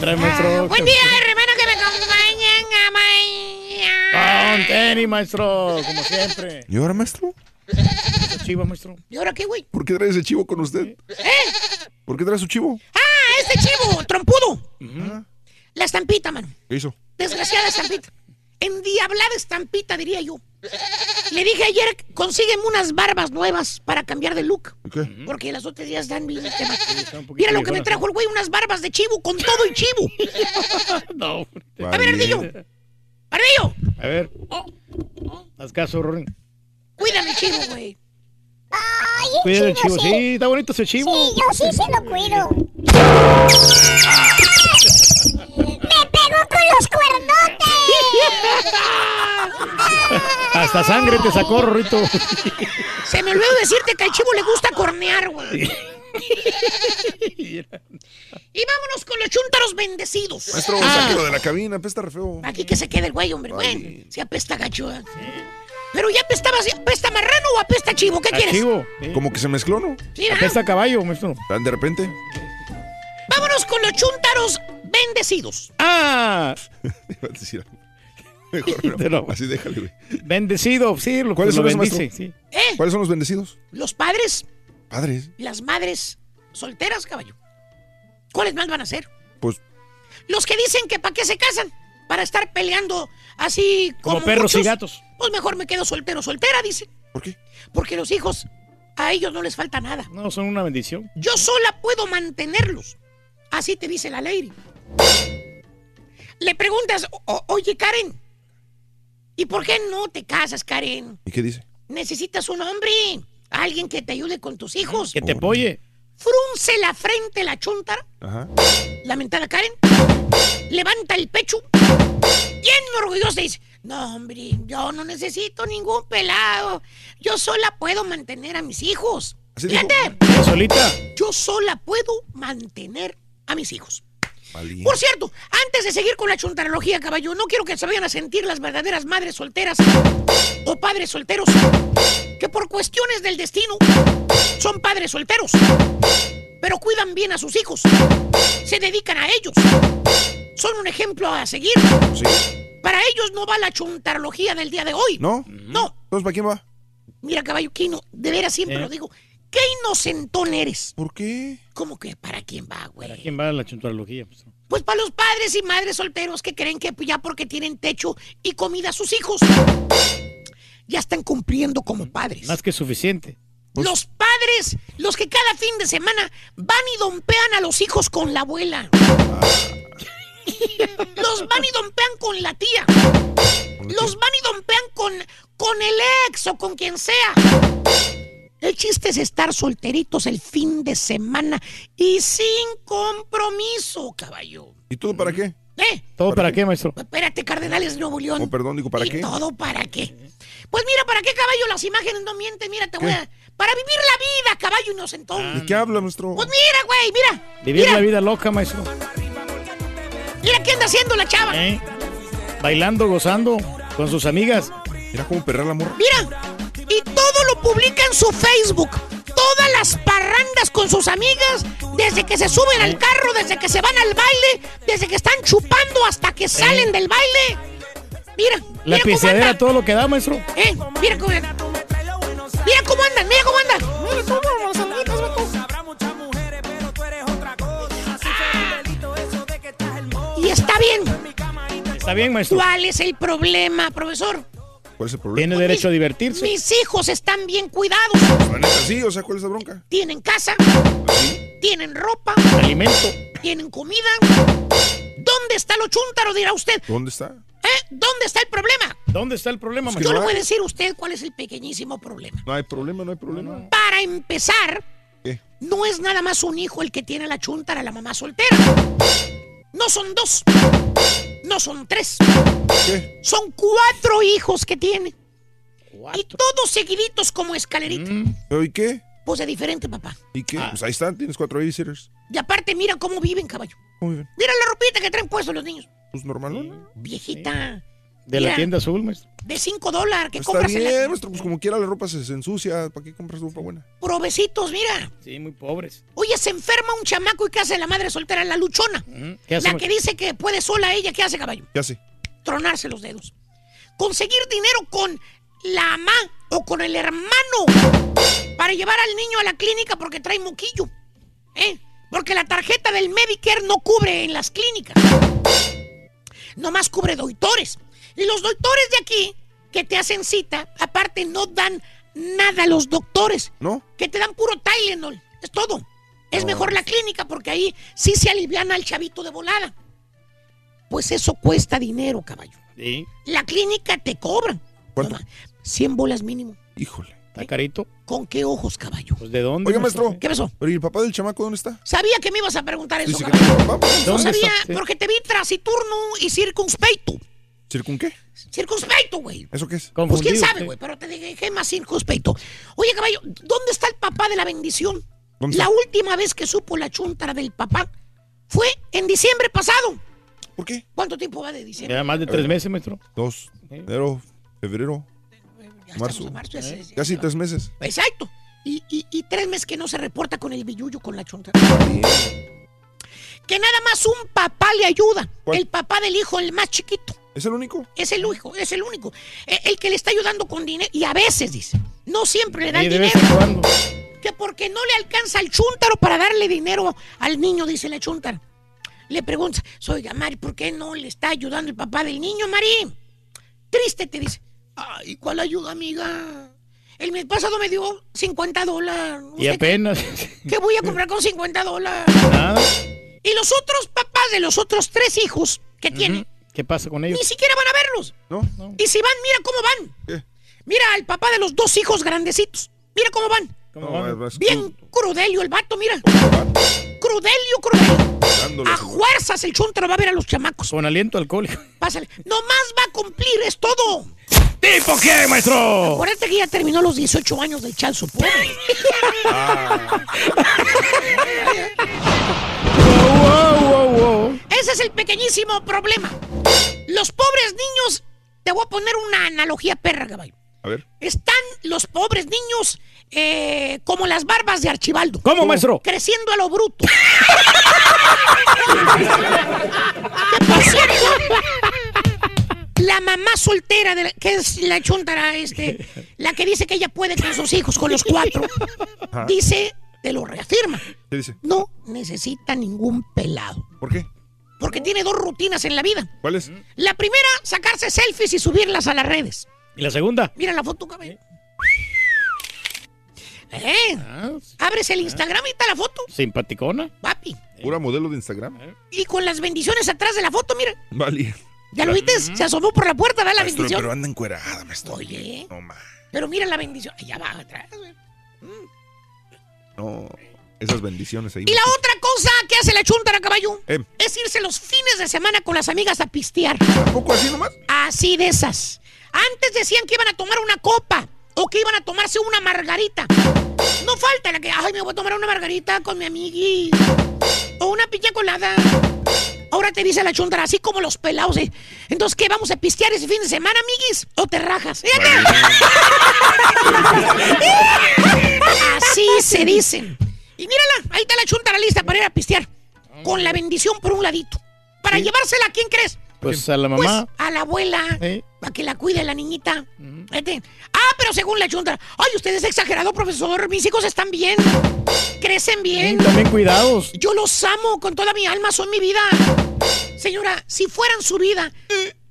Trae, maestro? Buen día, hermano, que me acompañan a mañana. Con tenis, maestro, como siempre. ¿Y ahora, maestro? Chivo, maestro. ¿Y ahora qué, güey? ¿Por qué trae ese chivo con usted? ¿Por qué trae su chivo? Ah, este chivo, trompudo. La estampita, mano. ¿Qué hizo? Desgraciada estampita. Endiablada estampita, diría yo. Le dije ayer, consígueme unas barbas nuevas para cambiar de look. ¿Qué? Porque las otras ya están bien. Mira lo que me trajo el güey, unas barbas de chivo con todo y chivo. No. A ver, Ardillo. Ardillo, A ver. Haz caso, Rory. cuídame, chivo, güey. Ay, Cuida el chivo. sí. Sí, está bonito ese chivo. Sí, yo sí se lo cuido. ¡Me pegó con los cuernotes! Hasta sangre te sacó, Rorrito. Se me olvidó decirte que al chivo le gusta cornear, güey. y vámonos con los chúntaros bendecidos. Maestro, Ah, sáquelo de la cabina, apesta re feo. Aquí que se quede el güey, hombre. Bueno, si apesta gacho. ¿eh? Pero ya apestaba, apesta marrano o apesta chivo. ¿Qué quieres? Como que se mezcló, ¿no? Sí. Apesta caballo, maestro. Tan de repente. Vámonos con los chúntaros bendecidos. Ah, Mejor no. Así déjale, güey. bendecido, sí, lo, ¿Cuáles lo son los bendice, sí. ¿Eh? ¿Cuáles son los bendecidos? Los padres Padres. y las madres solteras, caballo. ¿Cuáles más van a ser? Pues Los que dicen que para qué se casan. Para estar peleando así como, Como perros y gatos. Pues mejor me quedo soltero, soltera, dice. ¿Por qué? Porque los hijos, a ellos no les falta nada. No, son una bendición. Yo sola puedo mantenerlos. Así te dice la lady. Le preguntas, "O- oye Karen, ¿y por qué no te casas, Karen? ¿Y qué dice? Necesitas un hombre, alguien que te ayude con tus hijos. Que te apoye. Frunce la frente la chuntara, Ajá. lamentada Karen, levanta el pecho, bien orgullosa y dice, no hombre, yo no necesito ningún pelado, yo sola puedo mantener a mis hijos. Así dijo. Solita. yo sola puedo mantener a mis hijos. Valiente. Por cierto, antes de seguir con la chuntarología, caballo, no quiero que se vayan a sentir las verdaderas madres solteras o padres solteros que por cuestiones del destino son padres solteros, pero cuidan bien a sus hijos, se dedican a ellos, son un ejemplo a seguir. Sí. Para ellos no va la chuntarología del día de hoy. ¿No? No. Entonces, ¿para quién va? Mira, caballo, Quino, de veras siempre ¿Eh? lo digo. ¿Qué inocentón eres? ¿Por qué? ¿Cómo que para quién va, güey? ¿Para quién va la chuntarología? maestro? Pues para los padres y madres solteros que creen que ya porque tienen techo y comida a sus hijos, ya están cumpliendo como padres. Más que suficiente. Los padres, los que cada fin de semana van y dompean a los hijos con la abuela. Los van y dompean con la tía. Los van y dompean con, con el ex o con quien sea. El chiste es estar solteritos el fin de semana y sin compromiso, caballo. ¿Y todo para qué? ¿Eh? ¿Todo para qué, maestro? Espérate, Cardenales Nuevo León. Oh, perdón, digo, ¿para ¿Y qué? todo para qué? Pues mira, ¿para qué, caballo? Las imágenes no mienten. Mira, te voy a... Para vivir la vida, caballo inocentón. ¿De qué habla, maestro? Pues mira, güey, mira. Vivir mira, la vida loca, maestro. Mira qué anda haciendo la chava. ¿Eh? Bailando, gozando con sus amigas. Mira cómo perrar la morra. Mira, y todo lo publica en su Facebook. Todas las parrandas con sus amigas, desde que se suben al carro, desde que se van al baile, desde que están chupando hasta que salen del baile. Mira, La mira cómo pisteadera, anda. todo lo que da, maestro. Eh, mira cómo andan. Mira cómo andan, mira cómo andan. Vato. Y está bien. Está bien, maestro. ¿Cuál es el problema, profesor? ¿Cuál es el problema? Tiene derecho a divertirse. Mis hijos están bien cuidados. La neta, sí, o sea, ¿cuál es la bronca? Tienen casa, tienen ropa, Alimento. tienen comida. ¿Dónde está lo chúntaro, dirá usted? ¿Dónde está? ¿Eh? ¿Dónde está el problema? ¿Dónde está el problema, Yo le voy a decir a usted cuál es el pequeñísimo problema. No hay problema, no hay problema. Para empezar, ¿Qué? no es nada más un hijo el que tiene la chuntara, la mamá soltera. No son dos, no son tres, ¿Qué? son cuatro hijos que tiene. Y todos seguiditos como escalerita. ¿Pero y qué? Pues de diferente, papá. ¿Y qué? Pues ahí están, tienes cuatro babysitters. Y aparte, mira cómo viven, caballo. ¿Cómo viven? Mira la ropita que traen puestos los niños. Pues normal, ¿no? Viejita. De la tienda azul, maestro. De 5 dólares que Está compras en bien, la... maestro, pues como quiera la ropa se, se ensucia. ¿Para qué compras ropa buena? Provecitos, mira. Sí, muy pobres. Oye, se enferma un chamaco y ¿qué hace la madre soltera? La luchona. ¿Qué hace, La que dice que puede sola ella, ¿qué hace, caballo? ¿Qué hace? Tronarse los dedos. Conseguir dinero con la mamá o con el hermano para llevar al niño a la clínica porque trae moquillo. ¿Eh? Porque la tarjeta del Medicare no cubre en las clínicas. Nomás cubre doctores. Y los doctores de aquí que te hacen cita, aparte no dan nada a los doctores. ¿No? Que te dan puro Tylenol. Es todo. Es mejor la clínica porque ahí sí se aliviana al chavito de volada. Pues eso cuesta dinero, caballo. Sí. La clínica te cobran. ¿Cuánto? 100 bolas mínimo. Híjole. ¿Está carito? ¿Con qué ojos, caballo? Pues de dónde. Oiga, maestro. ¿Qué pasó? ¿Pero y el papá del chamaco dónde está? Sabía que me ibas a preguntar eso, Dice que papá. No ¿Dónde sabía, está? Sí. porque te vi trasiturno y circunspecto. ¿Circun qué? Circunspecto, güey. ¿Eso qué es? Pues quién Confundido sabe, güey, pero te dejé más circunspecto. Oye, caballo, ¿dónde está el papá de la bendición? ¿Dónde La está? última vez que supo la chuntara del papá fue en diciembre pasado. ¿Por qué? ¿Cuánto tiempo va de diciembre? Ya más de tres meses, maestro. Dos, enero, febrero, Ya marzo. marzo, ya se- Casi tres meses. Exacto. Y, y- y tres meses que no se reporta con el billuyo con la chunta. Que nada más un papá le ayuda. ¿Cuál? El papá del hijo, el más chiquito. ¿Es el único? Es el único, es el único. Eh, El que le está ayudando con dinero. Y a veces, dice, no siempre le da Y el de vez dinero. Que porque no le alcanza el chúntaro para darle dinero al niño, dice la chúntara. Le pregunta, oiga, Mari, ¿por qué no le está ayudando el papá del niño, Mari? Triste, te dice. Ay, ¿cuál ayuda, amiga? El mes pasado me dio 50 dólares. Y apenas. ¿Qué voy a comprar con 50 dólares? Nada. Y los otros papás de los otros tres hijos que tiene, ¿Qué pasa con ellos? ni siquiera van a verlos. ¿No? Y si van, mira cómo van. ¿Qué? Mira al papá de los dos hijos grandecitos. Mira cómo van. ¿Cómo No, Bien cru- crudelio el vato, mira. Crudelio, crudelio. dándole A fuerzas el chuntaro va a ver a los chamacos. Con aliento alcohólico. Pásale. Nomás va a cumplir, es todo. ¿Tipo qué, maestro? Acuérdate que ya terminó los 18 años del chal support. Ese es el pequeñísimo problema. Los pobres niños, te voy a poner una analogía perra, caballo. A ver. Están los pobres niños eh, como las barbas de Archibaldo. ¿Cómo, maestro? Creciendo a lo bruto. Que, por cierto, la mamá soltera, de la- que es la chuntara, este, la que dice que ella puede con sus hijos, con los cuatro, Ajá. dice, te lo reafirma, ¿Qué dice? no necesita ningún pelado. ¿Por qué? Porque tiene dos rutinas en la vida. ¿Cuál es? La primera, sacarse selfies y subirlas a las redes. ¿Y la segunda? Mira la foto, cabrón. Eh, Ah, abres el Instagram y está la foto, simpaticona. papi. ¿Pura modelo de Instagram? Y con las bendiciones atrás de la foto, mira. Vale. ¿Ya lo viste? Se asomó por la puerta, da la Maestro, bendición. pero anda encuerada, maestro. Oye, No, ma. pero mira la bendición. Allá va atrás, güey. No. Esas bendiciones ahí. Y la otra cosa que hace la chuntara, caballo, Eh. es irse los fines de semana con las amigas a pistear. ¿Tampoco así nomás? Así de esas. Antes decían que iban a tomar una copa o que iban a tomarse una margarita. No falta la que, ay, me voy a tomar una margarita con mi amigui. O una piña colada. Ahora te dice la chuntara, así como los pelados. ¿eh? Entonces, ¿qué? ¿Vamos a pistear ese fin de semana, amiguis? ¿O te rajas? Así se dicen. Y mírala, ahí está la chuntara lista para ir a pistear. Con la bendición por un ladito. Para llevársela, ¿a quién crees? Pues a la Pues mamá. a la abuela, Eh. para que la cuide la niñita. Vete. Ah, pero según la chunta, ay, usted es exagerado, profesor. Mis hijos están bien, crecen bien. También cuidados. Yo los amo con toda mi alma, son mi vida. Señora, si fueran su vida,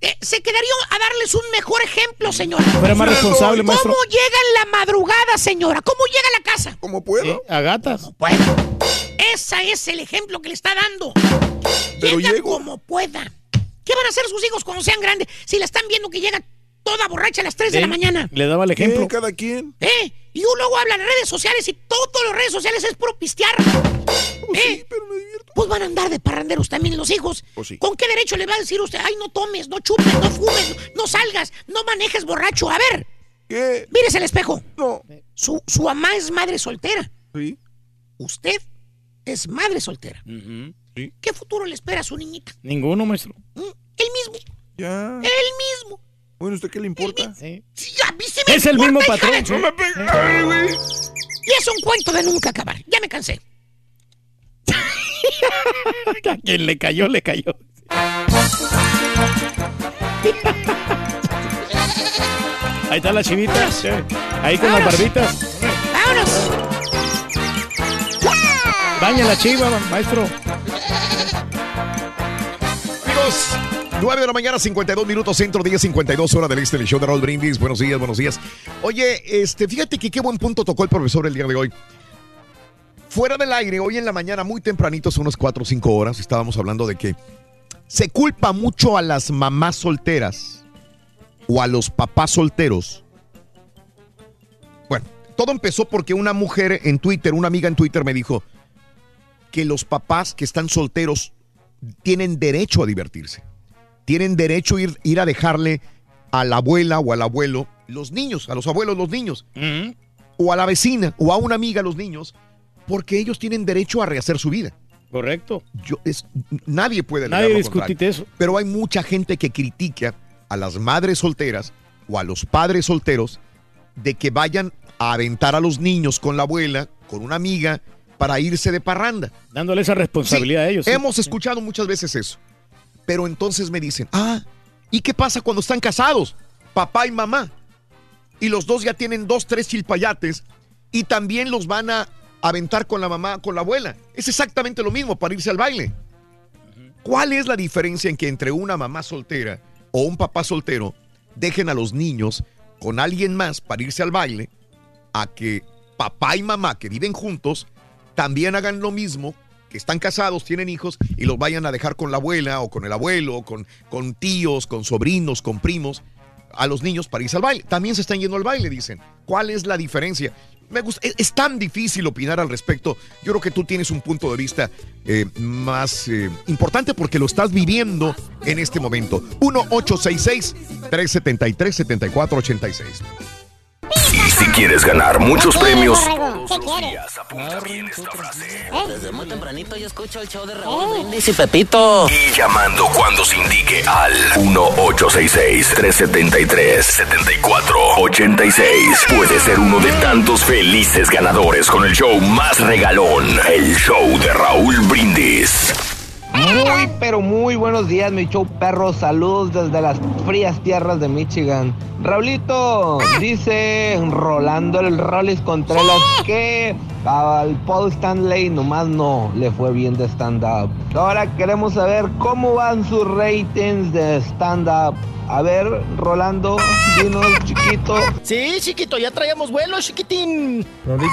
eh, se quedaría a darles un mejor ejemplo, señora. Fuera más responsable, ¿Cómo maestro. llega en la madrugada, señora? ¿Cómo llega a la casa? ¿Cómo puedo? Eh, a gatas. Bueno, ese es el ejemplo que le está dando. Pero llega llego. como pueda. ¿Qué van a hacer sus hijos cuando sean grandes si la están viendo que llega toda borracha a las 3 de la Eh, mañana? Le daba el ejemplo. ¿Qué? Cada quien. ¿Eh? Y uno luego habla en redes sociales y todo las redes sociales es puro pistear. ¿Eh? Pues van a andar de parranderos también los hijos. Pues sí. ¿Con qué derecho le va a decir usted, ay, no tomes, no chupes, no fumes, no, salgas, no manejes borracho? A ver, ¿Qué? mírese el espejo. No. Su, su mamá es madre soltera. Sí. Usted es madre soltera. Ujú. ¿Qué futuro le espera a su niñita? Ninguno, maestro. ¿Mm? El mismo. Ya. El mismo. Bueno, ¿usted qué le importa? Sí. Sí, a mí sí me Es el mismo hija patrón. de- sí. No me güey. Y es un cuento de nunca acabar. Ya me cansé. A quien le cayó, le cayó. Ahí están las chivitas. Ahí con las barbitas. ¡Vámonos! Baña la chiva, maestro. Amigos, 9 de la mañana, 52 minutos, centro, 10, 52 horas del este, el show de Raúl Brindis. Buenos días, buenos días. Oye, este, fíjate que qué buen punto tocó el profesor el día de hoy. Fuera del aire, hoy en la mañana, muy tempranito, son unas 4 o 5 horas, estábamos hablando de que se culpa mucho a las mamás solteras o a los papás solteros. Bueno, todo empezó porque una mujer en Twitter, una amiga en Twitter me dijo que los papás que están solteros tienen derecho a divertirse. Tienen derecho a ir, ir a dejarle a la abuela o al abuelo los niños, a los abuelos los niños, Ujú. o a la vecina o a una amiga los niños, porque ellos tienen derecho a rehacer su vida. Correcto. Yo, es, nadie puede Nadie discute eso. Pero hay mucha gente que critica a las madres solteras o a los padres solteros de que vayan a aventar a los niños con la abuela, con una amiga, para irse de parranda. Dándole esa responsabilidad Sí, a ellos. sí. Hemos escuchado muchas veces eso. Pero entonces me dicen, ah, ¿y qué pasa cuando están casados? Papá y mamá. Y los dos ya tienen dos, tres chilpayates y también los van a aventar con la mamá, con la abuela. Es exactamente lo mismo para irse al baile. ¿Cuál es la diferencia en que entre una mamá soltera o un papá soltero dejen a los niños con alguien más para irse al baile a que papá y mamá que viven juntos también hagan lo mismo, que están casados, tienen hijos y los vayan a dejar con la abuela o con el abuelo, con, con tíos, con sobrinos, con primos, a los niños para irse al baile. También se están yendo al baile, dicen. ¿Cuál es la diferencia? Me gusta, es, es tan difícil opinar al respecto. Yo creo que tú tienes un punto de vista eh, más eh, importante porque lo estás viviendo en este momento. 1-866-373-7486. Y si quieres ganar muchos ¿Qué premios, quieres? apunta bien esta frase. Desde muy tempranito yo escucho el show de Raúl Brindis y Pepito. Y llamando cuando se indique al 1-866-373-7486. Puede ser uno de tantos felices ganadores con el show más regalón, el show de Raúl Brindis. Muy, pero muy buenos días, mi show perro. Saludos desde las frías tierras de Michigan. Raulito, dice Rolando el Rollis Contreras que al Paul Stanley nomás no le fue bien de stand-up. Ahora queremos saber cómo van sus ratings de stand-up. A ver, Rolando, dinos, chiquito. Sí, chiquito, ya traíamos vuelo, chiquitín. Raulito,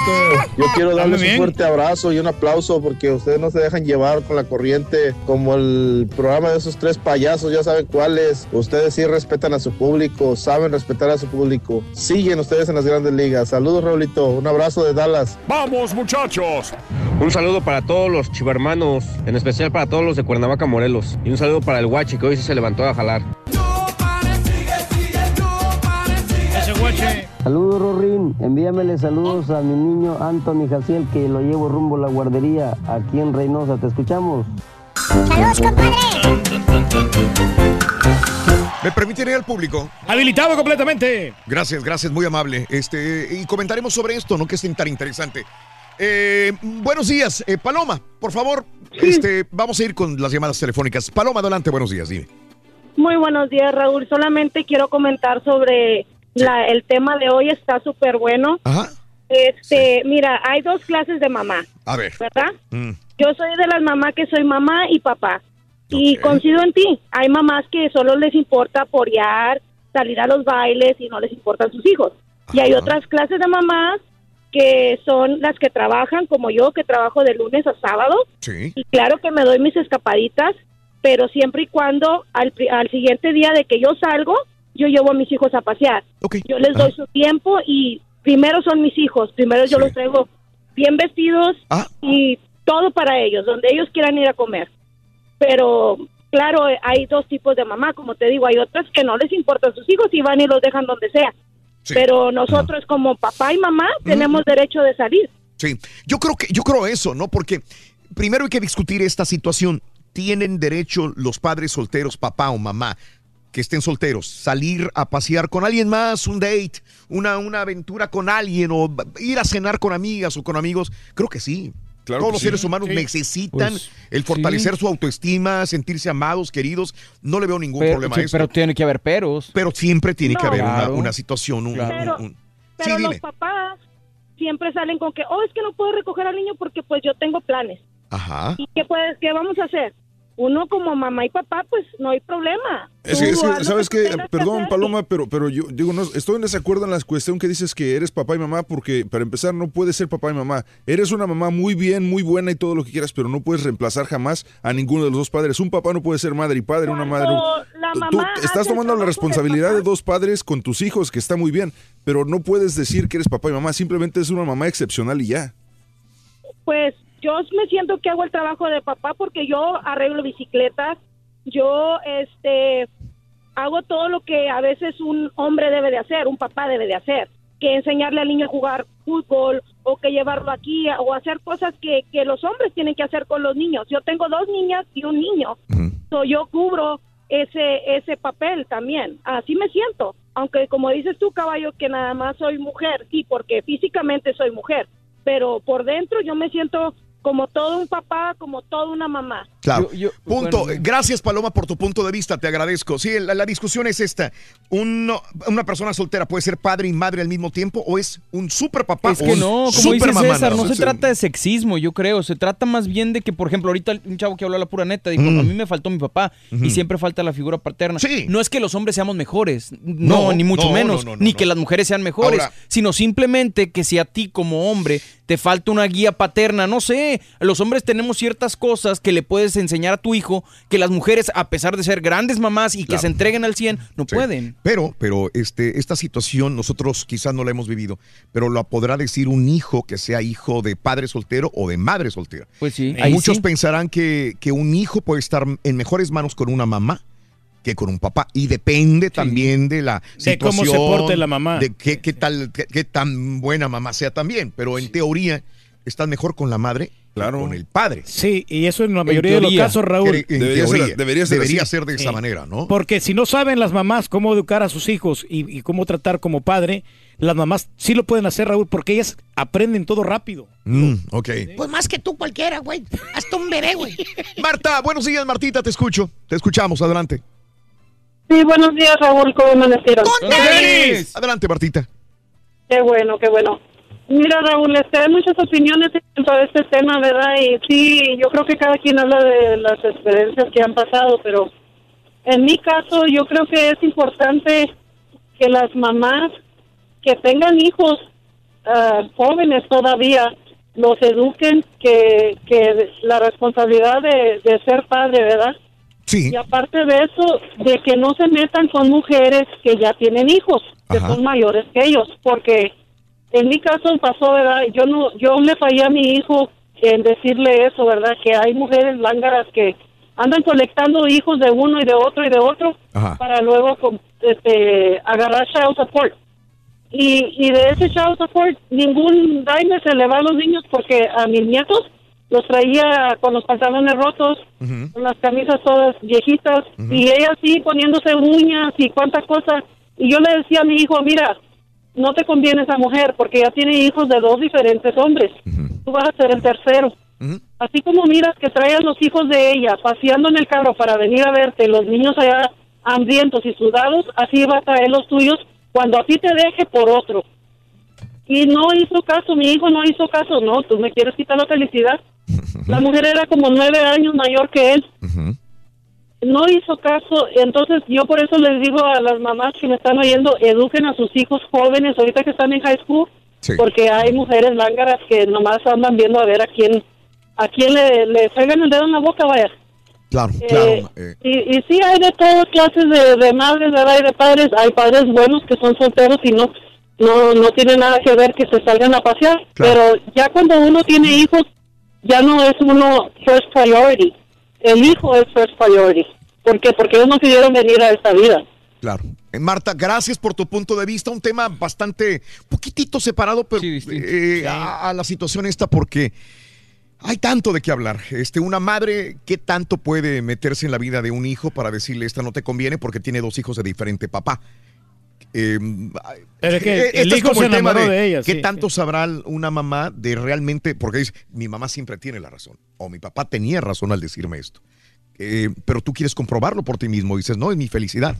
yo quiero darles un fuerte abrazo y un aplauso porque ustedes no se dejan llevar con la corriente como el programa de esos tres payasos, ya saben cuáles. Ustedes sí respetan a su público, saben respetar a su público. Siguen ustedes en las grandes ligas. Saludos, Raulito. Un abrazo de Dallas. ¡Vamos, muchachos! Un saludo para todos los chivermanos, en especial para todos los de Cuernavaca, Morelos. Y un saludo para el guachi que hoy sí se levantó a jalar. Saludos, Rorín. Envíamele saludos a mi niño Anthony Jaciel, que lo llevo rumbo a la guardería aquí en Reynosa. ¿Te escuchamos? Saludos, compadre. ¿Me permiten ir al público? Habilitado completamente. Gracias, gracias, muy amable. Este, y comentaremos sobre esto, ¿no? Que es tan interesante. Eh, buenos días, eh, Paloma, por favor, este, vamos a ir con las llamadas telefónicas. Paloma, adelante, buenos días, dime. Muy buenos días, Raúl. Solamente quiero comentar sobre la, el tema de hoy. Está súper bueno. Ajá. Este, mira, hay dos clases de mamá, A ver. ¿verdad? Mm, Yo soy de las mamás que soy mamá y papá. Y coincido en ti, hay mamás que solo les importa apoyar, salir a los bailes y no les importan sus hijos. Y hay otras clases de mamás que son las que trabajan, como yo, que trabajo de lunes a sábado. Sí. Y claro que me doy mis escapaditas, pero siempre y cuando al, al siguiente día de que yo salgo, yo llevo a mis hijos a pasear. Yo les doy su tiempo y primero son mis hijos, primero yo los traigo bien vestidos y todo para ellos, donde ellos quieran ir a comer. Pero claro, hay dos tipos de mamá, como te digo, hay otras que no les importan sus hijos y van y los dejan donde sea. Pero nosotros como papá y mamá tenemos derecho de salir. Sí, yo creo que yo creo eso, ¿no? Porque primero hay que discutir esta situación. ¿Tienen derecho los padres solteros, papá o mamá, que estén solteros, salir a pasear con alguien más, un date, una, una aventura con alguien o ir a cenar con amigas o con amigos? Creo que sí. Claro Todos los sí. seres humanos Sí. necesitan Pues, el fortalecer sí. su autoestima, sentirse amados, queridos. No le veo ningún Pero, problema sí, a esto. pero tiene que haber peros. Pero siempre tiene que haber una, Claro. una situación, un, un- Pero Sí, los dime. papás siempre salen con que, oh, es que no puedo recoger al niño porque pues yo tengo planes. Ajá. ¿Y qué, puedes, qué vamos a hacer? Uno como mamá y papá, pues no hay problema. Es que, es que, ¿sabes que Perdón. Paloma, pero, pero yo digo, no, estoy en desacuerdo en la cuestión que dices que eres papá y mamá, porque para empezar no puedes ser papá y mamá. Eres una mamá muy bien, muy buena y todo lo que quieras, pero no puedes reemplazar jamás a ninguno de los dos padres. Un papá no puede ser madre y padre, una madre. la Tú- mamá Tú estás tomando la responsabilidad de dos padres con tus hijos, que está muy bien, pero no puedes decir que eres papá y mamá, simplemente es una mamá excepcional y ya. Pues yo me siento que hago el trabajo de papá porque yo arreglo bicicletas, yo este hago todo lo que a veces un hombre debe de hacer, un papá debe de hacer, que enseñarle al niño a jugar fútbol o que llevarlo aquí o hacer cosas que, que los hombres tienen que hacer con los niños. Yo tengo dos niñas y un niño, so, yo cubro ese ese papel también. Así me siento, aunque como dices tú, caballo, que nada más soy mujer, sí, porque físicamente soy mujer, pero por dentro yo me siento como todo un papá, como toda una mamá. Claro. Yo- yo- punto. bueno, Gracias, Paloma, por tu punto de vista. Te agradezco. Sí, la, la discusión es esta. Uno- una persona soltera puede ser padre y madre al mismo tiempo o es un super papá Es que no, como super dice mamá, César, no se Sí. trata de sexismo, yo creo. Se trata más bien de que, por ejemplo, ahorita un chavo que habló la pura neta dijo, Mm. a mí me faltó mi papá y siempre falta la figura paterna. Sí. No es que los hombres seamos mejores, no, No, ni mucho no, menos, no, no, no, ni no. que las mujeres sean mejores, Ahora- sino simplemente que si a ti como hombre te falta una guía paterna, no sé, los hombres tenemos ciertas cosas que le puedes enseñar a tu hijo que las mujeres, a pesar de ser grandes mamás y que Claro. se entreguen al 100, no Sí. pueden. Pero, pero este, esta situación nosotros quizás no la hemos vivido, pero lo podrá decir un hijo que sea hijo de padre soltero o de madre soltera. Pues sí. Muchos sí. pensarán que, que un hijo puede estar en mejores manos con una mamá que con un papá. Y depende también de la De cómo se situación, porte la mamá. De qué, qué tal, qué, qué tan buena mamá sea también. Pero en teoría, estás mejor con la madre Claro. que con el padre. Sí, y eso en la mayoría de los casos, Raúl. En Debería ser- debería ser de esa Sí. manera, ¿no? Porque si no saben las mamás cómo educar a sus hijos y, y cómo tratar como padre, las mamás sí lo pueden hacer, Raúl, porque ellas aprenden todo rápido. Mm, ok. Pues más que tú cualquiera, güey. Hasta un bebé, güey. Marta, buenos días, Martita, te escucho. Te escuchamos, adelante. Sí, buenos días, Raúl, ¿cómo amanecieron? Adelante, Martita. Qué bueno, qué bueno. Mira, Raúl, este, hay muchas opiniones a este tema, ¿verdad? Y sí, yo creo que cada quien habla de las experiencias que han pasado, pero en mi caso yo creo que es importante que las mamás que tengan hijos ah, jóvenes todavía los eduquen que, que la responsabilidad de, de ser padre, ¿verdad? Sí. Y aparte de eso, de que no se metan con mujeres que ya tienen hijos, que Ajá. son mayores que ellos, porque en mi caso pasó, ¿verdad? Yo no, yo le fallé a mi hijo en decirle eso, ¿verdad? Que hay mujeres lángaras que andan colectando hijos de uno y de otro y de otro Ajá. para luego este, agarrar child support. Y, y de ese child support ningún daño se le va a los niños porque a mis nietos los traía con los pantalones rotos, con las camisas todas viejitas y ella sí poniéndose uñas y cuánta cosa. Y yo le decía a mi hijo, mira, no te conviene esa mujer porque ya tiene hijos de dos diferentes hombres. Tú vas a ser el tercero. Así como miras que traes los hijos de ella paseando en el carro para venir a verte, los niños allá hambrientos y sudados, así va a traer los tuyos cuando a ti te deje por otro. Y no hizo caso, mi hijo no hizo caso, no, tú me quieres quitar la felicidad. La mujer era como nueve años mayor que él. no hizo caso, entonces yo por eso les digo a las mamás que me están oyendo, eduquen a sus hijos jóvenes ahorita que están en high school, porque hay mujeres lángaras que nomás andan viendo a ver a quién a quién le, le el dedo en la boca, vaya. Claro, Eh, claro. eh, Y, y sí, hay de todas clases de, de madres, ¿verdad? Y de padres. Hay padres buenos que son solteros y no no no tiene nada que ver que se salgan a pasear. Pero ya cuando uno tiene hijos, ya no es uno first priority. El hijo es first priority. ¿Por qué? Porque ellos no quisieron venir a esta vida. Claro. Eh, Marta, gracias por tu punto de vista. Un tema bastante, poquitito separado, pero eh, a, a la situación esta porque hay tanto de qué hablar. Este, una madre, ¿qué tanto puede meterse en la vida de un hijo para decirle esta no te conviene porque tiene dos hijos de diferente papá? Eh, Pero es que eh, el este es hijo como se el tema de, de ella, ¿Qué sí, tanto sabrá una mamá de realmente? Porque dice, mi mamá siempre tiene la razón. O mi papá tenía razón al decirme esto. Eh, pero tú quieres comprobarlo por ti mismo. Dices, no, es mi felicidad.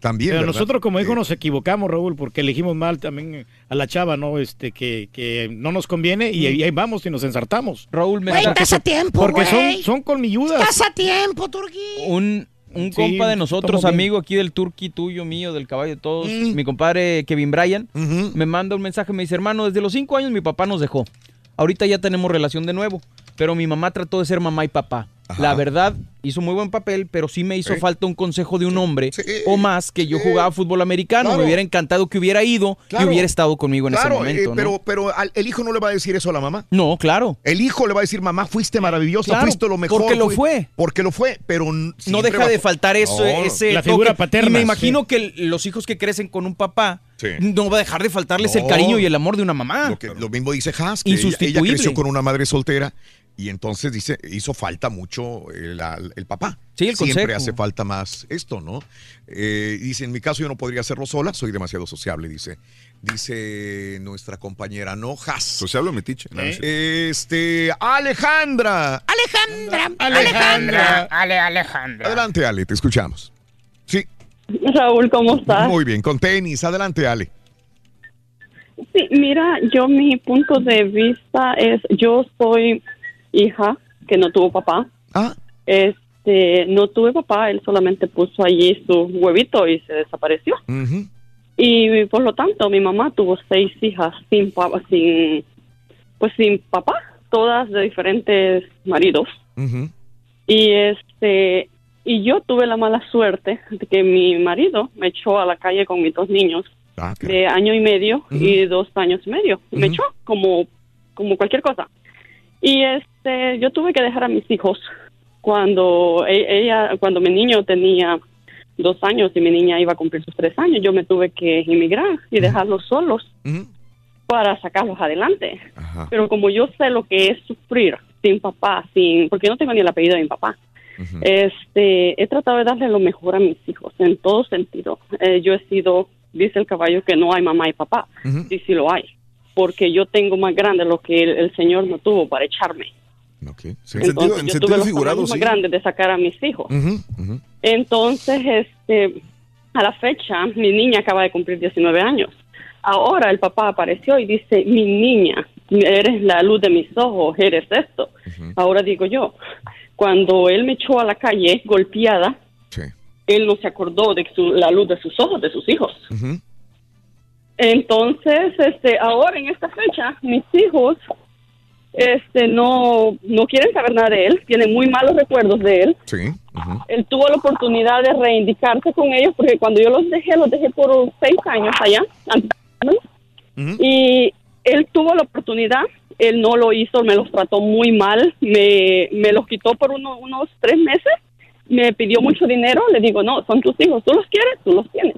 También. Pero ¿verdad? nosotros como Eh, hijos nos equivocamos, Raúl, porque elegimos mal también a la chava, ¿no? Este, que, que no nos conviene y, ahí- ahí vamos y nos ensartamos. Raúl, Güey, estás a tiempo, Porque son, güey. son colmilludas. Estás a tiempo, Turquí. Un, un Sí, compa de estamos nosotros, bien. amigo aquí del Turqui, tuyo, mío, del caballo de todos, mi compadre Kevin Bryan, me manda un mensaje, me dice, hermano, desde los cinco años mi papá nos dejó. Ahorita ya tenemos relación de nuevo, pero mi mamá trató de ser mamá y papá. La verdad, hizo muy buen papel, pero sí me hizo falta un consejo de un hombre o más que yo jugaba fútbol americano. Claro. Me hubiera encantado que hubiera ido Claro. y hubiera estado conmigo en Claro, ese momento. eh, ¿no? pero, al- el hijo no le va a decir eso a la mamá. No, claro. El hijo le va a decir, mamá, fuiste maravillosa, Claro, fuiste lo mejor. porque lo fue. Porque lo fue, pero no deja va- de faltar eso, No, ese la toque. figura paterna, Y me sí. imagino que los hijos que crecen con un papá Sí. no va a dejar de faltarles el cariño y el amor de una mamá. Lo, que- lo mismo dice Haas, que ella, ella creció con una madre soltera y entonces dice, hizo falta mucho el, al- el papá. Sí, el Siempre consejo. hace falta más esto, ¿no? Eh, dice, en mi caso yo no podría hacerlo sola, soy demasiado sociable, dice. Dice nuestra compañera, ¿no? Haas. Sociable o metiche. No, cierto. Este, Alejandra. Alejandra. Alejandra. Ale, Alejandra. Adelante, Ale, te escuchamos. Sí, Raúl, ¿cómo estás? muy bien, con tenis. Adelante, Ale. Sí, mira, yo mi punto de vista es, yo soy hija que no tuvo papá. Ah. Este, no tuve papá, él solamente puso allí su huevito y se desapareció. Ujú. Y por lo tanto, mi mamá tuvo seis hijas sin papá, sin, pues sin papá, todas de diferentes maridos. Ujú. Y este, y yo tuve la mala suerte de que mi marido me echó a la calle con mis dos niños Ah, de año y medio y dos años y medio. Me echó como, como cualquier cosa. Y este, yo tuve que dejar a mis hijos cuando e- ella, cuando mi niño tenía dos años y mi niña iba a cumplir sus tres años, yo me tuve que emigrar y dejarlos solos para sacarlos adelante. Ajá. Pero como yo sé lo que es sufrir sin papá, sin, porque no tengo ni el apellido de mi papá. Este, he tratado de darle lo mejor a mis hijos en todo sentido. Eh, yo he sido, dice el caballo que no hay mamá y papá, sí sí lo hay, porque yo tengo más grande lo que el, el Señor no tuvo para echarme. Sí, en sentido, en yo tuve sentido los figurado, tamaños sí. más grandes de sacar a mis hijos. Ujú, ujú. Entonces, este, a la fecha, mi niña acaba de cumplir 19 años. Ahora el papá apareció y dice, mi niña, eres la luz de mis ojos, eres esto. Ahora digo yo, cuando él me echó a la calle golpeada, él no se acordó de su- la luz de sus ojos, de sus hijos. Entonces, este, ahora en esta fecha, mis hijos, este, no, no quieren saber nada de él, tienen muy malos recuerdos de él. Sí. Él tuvo la oportunidad de reivindicarse con ellos porque cuando yo los dejé, los dejé por seis años allá. antes de casarme. Y él tuvo la oportunidad, él no lo hizo, me los trató muy mal, me, me los quitó por uno- unos tres meses, me pidió mucho dinero, le digo, no, son tus hijos, tú los quieres, tú los tienes.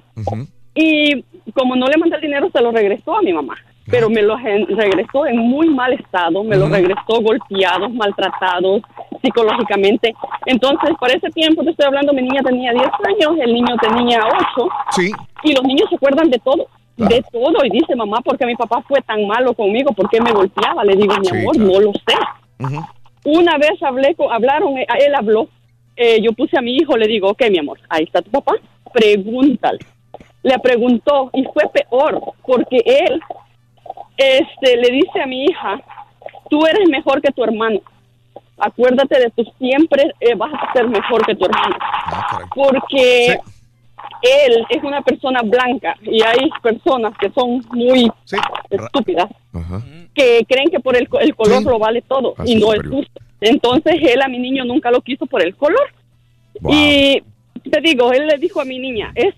Y como no le mandé el dinero, se lo regresó a mi mamá. Pero me en- regresó en muy mal estado, me los regresó golpeados, maltratados psicológicamente. Entonces, para ese tiempo, te estoy hablando, mi niña tenía 10 años, el niño tenía 8. Sí. Y los niños se acuerdan de todo, de todo. Y dice, mamá, ¿por qué mi papá fue tan malo conmigo? ¿Por qué me golpeaba? Le digo, mi Sí, amor, claro. no lo sé. Una vez hablé con, hablaron, eh, él habló, eh, yo puse a mi hijo, le digo, ok, mi amor, ahí está tu papá, pregúntale. Le preguntó y fue peor, porque él este, le dice a mi hija, tú eres mejor que tu hermano. acuérdate de tú siempre eh, vas a ser mejor que tu hermano. Ah, Porque él es una persona blanca y hay personas que son muy estúpidas que creen que por el, co- el color lo vale todo Así y no es justo. Entonces él a mi niño nunca lo quiso por el color. Y te digo, él le dijo a mi niña, es,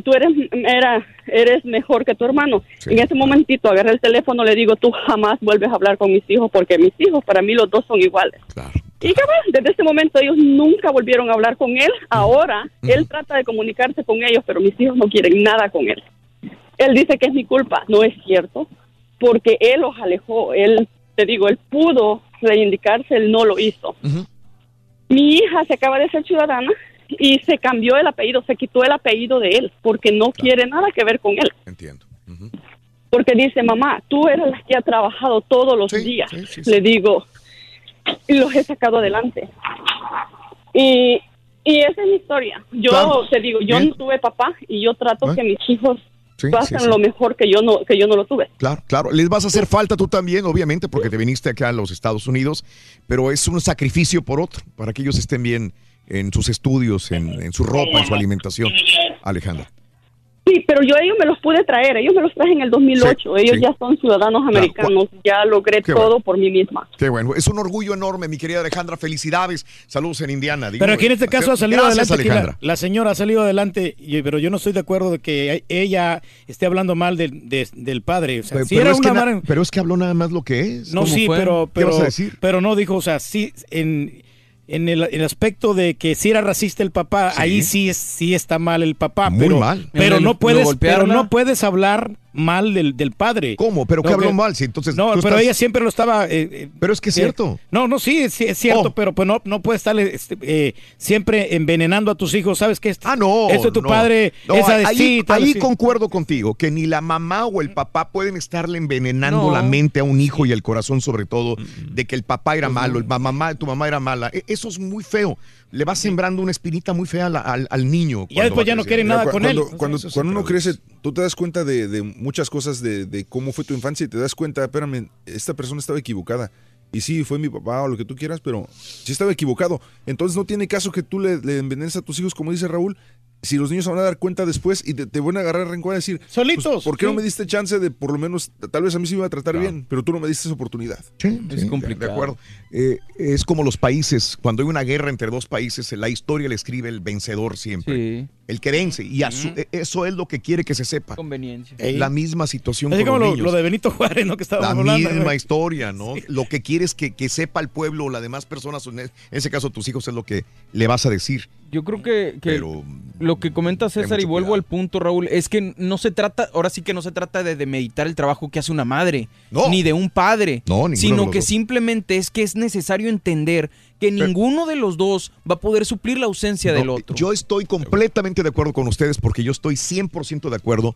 tú eres, era, eres mejor que tu hermano. En ese momentito agarré el teléfono, le digo, tú jamás vuelves a hablar con mis hijos porque mis hijos para mí los dos son iguales. Y cabal, desde ese momento ellos nunca volvieron a hablar con él. Ahora él trata de comunicarse con ellos, pero mis hijos no quieren nada con él. Él dice que es mi culpa. No es cierto, porque él los alejó. Él, te digo, él pudo reivindicarse, él no lo hizo. Mi hija se acaba de ser ciudadana y se cambió el apellido, se quitó el apellido de él porque no quiere nada que ver con él. Entiendo. Porque dice, mamá, tú eres la que ha trabajado todos los días. Le digo, y los he sacado adelante. Y, y esa es mi historia. Yo Claro. te digo, yo Bien. no tuve papá y yo trato ¿Eh? que mis hijos Sí, pasen sí, sí. lo mejor que yo no que yo no lo tuve. Claro, claro. Les vas a hacer falta tú también, obviamente, porque te viniste acá a los Estados Unidos, pero es un sacrificio por otro, para que ellos estén bien en sus estudios, en, en su ropa, en su alimentación. Alejandra. Sí, pero yo ellos me los pude traer, ellos me los traje en el 2008, ellos sí. ya son ciudadanos americanos, ya logré Qué todo bueno. por mí misma. Qué bueno. Es un orgullo enorme, mi querida Alejandra. Felicidades. Saludos en Indiana. Digo, Pero aquí en este caso ha salido Gracias, adelante. la- señora ha salido adelante, pero yo no estoy de acuerdo de que ella esté hablando mal del, de- del padre. O sea, Pero, si pero era es que una na- madre- pero es que habló nada más lo que es. No, ¿Cómo sí, fue? pero, ¿Qué vas pero, a decir? pero no dijo, o sea, sí, en, en el, el aspecto de que si era racista el papá, ahí sí es, sí está mal el papá. Muy pero, mal. Pero ¿Lo- no puedes, pero no puedes hablar mal del, del padre. ¿Cómo? ¿Pero qué habló que- mal? Si entonces no, pero estás- ella siempre lo estaba. eh, eh, Pero es que es eh, cierto. No, no, sí, es cierto, Oh. pero pues no, no puedes estarle este, eh, siempre envenenando a tus hijos. ¿Sabes qué? Ah, no. Esto es tu no. padre. No, esa ahí, sí, ahí sí. concuerdo contigo, que ni la mamá o el papá pueden estarle envenenando la mente a un hijo y el corazón sobre todo, de que el papá era malo, el mamá, tu mamá era mala. E- Eso es muy feo. Le vas sembrando una espinita muy fea al, al- al niño. Ya después ya no quieren Mira, nada cu- con cuando, él. Cuando, cuando uno crece, tú te das cuenta de, de muchas cosas de, de cómo fue tu infancia y te das cuenta, espérame, esta persona estaba equivocada. Y sí, fue mi papá o lo que tú quieras, pero sí estaba equivocado. Entonces no tiene caso que tú le, le envenenes a tus hijos, como dice Raúl, si los niños se van a dar cuenta después y te, te van a agarrar rencor y decir, Solitos. pues, ¿por qué no me diste chance de por lo menos, tal vez a mí sí me iba a tratar bien, pero tú no me diste esa oportunidad? Sí, sí, De acuerdo. Eh, es como los países, cuando hay una guerra entre dos países, la historia le escribe el vencedor siempre. El que vence. Y a su- e- eso es lo que quiere que se sepa. Conveniencia. La misma situación Así con como los lo, niños. lo de Benito Juárez, ¿no? Que estábamos La hablando. misma güey. historia, ¿no? Lo que quieres que, que sepa el pueblo o las demás personas, en ese caso tus hijos, es lo que le vas a decir. Yo creo que, que Pero, lo que comenta César, y vuelvo al punto, Raúl, es que no se trata, ahora sí que no se trata de demeditar el trabajo que hace una madre, ni de un padre, No, de sino que dos. simplemente es que es necesario entender que ninguno de los dos va a poder suplir la ausencia del otro. Yo estoy completamente de acuerdo con ustedes porque yo estoy 100% de acuerdo,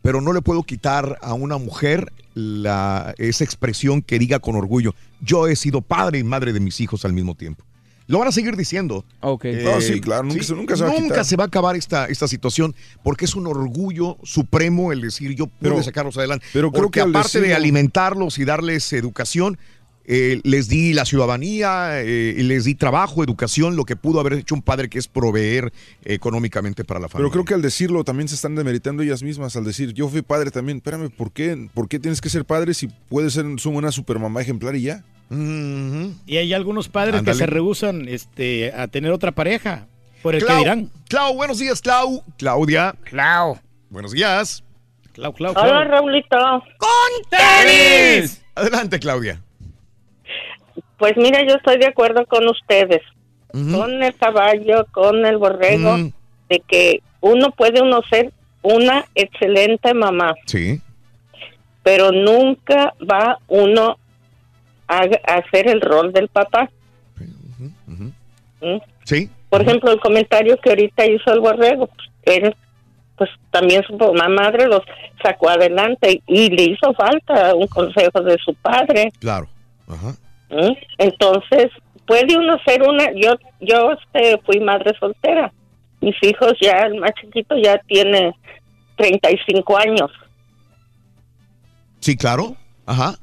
pero no le puedo quitar a una mujer la, esa expresión que diga con orgullo, yo he sido padre y madre de mis hijos al mismo tiempo. Lo van a seguir diciendo. Eh, No, sí, claro, nunca se- nunca se va a quitar. se va a acabar esta, esta situación porque es un orgullo supremo el decir yo pude Pero- sacarlos adelante. pero creo porque que aparte de alimentarlos y darles educación, eh, les di la ciudadanía, eh, les di trabajo, educación, lo que pudo haber hecho un padre que es proveer económicamente para la familia. Pero creo que al decirlo también se están demeritando ellas mismas al decir, yo fui padre también. Espérame, ¿por qué, ¿por qué tienes que ser padre si puedes ser una supermamá ejemplar y ya? Y hay algunos padres que se rehusan este, a tener otra pareja. Por el Clau, que dirán. Clau, buenos días, Clau. Claudia. Clau. Buenos días. Clau, Clau, Hola, Raulito. ¡Con tenis! Adelante, Claudia. Pues mira, yo estoy de acuerdo con ustedes, con el caballo, con el borrego, de que uno puede uno ser una excelente mamá, Sí. pero nunca va uno a, a hacer el rol del papá. ¿Mm? Sí. Por ejemplo, el comentario que ahorita hizo el borrego, pues, él, pues también su mamá madre los sacó adelante y, y le hizo falta un consejo de su padre. Claro. Ajá. ¿Mm? Entonces, puede uno ser una, yo, yo este, fui madre soltera. Mis hijos ya, el más chiquito ya tiene 35 años. Sí, claro. Ajá.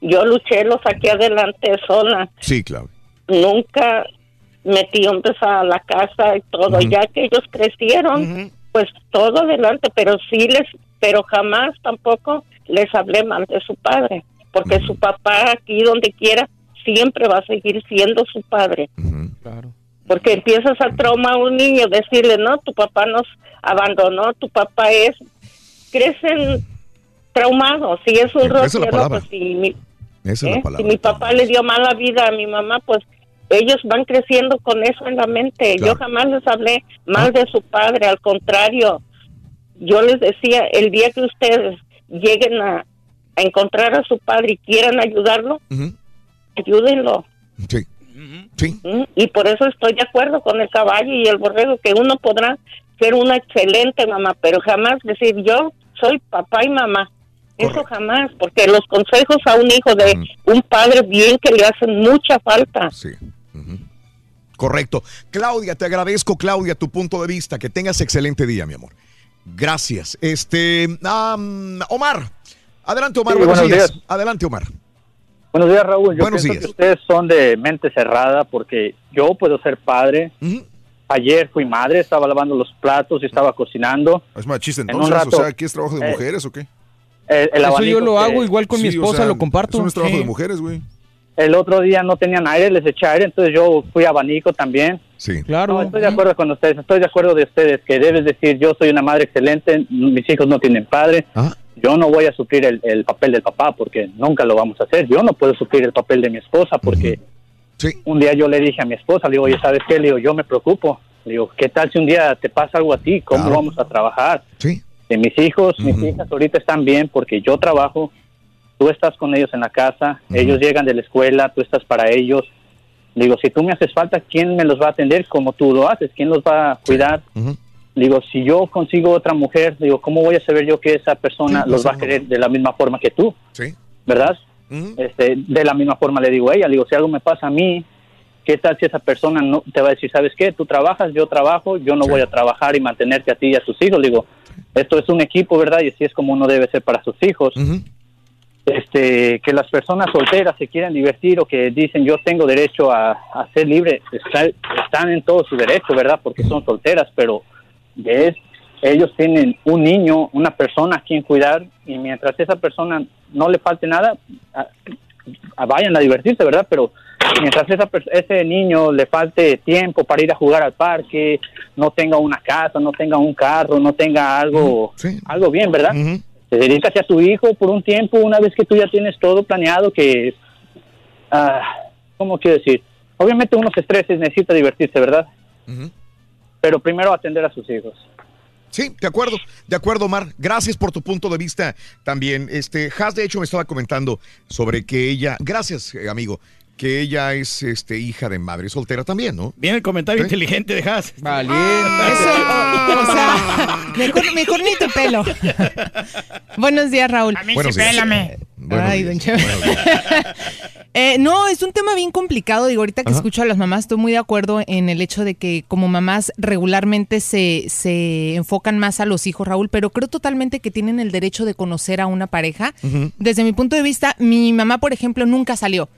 Yo luché, lo saqué adelante sola. Sí, Claudia. nunca metí hombres a la casa y todo. Ya que ellos crecieron, pues todo adelante, pero sí les, pero jamás tampoco les hablé mal de su padre, porque su papá aquí donde quiera siempre va a seguir siendo su padre. Claro. Porque empiezas a traumar a un niño, decirle, no, tu papá nos abandonó, tu papá es, crecen traumados, si es un Esa es la palabra. pues si mi, Esa es ¿eh? la si palabra. mi papá le dio mala vida a mi mamá, pues ellos van creciendo con eso en la mente. Claro. Yo jamás les hablé mal de su padre, al contrario, yo les decía, el día que ustedes lleguen a, a encontrar a su padre y quieran ayudarlo, ayúdenlo. Sí. Sí. Y por eso estoy de acuerdo con el caballo y el borrego, que uno podrá ser una excelente mamá, pero jamás decir yo soy papá y mamá. Eso jamás, porque los consejos a un hijo de un padre bien que le hacen mucha falta. Sí. Correcto. Claudia, te agradezco, Claudia, tu punto de vista. Que tengas excelente día, mi amor. Gracias. Este, am, Omar. Adelante, Omar. Sí, buenos, buenos días. días. Adelante, Omar. Buenos días, Raúl. Yo Buenos pienso días. que ustedes son de mente cerrada porque yo puedo ser padre. Ayer fui madre, estaba lavando los platos y estaba cocinando. Es machista En un entonces, rato, o sea, ¿aquí es trabajo de eh, mujeres o qué? El, el Eso yo lo que- hago igual con mi Sí, o esposa, sea, lo comparto. Eso no es trabajo Sí. de mujeres, güey. El otro día no tenían aire, les eché aire, entonces yo fui abanico también. Sí. Claro. No, estoy de acuerdo con ustedes, estoy de acuerdo de ustedes que debes decir, yo soy una madre excelente, mis hijos no tienen padre, yo no voy a suplir el, el papel del papá porque nunca lo vamos a hacer, yo no puedo suplir el papel de mi esposa porque un día yo le dije a mi esposa, le digo, oye, ¿sabes qué? Le digo, yo me preocupo, le digo, ¿qué tal si un día te pasa algo a ti? ¿Cómo vamos a trabajar? Sí. Que mis hijos, mis hijas ahorita están bien porque yo trabajo, tú estás con ellos en la casa, ellos llegan de la escuela, tú estás para ellos. Digo, si tú me haces falta, ¿quién me los va a atender como tú lo haces? ¿Quién los va a cuidar? Digo, si yo consigo otra mujer, digo, ¿cómo voy a saber yo que esa persona Sí, los va a querer de la misma forma que tú? Sí. ¿Verdad? este, de la misma forma le digo a ella, le digo, si algo me pasa a mí, ¿qué tal si esa persona no te va a decir, ¿sabes qué? Tú trabajas, yo trabajo, yo no voy a trabajar y mantenerte a ti y a tus hijos. Le digo, esto es un equipo, ¿verdad? Y así es como uno debe ser para sus hijos. Este, que las personas solteras se quieran divertir o que dicen yo tengo derecho a, a ser libre, está- están en todo su derecho, ¿verdad? Porque son solteras, pero es, ellos tienen un niño, una persona a quien cuidar y mientras esa persona no le falte nada, a- a- vayan a divertirse, ¿verdad? Pero mientras esa, ese niño le falte tiempo para ir a jugar al parque, no tenga una casa, no tenga un carro, no tenga algo, algo bien, ¿verdad? Te dedicas a tu hijo por un tiempo, una vez que tú ya tienes todo planeado, que, ah, ¿cómo quiero decir? Obviamente uno se estresa y necesita divertirse, ¿verdad? Pero primero atender a sus hijos. Sí, de acuerdo, de acuerdo, Omar. Gracias por tu punto de vista también. Este, Has, de hecho, me estaba comentando sobre que ella, gracias, eh, amigo, que ella es este, hija de madre soltera también, ¿no? Viene el comentario inteligente de Haas. Vale. Eso, o sea, mejor, mejor ni pelo. Buenos días, Raúl. A mí Buenos sí días. Ay, don Chepe. Eh, no, es un tema bien complicado. Digo, ahorita que Ajá. escucho a las mamás, estoy muy de acuerdo en el hecho de que como mamás regularmente se, se enfocan más a los hijos, Raúl, pero creo totalmente que tienen el derecho de conocer a una pareja. Desde mi punto de vista, mi mamá, por ejemplo, nunca salió.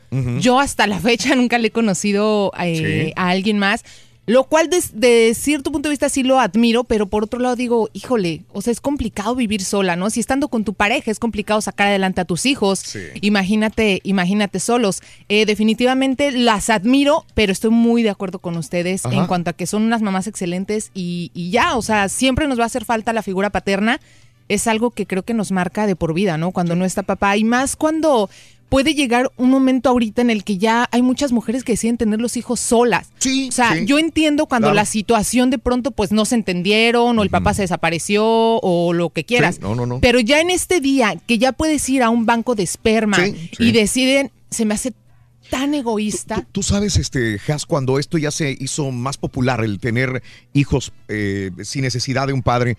Yo hasta la fecha nunca le he conocido eh, Sí. a alguien más. Lo cual de, de cierto punto de vista sí lo admiro, pero por otro lado digo, híjole, o sea, es complicado vivir sola, ¿no? Si estando con tu pareja es complicado sacar adelante a tus hijos, imagínate, imagínate solos. Eh, definitivamente las admiro, pero estoy muy de acuerdo con ustedes Ajá. en cuanto a que son unas mamás excelentes y, y ya, o sea, siempre nos va a hacer falta la figura paterna. Es algo que creo que nos marca de por vida, ¿no? Cuando no está papá y más cuando puede llegar un momento ahorita en el que ya hay muchas mujeres que deciden tener los hijos solas. Sí. O sea, sí. yo entiendo cuando Claro. la situación de pronto pues no se entendieron o el papá se desapareció o lo que quieras. Sí, no, no, no. Pero ya en este día que ya puedes ir a un banco de esperma Sí, y deciden, se me hace tan egoísta. Tú sabes, este, Has, cuando esto ya se hizo más popular, el tener hijos eh, sin necesidad de un padre,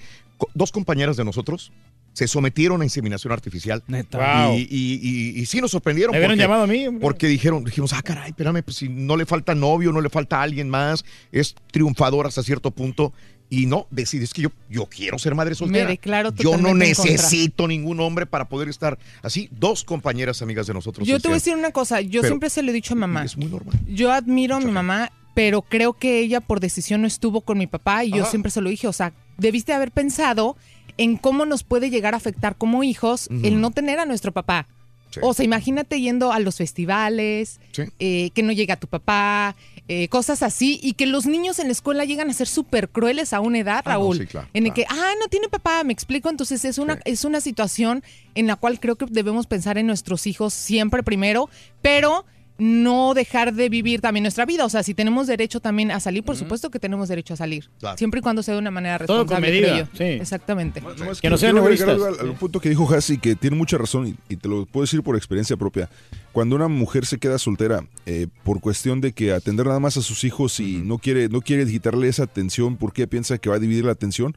dos compañeras de nosotros se sometieron a inseminación artificial. Neta. Wow. Y, y, y- y sí nos sorprendieron. Me hubieran porque- llamado a mí, hombre. Porque dijeron, dijimos, ah, caray, espérame, pues si no le falta novio, no le falta alguien más, es triunfador hasta cierto punto. y no, decides que yo, yo quiero ser madre soltera. declaro yo no necesito ningún hombre para poder estar así. Dos compañeras amigas de nosotros. Yo te voy a decir una cosa, yo Pero- siempre se lo he dicho a mamá. Es muy normal. Yo admiro a mi mamá, pero creo que ella por decisión no estuvo con mi papá y yo siempre se lo dije, o sea, debiste haber pensado en cómo nos puede llegar a afectar como hijos el no tener a nuestro papá. Sí. O sea, imagínate yendo a los festivales, Sí. eh, que no llega tu papá, eh, cosas así, y que los niños en la escuela llegan a ser súper crueles a una edad, Ah, no, Raúl. sí, claro, en el que, ah, no tiene papá, me explico. Entonces es una, es una situación en la cual creo que debemos pensar en nuestros hijos siempre primero, pero no dejar de vivir también nuestra vida. O sea, si tenemos derecho también a salir, por supuesto que tenemos derecho a salir. Claro. Siempre y cuando sea de una manera Todo con responsable. medida. Exactamente. Nomás Que no sean egoístas. al, al punto que dijo Hassi, que tiene mucha razón y, y te lo puedo decir por experiencia propia. Cuando una mujer se queda soltera eh, por cuestión de que atender nada más a sus hijos y no quiere no quiere quitarle esa atención porque piensa que va a dividir la atención,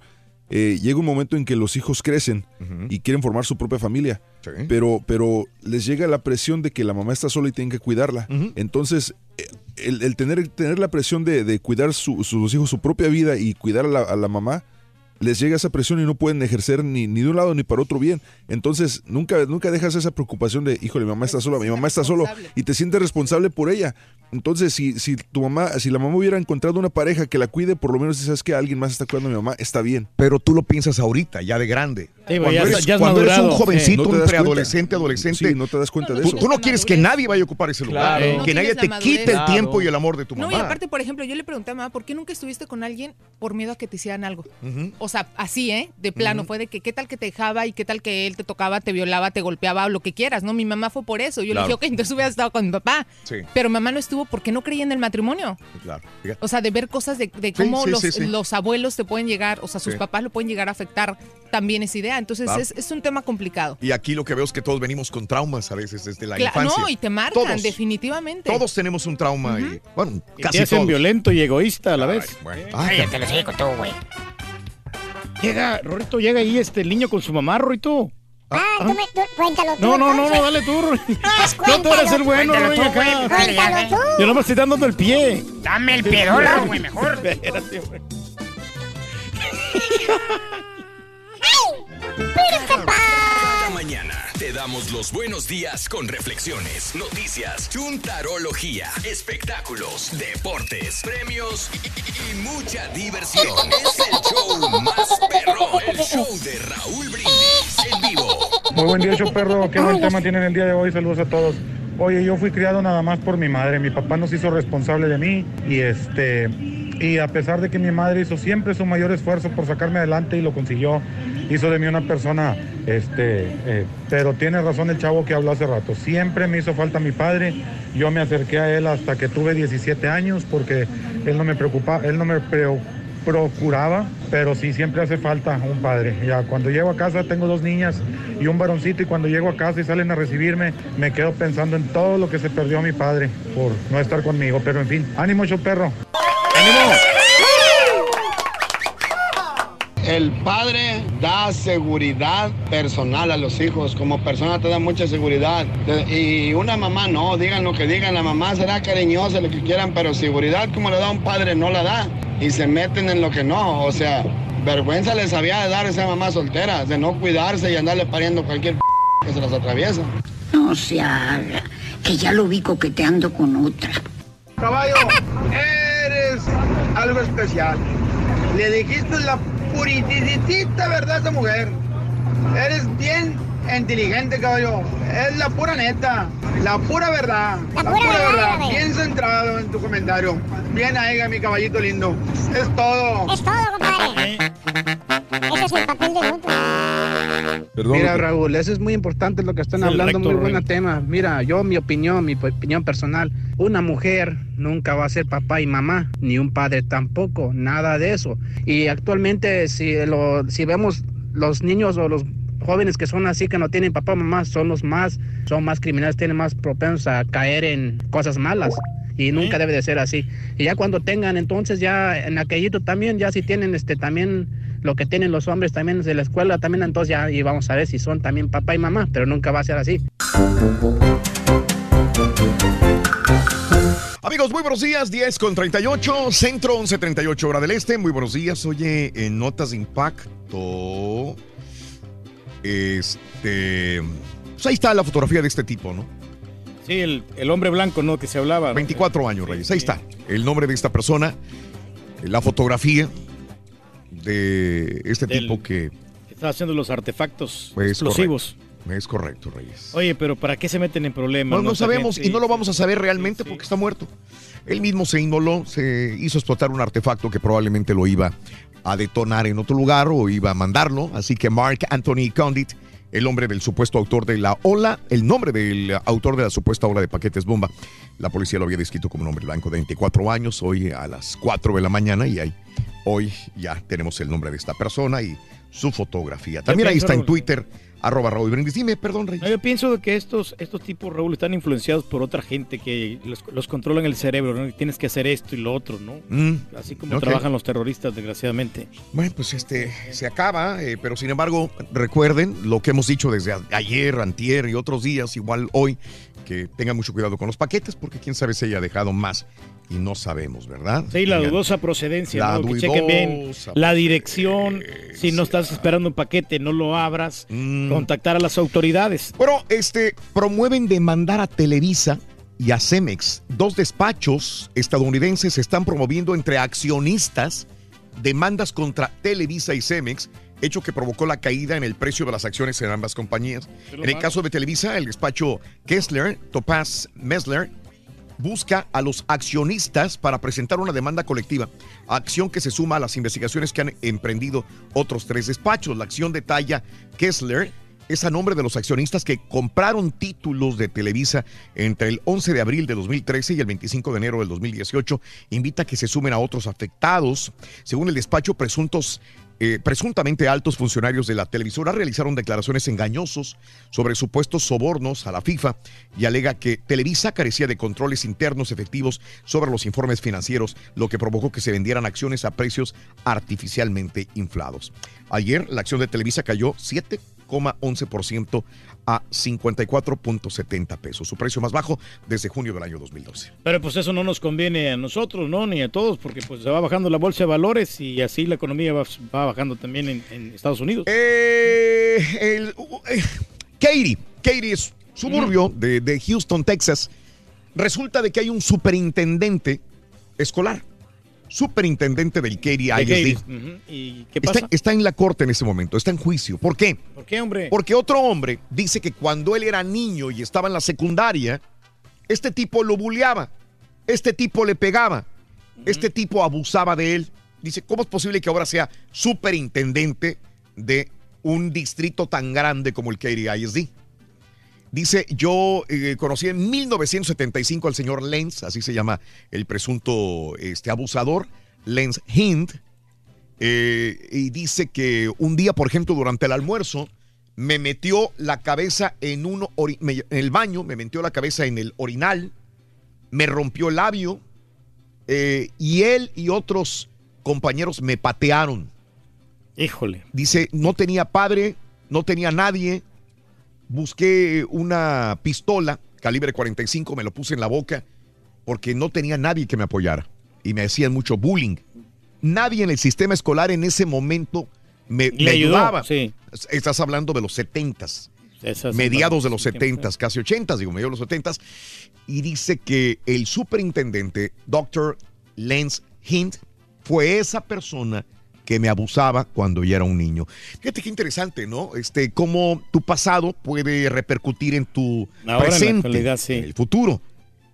eh, llega un momento en que los hijos crecen y quieren formar su propia familia. Pero, pero les llega la presión de que la mamá está sola y tienen que cuidarla. Entonces, eh, el, el tener, tener la presión de, de cuidar su- sus hijos, su propia vida y cuidar a la, a la mamá, les llega esa presión y no pueden ejercer ni, ni de un lado ni para otro bien. Entonces, nunca, nunca dejas esa preocupación de, híjole, mi mamá está sola, mi mamá está solo, y te sientes responsable por ella. Entonces, si, si tu mamá, si la mamá hubiera encontrado una pareja que la cuide, por lo menos si sabes que alguien más está cuidando a mi mamá, está bien. Pero tú lo piensas ahorita, ya de grande. Sí, cuando ya eres, ya cuando eres un jovencito, Sí. No un preadolescente, adolescente. Sí, no te das cuenta de tú, eso. tú no quieres que nadie vaya a ocupar ese lugar. Claro. No Que nadie te quite el tiempo y el amor de tu No, mamá. y aparte, por ejemplo, yo le pregunté a mamá, ¿por qué nunca estuviste con alguien por miedo a que te hicieran algo? Ujú. O sea, así, ¿eh? De plano, fue de que qué tal que te dejaba y qué tal que él te tocaba, te violaba, te golpeaba o lo que quieras, ¿no? Mi mamá fue por eso. Yo Claro. le dije, ok, entonces hubieras estado con mi papá. Sí. Pero mamá no estuvo porque no creía en el matrimonio. Claro. O sea, de ver cosas de, cómo sí, los, sí, sí. los abuelos te pueden llegar, o sea, sus Sí. papás lo pueden llegar a afectar también esa idea. Entonces Claro. es, es un tema complicado. Y aquí lo que veo es que todos venimos con traumas a veces desde la Cla- infancia. no, y te marcan, Todos. definitivamente. Todos tenemos un trauma y, bueno, Y casi te hacen todos. violento y egoísta a la vez. Cállate, lo sigo tú, güey. Llega, Rorito, llega ahí este el niño con su mamá, Rorito. Ah, tú me, tú, cuéntalo tú. No, no, no, no, dale tú, Rorito. Pues No, tú eres el bueno, Cuéntalo no ven tú, güey, acá. Cuéntalo tú. Yo nomás estoy dando el pie. Dame el piedolo, güey, mejor. Espérate, güey. Cada mañana te damos los buenos días con reflexiones, noticias, chuntarología, espectáculos, deportes, premios y, y- y mucha diversión. Es el show más perro, el show de Raúl Brindis en vivo. Muy buen día, show perro. Qué buen tema tienen el día de hoy. Saludos a todos. Oye, yo fui criado nada más por mi madre. Mi papá nos hizo responsable de mí y este y a pesar de que mi madre hizo siempre su mayor esfuerzo por sacarme adelante y lo consiguió, hizo de mí una persona, este, eh, pero tiene razón el chavo que habló hace rato. Siempre me hizo falta mi padre. Yo me acerqué a él hasta que tuve 17 años porque él no me preocupaba, él no me procuraba, pero sí siempre hace falta un padre. Ya cuando llego a casa tengo dos niñas y un varoncito y cuando llego a casa y salen a recibirme me quedo pensando en todo lo que se perdió mi padre por no estar conmigo. Pero en fin, ánimo, show perro. El padre da seguridad personal a los hijos, como persona te da mucha seguridad. Y una mamá no, digan lo que digan, la mamá será cariñosa, lo que quieran, pero seguridad como le da un padre no la da. Y se meten en lo que no, o sea, vergüenza les había de dar a esa mamá soltera, de no cuidarse y andarle pariendo cualquier que se las atraviesa. No se haga, que ya lo vi coqueteando con otra. Caballo, eres algo especial. Le dijiste la purititita verdad a esa mujer. Eres bien inteligente, caballo. Es la pura neta, la pura verdad. La, pura pura, verdad. Bien centrado en tu comentario. Bien ahí, mi caballito lindo. Es todo. Es todo, compadre. Ese es el papel del Mira, Raúl, eso es muy importante lo que están Es hablando, muy buen tema. Mira, yo mi opinión, mi opinión personal, una mujer nunca va a ser papá y mamá, ni un padre tampoco, nada de eso. Y actualmente si lo, si vemos los niños o los jóvenes que son así que no tienen papá o mamá son los más son más criminales, tienen más propensos a caer en cosas malas. Y nunca debe de ser así. Y ya cuando tengan, entonces ya en aquellito también, ya si tienen este también lo que tienen los hombres también de la escuela, también entonces ya y vamos a ver si son también papá y mamá, pero nunca va a ser así. Amigos, muy buenos días, 10 con 38, centro 11.38 hora del este. Muy buenos días. Oye, en notas de impacto, este, pues ahí está la fotografía de este tipo, ¿no? Sí, el, el hombre blanco, ¿no? Que se hablaba. ¿no? 24 años, Reyes. Ahí está el nombre de esta persona, la fotografía de este Del- tipo que Estaba haciendo los artefactos es explosivos. correcto. Es correcto, Reyes. Oye, pero ¿para qué se meten en problemas? No, no sabemos y no lo vamos a saber realmente porque está muerto. Él mismo se inmoló, se hizo explotar un artefacto que probablemente lo iba a detonar en otro lugar o iba a mandarlo. Así que Mark Anthony Condit, el hombre del supuesto autor de la ola, el nombre del autor de la supuesta ola de paquetes bomba, la policía lo había descrito como un hombre blanco de 24 años, hoy a las 4 de la mañana y ahí, hoy ya tenemos el nombre de esta persona y su fotografía. También ahí está en. Twitter, arroba Raúl Brindis. Dime, perdón, Rey. No, yo pienso que estos, estos tipos, Raúl, están influenciados por otra gente que los, los controlan el cerebro, ¿no? Y Tienes que hacer esto y lo otro, ¿no? Mm, Así como trabajan los terroristas, desgraciadamente. Bueno, pues este se acaba, eh, pero sin embargo, recuerden lo que hemos dicho desde ayer, antier y otros días, igual hoy, que tengan mucho cuidado con los paquetes, porque quién sabe si haya dejado más y no sabemos, ¿verdad? Sí, la dudosa procedencia, La ¿no? Que chequen bien dudosa la dirección, si no estás esperando un paquete, no lo abras, contactar a las autoridades. Mm. Bueno, este, promueven demandar a Televisa y a Cemex. Dos despachos estadounidenses están promoviendo entre accionistas demandas contra Televisa y Cemex, hecho que provocó la caída en el precio de las acciones en ambas compañías. En el caso de Televisa, el despacho Kessler, Topaz Messler, busca a los accionistas para presentar una demanda colectiva, acción que se suma a las investigaciones que han emprendido otros tres despachos. La acción detalla Kessler es a nombre de los accionistas que compraron títulos de Televisa entre el 11 de abril de 2013 y el 25 de enero del 2018. Invita a que se sumen a otros afectados. Según el despacho, presuntos eh, presuntamente altos funcionarios de la televisora realizaron declaraciones engañosos sobre supuestos sobornos a la FIFA y alega que Televisa carecía de controles internos efectivos sobre los informes financieros, lo que provocó que se vendieran acciones a precios artificialmente inflados. Ayer la acción de Televisa cayó 7,11% a 54.70 pesos, su precio más bajo desde junio del año 2012. Pero pues eso no nos conviene a nosotros, ¿no? Ni a todos, porque pues se va bajando la bolsa de valores y así la economía va, va bajando también en, en Estados Unidos. Eh, el, uh, eh, Katy, Katy es suburbio de, de Houston, Texas. Resulta de que hay un superintendente escolar, superintendente del Katy ISD. ¿Y qué Está, pasa? está en la corte en ese momento, está en juicio. ¿Por qué? ¿Por qué, hombre? Porque otro hombre dice que cuando él era niño y estaba en la secundaria, este tipo lo bulleaba, este tipo le pegaba, este tipo abusaba de él. Dice, ¿cómo es posible que ahora sea superintendente de un distrito tan grande como el Katy ISD? Dice, yo eh, conocí en 1975 al señor Lenz, así se llama el presunto este, abusador, Lenz Hind, eh, y dice que un día, por ejemplo, durante el almuerzo, me metió la cabeza en, un me- en el baño, me metió la cabeza en el orinal, me rompió el labio, eh, y él y otros compañeros me patearon. Híjole. Dice, no tenía padre, no tenía nadie, busqué una pistola calibre 45, me lo puse en la boca porque no tenía nadie que me apoyara y me hacían mucho bullying. Nadie en el sistema escolar en ese momento me, Le me ayudó, ayudaba. sí. Estás hablando de los 70s, Esas- mediados de los sí, 70s, casi 80s, digo, mediados de los 70s. Y dice que el superintendente, Dr. Lance Hint, fue esa persona que me abusaba cuando ya era un niño. Fíjate qué interesante, ¿no? Este, cómo tu pasado puede repercutir en tu Ahora en la presente, actualidad, sí. en el futuro.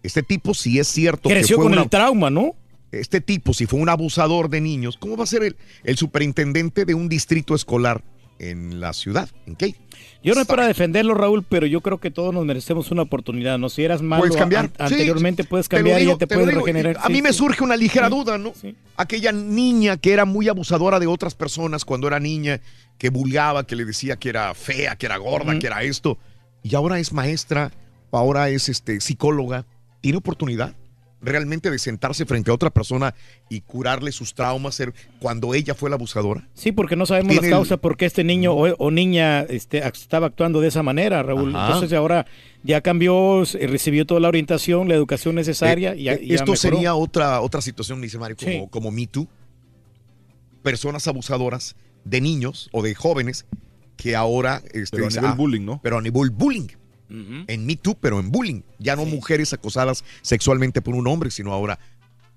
Este tipo, si es cierto Creció que fue con una- el trauma, ¿no? este tipo, si fue un abusador de niños, ¿cómo va a ser el, el superintendente de un distrito escolar en la ciudad? ¿En qué? Yo no es para defenderlo, Raúl, pero yo creo que todos nos merecemos una oportunidad, ¿no? Si eras malo Puedes cambiar. an- Sí, anteriormente, puedes cambiar y ya te, puedes regenerar. A Sí, mí me sí. surge una ligera duda, ¿no? Aquella niña que era muy abusadora de otras personas cuando era niña, que bulgaba, que le decía que era fea, que era gorda, que era esto, y ahora es maestra, ahora es este psicóloga, tiene oportunidad realmente de sentarse frente a otra persona y curarle sus traumas ser- cuando ella fue la abusadora? Sí, porque no sabemos Tiene las el- causas por qué este niño o, o niña este, estaba actuando de esa manera, Raúl. Ajá. Entonces ahora ya cambió, eh, recibió toda la orientación, la educación necesaria. Eh, y ya- eh, y esto sería otra, otra situación, dice Mario, como, Sí. como Me Too. Personas abusadoras de niños o de jóvenes que ahora... Este, Pero a nivel ah, bullying, ¿no? Pero a nivel bullying. En Me Too, pero en bullying. Ya no mujeres acosadas sexualmente por un hombre, sino ahora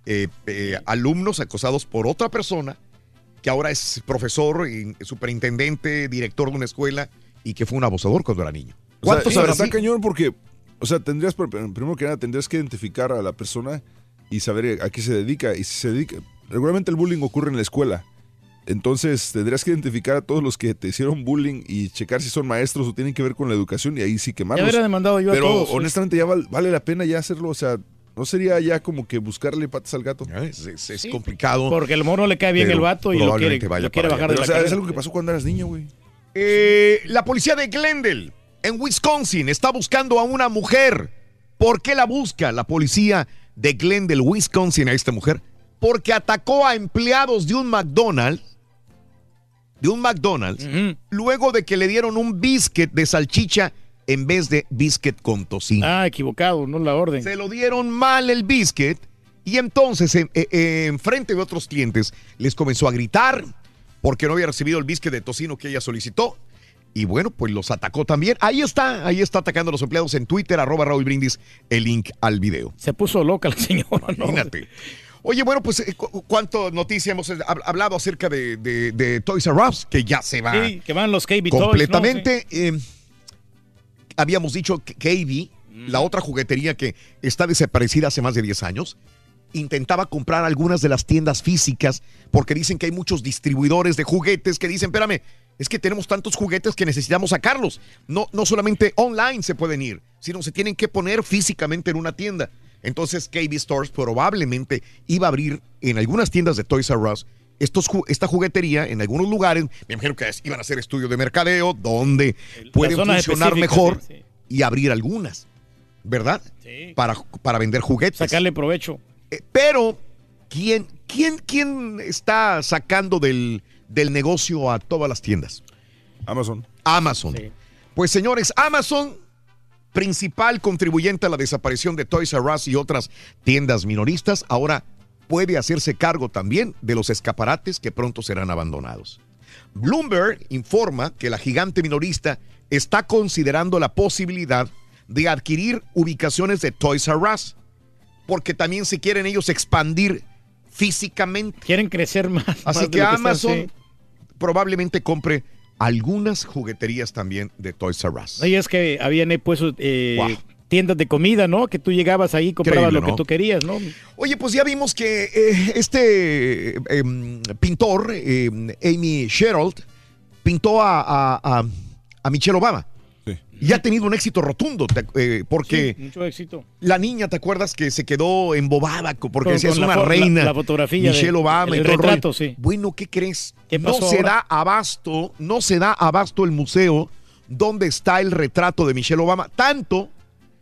eh, eh, alumnos acosados por otra persona que ahora es profesor, y superintendente, director de una escuela y que fue un abusador cuando era niño. O sea, ¿Cuántos está, cañón porque, o sea, tendrías, pr- primero que nada, tendrías que identificar a la persona y saber a qué se dedica. Y si se dedica, regularmente el bullying ocurre en la escuela. Entonces tendrías que identificar a todos los que te hicieron bullying y checar si son maestros o tienen que ver con la educación y ahí sí quemarlos. Ya hubiera demandado yo a Pero todos, pues. honestamente ya val- vale la pena ya hacerlo, o sea, no sería ya como que buscarle patas al gato. Es, es- es complicado. Porque el morro le cae bien el vato y lo quiere, probablemente vaya lo quiere para bajar de la Pero, o sea, es algo que pasó cuando eras niño, güey. Eh, la policía de Glendale, en Wisconsin, está buscando a una mujer. ¿Por qué la busca la policía de Glendale, Wisconsin, a esta mujer? Porque atacó a empleados de un McDonald's, de un McDonald's, luego de que le dieron un biscuit de salchicha en vez de biscuit con tocino. Ah, equivocado, no la orden. Se lo dieron mal el biscuit y entonces en, eh, eh, en frente de otros clientes les comenzó a gritar porque no había recibido el biscuit de tocino que ella solicitó. Y bueno, pues los atacó también. Ahí está, ahí está atacando a los empleados en Twitter, arroba Raúl Brindis, el link al video. Se puso loca la señora, ¿no? Imagínate. Oye, bueno, pues eh, cu- cuánto noticia hemos eh, hab- hablado acerca de, de- de Toys R Us, que ya se va Sí, que van los KB Toys, ¿no? completamente. eh, habíamos dicho que KB, la otra juguetería que está desaparecida hace más de 10 años, intentaba comprar algunas de las tiendas físicas porque dicen que hay muchos distribuidores de juguetes que dicen, espérame, es que tenemos tantos juguetes que necesitamos sacarlos. No, no solamente online se pueden ir, sino se tienen que poner físicamente en una tienda. Entonces KB Stores probablemente iba a abrir en algunas tiendas de Toys R Us estos, esta juguetería en algunos lugares. Me imagino que iban a hacer estudios de mercadeo donde pueden zonas funcionar mejor sí, sí. y abrir algunas, ¿verdad? Sí. Para, para vender juguetes. Sacarle provecho. Eh, Pero, ¿quién, quién, quién está sacando del, del negocio a todas las tiendas? Amazon. Amazon. Pues señores, Amazon, principal contribuyente a la desaparición de Toys R Us y otras tiendas minoristas, ahora puede hacerse cargo también de los escaparates que pronto serán abandonados. Bloomberg informa que la gigante minorista está considerando la posibilidad de adquirir ubicaciones de Toys R Us, porque también se quieren ellos expandir físicamente. Quieren crecer más. más Así que están, Amazon sí. probablemente compre algunas jugueterías también de Toys R Us. Ahí es que habían eh, puesto eh, Wow. tiendas de comida, ¿no? Que tú llegabas ahí y comprabas Increíble, lo ¿no? que tú querías, ¿no? Oye, pues ya vimos que eh, este eh, em, pintor, em, Amy Sherald, pintó a, a- a- a Michelle Obama. Y ha tenido un éxito rotundo, eh, porque Sí, mucho éxito. la niña, ¿te acuerdas que se quedó embobada porque decía es una fo- la- reina? la fotografía Michelle de- Obama el el retrato, sí. Bueno, ¿qué crees? ¿Qué no se ahora? da abasto, no se da abasto el museo donde está el retrato de Michelle Obama, tanto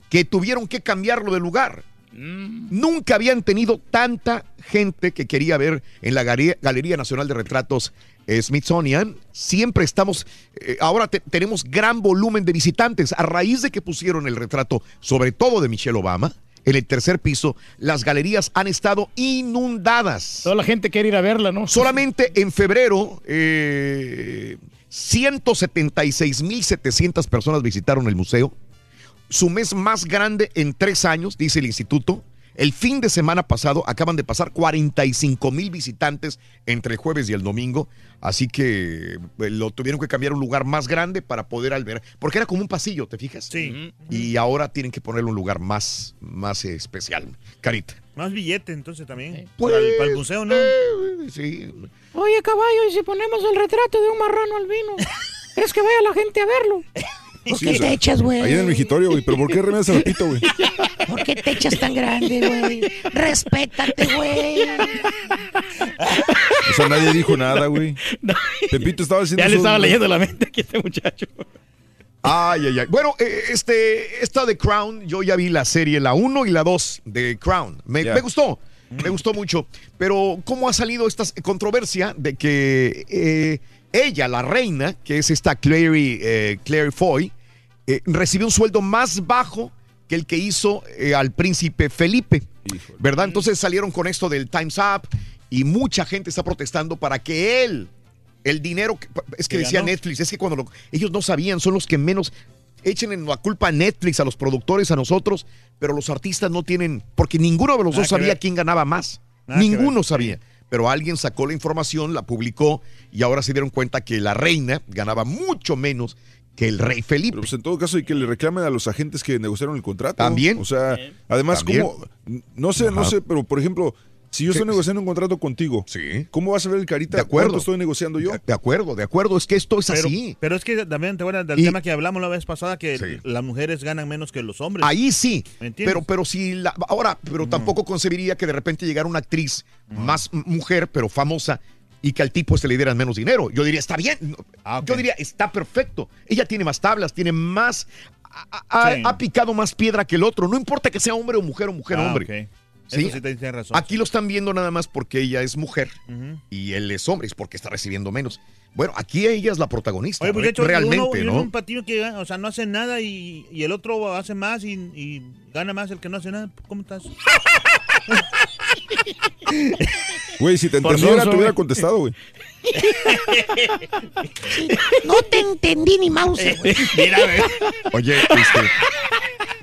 que tuvieron que cambiarlo de lugar. Mm. Nunca habían tenido tanta gente que quería ver en la Galería, Nacional de Retratos Smithsonian. Siempre estamos, eh, ahora te- tenemos gran volumen de visitantes a raíz de que pusieron el retrato, sobre todo de Michelle Obama. En el tercer piso, las galerías han estado inundadas. Toda la gente quiere ir a verla, ¿no? Solamente en febrero, eh, 176.700 personas visitaron el museo. Su mes más grande en tres años, dice el instituto. El fin de semana pasado acaban de pasar 45 mil visitantes entre el jueves y el domingo. Así que eh, lo tuvieron que cambiar a un lugar más grande para poder albergar. Porque era como un pasillo, ¿te fijas? Sí. Y ahora tienen que ponerle un lugar más, más eh, especial. Carita. Más billete entonces también. Pues, para, el, para el museo, ¿no? sí. Oye, caballo, ¿y si ponemos el retrato de un marrano albino? ¿Crees que vaya la gente a verlo? ¿Por Sí, qué o sea, te echas, güey? Ahí en el vigitorio, güey. Pero ¿por qué remedas el repito, güey? ¿Por qué te echas tan grande, güey? Respétate, güey. O sea, nadie dijo nada, güey. Pepito estaba haciendo Ya le estaba leyendo la mente aquí a este muchacho. Ay, ay, ay. Bueno, eh, este, esta de Crown, yo ya vi la serie, la 1 y la 2 de Crown. Me gustó, me gustó mucho. Pero, ¿cómo ha salido esta controversia de que eh, ella, la reina, que es esta Clary, eh, Clary Foy, eh, recibió un sueldo más bajo que el que hizo eh, al príncipe Felipe? ¿Verdad? Entonces salieron con esto del Time's Up y mucha gente está protestando para que él, el dinero, que, es que ¿Que decía ganó? Netflix, es que cuando lo- ellos no sabían, son los que menos echen en la culpa a Netflix, a los productores, a nosotros, pero los artistas no tienen, porque ninguno de los Nada dos sabía ver. quién ganaba más. Nada ninguno sabía. Pero alguien sacó la información, la publicó y ahora se dieron cuenta que la reina ganaba mucho menos que el rey Felipe. Pero pues en todo caso, y que le reclamen a los agentes que negociaron el contrato. También. O sea, además. ¿cómo? No sé, no sé, pero por ejemplo, si yo estoy negociando un contrato contigo, ¿cómo vas a ver el carita? De acuerdo. ¿Cuánto estoy negociando yo? De acuerdo, de acuerdo, es que esto es Pero, así. pero es que también te acuerdas del Y- tema que hablamos la vez pasada, que las mujeres ganan menos que los hombres. Ahí sí, ¿Me entiendes? pero, pero si la, ahora, pero tampoco concebiría que de repente llegara una actriz más mujer, pero famosa, y que al tipo se le dieran menos dinero. Yo diría, está bien. Ah, Yo diría, está perfecto. Ella tiene más tablas, tiene más. Ha, Sí. picado más piedra que el otro. No importa que sea hombre o mujer o mujer o Ah, hombre. ok. ¿Sí? Eso sí te tienes razón. Aquí lo están viendo nada más porque ella es mujer y él es hombre, es porque está recibiendo menos. Bueno, aquí ella es la protagonista, Oye, pues de hecho, realmente, uno, ¿no? un patillo que o sea, no hace nada y, y el otro hace más y, y gana más el que no hace nada. ¿Cómo estás? Güey, si te entendiera, te hubiera contestado, güey. No te entendí ni mouse, güey. Oye, este.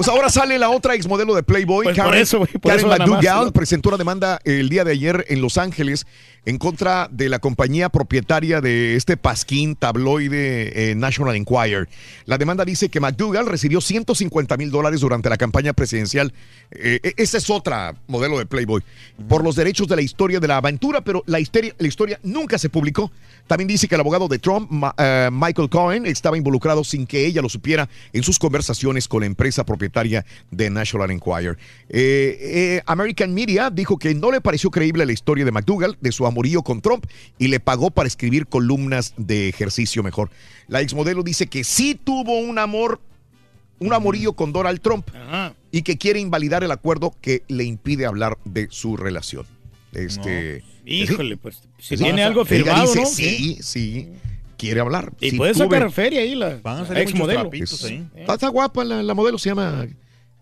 Pues ahora sale la otra exmodelo de Playboy, Pues por Karen, eso, güey, por Karen eso ¿no? presentó una demanda el día de ayer en Los Ángeles en contra de la compañía propietaria de este pasquín tabloide eh, National Enquirer. La demanda dice que McDougall recibió 150 mil dólares durante la campaña presidencial. Eh, eh, esa es otra modelo de Playboy. Por los derechos de la historia de la aventura, pero la historia, la historia nunca se publicó. También dice que el abogado de Trump, eh, Michael Cohen, estaba involucrado sin que ella lo supiera en sus conversaciones con la empresa propietaria de National Enquirer. Eh, American Media dijo que no le pareció creíble la historia de McDougall, de su amorío con Trump, y le pagó para escribir columnas de ejercicio mejor. La exmodelo dice que sí tuvo un amor, un amorío con Donald Trump y que quiere invalidar el acuerdo que le impide hablar de su relación. Este, Híjole, pues si Sí. tiene algo Ella firmado, dice, ¿no? Sí, sí, quiere hablar. Y Sí, puede sacar feria ahí la Van a salir ex muchos modelo. trapitos ahí. Está, está guapa la, la modelo, se llama.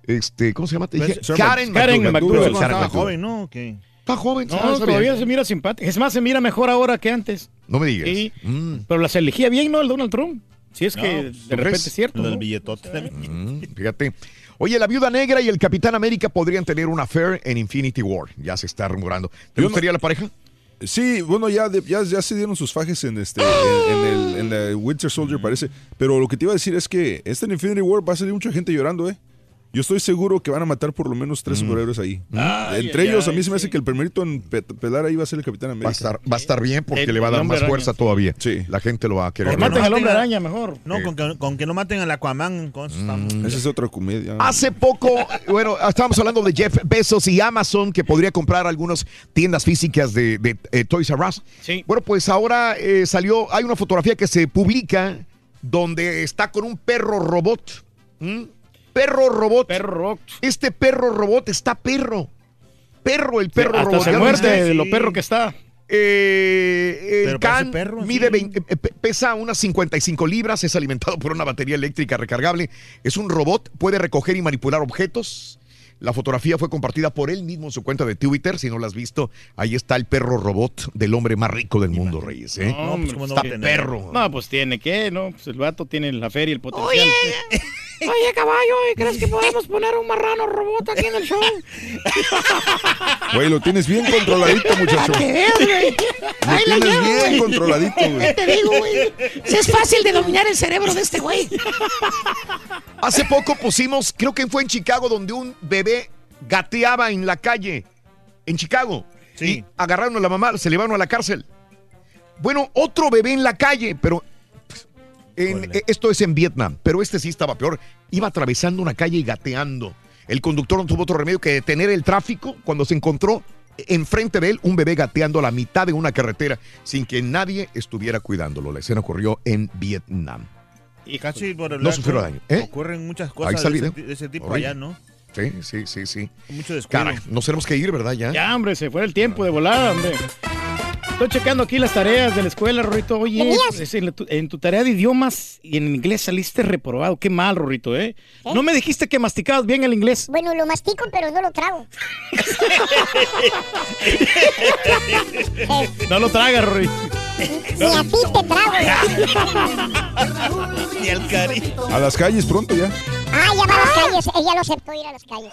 Este, ¿Cómo se llama? Te Pues, dije. Karen Karen McDougal. Karen Estaba McDougal. joven, ¿no? ¿Qué? Está joven, No, está- está todavía bien. se mira simpática. Es más, se mira mejor ahora que antes. No me digas. Sí. Mm, Pero las elegía bien, ¿no? El Donald Trump. Si es No, que pues, de ¿tú repente crees? es cierto. ¿no? billetote también. mm, fíjate. Oye, la viuda negra y el Capitán América podrían tener una affair en Infinity War. Ya se está rumorando. ¿Te Yo no- gustaría la pareja? Sí, bueno, ya, ya, ya se dieron sus fajes en este en, en el en la Winter Soldier, parece. Pero lo que te iba a decir es que este en Infinity War va a salir mucha gente llorando, ¿eh? Yo estoy seguro que van a matar por lo menos tres superhéroes ahí. Ay, Entre ay, ellos, a mí se me hace que el primerito en pe- pelar ahí va a ser el Capitán América. Va a estar, va a estar bien porque El- le va a dar más araña, fuerza sí. todavía. Sí. La gente lo va a querer. Que maten al hombre araña mejor. No, con que, con que no maten al Aquaman, con eso estamos. Esa es otra comedia. Hace poco, bueno, estábamos hablando de Jeff Bezos y Amazon que podría comprar algunas tiendas físicas de, de, eh, Toys R Us. Sí. Bueno, pues ahora eh, salió, hay una fotografía que se publica donde está con un perro robot. ¿Mm? Perro robot. Perro rock. Este perro robot está perro. Perro, el perro Hasta robot. se ¿Ya lo muerde de lo perro que está. Eh, el can perro, mide sí. 20 eh, pe- pesa unas 55 libras, es alimentado por una batería eléctrica recargable. Es un robot, puede recoger y manipular objetos. La fotografía fue compartida por él mismo en su cuenta de Twitter. Si no la has visto, ahí está el perro robot del hombre más rico del mundo, Reyes. ¿eh? No, pues, ¿cómo no está perro. No, pues tiene que, ¿no? Pues el vato tiene la feria y el potencial. Oye, oye, caballo, ¿y ¿crees que podemos poner un marrano robot aquí en el show? Güey, lo tienes bien controladito, muchacho. ¿Qué veas, güey? Lo Ahí la tienes llevo, bien güey. controladito, ¿Qué güey. te digo, güey? Si es fácil de dominar el cerebro de este güey. Hace poco pusimos, creo que fue en Chicago, donde un bebé gateaba en la calle. En Chicago. Sí. Y agarraron a la mamá, se llevaron a la cárcel. Bueno, otro bebé en la calle, pero en- eh, esto es en Vietnam, pero este sí estaba peor. Iba atravesando una calle y gateando. El conductor no tuvo otro remedio que detener el tráfico cuando se encontró enfrente de él un bebé gateando a la mitad de una carretera sin que nadie estuviera cuidándolo. La escena ocurrió en Vietnam. Y casi por el No sufrió daño. ¿eh? Ocurren muchas cosas de, ese, video. de ese tipo Horrible. allá, ¿no? Sí, sí, sí, sí. Mucho descuido. Caray, nos tenemos que ir, ¿verdad? Ya. Ya, hombre, se fue el tiempo de volada, hombre. Estoy checando aquí las tareas de la escuela, Rorrito. Oye, es en, la tu- en tu tarea de idiomas y en inglés saliste reprobado. Qué mal, Rorrito, ¿eh? No me dijiste que masticabas bien el inglés. Bueno, lo mastico, pero no lo trago. No lo tragas, Rorrito. Ni a ti te trago. Ni al cari. A las calles pronto ya. Ah, ya va a las calles. Ella lo aceptó ir a las calles.